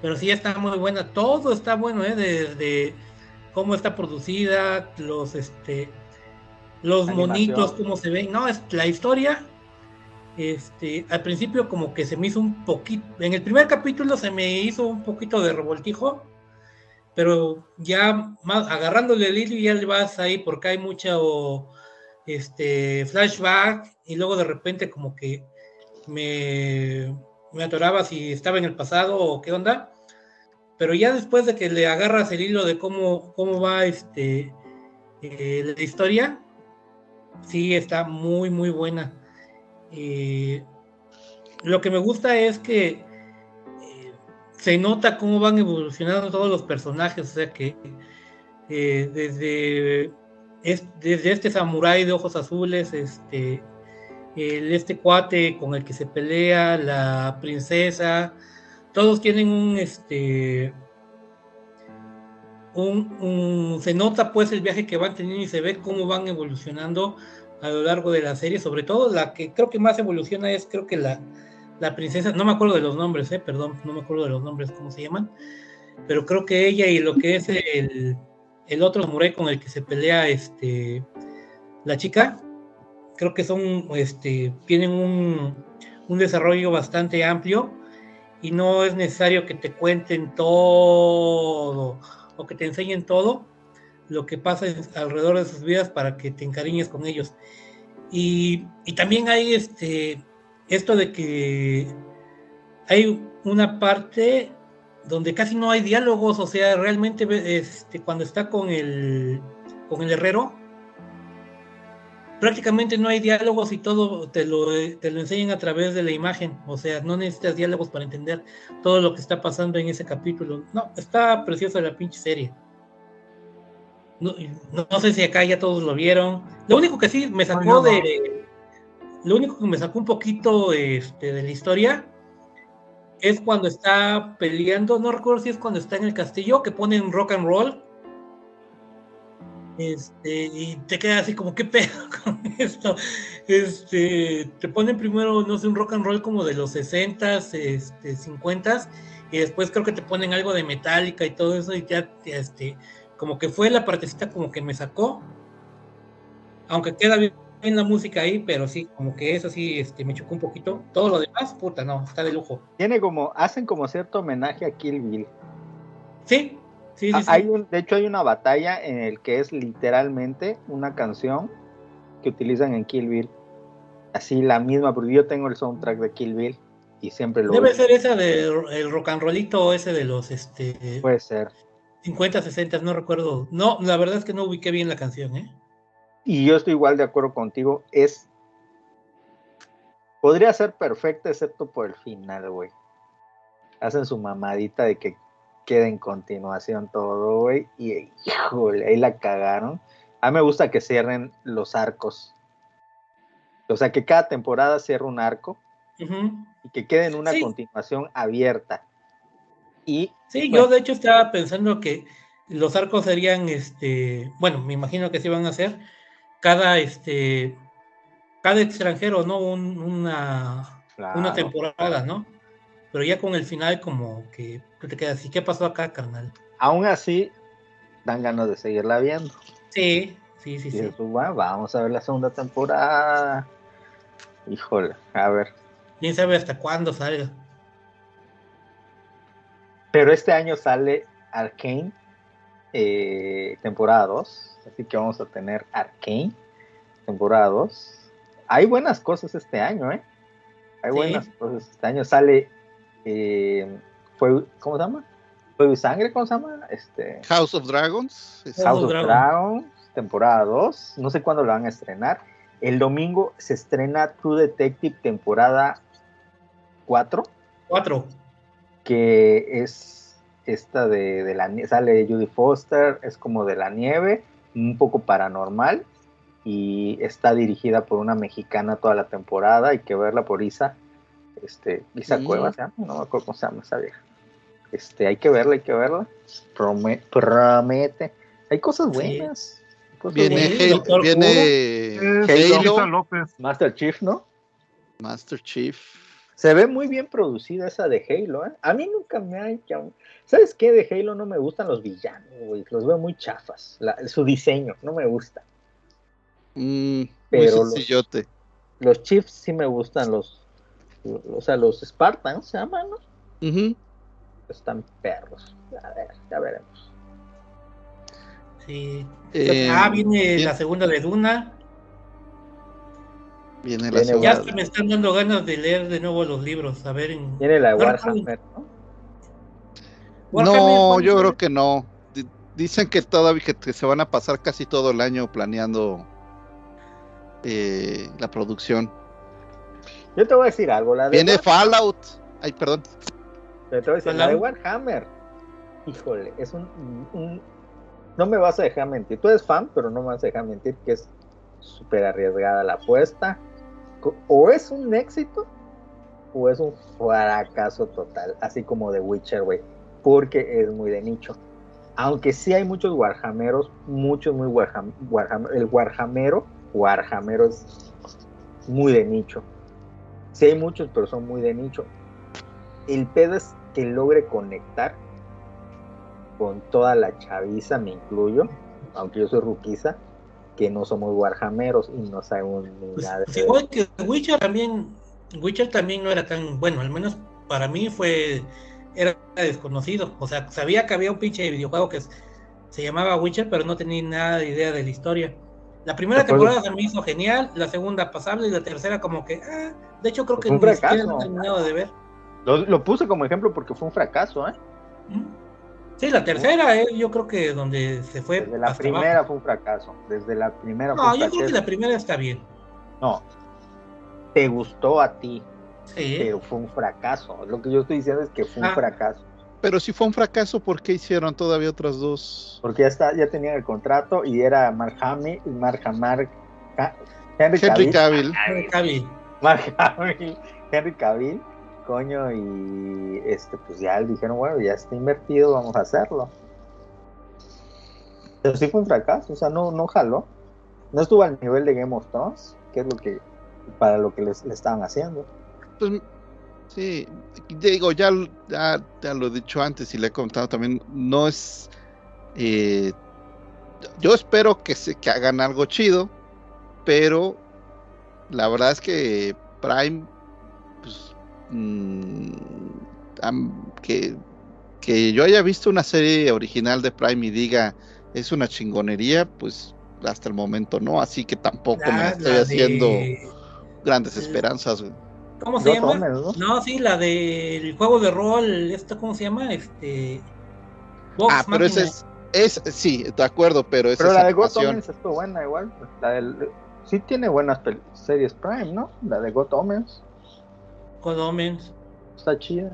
Pero sí está muy buena, todo está bueno, ¿eh? Desde cómo está producida, los, este, los Animación. monitos, cómo se ven. No, es la historia. Este, al principio como que se me hizo un poquito, en el primer capítulo se me hizo un poquito de revoltijo, pero ya más, agarrándole el hilo ya le vas ahí porque hay mucho este flashback y luego de repente como que me, me atoraba si estaba en el pasado o qué onda. Pero ya después de que le agarras el hilo de cómo, cómo va este eh, la historia, sí está muy muy buena. Eh, lo que me gusta es que eh, se nota cómo van evolucionando todos los personajes, o sea que eh, desde, es- desde este samurái de ojos azules, este, este cuate con el que se pelea, la princesa, todos tienen un este se nota pues el viaje que van teniendo y se ve cómo van evolucionando a lo largo de la serie, sobre todo la que creo que más evoluciona es creo que la, la princesa, no me acuerdo de los nombres, eh, perdón, no me acuerdo de los nombres, cómo se llaman, pero creo que ella y lo que es el, el otro samurái con el que se pelea este la chica, creo que son, este, tienen un, un desarrollo bastante amplio y no es necesario que te cuenten todo o que te enseñen todo lo que pasa alrededor de sus vidas para que te encariñes con ellos. Y, y también hay este, esto de que hay una parte donde casi no hay diálogos, o sea, realmente este, cuando está con el, con el herrero, prácticamente no hay diálogos y todo te lo, te lo enseñan a través de la imagen, o sea, no necesitas diálogos para entender todo lo que está pasando en ese capítulo. No, está preciosa la pinche serie. No, no- sé si acá ya todos lo vieron. Lo único que sí me sacó no, no. de. Lo único que me sacó un poquito este, de la historia es cuando está peleando. No recuerdo si es cuando está en el castillo que ponen rock and roll. Este, y te queda así como, ¿qué pedo con esto? Este, te ponen primero, no sé, un rock and roll como de los 60s, este, 50s, y después creo que te ponen algo de metálica y todo eso, y ya, este, como que fue la partecita como que me sacó, aunque queda bien la música ahí, pero sí, como que eso sí, este, me chocó un poquito. Todo lo demás, puta, no, está de lujo. Tiene como, hacen como cierto homenaje a Kill Bill. Sí, sí, sí. Ah, sí. Hay un, de hecho, hay una batalla en el que es literalmente una canción que utilizan en Kill Bill. Así la misma, porque yo tengo el soundtrack de Kill Bill y siempre lo Debe uso. ser esa del rock and rollito ese de los este Puede ser. 50, 60, no recuerdo. No, la verdad es que no ubiqué bien la canción, ¿eh? Y yo estoy igual de acuerdo contigo. Es. Podría ser perfecta, excepto por el final, güey. Hacen su mamadita de que quede en continuación todo, güey. Y híjole, ahí la cagaron. A mí me gusta que cierren los arcos. O sea, que cada temporada cierre un arco y que quede en una Sí. continuación abierta. Y Sí, Bueno. yo de hecho estaba pensando que los arcos serían, este, bueno, me imagino que se van a hacer cada, este, cada extranjero, ¿no? Un- una, una temporada, ¿no? Pero ya con el final como que te quedas, ¿y qué pasó acá, carnal? aún así, dan ganas de seguirla viendo. Sí, sí, sí, Y sí. eso, bueno, vamos a ver la segunda temporada. Híjole, a ver. Quién sabe hasta cuándo salga. Pero este año sale Arkane, eh, temporada 2. Así que vamos a tener Arkane, temporada 2. hay buenas cosas este año, ¿eh? Hay Sí. buenas cosas este año. Sale, eh, fue, ¿cómo se llama? Fuego y Sangre, ¿cómo se llama? Este, House of Dragons. House House of Dragon. Dragons, temporada 2. No sé cuándo la van a estrenar. El domingo se estrena True Detective, temporada 4, Cuatro. que es esta de, de la sale Judy Foster, es como de la nieve, un poco paranormal, y está dirigida por una mexicana toda la temporada, hay que verla por Isa, este, Isa Mm. Cuevas, ¿se llama? no me acuerdo cómo se llama esa vieja. Este, hay que verla, hay que verla. Prome- promete. Hay cosas Sí. buenas. hay cosas Viene, buenas. Halo- Doctor viene Halo, López. Master Chief, ¿no? Master Chief. Se ve muy bien producida esa de Halo, ¿eh? A mí nunca me ha llamado- ¿Sabes qué? De Halo no me gustan los villanos, güey. Los veo muy chafas. La- su diseño no me gusta. Mm, Pero muy los- sencillote. Los Chiefs sí me gustan, los, los- o sea, los Spartans se llaman, ¿no? Ujú. Están perros. A ver, ya veremos. Sí. Eh, ah, viene bien- la segunda de Duna. Viene la Viene segunda. Ya hasta me están dando ganas de leer de nuevo los libros. A ver. En... Tiene la de No, Warhammer, ¿no? Warhammer, No, ¿cuándo yo creo que no. Di- Dicen que todavía que, que se van a pasar casi todo el año planeando eh, la producción. Yo te voy a decir algo. La de Viene Fallout. Ay, perdón. Pero te voy a decir, la de. Warhammer. Híjole, es un, un- No me vas a dejar mentir. Tú eres fan, pero no me vas a dejar mentir que es súper arriesgada la apuesta. O es un éxito o es un fracaso total. Así como de Witcher, güey. Porque es muy de nicho. Aunque sí hay muchos Warhammeros, muchos muy Warham, Warham- el Warhamero, Warhamero es muy de nicho. Sí hay muchos, pero son muy de nicho. El pedo es que logre conectar con toda la chaviza, me incluyo, aunque yo soy ruquiza, que no somos Warhammeros y no sabemos ni Pues, nada pues de igual que Witcher también, Witcher también no era tan bueno, al menos para mí fue, era desconocido, o sea, sabía que había un pinche videojuego que se llamaba Witcher, pero no tenía nada de idea de la historia. La primera temporada se me hizo genial, la segunda pasable y la tercera como que, ah, de hecho creo que Fue un ni siquiera he terminado de ver. Lo, lo puse como ejemplo porque fue un fracaso, ¿eh? Sí, la tercera es yo creo que donde se fue Desde la primera abajo. fue un fracaso. Desde la primera fue No, un yo creo que fracaso. la primera está bien. No. Te gustó a ti, Sí. pero fue un fracaso. Lo que yo estoy diciendo es que fue un Ah. fracaso. Pero si fue un fracaso, ¿por qué hicieron todavía otras dos? Porque ya está, ya tenían el contrato y era Mark Hamill, Mark, Mark, Ha- Henry Henry Cavill. Cavill. Ay, Cavill. Mark Hamill, Henry Cavill, coño, y este, pues ya dijeron, bueno, ya está invertido, vamos a hacerlo. Pero sí fue un fracaso, o sea, no, no jaló. No estuvo al nivel de Game of Thrones, que es lo que, para lo que le estaban haciendo. Pues, sí, digo, ya, ya, ya lo he dicho antes y le he contado también, no es... eh, yo espero que, se, que hagan algo chido, pero la verdad es que Prime, mm, que, que yo haya visto una serie original de Prime y diga es una chingonería, pues hasta el momento no, así que tampoco me estoy de- haciendo grandes esperanzas. güey. ¿Cómo se llama? tomes, ¿no? No, sí, la del juego de rol, ¿esto cómo se llama? Este. Vox Ah, pero ese es, es, sí, de acuerdo, pero esa Pero es la de God. Omens estuvo buena igual. La del, sí tiene buenas series Prime, ¿no? La de God Omens God Omens. está chida.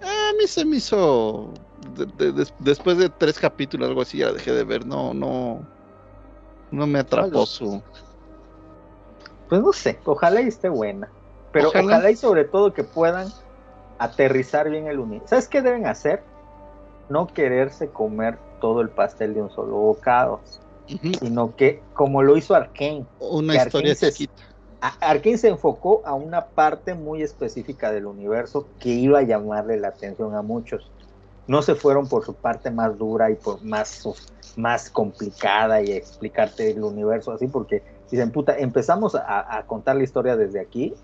A mí se me hizo de- de- des- después de tres capítulos algo así ya la dejé de ver, no, no, no me atrapó su. Pues no sé, ojalá y esté buena. Pero Ojalá. ojalá, y sobre todo que puedan aterrizar bien el universo. ¿Sabes qué deben hacer? No quererse comer todo el pastel de un solo bocado, sino que, como lo hizo Arkane, Una historia Arkane chiquita. Arkane se enfocó a una parte muy específica del universo que iba a llamarle la atención a muchos. No se fueron por su parte más dura y por más, más complicada y explicarte el universo así, porque dicen, puta, empezamos a, a contar la historia desde aquí,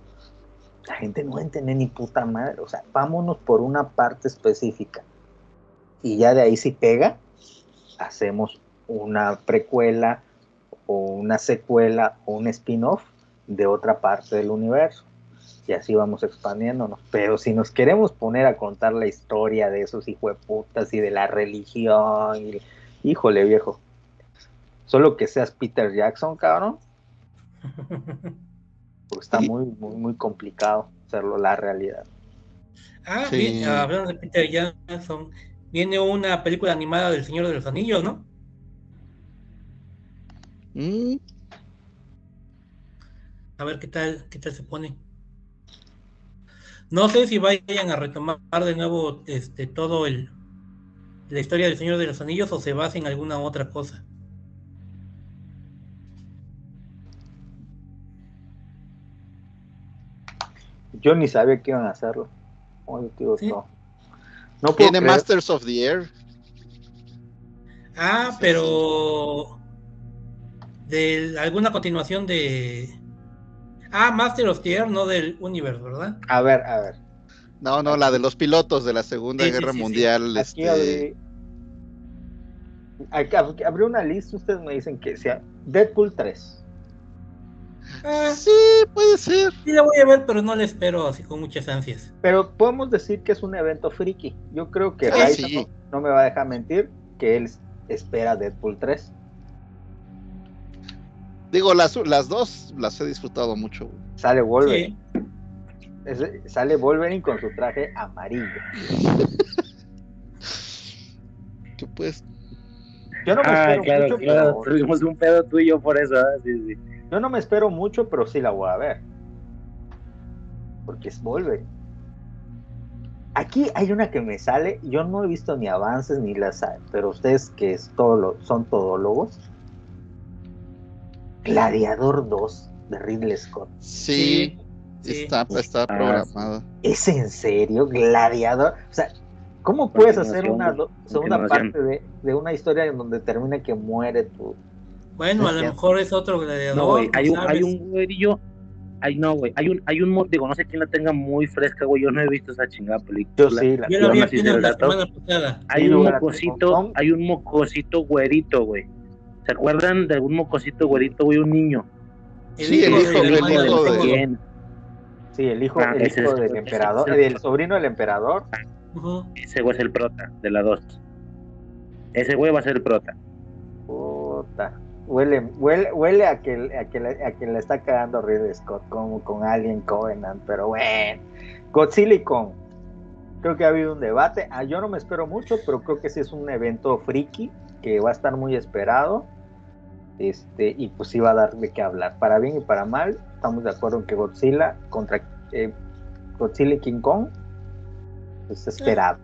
la gente no entiende ni puta madre, o sea, vámonos por una parte específica. Y ya de ahí si pega, hacemos una precuela o una secuela o un spin-off de otra parte del universo. Y así vamos expandiéndonos. Pero si nos queremos poner a contar la historia de esos hijueputas y de la religión, y- híjole viejo. Solo que seas Peter Jackson, cabrón. Porque está muy, muy, muy complicado hacerlo la realidad. Ah, Sí. bien, hablando de Peter Jackson, viene una película animada del Señor de los Anillos, ¿no? Mm, A ver qué tal, qué tal se pone. No sé si vayan a retomar de nuevo este todo el la historia del Señor de los Anillos o se basa en alguna otra cosa. Yo ni sabía que iban a hacerlo. Oye, tío, Sí. no. No Tiene creer- Masters of the Air. Ah, pero de alguna continuación de Ah, Master of the Air, no del Universe, ¿verdad? A ver, a ver. No, no, la de los pilotos de la Segunda Sí, Guerra sí, sí. Mundial. Aquí este, abrí, aquí ab- abrí una lista, ustedes me dicen que sea Deadpool 3. Ah, Sí, puede ser. sí la voy a ver, pero no la espero así con muchas ansias. Pero podemos decir que es un evento friki. Yo creo que Ah, Raiza sí. no, no me va a dejar mentir que él espera Deadpool 3. Digo, las, las dos las he disfrutado mucho. Sale Wolverine. Sí. Es- sale Wolverine con su traje amarillo. Que pues, Yo no me Ah, espero claro, mucho, claro. pero Tuvimos un pedo tú y yo por eso. ¿eh? Sí, sí. yo no me espero mucho, pero sí la voy a ver. Porque es Wolverine. Aquí hay una que me sale, yo no he visto ni avances ni las pero ustedes que es todo lo- son todólogos. Gladiador 2 de Ridley Scott. sí, sí. está, está programada. ¿Es en serio? Gladiador. O sea, ¿cómo puedes hacer una do- segunda parte de, de una historia en donde termina que muere tu. Bueno, a lo mejor es otro gladiador. No, güey, hay un, hay un güerillo. Hay, no, güey, hay un, hay un, digo, no sé quién la tenga muy fresca, güey, yo no he visto esa chingada película. Yo sí, la Yo lo vi la dato. semana pasada. Hay Sí, un la mocosito, hay un mocosito güerito, güey. ¿Se acuerdan de algún mocosito güerito, güey? Un niño. Sí, el hijo- el hijo. Sí, el hijo, Ah, el hijo del emperador, el- sobrino del emperador. Ese güey es el prota de la 2. Ese güey va a ser el prota. Puta. Huele, huele, huele a que, a que, le, a que le está cagando Ridley Scott como con Alien Covenant, pero bueno. Godzilla y Kong. Creo que ha habido un debate. Ah, yo no me espero mucho, pero creo que sí es un evento friki que va a estar muy esperado. Este, y pues sí va a dar de qué hablar. Para bien y para mal, estamos de acuerdo en que Godzilla contra eh, Godzilla y King Kong es esperado.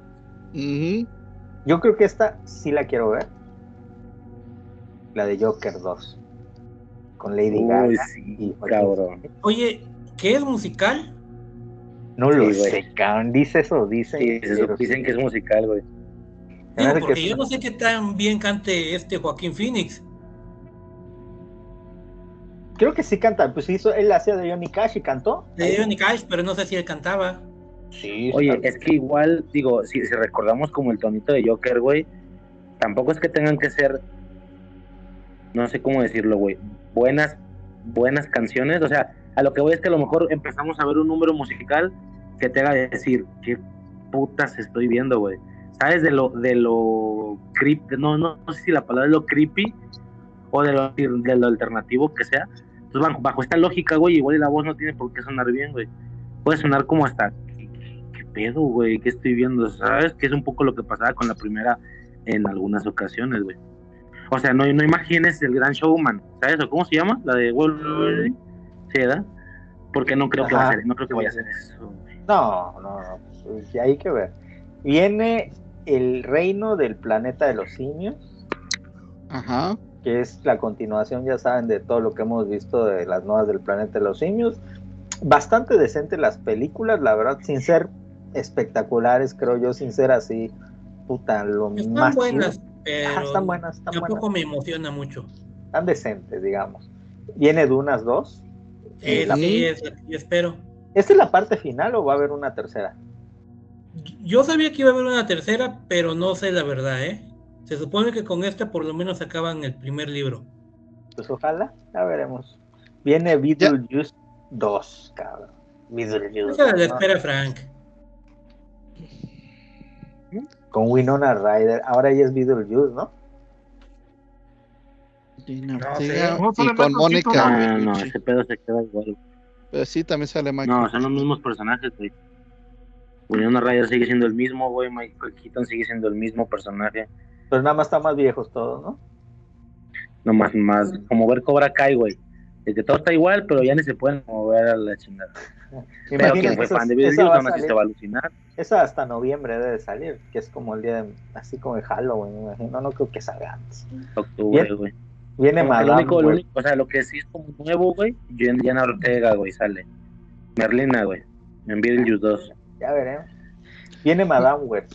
Yo creo que esta sí la quiero ver. La de Joker 2. Con Lady Uy, Gaga. sí, y cabrón. Oye, ¿qué es musical? No lo Sí, sé, cabrón. Dice eso, dice. Sí, pero dicen que es musical, güey. Digo, porque que- yo no sé qué tan bien cante este Joaquín Phoenix. Creo que sí canta. Pues hizo, él hacía de Johnny Cash y cantó. De Johnny Cash, pero no sé si él cantaba. Sí, Oye, es que igual, digo, si, si recordamos como el tonito de Joker, güey, tampoco es que tengan que ser, no sé cómo decirlo, güey, buenas, buenas canciones. O sea, a lo que voy es que a lo mejor empezamos a ver un número musical que te haga decir, qué putas estoy viendo, güey. ¿Sabes? De lo, de lo creepy, no, no, no sé si la palabra es lo creepy o de lo, de lo alternativo que sea. Entonces, bajo, bajo esta lógica, güey, igual y la voz no tiene por qué sonar bien, güey. Puede sonar como hasta ¿qué pedo, güey? ¿Qué estoy viendo? ¿Sabes? Que es un poco lo que pasaba con la primera en algunas ocasiones, güey. O sea, no, no imagines el gran showman, ¿sabes? ¿O cómo se llama? La de Wolverine. Sí, ¿verdad? Porque no creo que vaya a ser, no creo que vaya a ser eso, güey. No, no, no. pues, hay que ver. Viene el reino del planeta de los simios. Ajá. Que es la continuación, ya saben, de todo lo que hemos visto de las nuevas del planeta de los simios. Bastante decente las películas, la verdad, sin ser espectaculares, creo yo, sin ser así, puta, lo Están más buenas, chido. pero están buenas, están tampoco buenas, me emociona mucho. están decentes, digamos. Viene Dunas 2. Eh, la- sí, es yo espero. ¿Esta es la parte final o va a haber una tercera? Yo sabía que iba a haber una tercera, pero no sé la verdad, ¿eh? Se supone que con esta por lo menos acaban el primer libro. Pues ojalá, ya veremos. Viene Beetlejuice 2, cabrón. Beetlejuice. Esa la ¿no? espera Frank. Con Winona Ryder. Ahora ella es Beetlejuice, ¿no? No Ortega. No, y sale con Mónica. No, no, ese pedo se queda igual. Pero sí, también sale Michael. No, son los mismos personajes, güey. Winona Ryder sigue siendo el mismo, güey. Michael Keaton sigue siendo el mismo personaje. Pero nada más están más viejos todos, ¿no? No más, más, como ver Cobra Kai, güey. De que todo está igual, pero ya ni se pueden mover a la chingada. Pero Imagínate, quien fue esa- fan de aún así salir- se va a alucinar. Esa hasta noviembre debe de salir, que es como el día de, así como de Halloween, me imagino. No creo que salga antes. Octubre, güey. Viene que lo Madame, único, lo güey. único, o sea, lo que sí es como nuevo, güey, Diana Ortega, güey, sale. Merlina, güey, en Beetlejuice 2. Ya veremos. Viene Madame Web.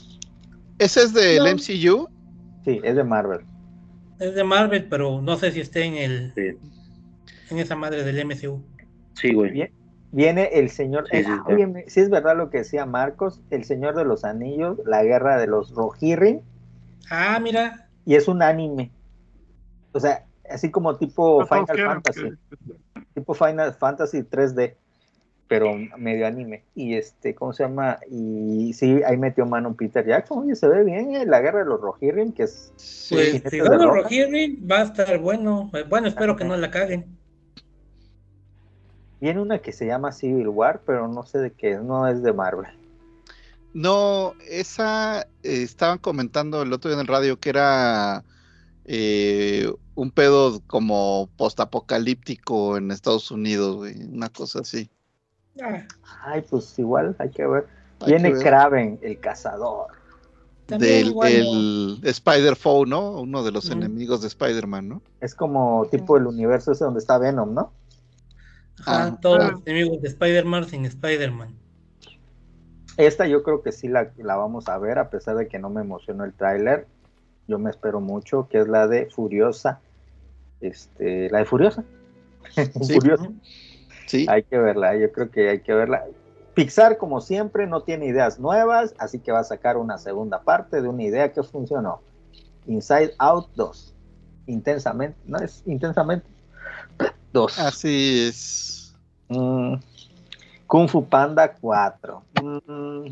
¿Ese es del No. MCU? Sí, es de Marvel. Es de Marvel, pero no sé si esté en el Sí, en esa madre del MCU. sí, güey. Bien. Viene el señor. Sí, sí, sí. oye, me- si es verdad lo que decía Marcos, el señor de los anillos, la guerra de los Rohirrim, Ah, mira. y es un anime. O sea, así como tipo No Final Fantasy. que- tipo Final Fantasy 3D, pero medio anime. Y este, ¿cómo se llama? Y sí, ahí metió mano Peter Jackson. Oye, se ve bien eh, la guerra de los Rohirrim, que es. Sí. Pues si de gana roca. Rohirrim va a estar bueno. Bueno, espero que no la caguen. Viene una que se llama Civil War, pero no sé de qué es, no es de Marvel. No, esa eh, estaban comentando el otro día en el radio que era eh, un pedo como postapocalíptico en Estados Unidos, güey, una cosa así. Ah, Ay, pues igual, hay que ver. Hay Viene que ver. Kraven, el cazador. también del igual, ¿no? el Spider-Foe, ¿no? Uno de los enemigos de Spider-Man, ¿no? Es como tipo el universo ese donde está Venom, ¿no? Ajá, Ah. todos los enemigos de Spider-Man sin Spider-Man. Esta yo creo que sí la, la vamos a ver, a pesar de que no me emocionó el tráiler. Yo me espero mucho, que es la de Furiosa. Este, la de Furiosa. Sí. Furiosa. Sí. Hay que verla, yo creo que hay que verla. Pixar, como siempre, no tiene ideas nuevas, así que va a sacar una segunda parte de una idea que funcionó. Inside Out 2. Intensamente, ¿no? Es intensamente 2. Así es. Mm, Kung Fu Panda 4. Mm,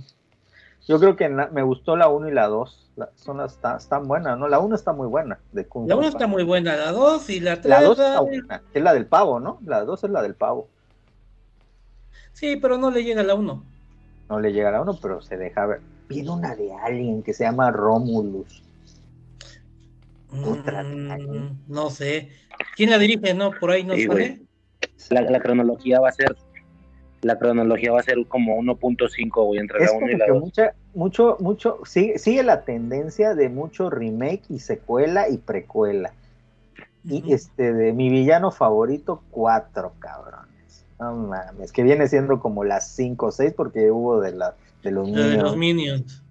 yo creo que me gustó la 1 y la 2. La- son las, está- están buenas, ¿no? La 1 está muy buena de Kung La Fu 1 está muy buena, la 2 y la 3. La 2 está buena. Es la del pavo, ¿no? La 2 es la del pavo. Sí, pero no le llega a la 1. No le llega a la 1, pero se deja ver. Viene una de Alien que se llama Romulus. Otra de Alien. Mm, no sé. ¿Quién la dirige? No, por ahí no Sí, sale. La, la cronología va a ser. La cronología va a ser como 1.5, güey, entre Es la 1 como y la que 2. mucha, mucho, mucho, sigue, sigue la tendencia de mucho remake y secuela y precuela. Y este, de mi villano favorito, cuatro cabrones. No mames, que viene siendo como las cinco o seis porque hubo de, la, de los de los Minions. Minions.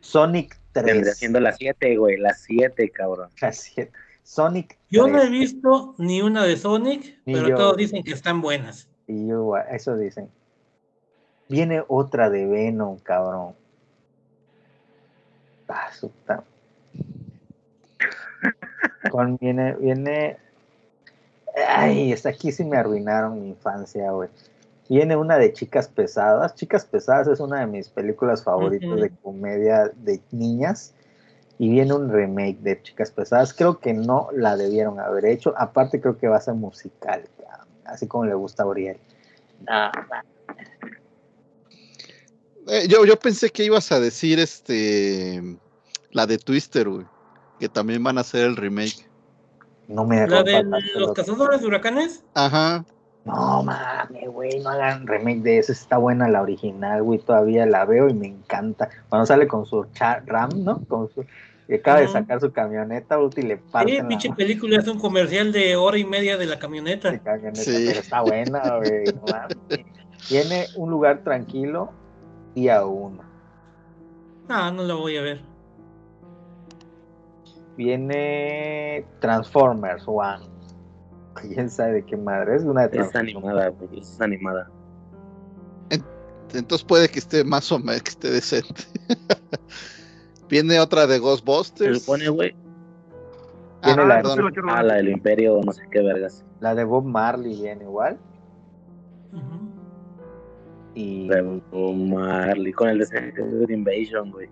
Sonic Vendría 3. siendo las 7, güey, las 7, cabrón. las siete. Sonic Yo no he 3. visto ni una de Sonic, Ni pero yo. todos dicen que están buenas. Y yo, eso dicen. Viene otra de Venom, cabrón. Ah, Con, viene, viene. Ay, hasta aquí sí me arruinaron mi infancia, güey. Viene una de Chicas Pesadas. Chicas Pesadas es una de mis películas favoritas de comedia de niñas. Y viene un remake de Chicas Pesadas. Creo que no la debieron haber hecho. Aparte, creo que va a ser musical, así como le gusta a Uriel. No, Eh, yo, yo pensé que ibas a decir este la de Twister, güey. Que también van a hacer el remake. No me La de los pelotas. cazadores de huracanes. Ajá. No mames, güey, no hagan remake de eso. Está buena la original, güey. Todavía la veo y me encanta. Cuando sale con su RAM, ¿no? Con su. que acaba de sacar su camioneta, y le Sí, parten pinche la película es un comercial de hora y media de la camioneta. camioneta, Sí. pero está buena, güey. no mames. Tiene un lugar tranquilo día uno. Ah, no la voy a ver. Viene Transformers One. ¿Quién sabe de qué madre? Es una de Es animada, güey, es animada. Entonces puede que esté más o menos que esté decente. Viene otra de Se Ghostbusters. supone, güey. Viene Ah, la, perdón. Ah, la del Imperio, no sé qué vergas. la de Bob Marley viene igual. Ujú. Y Bob Marley con el de Secret Invasion, güey.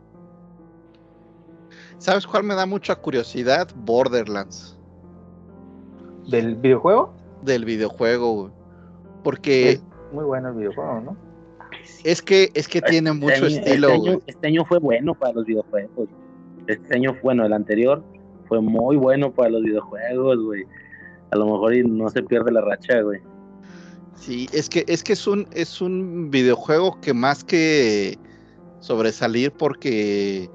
¿Sabes cuál me da mucha curiosidad? Borderlands. del videojuego, Del videojuego, güey. Porque es muy bueno el videojuego, ¿no? es que es que tiene Este mucho año- estilo, Este güey. año, este año fue bueno para los videojuegos. Este año, bueno, el anterior fue muy bueno para los videojuegos, güey. A lo mejor y no se pierde la racha, güey. Sí, es que es que es un es un videojuego que más que sobresalir porque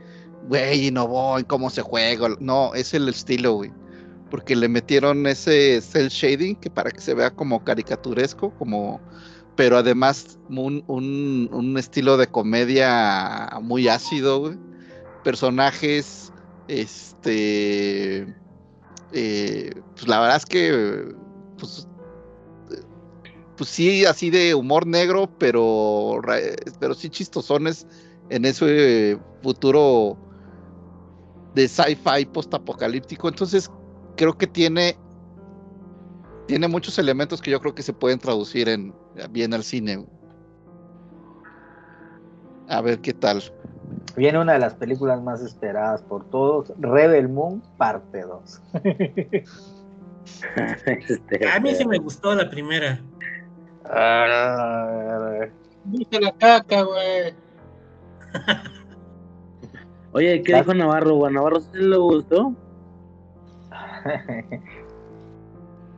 güey, innovó en cómo se juega, no, es el estilo, güey. Porque le metieron ese cel shading que para que se vea como caricaturesco, como pero además un, un- un estilo de comedia muy ácido, güey. Personajes, este, eh, pues la verdad es que, pues, pues sí, así de humor negro, pero, pero sí chistosones en ese futuro de sci-fi post-apocalíptico. Entonces, creo que tiene, tiene muchos elementos que yo creo que se pueden traducir en, bien al cine. A ver qué tal. Viene una de las películas más esperadas por todos, Rebel Moon, parte 2. Este, A mí sí me gustó la primera. Dice la caca, güey. Oye, ¿qué dijo Navarro? ¿A Navarro sí le gustó?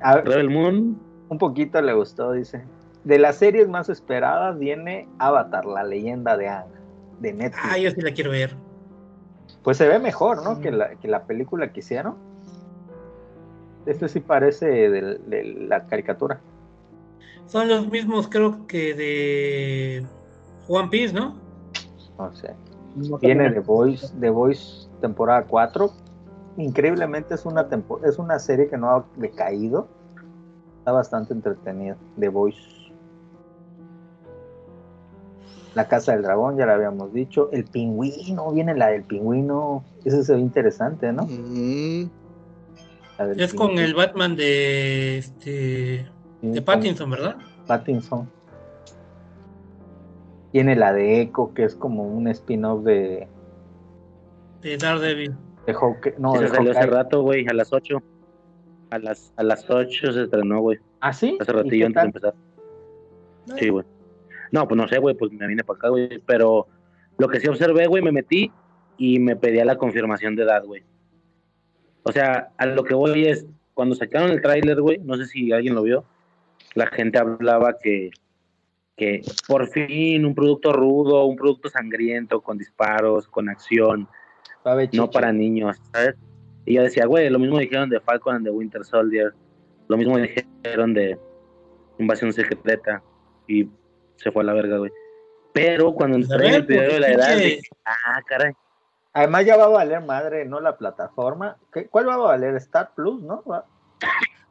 A ver, Rebel Moon. un poquito le gustó, dice. De las series más esperadas viene Avatar, la leyenda de Aang, de Netflix. Ah, yo sí la quiero ver. Pues se ve mejor, ¿no? Que la, que la película que hicieron. Este sí parece de, de la caricatura. Son los mismos, creo que de One Piece, ¿no? No sé. Viene The Voice, The Voice temporada 4. Increíblemente es una, tempo- es una serie que no ha decaído. Está bastante entretenida. The Voice. La Casa del Dragón, ya la habíamos dicho. El pingüino, viene la del pingüino. Eso se ve interesante, ¿no? Mm, Es con el Batman de este de Pattinson, ¿verdad? Pattinson. Tiene la de Echo, que es como un spin-off de, De Daredevil. de Hawke- No, Ese de salió hace Hawkeye. rato, güey, a las 8. A las, a las 8 se estrenó, güey. ¿Ah, sí? Hace ¿Y ratillo antes de empezar. Sí, güey. No, pues no sé, güey, pues me vine para acá, güey. Pero lo que sí observé, güey, me metí y me pedía la confirmación de edad, güey. O sea, a lo que voy es, cuando sacaron el tráiler, güey, no sé si alguien lo vio, la gente hablaba que, que por fin un producto rudo, un producto sangriento, con disparos, con acción, a no para niños, ¿sabes? Y yo decía, güey, lo mismo dijeron de Falcon and the Winter Soldier, lo mismo dijeron de Invasión Secreta, y se fue a la verga, güey. Pero cuando Pues a entré en el video de la porque edad, dije, ah, caray, Además ya va a valer madre, no la plataforma. ¿Qué- ¿Cuál va a valer? Star Plus, ¿no? Va-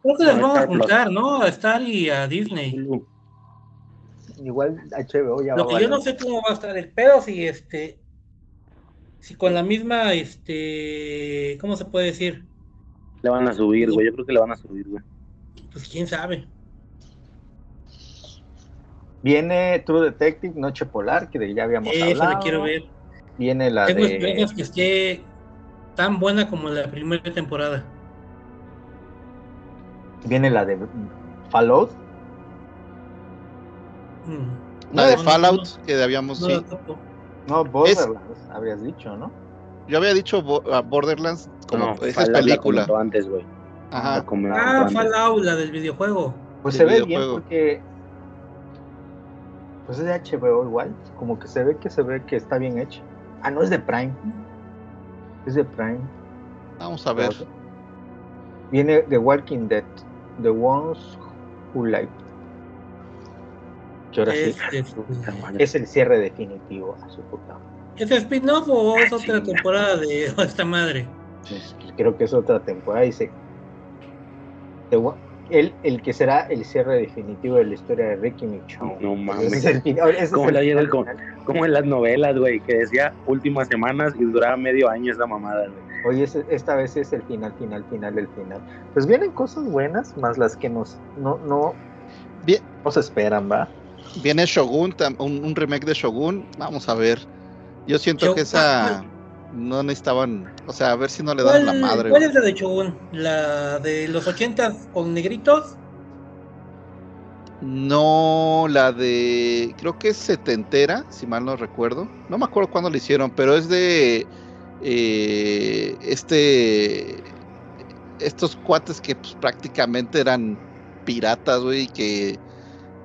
Creo que les No, vamos a Star Plus. juntar, ¿no? A Star y a Disney. Hulu. Igual HBO ya Lo va a que yo no sé cómo va a estar el pedo si este si con la misma este ¿cómo se puede decir? le van a subir, güey, yo creo que le van a subir, güey. Pues quién sabe. Viene True Detective, Noche Polar, que de- ya habíamos Eso hablado. la quiero ver. Viene la Tengo de... esperanzas que esté tan buena como la primera temporada. Viene la de Fallout. Mm. la No, de no, Fallout que habíamos. no, sí. no Borderlands, habrías dicho, ¿no? Yo había dicho Bo- a Borderlands como No, esa es la película. antes, güey. Ajá. La Ah, antes. Fallout, la del videojuego. Pues Del se ve bien porque... Pues es de HBO igual. Como que se ve que se ve que está bien hecho. Ah, no, es de Prime. Es de Prime. Vamos a ver. Viene The Walking Dead. The Ones Who Live. Que ahora sí. Es, este, Es el cierre definitivo a su puta. madre. ¿Es spin-off o es otra Chinga. temporada de esta madre? Creo que es otra temporada. Dice. El, el que será el cierre definitivo de la historia de Ricky Michonne. No mames. Es el final- ese es ¿Cómo el la llega el final. con- Como en las novelas, güey, que decía últimas semanas y duraba medio año esa mamada, güey. Hoy es, esta vez es el final, final, final, el final. Pues vienen cosas buenas, más las que nos no, no, Bien. nos esperan, ¿va? Viene Shogun, un, un remake de Shogun. Vamos a ver. Yo siento que esa no necesitaban, o sea, a ver si no le dan la ¿Cuál, madre. cuál es la de Shogun? ¿La de los 80 con negritos? No, la de, creo que es setentera, si mal no recuerdo. No me acuerdo cuándo la hicieron, pero es de eh, este, estos cuates que pues, prácticamente eran piratas, güey, que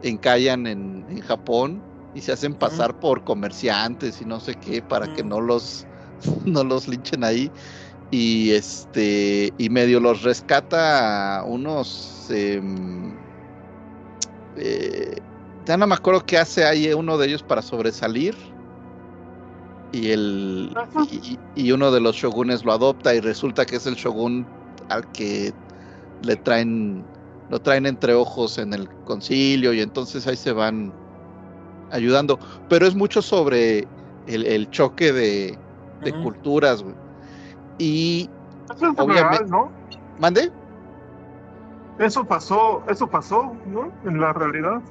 encallan en, en Japón y se hacen pasar por comerciantes y no sé qué para que no los, no los linchen ahí. Y este, y medio los rescata unos em, eh, ya no me acuerdo qué hace ahí uno de ellos para sobresalir. Y el y, y uno de los shogunes lo adopta y resulta que es el shogun al que le traen lo traen entre ojos en el concilio y entonces ahí se van ayudando. Pero es mucho sobre el, el choque de, de culturas, güey. Y Eso es Obviamente- real, ¿no? mande. Eso pasó, eso pasó, ¿no? En la realidad.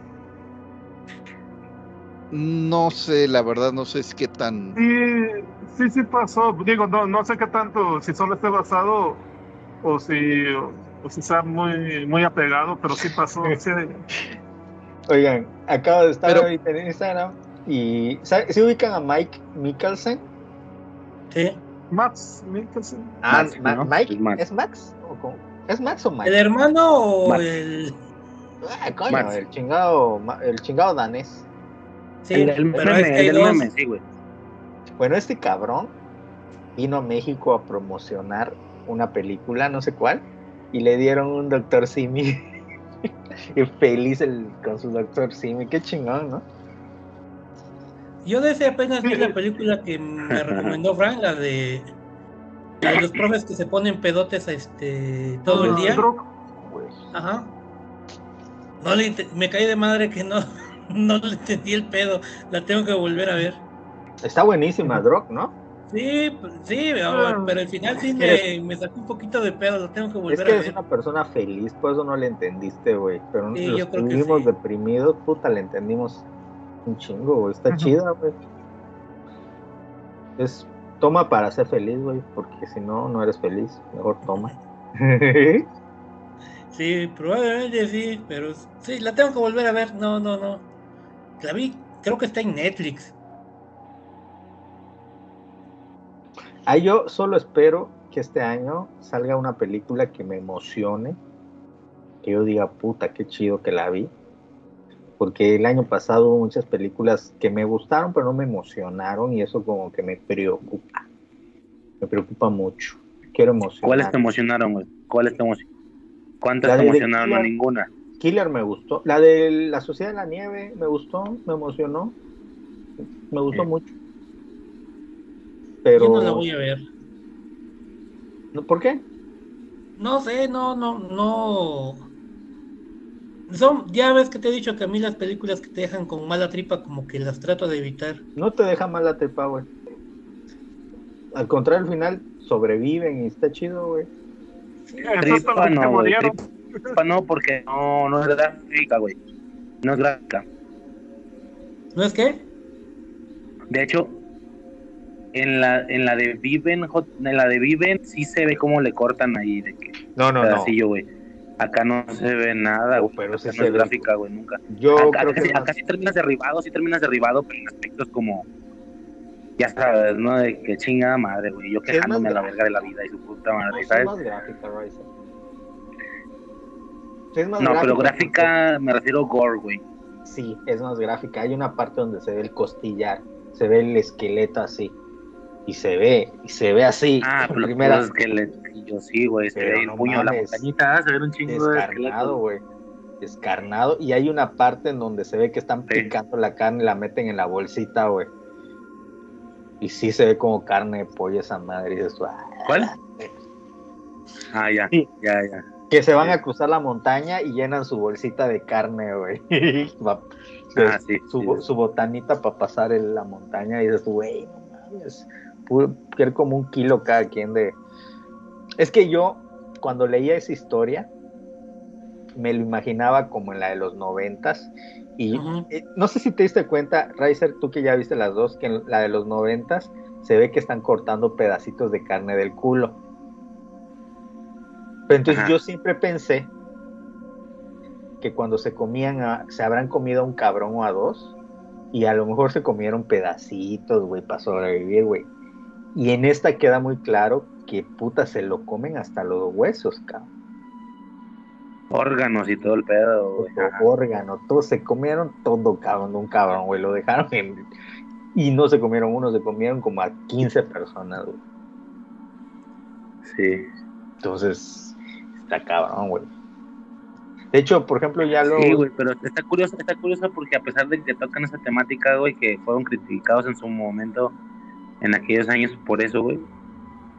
No sé, la verdad, no sé es qué tan. Sí, sí, sí pasó. Digo, no, no sé qué tanto, si solo esté basado o si, o si sea muy, muy apegado, pero sí pasó. sí. Oigan, acabo de estar Pero- ahorita en Instagram y ¿sabe- ¿se ubican a Mike Mikkelsen? Sí. Max Mikkelsen. Ah, Max, Ma- ¿no? Mike, Es Max. ¿es Max? ¿O cómo? ¿Es Max o ¿El Mike? hermano o Max. el.? Ah, coño, Max. el chingado, el chingado danés. Sí, el del pero meme, es que hay el del dos. meme, sí, güey. Bueno, este cabrón vino a México a promocionar una película, no sé cuál, y le dieron un Doctor Simi. y feliz el, con su Doctor Simi. Qué chingón, ¿no? Yo de ese apenas vi la película que me recomendó Frank, la de, la de los profes que se ponen pedotes este, todo el día. Drog. Ajá. No le me caí de madre que no, no le entendí el pedo. La tengo que volver a ver. Está buenísima, Drog, ¿no? Sí, pues, sí, Ah. pero al final sí me, me sacó un poquito de pedo. La tengo que Es volver que a eres ver. una persona feliz, por eso no le entendiste, güey. Pero Sí, los vivimos sí. deprimidos, puta, le entendimos un chingo, güey. Está chida, güey. Es toma para ser feliz, güey, porque si no, no eres feliz. Mejor toma. Sí, probablemente sí, pero sí, la tengo que volver a ver. No, no, no. La vi, creo que está en Netflix. Ah, yo solo espero que este año salga una película que me emocione. Que yo diga, puta, qué chido que la vi. Porque el año pasado hubo muchas películas que me gustaron, pero no me emocionaron. Y eso como que me preocupa. Me preocupa mucho. Quiero emocionar. ¿Cuáles te emocionaron, güey? ¿Cuáles te emocionaron? ¿Cuántas te emocionaron? No, Killer. ninguna. Killer me gustó. La de La Sociedad de la Nieve me gustó, me emocionó. Me gustó Sí. mucho. Pero. Yo no la voy a ver. ¿No? ¿Por qué? No sé, no, no, no. Son, ya ves que te he dicho que a mí las películas que te dejan con mala tripa como que las trato de evitar. No te deja mal la trepa, güey. Al contrario, al final sobreviven y está chido, güey. Tripa no, güey. Tripa no, porque no, no es gráfica, güey. No es gráfica. ¿No es que? De hecho, en la, en la de Viven, en la de Viven sí se ve cómo le cortan ahí de que No, no, no. pedacillo, güey. Acá no se ve nada, güey. pero Acá no es ve. gráfica, güey, nunca. Yo acá, creo acá que sí, más- acá sí terminas derribado, sí terminas derribado, pero en aspectos como, ya sabes, ¿no? De que chingada madre, güey. Yo quejándome a la verga de la vida y su puta no, madre, es ¿sabes? más gráfica, es más No, pero gráfica me refiero a gore, güey. Sí, es más gráfica. Hay una parte donde se ve el costillar, se ve el esqueleto así. Y se ve, y se ve así. Ah, pero primera, pues, que le, yo sí, güey, se ve el puño de la montañita, ah, se ve un chingo de descarnado, güey. Descarnado. Y hay una parte en donde se ve que están Sí. picando la carne y la meten en la bolsita, güey. Y sí se ve como carne de pollo esa madre. Y dices, "Ah". ¿Cuál? Ah, ya, Sí. ya, ya. Que se van Sí. a cruzar la montaña y llenan su bolsita de carne, güey. Ah, sí, su, su botanita para pasar en la montaña y dices, güey, no mames. Como un kilo cada quien de, Es que yo, cuando leía esa historia, me lo imaginaba como en la de los noventas. Y eh, no sé si te diste cuenta, Riser, tú que ya viste las dos, que en la de los noventas se ve que están cortando pedacitos de carne del culo. Pero entonces Ajá. yo siempre pensé que cuando se comían, a- se habrán comido a un cabrón o a dos, y a lo mejor se comieron pedacitos, güey, para sobrevivir, güey. Y en esta queda muy claro que puta se lo comen hasta los huesos, cabrón. Órganos y todo el pedo, güey. Órgano, todo, se comieron todo, cabrón, de un cabrón, güey, lo dejaron en... Y no se comieron uno, se comieron como a 15 personas, güey. Sí. Entonces, está cabrón, güey. De hecho, por ejemplo, ya lo... Sí, güey, pero está curioso, está curioso porque a pesar de que tocan esa temática, güey, que fueron criticados en su momento, en aquellos años por eso, güey,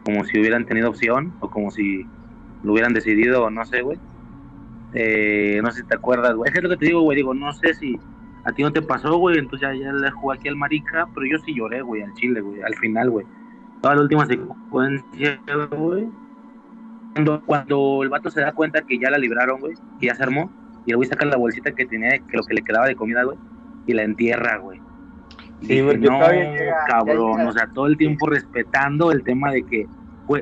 como si hubieran tenido opción o como si lo hubieran decidido no sé, güey. Eh, no sé si te acuerdas, güey. Es lo que te digo, güey, digo, no sé si a ti no te pasó, güey, entonces ya, ya le jugué aquí al marica, pero yo sí lloré, güey, al chile, güey, al final, güey. Toda la última secuencia, güey. Cuando, cuando el vato se da cuenta que ya la libraron, güey, que ya se armó, y el güey saca la bolsita que tenía, que lo que le quedaba de comida, güey, y la entierra, güey. Sí, dije, porque no, llega- cabrón, llega- o sea, todo el tiempo respetando el tema de que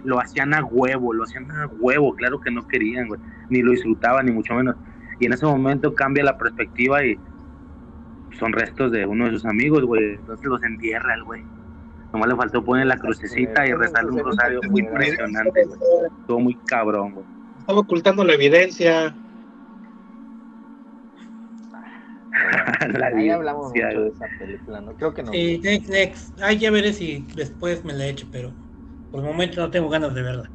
lo hacían a huevo, lo hacían a huevo, claro que no querían, güey, ni lo disfrutaban, ni mucho menos. Y en ese momento cambia la perspectiva y son restos de uno de sus amigos, güey, entonces los entierra el güey. Nomás le faltó poner la crucecita y rezarle un rosario muy impresionante, güey. Estuvo muy cabrón, güey. Estaba ocultando la evidencia. La Ahí hablamos mucho de esa película, ¿no? Creo que no. Sí, next, next. Ay, ya veré si después me la echo, pero por el momento no tengo ganas de verla.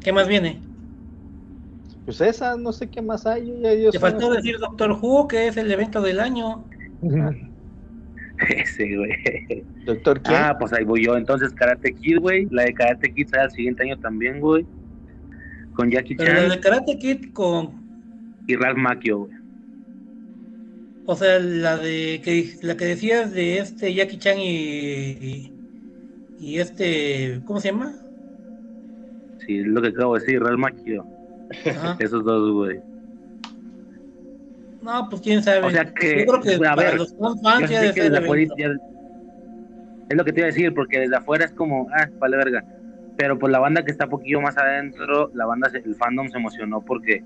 ¿Qué más viene? Pues esa, no sé qué más hay. yo Te faltó decir Doctor Who, que es el evento del año. Ese, güey. Doctor, ¿quién? Ah, pues ahí voy yo. Entonces, Karate Kid, güey. La de Karate Kid sale el siguiente año también, güey. Con Jackie Pero la Chan de Karate Kid con. Y Ralph Macchio, güey. O sea, la de que la que decías de este Jackie Chan y, y, y este. ¿Cómo se llama? Sí, es lo que acabo de decir, Ralph Macchio. Ajá. Esos dos, güey. No, pues quién sabe. O sea que, Yo creo que a ver, los fans ya que ya- Es lo que te iba a decir, porque desde afuera es como, ah, vale verga. Pero pues la banda que está un poquillo más adentro, la banda, el fandom se emocionó porque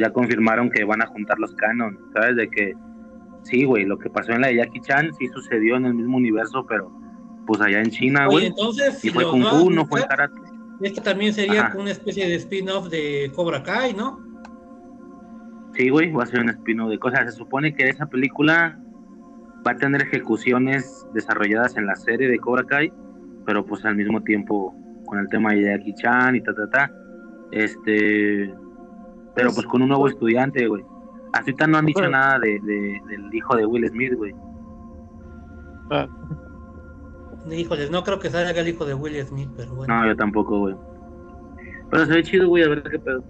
ya confirmaron que van a juntar los canon, ¿sabes? De que sí, güey, lo que pasó en la de Jackie Chan sí sucedió en el mismo universo, pero pues allá en China, güey. entonces, Y fue Kung Fu, no fue en karate. Este también sería Ajá. una especie de spin-off de Cobra Kai, ¿no? Sí, güey, va a ser un spin de cosas. Se supone que esa película va a tener ejecuciones desarrolladas en la serie de Cobra Kai, pero pues al mismo tiempo con el tema de Jackie Chan y ta, ta, ta. Este. Pero pues con un nuevo estudiante, güey. Hasta ahorita no han dicho nada de, de- del hijo de Will Smith, güey. Ah, Híjoles, no creo que salga el hijo de Will Smith, pero bueno. No, yo tampoco, güey. Pero se ve chido, güey, a ver qué pedo.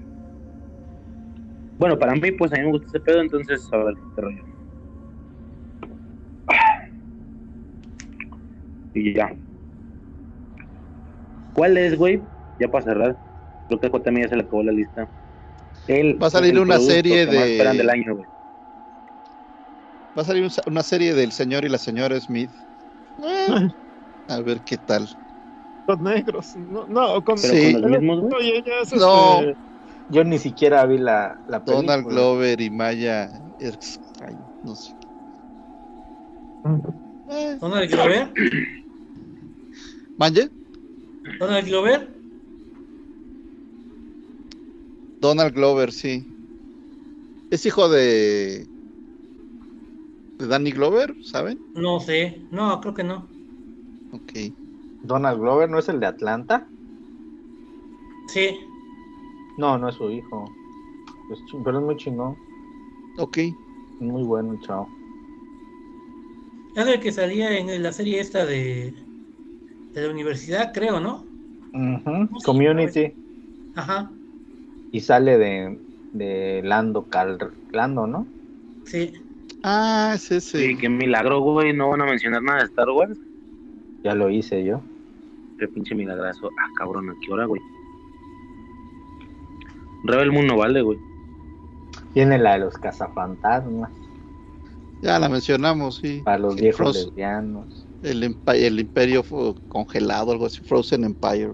Bueno, para mí, pues a mí me gusta ese pedo, entonces a ver qué rollo. Y ya. ¿Cuál es, güey? Ya para cerrar. Creo que también ya se le acabó la lista. El, Va a salir el una serie de- esperan del año, güey. Va a salir un- una serie del señor y la señora Smith. Eh, a ver qué tal. Los negros. No, no con, Sí. con los mismos. Oye, ya No. este, Yo ni siquiera vi la, la película. Donald Glover y Maya. Ay, no sé. Eh, Donald Glover, ¿Manje? Donald Glover, Donald Glover, sí. Es hijo de. de Danny Glover, ¿saben? no sé, no, creo que no. Ok. Donald Glover no es el de Atlanta. Sí, No, no es su hijo. Es pero es muy chingón. Ok. Muy bueno, chao. era el que salía en la serie esta de, de la universidad, creo, ¿no? Community. Ajá, Y sale de, de Lando Cal Lando, ¿no? sí. Ah, es ese. Sí, qué milagro, güey. No van a mencionar nada de Star Wars. Ya lo hice yo. Qué pinche milagrazo. Ah, cabrón, ¿a qué hora, güey? Rebel Moon no vale, güey. Tiene la de los cazafantasmas. Ya la mencionamos, sí. Para los viejos Frozen- lesbianos. El, el imperio fue congelado, algo así, Frozen Empire.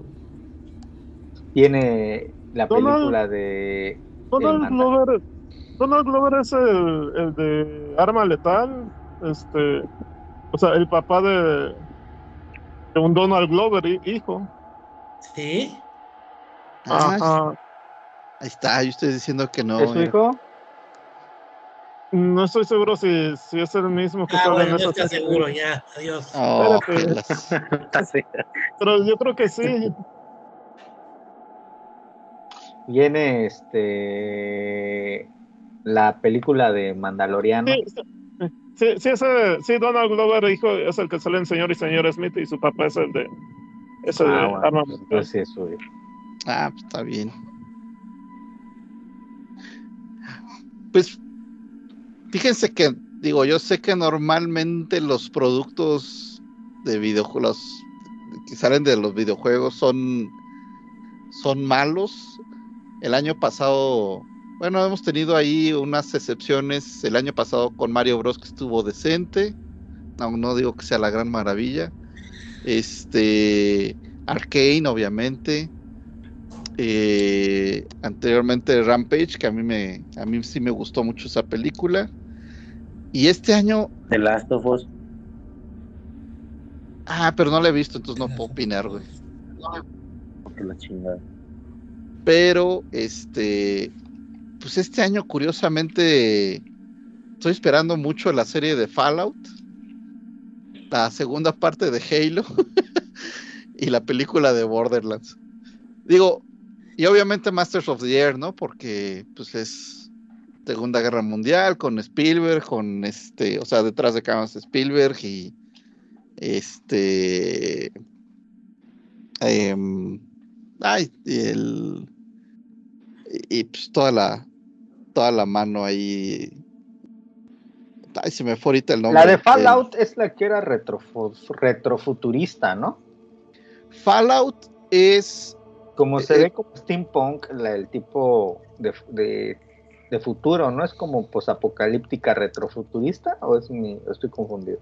Tiene la Donald- película de. Donald Glover, Donald Glover es el, el de Arma Letal, este, o sea, el papá de, de un Donald Glover, hi- hijo. Sí. Ah, Ajá. ahí está, yo estoy diciendo que no. ¿Es su era- hijo? No estoy seguro si, si es el mismo que Ah, sale bueno, en esa está serie. seguro, ya. Adiós. Oh, Espérate. las- Sí. Pero yo creo que sí. Viene este. La película de Mandaloriano. Sí, sí, ese, sí, Donald Glover, hijo, es el que sale en Señor y Señor Smith y su papá es el de, es el Ah, de bueno, pues sí es su hijo. Ah, pues está bien. Pues fíjense que, digo, yo sé que normalmente los productos de videojuegos que salen de los videojuegos son, son malos. El año pasado, bueno, hemos tenido ahí unas excepciones. El año pasado con Mario Bros. que estuvo decente. No, no digo que sea la gran maravilla. Este, Arcane, obviamente. Eh, anteriormente Rampage, que a mí me, a mí sí me gustó mucho esa película. Y este año, The Last of Us. ah, pero no la he visto, entonces no puedo opinar, güey. Que la chingada. Pero, este, pues este año, curiosamente, estoy esperando mucho la serie de Fallout, la segunda parte de Halo y la película de Borderlands. Digo, y obviamente Masters of the Air, ¿no? Porque, pues es Segunda Guerra Mundial con Spielberg, con este, o sea, detrás de cámaras Spielberg y este. em, ay, el. Y, pues toda la. Toda la mano ahí. Ay, se me fue ahorita el nombre. La de Fallout es la que era retrofu- retrofuturista, ¿no? Fallout es. Como se Eh, ve como steampunk, la- el tipo de, de, de futuro, ¿no? Es como posapocalíptica retrofuturista o es mi, estoy confundido.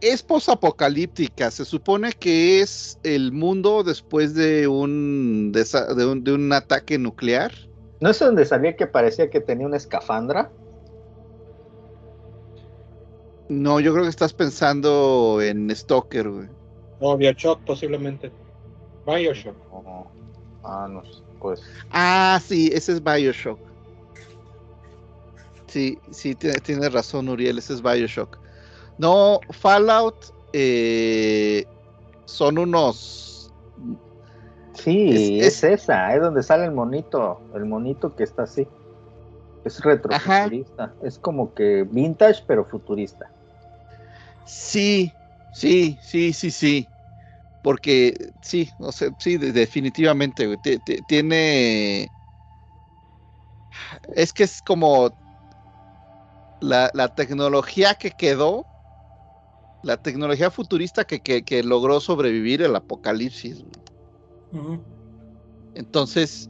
Es posapocalíptica. Se supone que es el mundo después de un, de un, de un ataque nuclear. ¿No es donde salía que parecía que tenía una escafandra? No, yo creo que estás pensando en Stalker, güey. No, Bioshock posiblemente. Bioshock. No. Ah, no sé, pues. Ah, sí, ese es Bioshock. Sí, sí, tiene- tienes razón, Uriel, ese es Bioshock. No, Fallout eh, son unos. Sí, Es- es, esa, es donde sale el monito, el monito que está así. Es retrofuturista. Es como que vintage, pero futurista. Sí, sí, sí, sí, sí. Porque sí, o sea, sí, de- definitivamente, güey, tiene. Es que es como la, la tecnología que quedó, la tecnología futurista que, que- que logró sobrevivir el apocalipsis. Entonces,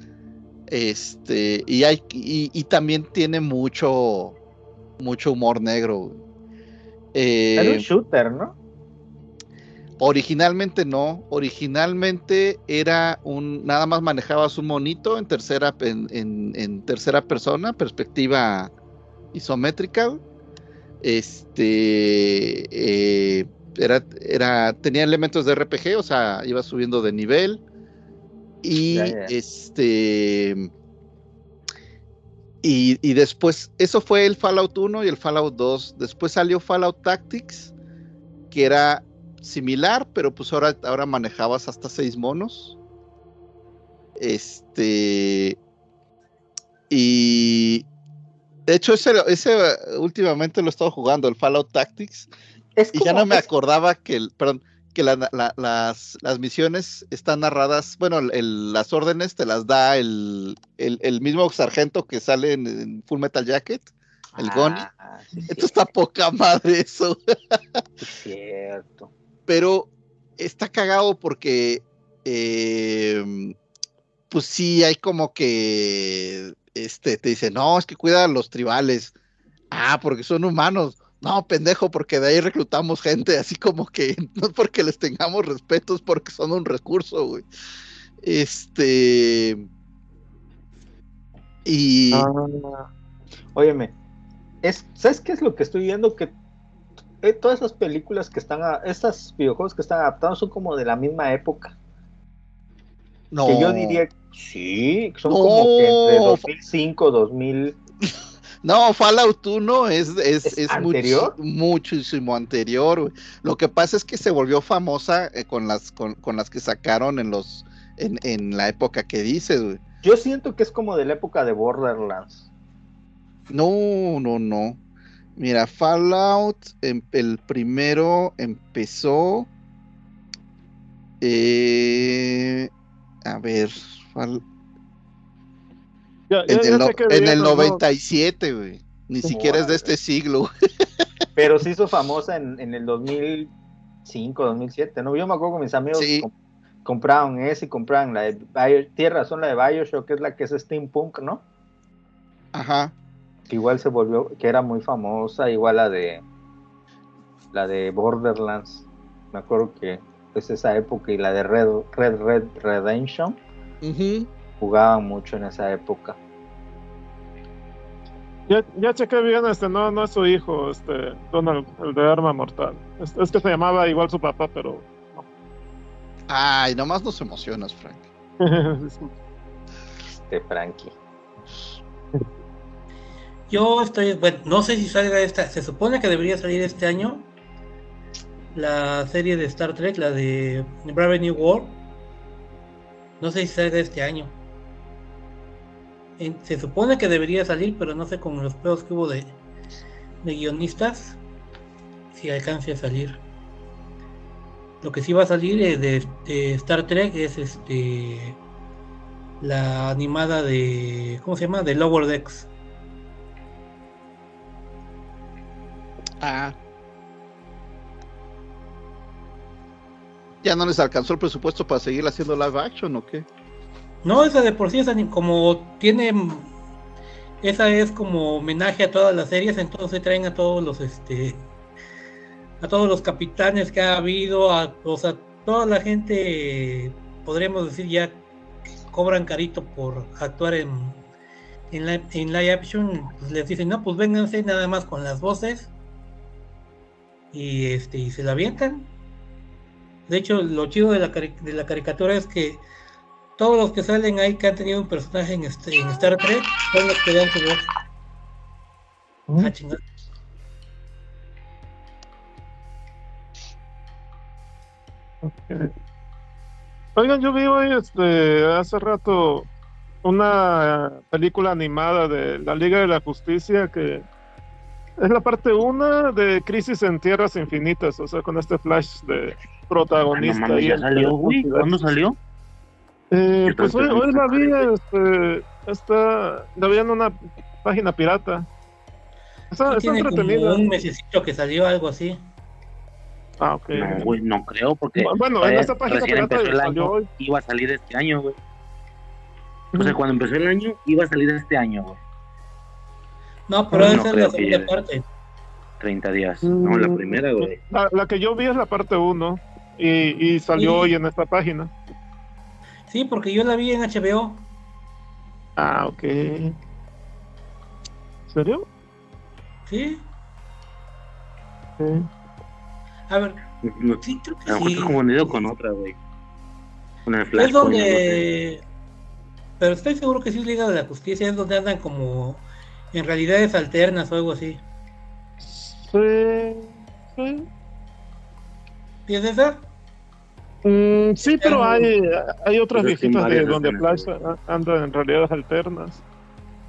este, y hay, y, y también tiene mucho, mucho humor negro. Eh, Era un shooter, ¿no? Originalmente no, originalmente era un, nada más manejabas un monito en tercera, en, en- en tercera persona, perspectiva isométrica. Este, eh, era, era, tenía elementos de RPG, o sea, iba subiendo de nivel. Y este, y, y después, eso fue el Fallout 1 y el Fallout 2. Después salió Fallout Tactics, que era similar, pero pues ahora, ahora manejabas hasta seis monos. Este. Y. De hecho, ese, ese últimamente lo he estado jugando, el Fallout Tactics. Es Y ya no me es- acordaba que, el, perdón, que la- la- las, las misiones están narradas, bueno, el- las órdenes te las da el, el, el mismo sargento que sale en, en Full Metal Jacket, el Goni. Ah, sí, Esto está poca madre eso. sí, cierto. pero está cagado porque eh, pues sí hay como que este te dice, no, es que cuida a los tribales. Ah, porque son humanos. No, pendejo, porque de ahí reclutamos gente, así como que no porque les tengamos respeto, es porque son un recurso, güey. Este. Y. Ah, óyeme, es, ¿sabes qué es lo que estoy viendo? Que eh, todas esas películas que están, a, estos videojuegos que están adaptados son como de la misma época. No. Que yo diría, sí, son No. como que entre 2005, 2000. No, Fallout 1 es, es, ¿Es es anterior? muchísimo anterior. Lo que pasa es que se volvió famosa eh, con las con, con las que sacaron en los en, en la época que dices, güey. Yo siento que es como de la época de Borderlands. No, no, no. Mira, Fallout, em- el primero empezó. eh, a ver, Fall- Ya, ya- en, ya el, sé que en el veían los dos. 97, güey. Ni siquiera es de este siglo. Pero se hizo famosa en, en el 2005, 2007, ¿no? Yo me acuerdo que mis amigos Sí. com- compraban ese y compraban la de Bio, Tierra, son la de Bioshock, que es la que es steampunk, ¿no? Ajá. Que igual se volvió, que era muy famosa, igual la de la de Borderlands. Me acuerdo que es esa época y la de Red Red, Red Redemption Ujú. jugaban mucho en esa época. Ya, ya chequé bien, este, no, no es su hijo, este, Donald, el de arma mortal. Es, es que se llamaba igual su papá, pero Ay, nomás nos emocionas, Frank. no. De Frankie. Yo estoy, bueno, no sé si salga esta, se supone que debería salir este año la serie de Star Trek, la de Brave New World. No sé si salga este año. Se supone que debería salir, pero no sé con los pedos que hubo de, de guionistas si alcance a salir. Lo que sí va a salir eh, de, de Star Trek es este la animada de ¿cómo se llama? de Lower Decks. Ah. ¿Ya no les alcanzó el presupuesto para seguir haciendo live action o qué? No, esa de por sí es como tiene esa es como homenaje a todas las series, entonces traen a todos los este a todos los capitanes que ha habido, a, o sea, toda la gente podríamos decir ya que cobran carito por actuar en en, li- en live action, pues les dicen, "No, pues vénganse nada más con las voces." Y este y se la avientan. De hecho, lo chido de la, de la caricatura es que todos los que salen ahí que han tenido un personaje en, este, en Star Trek son los que dan su voz. Ah, chingada. Oigan, yo vi hoy, este, hace rato una película animada de la Liga de la Justicia que es la parte 1 de Crisis en Tierras Infinitas, o sea, con este flash de Ah, no protagonista. ya en salió, güey. ¿Cuándo salió? Eh, pues hoy, hoy la vi, este, está, la vi en una página pirata. Está, está entretenida. un mesecito que salió algo así. Ah, ok. No, güey, no creo, porque Bueno, en esta página pirata empezó el salió año, hoy. iba a salir este año, güey. O sea, cuando empezó el año, iba a salir este año, güey. No, pero No esa es la creo que segunda parte. 30 días. No, la Mm. primera, güey. La, la que yo vi es la parte 1 y, y salió Sí. hoy en esta página. Sí, porque yo la vi en HBO. Ah, ok. ¿En serio? Sí. Sí. A ver, No, sí, creo que a lo mejor sí. confundido con otra, güey. Es Flashpoint, no sé. donde. Pero estoy seguro que sí es Liga de la Justicia, es donde andan como en realidades alternas o algo así. Sí. Sí, ¿Y es esa? Mm, sí, pero hay, hay otras viejitas de donde Flash anda en realidades alternas.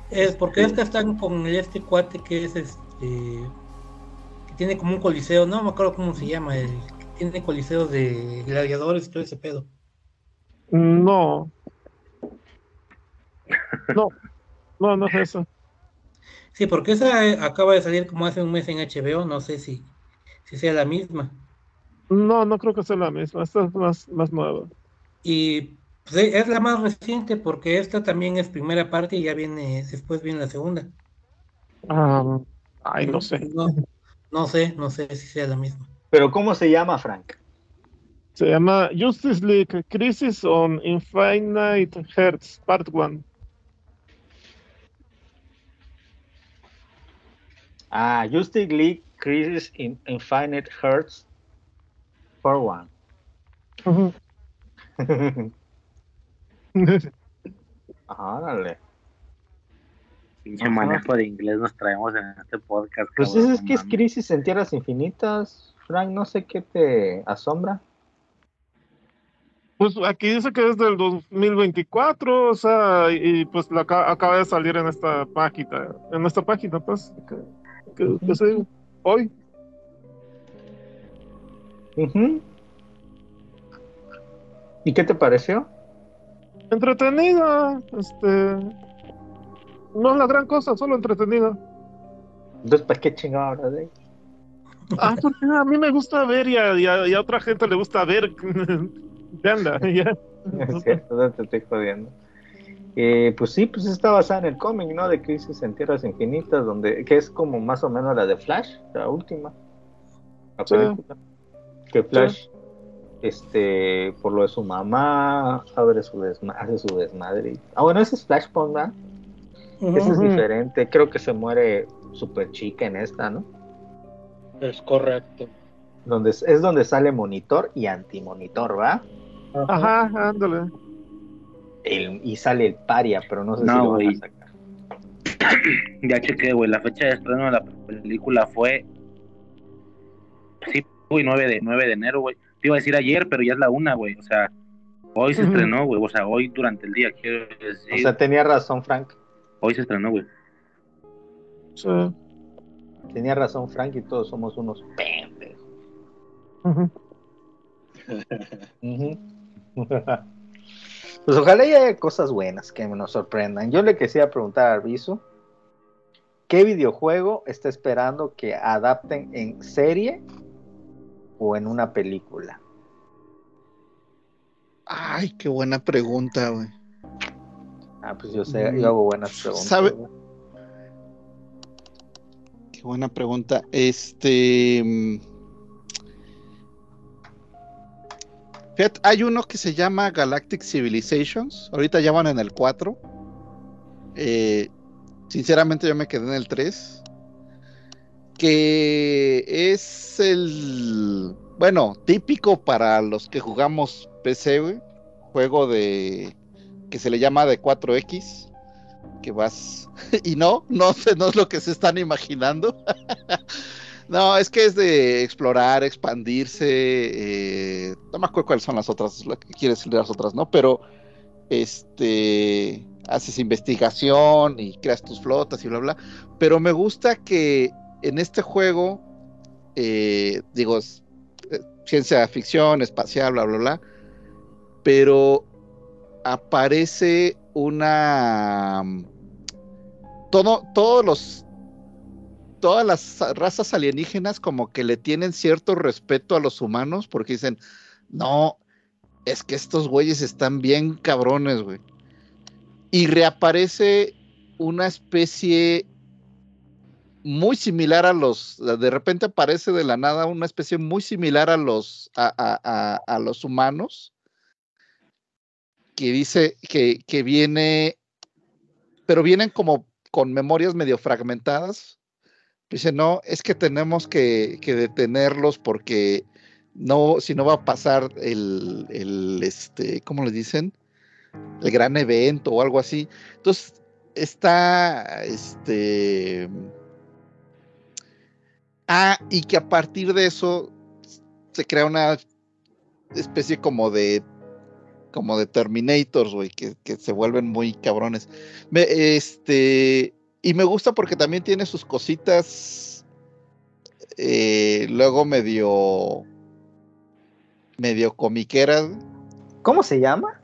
Es porque Sí. estas están con el este cuate que es este. que tiene como un coliseo, no me acuerdo cómo se llama, el que tiene coliseo de gladiadores y todo ese pedo. No. No. No, no es eso. Sí, porque esa eh, acaba de salir como hace un mes en HBO, no sé si, si sea la misma. No, no creo que sea la misma. Esta es más, más nueva. Y pues, e- es la más reciente porque esta también es primera parte y ya viene, después viene la segunda. Ah, ay, no sé. No, no sé, no sé si sea la misma. Pero ¿cómo se llama, Frank? Se llama Justice League Crisis on Infinite Hearts, Part 1. Ah, Justice League Crisis in Infinite Hearts for One. Árale. Pinche Ajá. manejo de inglés nos traemos en este podcast. Pues cabrón, es, que es. Crisis en Tierras Infinitas. Frank, no sé qué te asombra. Pues aquí dice que es del 2024, o sea, y, pues la aca- acaba de salir en esta página, en esta página, pues, que, que, que se- hoy. Ujú. ¿Y qué te pareció? Entretenida, este, no es la gran cosa, solo entretenida. Entonces, ¿para qué chingado hablas de? Ah, porque a mí me gusta ver y a, y a- y a otra gente le gusta ver. Ya anda, ya. Es cierto, no te estoy jodiendo. Eh, pues sí, pues está basada en el cómic, ¿no? De Crisis en Tierras Infinitas, donde, que es como más o menos la de Flash, la última. La Sí. película. Que Flash, este, por lo de su mamá, abre su hace su desmadre. Ah, bueno, ese es Flashpoint, ¿verdad? Ese es diferente. Creo que se muere super chica en esta, ¿no? Es correcto. Donde, es- es donde sale monitor y antimonitor, ¿va? Ajá, ándale. El- y sale el paria, pero no sé No, si lo van a güey. sacar. Ya chequé, güey. La fecha de estreno de la película fue. Sí, güey, 9 de, 9 de enero, güey. Te iba a decir ayer, pero ya es la una, güey. O sea, hoy se estrenó, güey. O sea, hoy durante el día, quiero decir. O sea, tenía razón, Frank. hoy se estrenó, güey. Sí. Tenía razón, Frank, y todos somos unos pendejos. Ujú. Ujú. Pues ojalá y haya cosas buenas que nos sorprendan. Yo le quisiera preguntar a Arbizu, ¿qué videojuego está esperando que adapten en serie o en una película? Ay, qué buena pregunta, güey. Ah, pues yo sé, yo hago buenas preguntas. ¿Sabe? güey. Qué buena pregunta. Este. Hay uno que se llama Galactic Civilizations. Ahorita ya van en el 4. Eh, sinceramente, yo me quedé en el 3. Que es el. Bueno, típico para los que jugamos PC. Juego de. que se le llama de 4X. Que vas. y no, no no es lo que se están imaginando. no, es que es de explorar, expandirse. eh, no me acuerdo cuáles son las otras, lo que quieres decir las otras, ¿no? Pero este haces investigación y creas tus flotas y bla bla. Pero me gusta que en este juego, eh, digo, es, eh, ciencia ficción, espacial, bla bla bla. Pero aparece una todo, todos los todas las razas alienígenas como que le tienen cierto respeto a los humanos porque dicen, no, es que estos güeyes están bien cabrones, güey. Y reaparece una especie muy similar a los, de repente aparece de la nada una especie muy similar a los, a, a- a- los humanos, que dice que, que viene, pero vienen como con memorias medio fragmentadas. Dice, no, es que tenemos que, que detenerlos porque no, si no va a pasar el, el, este, ¿cómo le dicen? El gran evento o algo así. Entonces, está, este... Ah, y que a partir de eso se crea una especie como de como de Terminators, güey, que, que se vuelven muy cabrones. Me- este, y me gusta porque también tiene sus cositas eh, luego medio medio comiqueras. ¿Cómo se llama?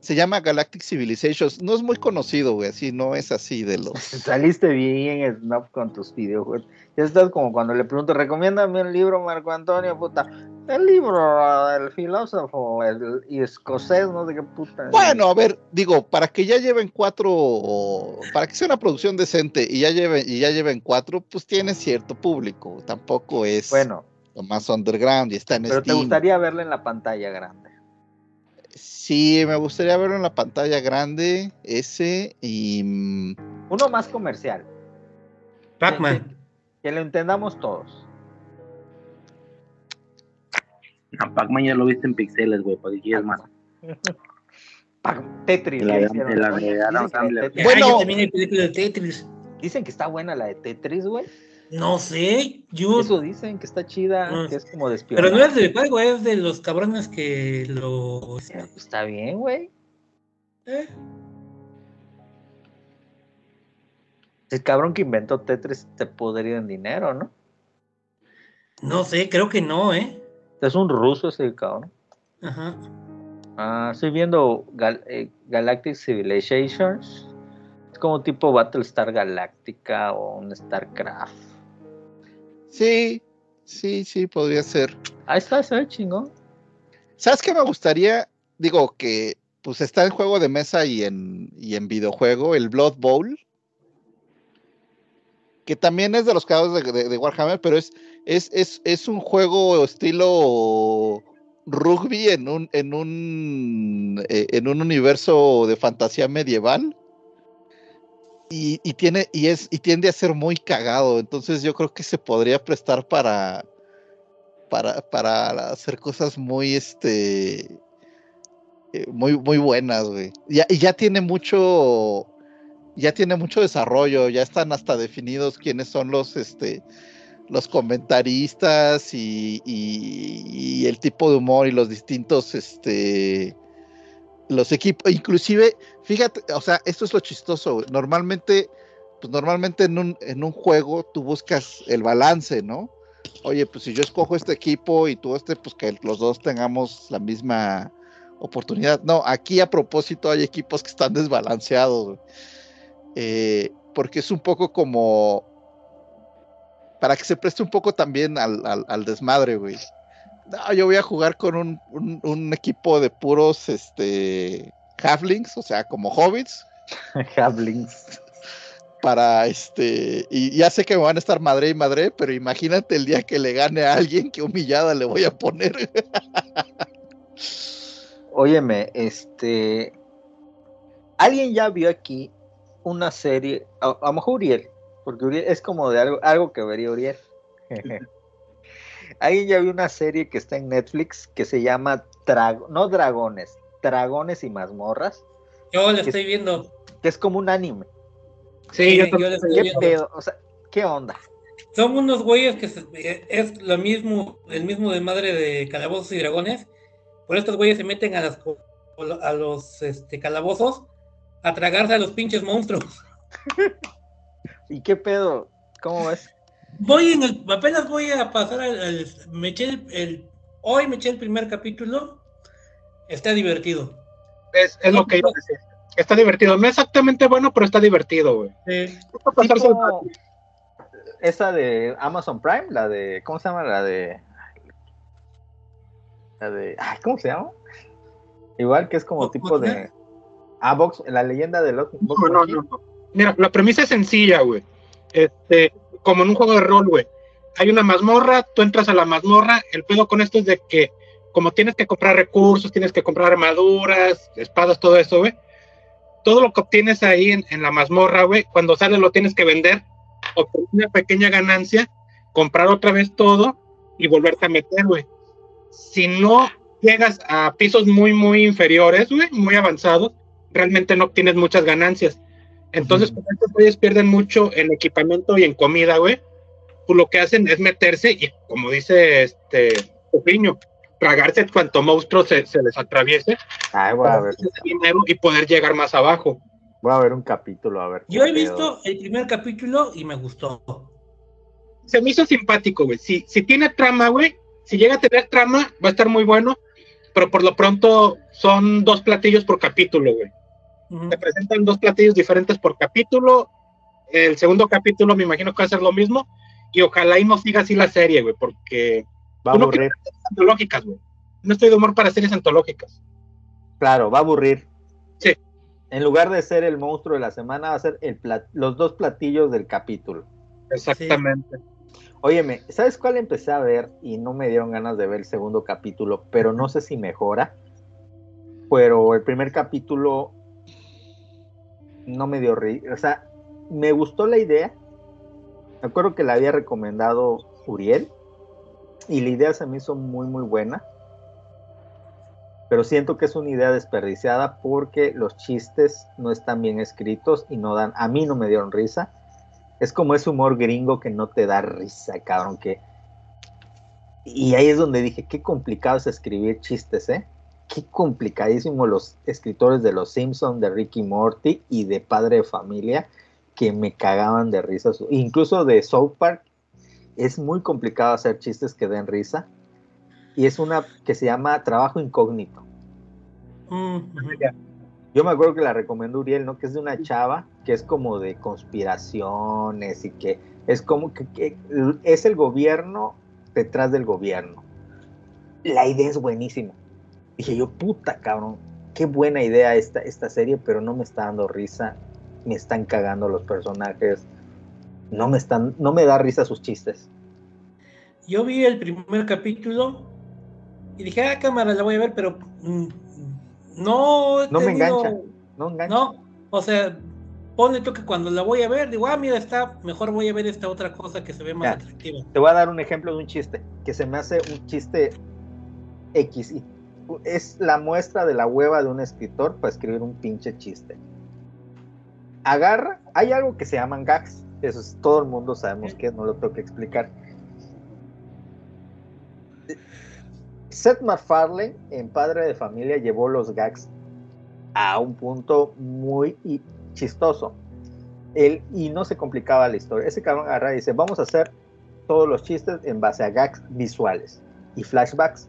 Se llama Galactic Civilizations. No es muy conocido, güey, así no es así de los. Saliste bien snob con tus videojuegos. Ya estás como cuando le pregunto, recomiéndame un libro, Marco Antonio, puta. El libro, el filósofo, el, y escocés, no sé qué puta. Bueno, a ver, digo, para que ya lleven cuatro, para que sea una producción decente y ya lleven, y ya lleven cuatro, pues tiene cierto público. Tampoco es Bueno, lo más underground y está en pero te gustaría verla en la pantalla grande. Sí, me gustaría verlo en la pantalla grande, ese, y mm, Uno más comercial, Pac-Man. que lo entendamos todos. No, Pac-Man ya lo viste en pixeles, güey, para que quieras más. Tetris. La de- la de Bueno. Ay, también hay película de Tetris. Dicen que está buena la de Tetris, güey. No sé, yo. Eso dicen que está chida, que es como de Pero no es del juego, es de los cabrones que lo. Pero, pues, Está bien, güey. ¿Eh? El cabrón que inventó Tetris te podría en dinero, ¿no? No sé, creo que no, ¿eh? Es un ruso ese cabrón. Ajá. Ah, estoy viendo Gal- eh, Galactic Civilizations. Es como tipo Battlestar Galactica o un StarCraft. sí, sí, sí, podría ser. Ahí está, se ve chingón. ¿Sabes qué me gustaría? Digo que pues está en juego de mesa y en, y en videojuego, el Blood Bowl. Que también es de los creadores de, Warhammer, pero es, es, es, es un juego estilo rugby en un, en un, eh, en un universo de fantasía medieval. Y, y tiene, y es, y tiende a ser muy cagado. Entonces yo creo que se podría prestar para, para, para hacer cosas muy, este, eh, muy, muy buenas, güey. Ya, y ya tiene mucho, ya tiene mucho desarrollo, ya están hasta definidos quiénes son los, este, los comentaristas y, y- el tipo de humor y los distintos, este, los equipos, inclusive, fíjate, o sea, esto es lo chistoso, normalmente, pues normalmente en un, en un juego tú buscas el balance, ¿no? Oye, pues si yo escojo este equipo y tú este, pues que los dos tengamos la misma oportunidad. No, aquí a propósito hay equipos que están desbalanceados. Eh, porque es un poco como para que se preste un poco también al, al- al desmadre, güey. No, yo voy a jugar con un, un- un equipo de puros este halflings, o sea, como hobbits, Hablings. para este, y ya sé que me van a estar madre y madre, pero imagínate el día que le gane a alguien, qué humillada le voy a poner. Óyeme, este. ¿Alguien ya vio aquí una serie? A, a lo mejor Uriel, porque Uriel es como de algo, algo que vería Uriel. ¿Alguien ya vio una serie que está en Netflix que se llama Drag- no Dragones, Dragones y Mazmorras? Yo la estoy viendo. Que es como un anime. Sí, yo yo la estoy ¿Qué viendo. pedo? O sea, ¿qué onda? Son unos güeyes que se- eh, es lo mismo, el mismo de madre de calabozos y dragones. Por estos güeyes se meten a, las, a los este, calabozos a tragarse a los pinches monstruos. ¿Y qué pedo? ¿Cómo ves? Voy en el, apenas voy a pasar al, al- me eché el, el- hoy me eché el primer capítulo. Está divertido. Es, es lo que iba a decir. Está divertido. No exactamente bueno, pero está divertido, güey. Sí. Tipo, esa de Amazon Prime, la de. ¿Cómo se llama? La de. La de. ay, ¿Cómo se llama? Igual que es como tipo de. Ah, Box, la leyenda de los. No, no, no, no. Mira, la premisa es sencilla, güey. Este, como en un juego de rol, güey. Hay una mazmorra, tú entras a la mazmorra. El pedo con esto es de que, como tienes que comprar recursos, tienes que comprar armaduras, espadas, todo eso, güey. Todo lo que obtienes ahí en, en la mazmorra, güey, cuando sales lo tienes que vender, obtener una pequeña ganancia, comprar otra vez todo y volverte a meter, güey. Si no llegas a pisos muy, muy inferiores, güey, muy avanzados, realmente no obtienes muchas ganancias. Entonces, como estos güeyes pierden mucho en equipamiento y en comida, güey, pues lo que hacen es meterse y, como dice este Pupiño, tragarse cuanto monstruo se, se les atraviese Ay, voy a ver. dinero y poder llegar más abajo. Voy a ver un capítulo, a ver. Yo he visto el primer capítulo y me gustó. Se me hizo simpático, güey. Si, si tiene trama, güey, si llega a tener trama, va a estar muy bueno, pero por lo pronto son dos platillos por capítulo, güey. Te presentan dos platillos diferentes por capítulo. El segundo capítulo me imagino que va a ser lo mismo. Y ojalá y no siga así la serie, güey, porque Va a aburrir. antológicas, güey. No estoy de humor para series antológicas. Claro, va a aburrir. Sí. En lugar de ser el monstruo de la semana, va a ser el plat- los dos platillos del capítulo. Exactamente. Óyeme, ¿sabes cuál empecé a ver y no me dieron ganas de ver el segundo capítulo, pero no sé si mejora? Pero el primer capítulo no me dio risa. O sea, me gustó la idea. Me acuerdo que la había recomendado Uriel y la idea se me hizo muy, muy buena. Pero siento que es una idea desperdiciada porque los chistes no están bien escritos y no dan, a mí no me dieron risa. Es como ese humor gringo que no te da risa, cabrón, que... Y ahí es donde dije, qué complicado es escribir chistes, ¿eh? Qué complicadísimo los escritores de Los Simpson, de Ricky Morty y de Padre de Familia, que me cagaban de risa. Incluso de South Park, es muy complicado hacer chistes que den risa. Y es una que se llama Trabajo Incógnito. Mm. Yo me acuerdo que la recomendó Uriel, ¿no? Que es de una chava que es como de conspiraciones y que es como que, que es el gobierno detrás del gobierno. La idea es buenísima. Dije yo, puta cabrón, qué buena idea esta, esta serie, pero no me está dando risa. Me están cagando los personajes. No me están, no me da risa sus chistes. Yo vi el primer capítulo y dije, ah, cámara, la voy a ver, pero mm, no. No me engancha. No engancha. No, o sea, ponle tú que cuando la voy a ver, digo, ah, mira, está, mejor voy a ver esta otra cosa que se ve más Ya. atractiva. Te voy a dar un ejemplo de un chiste, que se me hace un chiste X. Y es la muestra de la hueva de un escritor para escribir un pinche chiste. Agarra, hay algo que se llaman gags. Eso es, todo el mundo sabemos que no lo tengo que explicar. Seth MacFarlane, en Padre de Familia, llevó los gags a un punto muy chistoso. Él, y no se complicaba la historia. Ese cabrón agarra y dice, vamos a hacer todos los chistes en base a gags visuales y flashbacks.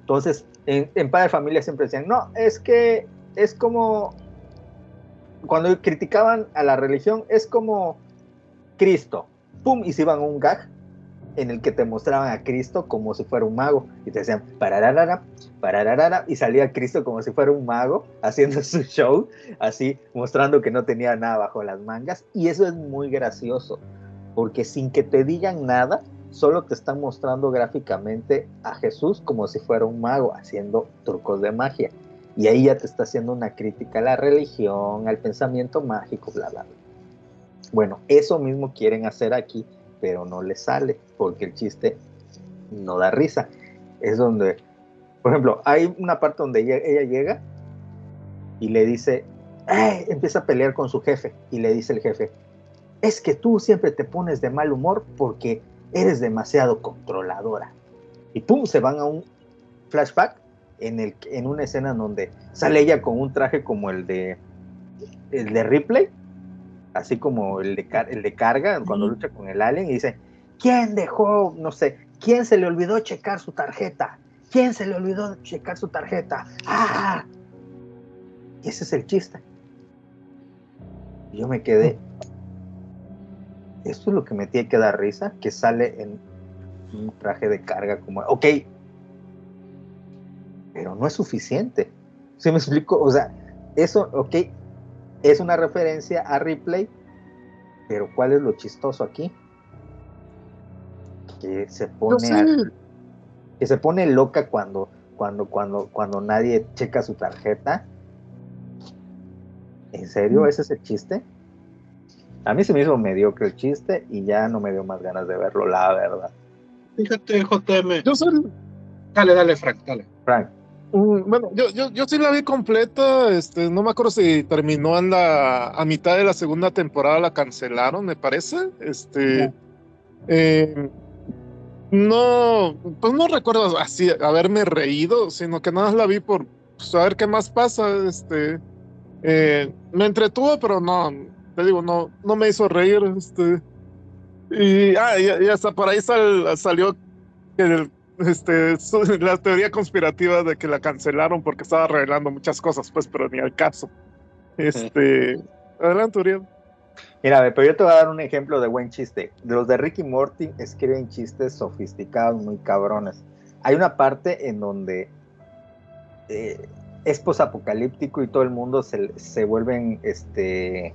Entonces, en, en Padre Familia siempre decían, no, es que es como, cuando criticaban a la religión, es como Cristo. Pum, y se iban un gag en el que te mostraban a Cristo como si fuera un mago. Y te decían, parararara, parararara, y salía Cristo como si fuera un mago haciendo su show, así, mostrando que no tenía nada bajo las mangas. Y eso es muy gracioso, porque sin que te digan nada, solo te están mostrando gráficamente a Jesús como si fuera un mago haciendo trucos de magia. Y ahí ya te está haciendo una crítica a la religión, al pensamiento mágico, bla, bla. Bueno, eso mismo quieren hacer aquí, pero no les sale, porque el chiste no da risa. Es donde, por ejemplo, hay una parte donde ella, ella llega y le dice, "Ay", empieza a pelear con su jefe, y le dice el jefe, es que tú siempre te pones de mal humor porque eres demasiado controladora. Y pum, se van a un flashback en, el, en una escena en donde sale ella con un traje como el de, el de Ripley, así como el de, el de carga, cuando lucha con el alien, y dice, ¿quién dejó, no sé, quién se le olvidó checar su tarjeta? ¿Quién se le olvidó checar su tarjeta? ¡Ah! Y ese es el chiste. Y yo me quedé, esto es lo que me tiene que dar risa, que sale en un traje de carga como, ok, pero no es suficiente. ¿Sí me explico? O sea, eso, ok, es una referencia a Ripley, pero ¿cuál es lo chistoso aquí? Que se pone, a- que se pone loca cuando, cuando, cuando, cuando nadie checa su tarjeta. ¿En serio? ¿Ese es el chiste? A mí se me hizo mediocre el chiste y ya no me dio más ganas de verlo, la verdad. Fíjate, JM. yo soy, Dale, dale, Frank, dale. Frank, Mm, Bueno, yo, yo, yo sí la vi completa, este, no me acuerdo si terminó en la, a mitad de la segunda temporada, la cancelaron, me parece. Este, eh, no, pues no recuerdo así haberme reído, sino que nada más la vi por saber qué más pasa. Este, eh, me entretuvo, pero no, te digo, no, no me hizo reír. Este, y, ah, y, y hasta por ahí sal- salió el- este, su- la teoría conspirativa de que la cancelaron porque estaba revelando muchas cosas, pues, pero ni al caso. Este, adelante, Uriel. Mira, pero yo te voy a dar un ejemplo de buen chiste. Los de Ricky Morty escriben chistes sofisticados, muy cabrones. Hay una parte en donde eh, es posapocalíptico y todo el mundo se, se vuelven este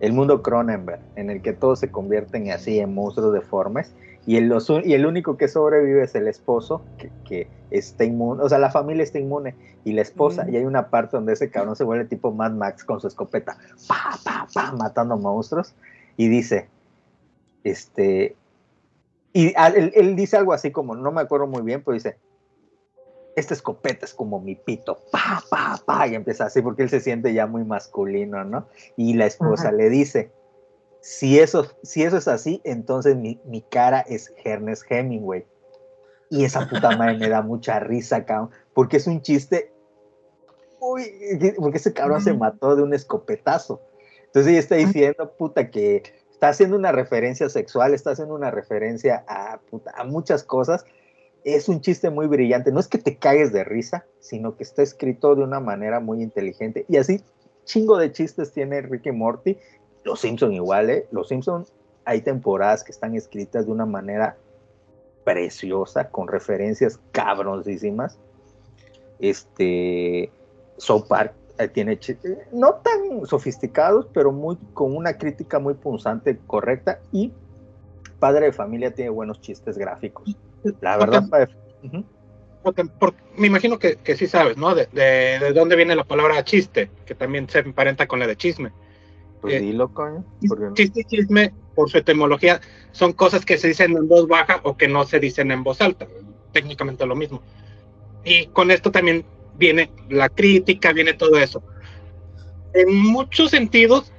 el mundo Cronenberg, en el que todos se convierten así en monstruos deformes y el, los- y el único que sobrevive es el esposo, que, que está inmune, o sea, la familia está inmune y la esposa, Mm. y hay una parte donde ese cabrón se vuelve tipo Mad Max con su escopeta, pa, pa, pa, matando monstruos, y dice, este, y a- él, él dice algo así como, no me acuerdo muy bien, pero dice, esta escopeta es como mi pito, pa, pa, pa, y empieza así porque él se siente ya muy masculino, ¿no? Y la esposa le dice, si eso, si eso es así, entonces mi, mi cara es Ernest Hemingway. Y esa puta madre me da mucha risa, cabrón, porque es un chiste, uy, porque ese cabrón se mató de un escopetazo. Entonces ella está diciendo, puta, que está haciendo una referencia sexual, está haciendo una referencia a, puta, a muchas cosas. Es un chiste muy brillante. No es que te cagues de risa, sino que está escrito de una manera muy inteligente. Y así, chingo de chistes tiene Ricky Morty. Los Simpson igual, ¿eh? Los Simpson hay temporadas que están escritas de una manera preciosa, con referencias cabroncísimas. Este, South Park tiene chi- eh, no tan sofisticados, pero muy con una crítica muy punzante, correcta. Y Padre de Familia tiene buenos chistes gráficos. La verdad, Padre- Ujú. Porque, porque me imagino que, que sí sabes, ¿no? De, de, de dónde viene la palabra chiste, que también se emparenta con la de chisme. pues Eh, dilo, coño. porque no- Chiste y chisme, por su etimología, son cosas que se dicen en voz baja o que no se dicen en voz alta. Técnicamente lo mismo. Y con esto también viene la crítica, viene todo eso. En muchos sentidos,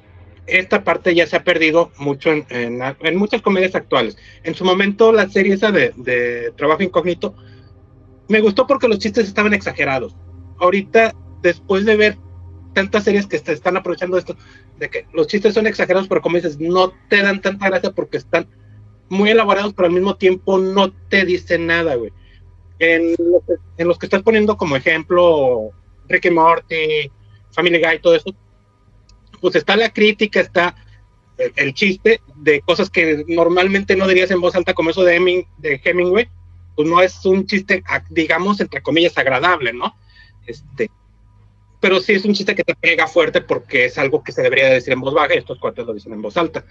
esta parte ya se ha perdido mucho en, muchas comedias actuales. En su momento, la serie esa de, Trabajo Incógnito me gustó porque los chistes estaban exagerados. Ahorita, después de ver tantas series que están aprovechando esto, de que los chistes son exagerados, pero como dices, no te dan tanta gracia porque están muy elaborados, pero al mismo tiempo no te dicen nada, güey. En, en los que estás poniendo como ejemplo Ricky Morty, Family Guy, todo eso, pues está la crítica, está el, chiste de cosas que normalmente no dirías en voz alta, como eso de, de Hemingway, pues no es un chiste, digamos, entre comillas, agradable, ¿no? Este, pero sí es un chiste que te pega fuerte porque es algo que se debería decir en voz baja y estos cuates lo dicen en voz alta.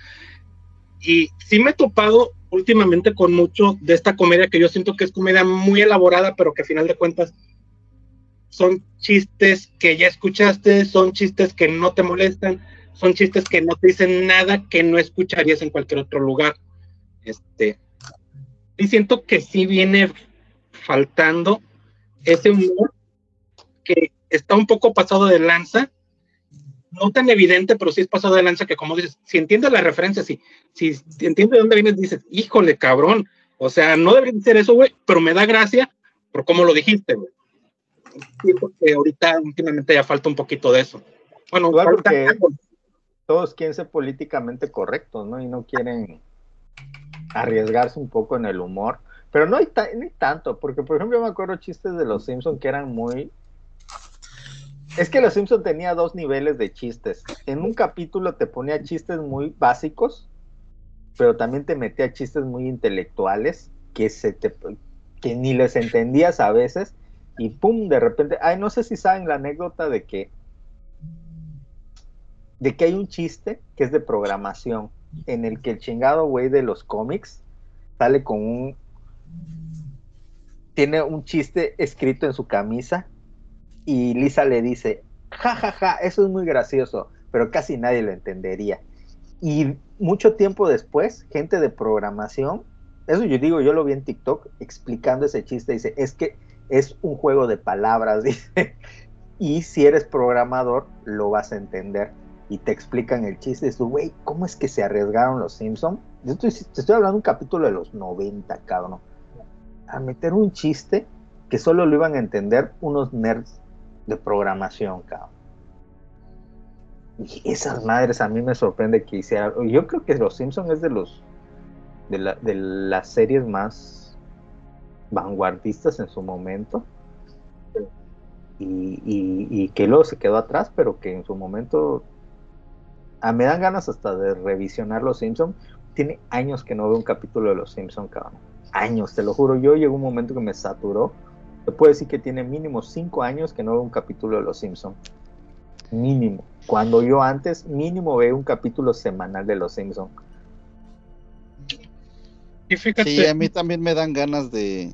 Y sí me he topado últimamente con mucho de esta comedia que yo siento que es comedia muy elaborada, pero que a final de cuentas son chistes que ya escuchaste, son chistes que no te molestan, son chistes que no te dicen nada que no escucharías en cualquier otro lugar. Este, y siento que sí viene faltando ese humor que está un poco pasado de lanza, no tan evidente, pero sí es pasado de lanza que como dices, si entiendes la referencia, si, si entiendes de dónde vienes, dices, híjole, cabrón, o sea, no debería ser eso, güey, pero me da gracia por cómo lo dijiste, güey. Siento que ahorita últimamente ya falta un poquito de eso. Bueno, porque- algo. todos quieren ser políticamente correctos, ¿no? Y no quieren arriesgarse un poco en el humor. Pero no hay, ta- ni tanto, porque por ejemplo yo me acuerdo chistes de los Simpson que eran muy... Es que los Simpson tenía dos niveles de chistes. En un capítulo te ponía chistes muy básicos, pero también te metía chistes muy intelectuales que se te que ni les entendías a veces y pum, de repente, ay, no sé si saben la anécdota de que de que hay un chiste que es de programación, en el que el chingado güey de los cómics sale con un... Tiene un chiste escrito en su camisa y Lisa le dice, ja, ja, ja, eso es muy gracioso, pero casi nadie lo entendería. Y mucho tiempo después, gente de programación, eso yo digo, yo lo vi en TikTok explicando ese chiste, dice, es que es un juego de palabras, dice, y si eres programador, lo vas a entender y te explican el chiste. Tú, güey, ¿cómo es que se arriesgaron los Simpson? Yo te estoy hablando de un capítulo de los 90, cabrón. A meter un chiste que solo lo iban a entender unos nerds de programación, cabrón. Y esas madres a mí me sorprende que hicieran. Yo creo que Los Simpson es de los de, la- de las series más vanguardistas en su momento. Y, y- que luego se quedó atrás, pero que en su momento Ah, me dan ganas hasta de revisionar Los Simpson. Tiene años que no veo un capítulo de Los Simpson, cabrón. Años, te lo juro. Yo llegó un momento que me saturó. Te puedo decir que tiene mínimo cinco años que no veo un capítulo de Los Simpson. Mínimo. Cuando yo antes mínimo veo un capítulo semanal de Los Simpson. Y fíjate, Sí, a mí también me dan ganas de,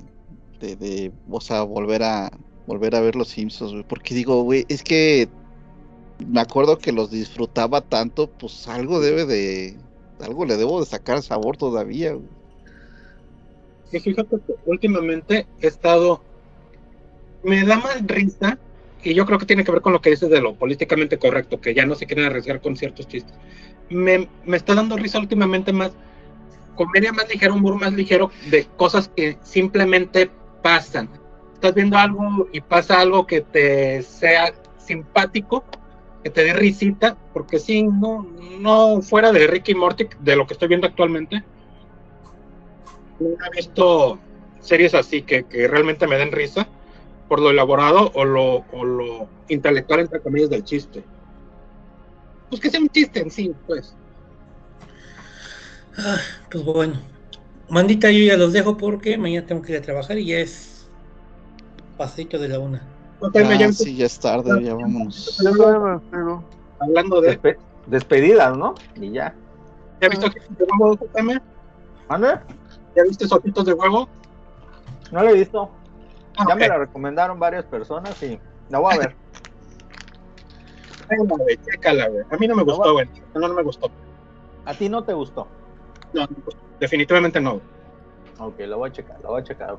de, de, o sea, volver a volver a ver los Simpsons, güey, porque digo, güey, es que me acuerdo que los disfrutaba tanto, pues algo debe de, algo le debo de sacar sabor todavía, güey. y fíjate que últimamente he estado. Me da más risa, y yo creo que tiene que ver con lo que dices de lo políticamente correcto, que ya no se quieren arriesgar con ciertos chistes. Me, me está dando risa últimamente más comedia más ligera, humor más ligero de cosas que simplemente pasan. Estás viendo algo y pasa algo que te sea simpático, que te dé risita, porque sí, no, no fuera de Ricky Morty, de lo que estoy viendo actualmente, no he visto series así que, que realmente me den risa por lo elaborado o lo, o lo intelectual, entre comillas, del chiste. Pues que sea un chiste en sí, pues. Ah, pues bueno. Mandita, yo ya los dejo porque mañana tengo que ir a trabajar y ya es paseito de la una. Ah, sí, ya es tarde, ya vámonos. Sigo. Hablando de. Despe- despedidas, ¿no? Y ya. ¿Ya viste ojitos de huevo? ¿Mande? ¿Ya viste ojitos de huevo? No la he visto. Ah, Ya ok. me la recomendaron varias personas y la voy a ver. Chécala, güey, chécala, güey. A mí no me gustó, güey. No, no me gustó. ¿A ti no te gustó? No, definitivamente no. Ok, lo voy a checar, lo voy a checar.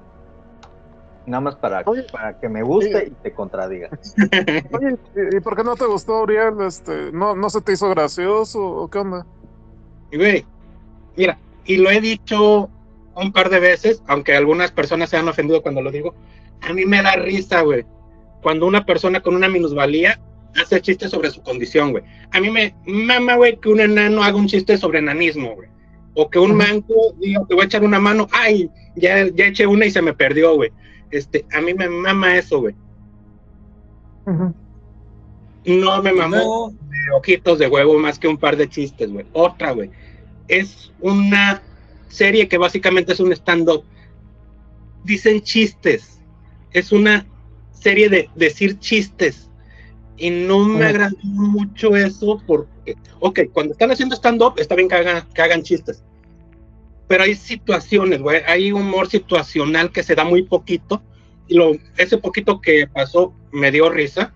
Nada más para, Oye, para que me guste y te contradiga. Oye, ¿y, y por qué no te gustó, Uriel? Este, ¿no, ¿No se te hizo gracioso o qué onda? Y, güey, mira, y lo he dicho un par de veces, aunque algunas personas se han ofendido cuando lo digo, a mí me da risa, güey, cuando una persona con una minusvalía hace chistes sobre su condición, güey. A mí me mama, güey, que un enano haga un chiste sobre enanismo, güey. O que un manco diga, te voy a echar una mano, ay, ya, ya eché una y se me perdió, güey. Este, a mí me mama eso, güey. No me mamó No, de ojitos de huevo más que un par de chistes, güey. Otra, güey. Es una serie que básicamente es un stand-up. Dicen chistes. Es una serie de decir chistes. Y no me agradó mucho eso porque, ok, cuando están haciendo stand-up está bien que hagan, que hagan chistes. Pero hay situaciones, güey. Hay humor situacional que se da muy poquito. Y lo, ese poquito que pasó me dio risa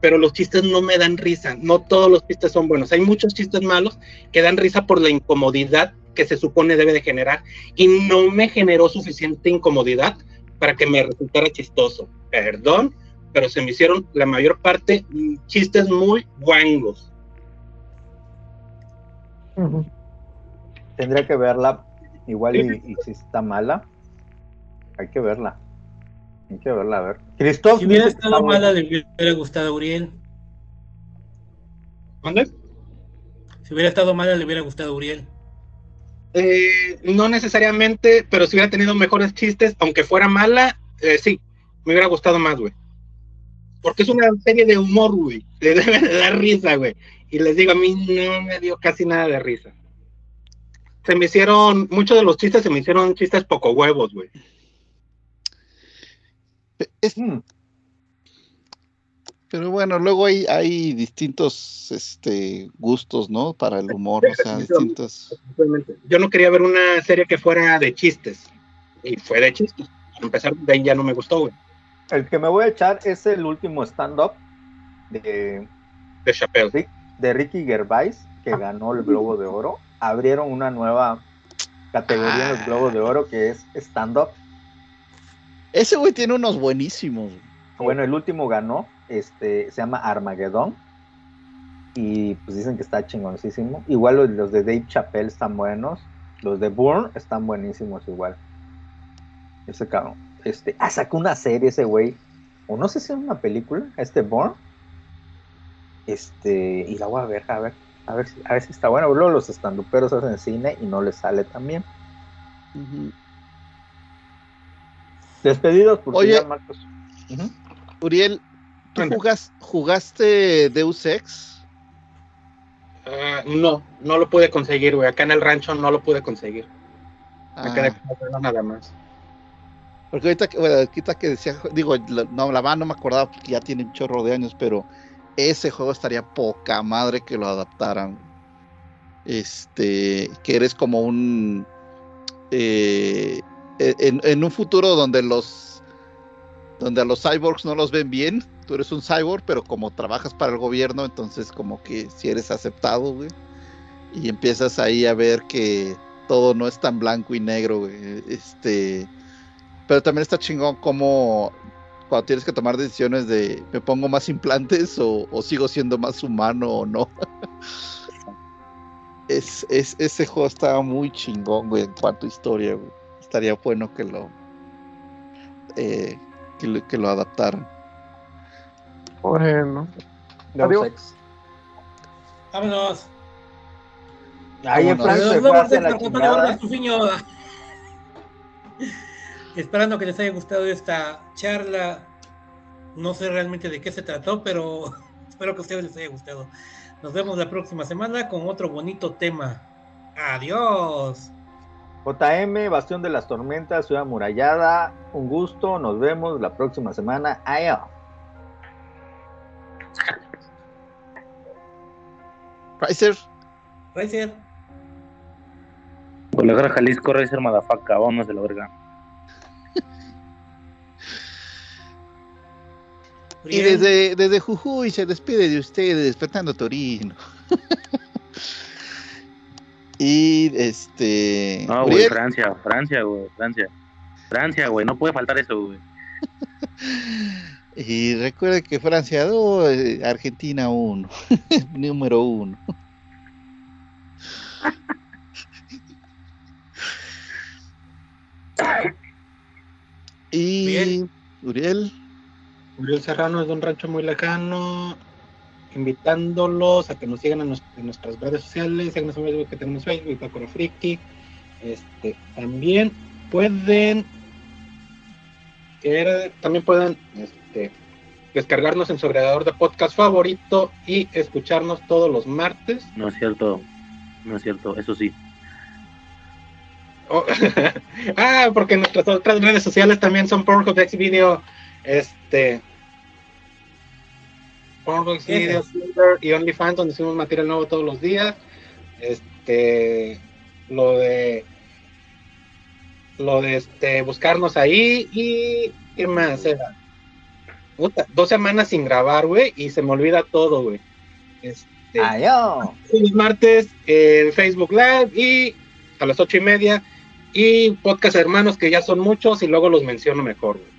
pero los chistes no me dan risa. No todos los chistes son buenos. Hay muchos chistes malos que dan risa por la incomodidad que se supone debe de generar y no me generó suficiente incomodidad para que me resultara chistoso. Perdón, pero se me hicieron la mayor parte chistes muy guangos. Tendría que verla, igual y, y si está mala, hay que verla. Hay que verla, a ver. Christoph si hubiera estado mala, le hubiera gustado a Uriel. ¿Dónde? Si hubiera estado mala, le hubiera gustado a Uriel. Eh, no necesariamente, pero si hubiera tenido mejores chistes, aunque fuera mala, eh, sí, me hubiera gustado más, güey. Porque es una serie de humor, güey. Te debe de dar risa, güey. Y les digo, a mí no me dio casi nada de risa. Se me hicieron, muchos de los chistes se me hicieron chistes poco huevos, güey. Es- Mm, pero bueno, luego hay, hay distintos este, gustos, ¿no? Para el humor, o sea, distintos. Yo no quería ver una serie que fuera de chistes. Y fue de chistes. Para empezar, de ahí ya no me gustó, güey. El que me voy a echar es el último stand-up de, De Chappelle. Rick- de Ricky Gervais, que ganó el Globo de Oro. Abrieron una nueva categoría en los Ah. Globos de Oro que es stand-up. Ese güey tiene unos buenísimos. Bueno, el último ganó, este, se llama Armageddon. Y pues dicen que está chingoncísimo. Igual los, los de Dave Chappelle están buenos. Los de Bourne están buenísimos igual. Ese cabrón. Este, ah, sacó una serie ese güey. O no sé si es una película, este Bourne. Este, y la voy a ver, a ver, a ver si, a ver si está bueno. Luego los estanduperos hacen cine y no les sale tan bien. Ujú. Despedidos por Oye. Marcos. Uriel, ¿tú jugas- jugaste Deus Ex? Ah, no, no lo pude conseguir, güey. Acá en el rancho no lo pude conseguir. Quedé Ah, con verlo nada más. Porque ahorita, bueno, ahorita que decía, digo, la- no, la verdad no me acordaba porque ya tiene un chorro de años, pero ese juego estaría poca madre que lo adaptaran. Este, que eres como un, eh, en, en un futuro donde los, donde a los cyborgs no los ven bien, tú eres un cyborg, pero como trabajas para el gobierno, entonces como que si eres aceptado, güey, y empiezas ahí a ver que todo no es tan blanco y negro, güey, este, pero también está chingón como cuando tienes que tomar decisiones de me pongo más implantes o, o sigo siendo más humano o no. es, es, ese juego estaba muy chingón, güey, en cuanto a historia, güey. Estaría bueno que lo, eh, que lo, que lo adaptaran. Bueno. Adiós. Ex. Vámonos. Ahí en Vámonos. Francia Nos vemos la Esperando que les haya gustado esta charla. No sé realmente de qué se trató, pero espero que a ustedes les haya gustado. Nos vemos la próxima semana con otro bonito tema. Adiós. JM, Bastión de las Tormentas, Ciudad Murallada. Un gusto, nos vemos la próxima semana. Adiós. Riser, Riser. Guadalajara, Jalisco, Racer, Madafaca, vámonos de la verga. Y desde, desde Jujuy se despide de ustedes, Fernando Torino. y este. No, güey, Francia, Francia, güey, Francia. Francia, güey, no puede faltar eso, güey. Y recuerde que Francia 2, eh, Argentina 1, número 1. y Bien. Uriel, Uriel Serrano es de un rancho muy lejano, invitándolos a que nos sigan en, nos- en nuestras redes sociales, en Facebook, que tenemos Facebook, Bitácora Friki. Este, también pueden, era- también pueden este, descargarnos en su agregador de podcast favorito y escucharnos todos los martes. No es cierto, no es cierto, eso sí. Oh, ah, porque nuestras otras redes sociales también son Pornhub, Xvideo, este, Pornhub. Twitter y OnlyFans, donde subimos material nuevo todos los días. Este, lo de, lo de este, buscarnos ahí y qué más era. Puta, dos semanas sin grabar, güey, y se me olvida todo, güey. Este, Adiós. los martes en Facebook Live y a las ocho y media y podcast hermanos que ya son muchos y luego los menciono mejor. güey.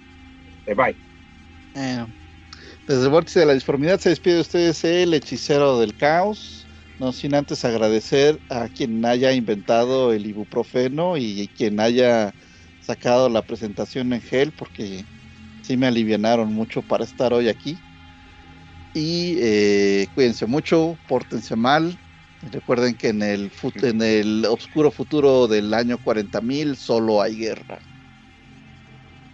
Bye. eh, desde el vórtice de la disformidad se despide de ustedes el hechicero del caos. No sin antes agradecer a quien haya inventado el ibuprofeno y quien haya sacado la presentación en gel, porque sí me alivianaron mucho para estar hoy aquí. Y eh, cuídense mucho, pórtense mal. Recuerden que en el, en el oscuro futuro del año 40.000 solo hay guerra.